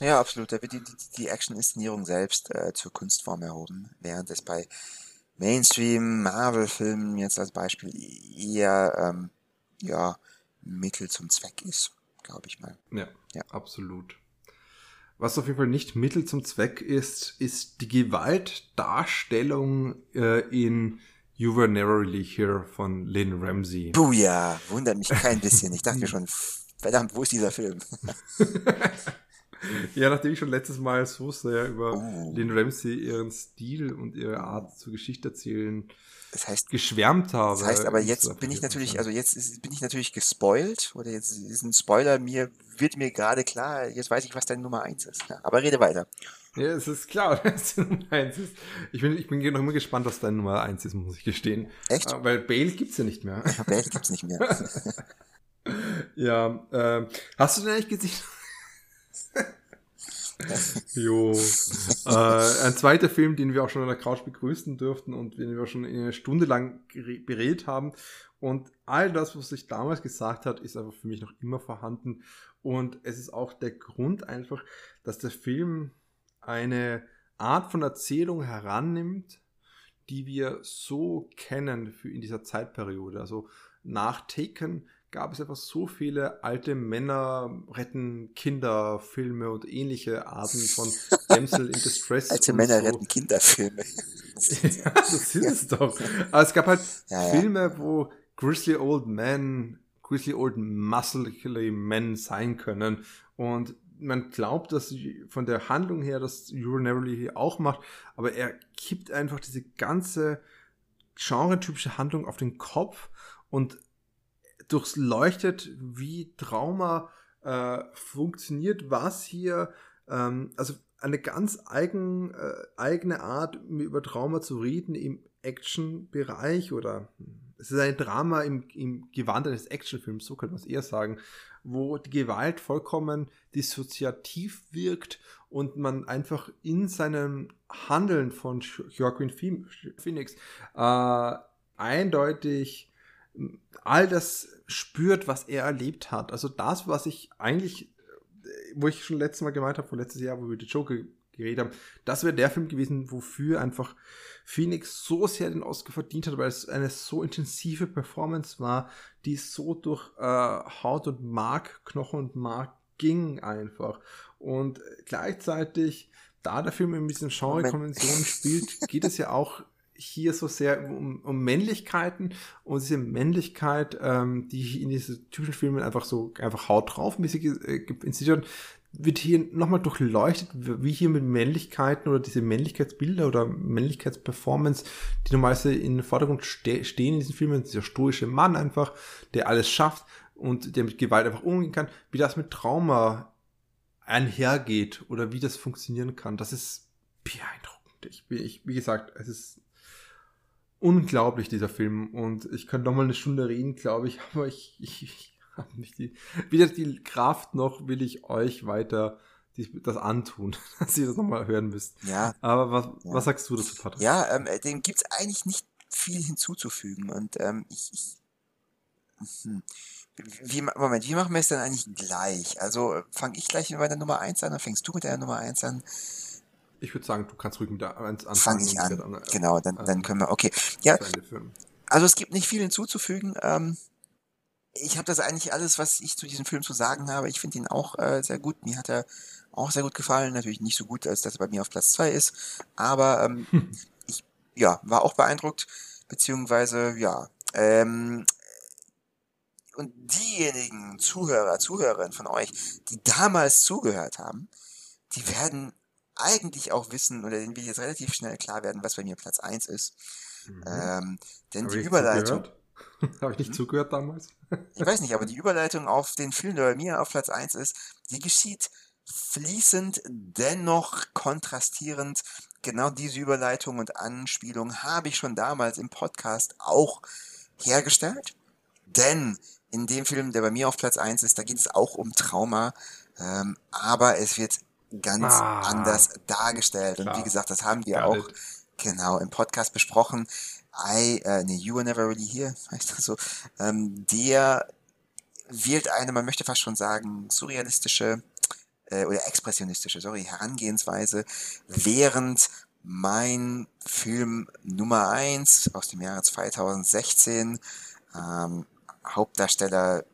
Ja, absolut. Da wird die, die, die Action-Inszenierung selbst äh, zur Kunstform erhoben, während es bei Mainstream-Marvel-Filmen jetzt als Beispiel eher ähm, ja, Mittel zum Zweck ist, glaube ich mal. Ja, ja, absolut. Was auf jeden Fall nicht Mittel zum Zweck ist, ist die Gewaltdarstellung äh, in You Were Never Really Here von Lynn Ramsey. Buja, wundert mich kein bisschen. Ich dachte mir schon, verdammt, wo ist dieser Film? ja, nachdem ich schon letztes Mal so sehr über oh. Lynn Ramsey, ihren Stil und ihre Art zu Geschichte erzählen das heißt, geschwärmt habe. Das heißt aber jetzt bin ich natürlich, also jetzt ist, bin ich natürlich gespoilt oder jetzt ist ein Spoiler mir, wird mir gerade klar, jetzt weiß ich, was deine Nummer eins ist. Ja, aber rede weiter. Ja, es ist klar, dass die Nummer 1 ist. Ich bin, ich bin noch immer gespannt, was deine Nummer 1 ist, muss ich gestehen. Echt? Ah, weil Bale gibt's ja nicht mehr. Bale gibt's nicht mehr. ja, äh, hast du denn eigentlich gesehen? jo. äh, ein zweiter Film, den wir auch schon an der Couch begrüßen dürften und den wir schon eine Stunde lang berät haben. Und all das, was sich damals gesagt hat, ist einfach für mich noch immer vorhanden. Und es ist auch der Grund einfach, dass der Film eine Art von Erzählung herannimmt, die wir so kennen für in dieser Zeitperiode. Also nach Taken gab es einfach so viele alte Männer retten Kinder Filme und ähnliche Arten von Damsel in Distress. alte Männer so. retten Kinderfilme. ja, das ist es doch. Aber es gab halt ja, ja. Filme, wo Grizzly Old Men, Grizzly Old Muscly Men sein können und man glaubt, dass von der Handlung her das Neuronarily hier auch macht, aber er kippt einfach diese ganze genre-typische Handlung auf den Kopf und durchleuchtet, wie Trauma äh, funktioniert, was hier, ähm, also eine ganz eigen, äh, eigene Art, über Trauma zu reden im Action-Bereich oder es ist ein Drama im, im Gewand eines Actionfilms, so könnte man es eher sagen, wo die Gewalt vollkommen dissoziativ wirkt und man einfach in seinem Handeln von Joaquin Phoenix äh, eindeutig all das spürt, was er erlebt hat. Also das, was ich eigentlich, wo ich schon letztes Mal gemeint habe, vor letztes Jahr, wo wir die Joker geredet haben, das wäre der Film gewesen, wofür einfach Phoenix so sehr den Oscar verdient hat, weil es eine so intensive Performance war, die so durch äh, Haut und Mark, Knochen und Mark ging einfach. Und gleichzeitig, da der Film in diesen Genre-Konventionen spielt, geht es ja auch hier so sehr um, um Männlichkeiten und diese Männlichkeit, ähm, die in diesen typischen Filmen einfach so einfach haut drauf mäßig äh, inszeniert wird hier nochmal durchleuchtet, wie hier mit Männlichkeiten oder diese Männlichkeitsbilder oder Männlichkeitsperformance, die normalerweise in den Vordergrund ste stehen in diesen Filmen, dieser stoische Mann einfach, der alles schafft und der mit Gewalt einfach umgehen kann, wie das mit Trauma einhergeht oder wie das funktionieren kann. Das ist beeindruckend. Ich, ich, wie gesagt, es ist unglaublich, dieser Film. Und ich kann noch mal eine Stunde reden, glaube ich, aber ich, ich, ich habe nicht die, weder die Kraft noch will ich euch weiter das antun, dass ihr das nochmal hören müsst. Ja. Aber was, ja. was sagst du dazu, Patrick? Ja, ähm, dem gibt's eigentlich nicht viel hinzuzufügen. Und ähm, ich, ich hm. Wie, Moment, wie machen wir es denn eigentlich gleich? Also fange ich gleich mit der Nummer 1 an, dann fängst du mit der Nummer 1 an. Ich würde sagen, du kannst ruhig mit der 1 anfangen. Fange ich an. an. Genau, dann, dann können wir, okay. Ja, also es gibt nicht viel hinzuzufügen. Ähm, ich habe das eigentlich alles, was ich zu diesem Film zu sagen habe. Ich finde ihn auch äh, sehr gut. Mir hat er auch sehr gut gefallen. Natürlich nicht so gut, als dass er bei mir auf Platz 2 ist. Aber ähm, hm. ich ja, war auch beeindruckt. Beziehungsweise, ja. Ähm, und diejenigen Zuhörer, Zuhörerinnen von euch, die damals zugehört haben, die werden eigentlich auch wissen, oder denen wird jetzt relativ schnell klar werden, was bei mir Platz 1 ist. Mhm. Ähm, denn Hab die Überleitung. Habe ich nicht hm? zugehört damals? ich weiß nicht, aber die Überleitung auf den Film, der bei mir auf Platz 1 ist, die geschieht fließend, dennoch kontrastierend. Genau diese Überleitung und Anspielung habe ich schon damals im Podcast auch hergestellt. Denn in dem Film, der bei mir auf Platz 1 ist, da geht es auch um Trauma, ähm, aber es wird ganz ah, anders dargestellt. Klar. Und wie gesagt, das haben wir Got auch it. genau im Podcast besprochen. I, äh, nee, You Were Never Really Here, heißt das so. Ähm, der wählt eine, man möchte fast schon sagen, surrealistische äh, oder expressionistische, sorry, Herangehensweise, während mein Film Nummer 1 aus dem Jahre 2016 ähm, Hauptdarsteller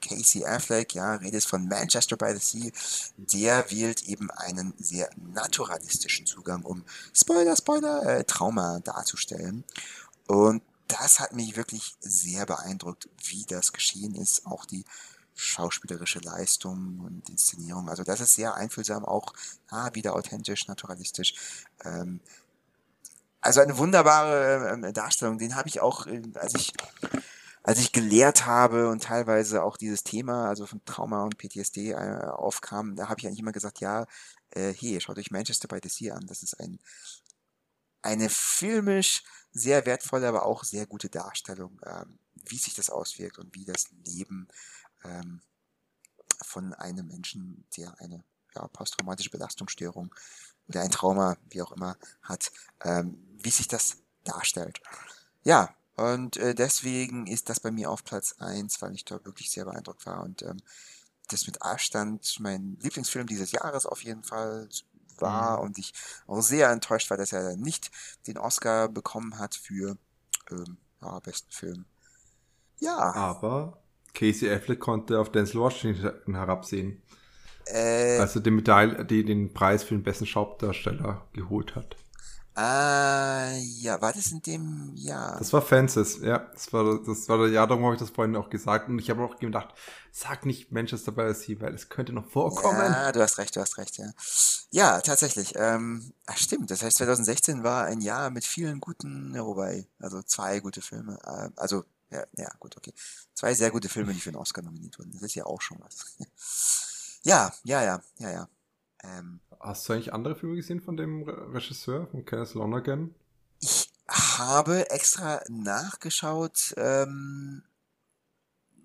Casey Affleck, ja, redet von Manchester by the Sea, der wählt eben einen sehr naturalistischen Zugang, um Spoiler, Spoiler, äh, Trauma darzustellen. Und das hat mich wirklich sehr beeindruckt, wie das geschehen ist. Auch die schauspielerische Leistung und Inszenierung. Also das ist sehr einfühlsam, auch ah, wieder authentisch, naturalistisch. Ähm, also eine wunderbare äh, Darstellung. Den habe ich auch, äh, als ich als ich gelehrt habe und teilweise auch dieses Thema, also von Trauma und PTSD äh, aufkam, da habe ich eigentlich immer gesagt, ja, äh, hey, schaut euch Manchester by the Sea an. Das ist ein eine filmisch sehr wertvolle, aber auch sehr gute Darstellung, ähm, wie sich das auswirkt und wie das Leben ähm, von einem Menschen, der eine ja, posttraumatische Belastungsstörung oder ein Trauma, wie auch immer, hat, ähm, wie sich das darstellt. Ja, und äh, deswegen ist das bei mir auf Platz 1, weil ich da wirklich sehr beeindruckt war. Und ähm, das mit Abstand mein Lieblingsfilm dieses Jahres auf jeden Fall war. Mhm. Und ich auch sehr enttäuscht war, dass er nicht den Oscar bekommen hat für ähm, ja, besten Film. Ja. Aber Casey Affleck konnte auf Denzel Washington herabsehen. Äh, also den Medaille, die den Preis für den besten Hauptdarsteller geholt hat. Ah, ja, war das in dem Jahr? Das war Fences, ja. Das war das war der Jahr, darum habe ich das vorhin auch gesagt. Und ich habe auch gedacht, sag nicht Manchester by the Sea, weil es könnte noch vorkommen. Ja, du hast recht, du hast recht, ja. Ja, tatsächlich. Ähm, ach, stimmt. Das heißt, 2016 war ein Jahr mit vielen guten, ja, wobei, also zwei gute Filme. Äh, also, ja, ja, gut, okay. Zwei sehr gute Filme, die für den Oscar nominiert wurden. Das ist ja auch schon was. ja, ja, ja, ja, ja. Ähm, Hast du eigentlich andere Filme gesehen von dem Regisseur, von Kenneth Lonergan? Ich habe extra nachgeschaut. Ähm,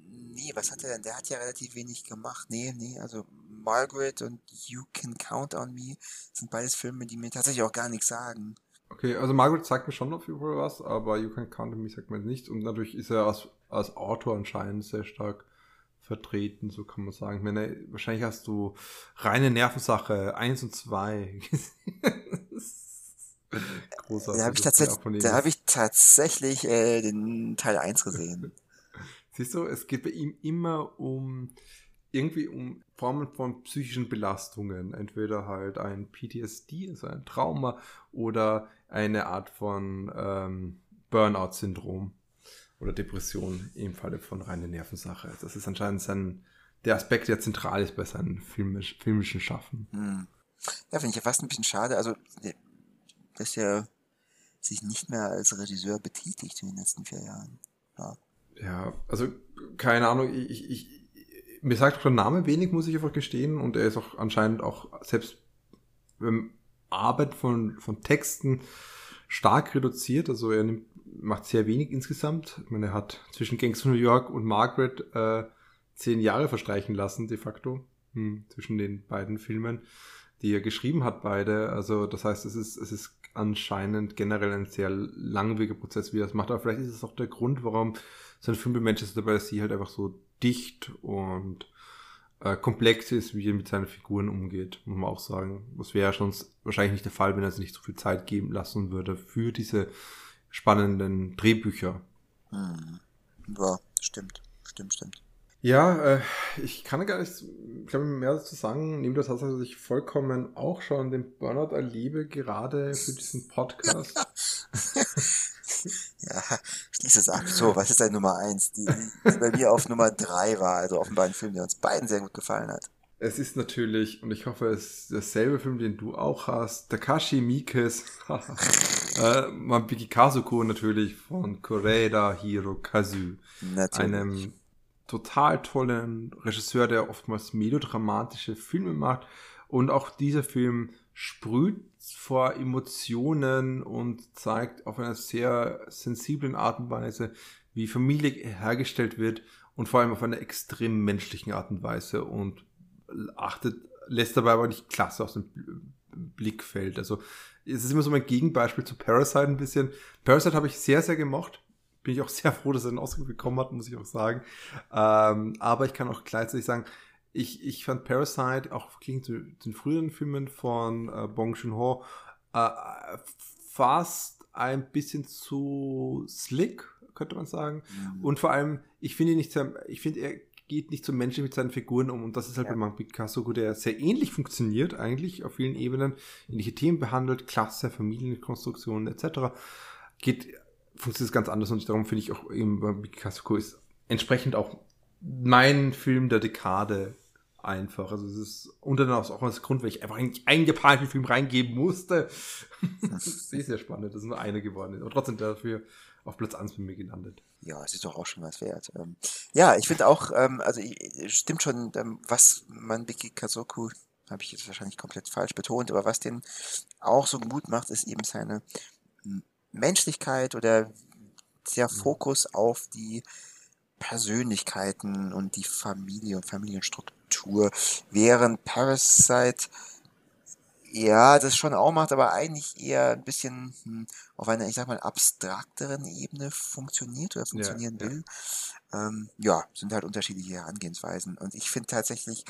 nee, was hat er denn? Der hat ja relativ wenig gemacht. Nee, nee, also Margaret und You Can Count on Me sind beides Filme, die mir tatsächlich auch gar nichts sagen. Okay, also Margaret sagt mir schon auf jeden Fall was, aber You Can Count on Me sagt mir nichts. Und natürlich ist er als, als Autor anscheinend sehr stark vertreten, so kann man sagen. Meine, wahrscheinlich hast du reine Nervensache 1 und 2 Großartig. Da habe ich, da hab ich tatsächlich äh, den Teil 1 gesehen. Siehst du, es geht bei ihm immer um irgendwie um Formen von psychischen Belastungen. Entweder halt ein PTSD, also ein Trauma, oder eine Art von ähm, Burnout-Syndrom oder Depression im Falle von reiner Nervensache. Das ist anscheinend sein der Aspekt, der zentral ist bei seinem filmisch, filmischen Schaffen. Hm. Ja, finde ich ja fast ein bisschen schade. Also, dass er sich nicht mehr als Regisseur betätigt in den letzten vier Jahren. Ja, ja also keine Ahnung, ich, ich, mir sagt auch der Name wenig, muss ich einfach gestehen. Und er ist auch anscheinend auch selbst beim Arbeit von, von Texten stark reduziert. Also er nimmt, macht sehr wenig insgesamt. Ich meine, er hat zwischen Gangs of New York und Margaret äh, zehn Jahre verstreichen lassen, de facto, hm, zwischen den beiden Filmen, die er geschrieben hat, beide. Also das heißt, es ist, es ist anscheinend generell ein sehr langwieriger Prozess, wie er das macht. Aber vielleicht ist es auch der Grund, warum sein Film bei Manchester by the Sea halt einfach so dicht und äh, komplex ist, wie er mit seinen Figuren umgeht, muss man auch sagen. Das wäre schon wahrscheinlich nicht der Fall, wenn er sich nicht so viel Zeit geben lassen würde für diese spannenden Drehbücher. Hm. Ja, stimmt, stimmt, stimmt. Ja, äh, ich kann gar nicht, glaube mehr dazu sagen, neben der Tatsache, dass ich vollkommen auch schon den Burnout erlebe, gerade für diesen Podcast. ja, schließe es ab. So, was ist deine Nummer eins, die, die bei mir auf Nummer drei war, also offenbar ein Film, der uns beiden sehr gut gefallen hat. Es ist natürlich, und ich hoffe, es ist derselbe Film, den du auch hast, Takashi Miikes äh, Mabiki Kazuko natürlich von Koreeda Hirokazu. Natürlich. Einem total tollen Regisseur, der oftmals melodramatische Filme macht. Und auch dieser Film sprüht vor Emotionen und zeigt auf einer sehr sensiblen Art und Weise, wie Familie hergestellt wird und vor allem auf einer extrem menschlichen Art und Weise und achtet, lässt dabei aber nicht klasse aus dem Blickfeld. Also es ist immer so mein Gegenbeispiel zu Parasite ein bisschen. Parasite habe ich sehr, sehr gemocht bin ich auch sehr froh, dass er den Oscar bekommen hat, muss ich auch sagen. Ähm, aber ich kann auch gleichzeitig sagen, ich, ich fand Parasite auch gegen zu den früheren Filmen von äh, Bong Joon-ho äh, fast ein bisschen zu slick, könnte man sagen. Mhm. Und vor allem, ich finde nicht sehr, ich finde, er geht nicht so menschlich mit seinen Figuren um. Und das ist halt ja. bei Picasso, der sehr ähnlich funktioniert, eigentlich auf vielen Ebenen, ähnliche Themen behandelt, Klasse, Familienkonstruktionen etc. Geht funktioniert es ganz anders und darum finde ich auch eben bei Picasso ist entsprechend auch mein Film der Dekade einfach. Also es ist unter anderem auch als Grund, weil ich einfach eigentlich einen japanischen Film reingeben musste. das ist sehr, sehr spannend, dass es nur eine geworden ist. Aber trotzdem dafür auf Platz 1 bei mir gelandet. Ja, es ist doch auch schon was wert. Ähm, ja, ich finde auch, ähm, also stimmt schon, ähm, was man Biki Kazoku, habe ich jetzt wahrscheinlich komplett falsch betont, aber was den auch so gut macht, ist eben seine Menschlichkeit oder der mhm. Fokus auf die Persönlichkeiten und die Familie und Familienstruktur, während Parasite ja, das schon auch macht, aber eigentlich eher ein bisschen hm, auf einer, ich sag mal, abstrakteren Ebene funktioniert oder funktionieren ja, will. Ja. Ähm, ja, sind halt unterschiedliche Herangehensweisen. Und ich finde tatsächlich,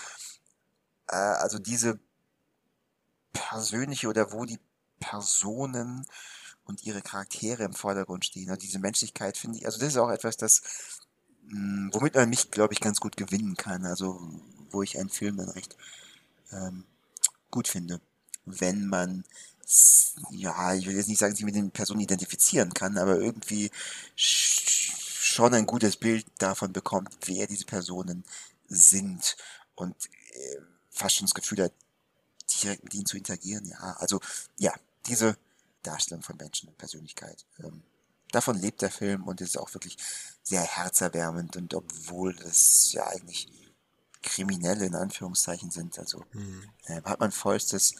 äh, also diese persönliche oder wo die Personen und ihre Charaktere im Vordergrund stehen. Also diese Menschlichkeit finde ich, also das ist auch etwas, das, mh, hm, womit man mich, glaube ich, ganz gut gewinnen kann. Also wo ich einen Film dann recht ähm, gut finde. Wenn man, ja, ich will jetzt nicht sagen, sich mit den Personen identifizieren kann, aber irgendwie schon ein gutes Bild davon bekommt, wer diese Personen sind und äh, fast schon das Gefühl hat, direkt mit ihnen zu interagieren. Ja, also ja, diese Darstellung von Menschen und Persönlichkeit. Ähm, davon lebt der Film und ist auch wirklich sehr herzerwärmend und obwohl das ja eigentlich Kriminelle in Anführungszeichen sind, also mhm. äh, hat man vollstes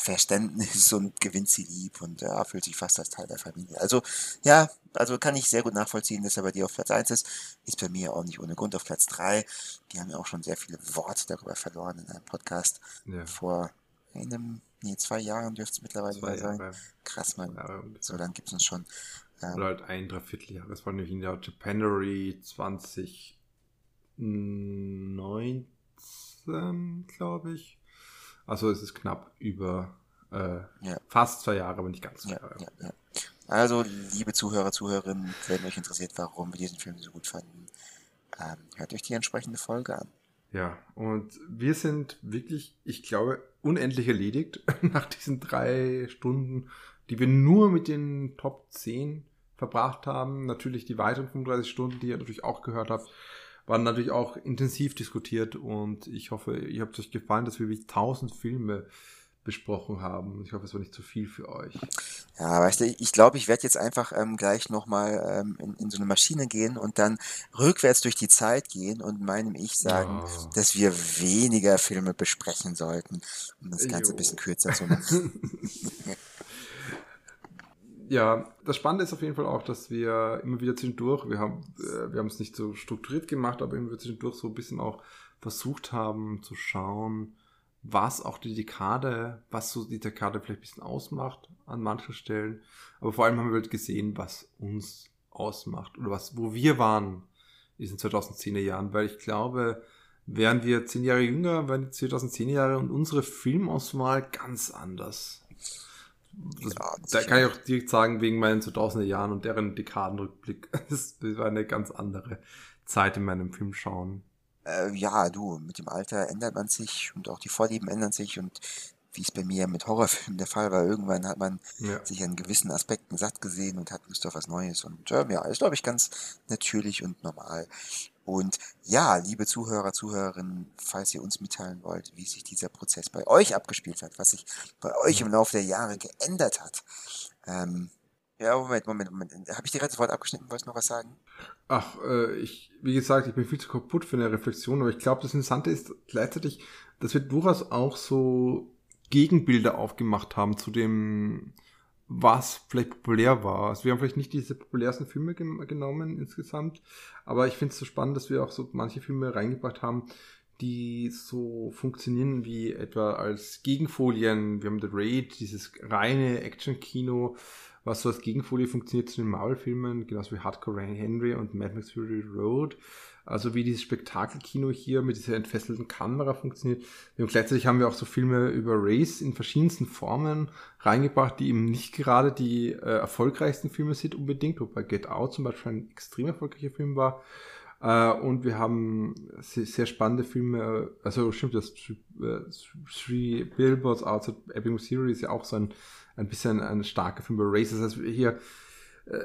Verständnis und gewinnt sie lieb und ja, fühlt sich fast als Teil der Familie. Also ja, also kann ich sehr gut nachvollziehen, dass er bei dir auf Platz 1 ist. Ist bei mir auch nicht ohne Grund auf Platz 3. Die haben ja auch schon sehr viele Worte darüber verloren in einem Podcast ja. vor einem Nee, zwei Jahren dürfte es mittlerweile zwei sein. Jahre. Krass, man. Ja, so lange gibt es uns schon. Ähm, Oder halt ein Dreivierteljahr. Das war nämlich in der Japanery 2019, glaube ich. Also es ist knapp über äh, ja. fast zwei Jahre, aber nicht ganz zwei ja, Jahre. Ja, also, liebe Zuhörer, Zuhörerinnen, wenn euch interessiert, warum wir diesen Film so gut fanden, ähm, hört euch die entsprechende Folge an. Ja, und wir sind wirklich, ich glaube, unendlich erledigt nach diesen drei Stunden, die wir nur mit den Top 10 verbracht haben. Natürlich die weiteren 35 Stunden, die ihr natürlich auch gehört habt, waren natürlich auch intensiv diskutiert und ich hoffe, ihr habt euch gefallen, dass wir wie tausend Filme besprochen haben. Ich hoffe, es war nicht zu viel für euch. Ja, weißt du, ich glaube, ich werde jetzt einfach ähm, gleich nochmal ähm, in, in so eine Maschine gehen und dann rückwärts durch die Zeit gehen und meinem Ich sagen, Ja. dass wir weniger Filme besprechen sollten, um das Ganze Jo. ein bisschen kürzer zu machen. Ja, das Spannende ist auf jeden Fall auch, dass wir immer wieder zwischendurch, wir haben äh, wir haben es nicht so strukturiert gemacht, aber immer wieder zwischendurch so ein bisschen auch versucht haben zu schauen, was auch die Dekade, was so die Dekade vielleicht ein bisschen ausmacht an manchen Stellen. Aber vor allem haben wir halt gesehen, was uns ausmacht oder was, wo wir waren in diesen 2010er Jahren, weil ich glaube, wären wir zehn Jahre jünger, wären die 2010er Jahre und unsere Filmauswahl ganz anders. Das, Ja, da kann ich auch direkt sagen, wegen meinen 2000er Jahren und deren Dekadenrückblick. Das war eine ganz andere Zeit in meinem Filmschauen. Äh, ja, du, mit dem Alter ändert man sich und auch die Vorlieben ändern sich und wie es bei mir mit Horrorfilmen der Fall war, irgendwann hat man Ja. sich an gewissen Aspekten satt gesehen und hat Lust auf was Neues. Und ähm, ja, ist, glaube ich, ganz natürlich und normal. Und ja, liebe Zuhörer, Zuhörerinnen, falls ihr uns mitteilen wollt, wie sich dieser Prozess bei euch abgespielt hat, was sich bei euch im Laufe der Jahre geändert hat. Ähm, ja, Moment, Moment, Moment. Habe ich dir gerade das Wort abgeschnitten? Wolltest du noch was sagen? Ach, äh, ich, wie gesagt, ich bin viel zu kaputt für eine Reflexion, aber ich glaube, das Interessante ist gleichzeitig, dass wir durchaus auch so Gegenbilder aufgemacht haben zu dem, was vielleicht populär war. Also wir haben vielleicht nicht diese populärsten Filme gem- genommen insgesamt, aber ich finde es so spannend, dass wir auch so manche Filme reingebracht haben, die so funktionieren wie etwa als Gegenfolien. Wir haben The Raid, dieses reine Action-Kino, was so als Gegenfolie funktioniert zu den Marvel-Filmen, genauso wie Hardcore Henry und Mad Max Fury Road. Also wie dieses Spektakelkino hier mit dieser entfesselten Kamera funktioniert. Und gleichzeitig haben wir auch so Filme über Race in verschiedensten Formen reingebracht, die eben nicht gerade die äh, erfolgreichsten Filme sind unbedingt, wobei Get Out zum Beispiel ein extrem erfolgreicher Film war. Äh, und wir haben sehr, sehr spannende Filme, also stimmt, das äh, Three Billboards Outside Ebbing, Missouri ist ja auch so ein, ein bisschen ein starker Film über Race. Das heißt, hier,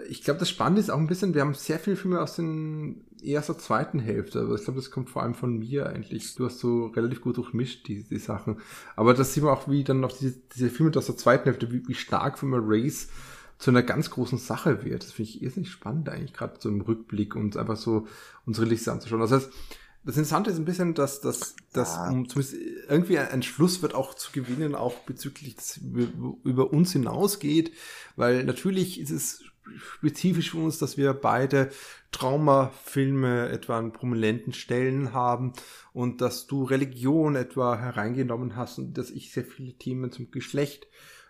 ich glaube, das Spannende ist auch ein bisschen, wir haben sehr viele Filme aus den eher so zweiten Hälfte, aber ich glaube, das kommt vor allem von mir eigentlich. Du hast so relativ gut durchmischt, die, die Sachen. Aber das sieht man auch, wie dann auf diese, diese Filme aus der zweiten Hälfte, wie, wie stark Filme Race zu einer ganz großen Sache wird. Das finde ich irrsinnig spannend eigentlich, gerade so im Rückblick und einfach so unsere Liste anzuschauen. Das heißt, das Interessante ist ein bisschen, dass, dass, dass Ja. um zumindest irgendwie ein Schluss wird auch zu gewinnen, auch bezüglich des über uns hinausgeht, weil natürlich ist es spezifisch für uns, dass wir beide Traumafilme etwa an prominenten Stellen haben und dass du Religion etwa hereingenommen hast und dass ich sehr viele Themen zum Geschlecht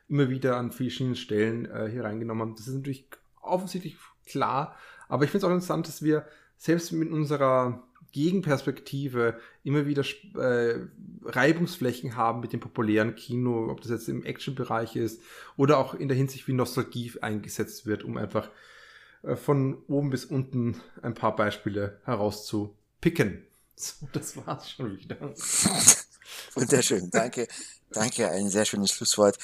immer wieder an verschiedenen Stellen äh, hier reingenommen haben. Das ist natürlich offensichtlich klar, aber ich finde es auch interessant, dass wir selbst mit unserer Gegenperspektive immer wieder äh, Reibungsflächen haben mit dem populären Kino, ob das jetzt im Action-Bereich ist oder auch in der Hinsicht, wie Nostalgie eingesetzt wird, um einfach äh, von oben bis unten ein paar Beispiele herauszupicken. So, das war's schon wieder. Wunderschön, danke. Danke, ein sehr schönes Schlusswort.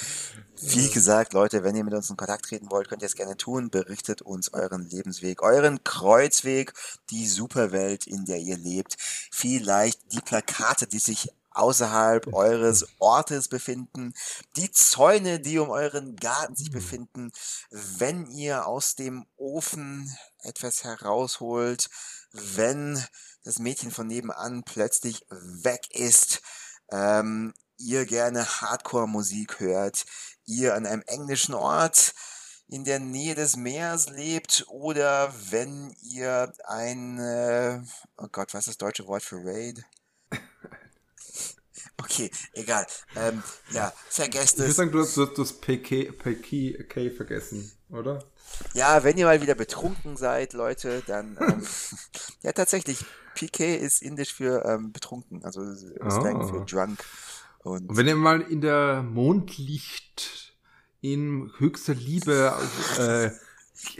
Wie gesagt, Leute, wenn ihr mit uns in Kontakt treten wollt, könnt ihr es gerne tun. Berichtet uns euren Lebensweg, euren Kreuzweg, die Superwelt, in der ihr lebt. Vielleicht die Plakate, die sich außerhalb eures Ortes befinden, die Zäune, die um euren Garten sich befinden, wenn ihr aus dem Ofen etwas herausholt, wenn das Mädchen von nebenan plötzlich weg ist, ähm, ihr gerne Hardcore-Musik hört, ihr an einem englischen Ort in der Nähe des Meeres lebt oder wenn ihr ein, äh, oh Gott, was ist das deutsche Wort für Raid? Okay, egal. Ähm, ja, vergesst Ich würde es. sagen, du hast du hast das PK, PK, PK vergessen, oder? Ja, wenn ihr mal wieder betrunken seid, Leute, dann ähm, ja tatsächlich, PK ist indisch für ähm, betrunken, also Slang Ah. für drunk. Und Und wenn ihr mal in der Mondlicht in höchster Liebe äh,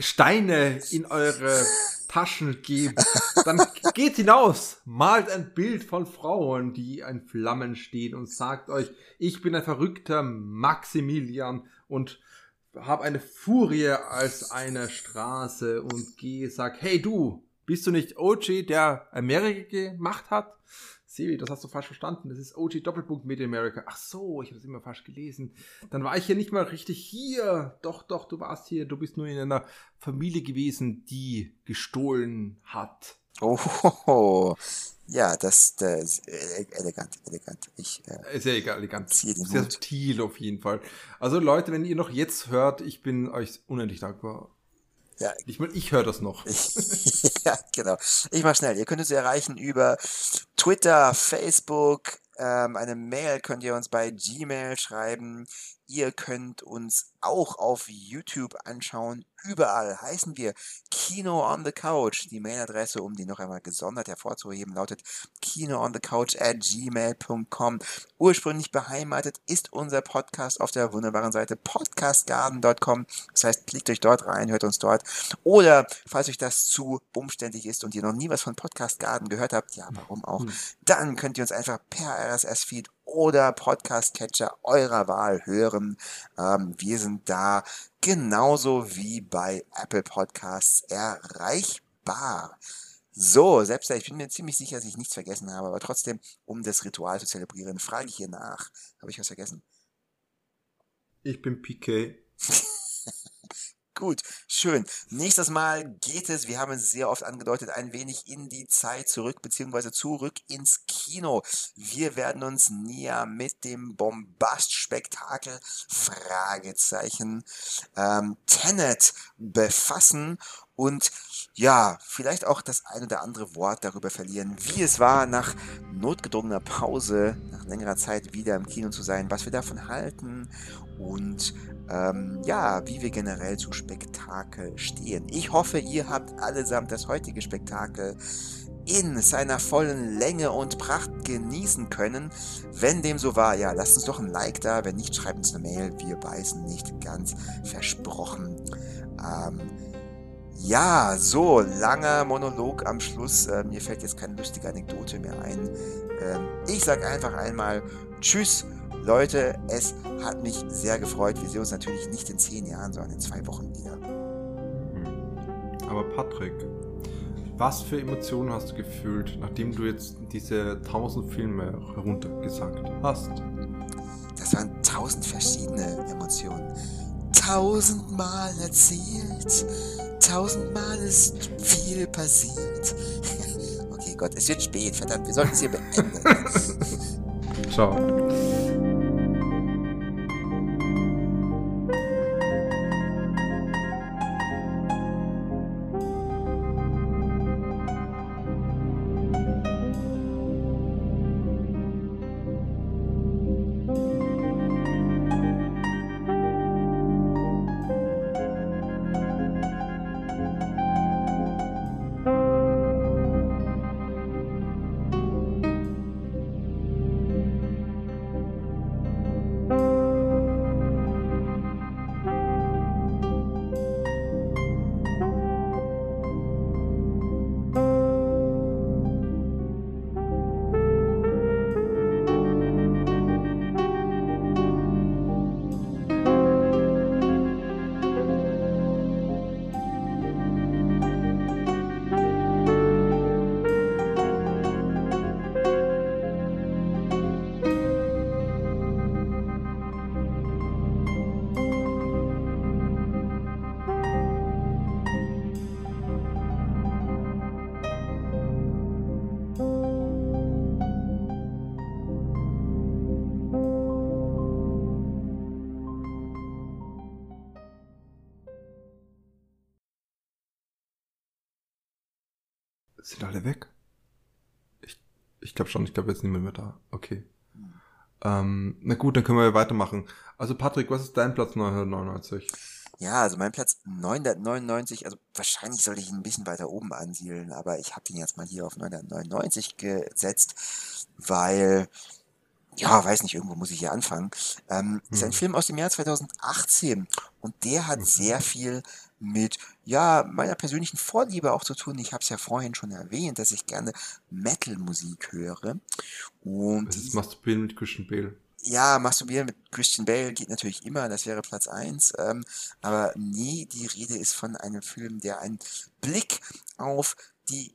Steine in eure Taschen gebt, dann geht hinaus, malt ein Bild von Frauen, die in Flammen stehen und sagt euch, ich bin ein verrückter Maximilian und habe eine Furie als eine Straße und gehe, sag, hey du, Bist du nicht OG, der Amerika gemacht hat? Sevi, das hast du falsch verstanden. Das ist OG Doppelpunkt Made in America. Ach so, ich habe das immer falsch gelesen. Dann war ich ja nicht mal richtig hier. Doch, doch, du warst hier. Du bist nur in einer Familie gewesen, die gestohlen hat. Oh, ja, das, das ist elegant, elegant. Ich, äh, Sehr egal, elegant. Sehr subtil auf jeden Fall. Also Leute, wenn ihr noch jetzt hört, ich bin euch unendlich dankbar. Ja. Ich, ich höre das noch. ja, genau. Ich mach schnell. Ihr könnt uns erreichen über Twitter, Facebook, ähm, eine Mail könnt ihr uns bei Gmail schreiben. Ihr könnt uns auch auf YouTube anschauen. Überall heißen wir Kino on the Couch. Die Mailadresse, um die noch einmal gesondert hervorzuheben, lautet kinoonthecouch at gmail.com. Ursprünglich beheimatet ist unser Podcast auf der wunderbaren Seite podcastgarden.com. Das heißt, klickt euch dort rein, hört uns dort. Oder, falls euch das zu umständlich ist und ihr noch nie was von Podcast Garden gehört habt, ja, warum auch, hm. dann könnt ihr uns einfach per RSS-Feed oder Podcast-Catcher eurer Wahl hören. Ähm, wir sind da genauso wie bei Apple Podcasts erreichbar. So, selbst ich bin mir ziemlich sicher, dass ich nichts vergessen habe, aber trotzdem, um das Ritual zu zelebrieren, frage ich hier nach. Habe ich was vergessen? Ich bin PK. Gut, schön. Nächstes Mal geht es, wir haben es sehr oft angedeutet, ein wenig in die Zeit zurück, beziehungsweise zurück ins Kino. Wir werden uns näher mit dem Bombastspektakel Fragezeichen ähm, Tenet befassen und ja, vielleicht auch das ein oder andere Wort darüber verlieren, wie es war, nach notgedrungener Pause, nach längerer Zeit wieder im Kino zu sein, was wir davon halten und ähm, ja, wie wir generell zu Spektakel stehen. Ich hoffe, ihr habt allesamt das heutige Spektakel in seiner vollen Länge und Pracht genießen können. Wenn dem so war, ja, lasst uns doch ein Like da. Wenn nicht, schreibt uns eine Mail. Wir beißen nicht ganz versprochen. Ähm, ja, so, langer Monolog am Schluss. Äh, mir fällt jetzt keine lustige Anekdote mehr ein. Ähm, ich sag einfach einmal Tschüss Leute, es hat mich sehr gefreut. Wir sehen uns natürlich nicht in zehn Jahren, sondern in zwei Wochen wieder. Mhm. Aber Patrick, was für Emotionen hast du gefühlt, nachdem du jetzt diese tausend Filme heruntergesagt hast? Das waren tausend verschiedene Emotionen. Tausendmal erzählt, tausendmal ist viel passiert. okay, Gott, es wird spät, verdammt, wir sollten es hier beenden. Ciao. Sind alle weg? Ich, ich glaube schon, ich glaube jetzt niemand mehr da. Okay. Hm. Ähm, na gut, dann können wir weitermachen. Also Patrick, was ist dein Platz 999? Ja, also mein Platz 999, also wahrscheinlich sollte ich ihn ein bisschen weiter oben ansiedeln, aber ich habe den jetzt mal hier auf 999 gesetzt, weil, ja, weiß nicht, irgendwo muss ich hier anfangen. Ähm, hm. Ist ein hm. Film aus dem Jahr 2018 und der hat hm. sehr viel mit ja meiner persönlichen Vorliebe auch zu tun. Ich habe es ja vorhin schon erwähnt, dass ich gerne Metal-Musik höre. Und Was ist Masturbieren mit Christian Bale? Ja, Masturbieren mit Christian Bale geht natürlich immer, das wäre Platz eins. Ähm, aber nee, die Rede ist von einem Film, der einen Blick auf die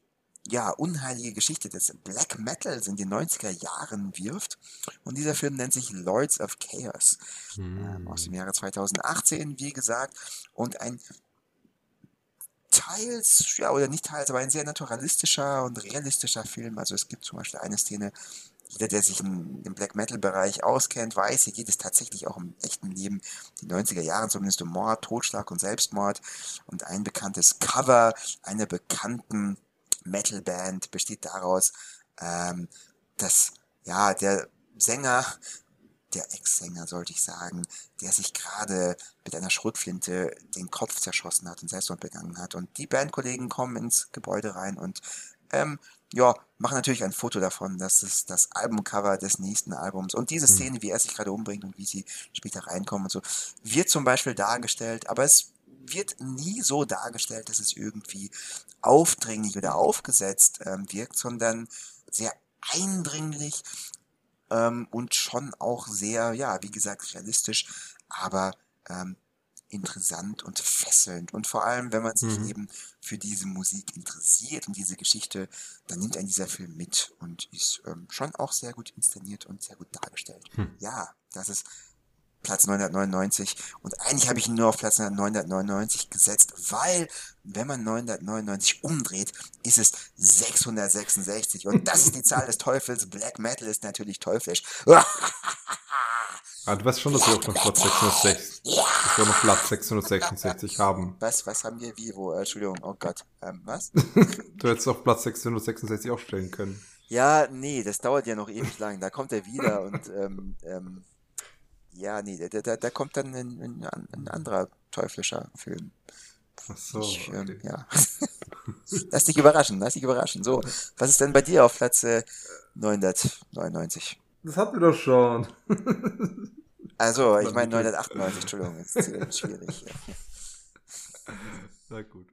ja, unheilige Geschichte des Black Metals in den 90er Jahren wirft. Und dieser Film nennt sich Lords of Chaos ähm, aus dem Jahre 2018, wie gesagt. Und ein teils, ja, oder nicht teils, aber ein sehr naturalistischer und realistischer Film. Also es gibt zum Beispiel eine Szene, jeder, der sich im Black Metal-Bereich auskennt, weiß, hier geht es tatsächlich auch im echten Leben, die 90er Jahre zumindest um Mord, Totschlag und Selbstmord. Und ein bekanntes Cover einer bekannten Metal-Band besteht daraus, ähm, dass ja der Sänger, der Ex-Sänger sollte ich sagen, der sich gerade mit einer Schrotflinte den Kopf zerschossen hat und Selbstmord begangen hat. Und die Bandkollegen kommen ins Gebäude rein und ähm, ja, machen natürlich ein Foto davon. Das ist das Albumcover des nächsten Albums. Und diese Szene, wie er sich gerade umbringt und wie sie später reinkommen und so, wird zum Beispiel dargestellt, aber es wird nie so dargestellt, dass es irgendwie aufdringlich oder aufgesetzt ähm, wirkt, sondern sehr eindringlich ähm, und schon auch sehr, ja, wie gesagt, realistisch, aber ähm, interessant und fesselnd. Und vor allem, wenn man sich mhm. eben für diese Musik interessiert und diese Geschichte, dann nimmt ein dieser Film mit und ist ähm, schon auch sehr gut inszeniert und sehr gut dargestellt. Hm. Ja, das ist Platz 999 und eigentlich habe ich ihn nur auf Platz 999 gesetzt, weil wenn man 999 umdreht, ist es 666 und das ist die Zahl des Teufels. Black Metal ist natürlich teuflisch. Ah, du weißt schon, dass wir auch noch Platz 606, ja. dass wir noch Platz 666 haben. Was, was haben wir wie, wo, äh, Entschuldigung, oh Gott, ähm, was? du hättest auf Platz 666 auch stellen können. Ja, nee, das dauert ja noch ewig lang, da kommt er wieder und, ähm, ähm, ja, nee, da, da, da kommt dann ein, ein, ein anderer teuflischer Film. Ach so, ich, ähm, okay. ja. lass dich überraschen, lass dich überraschen. So, was ist denn bei dir auf Platz äh, 999? Das hatten wir doch schon. Also, ich meine 998, Entschuldigung, ist schwierig. Ja. Na gut.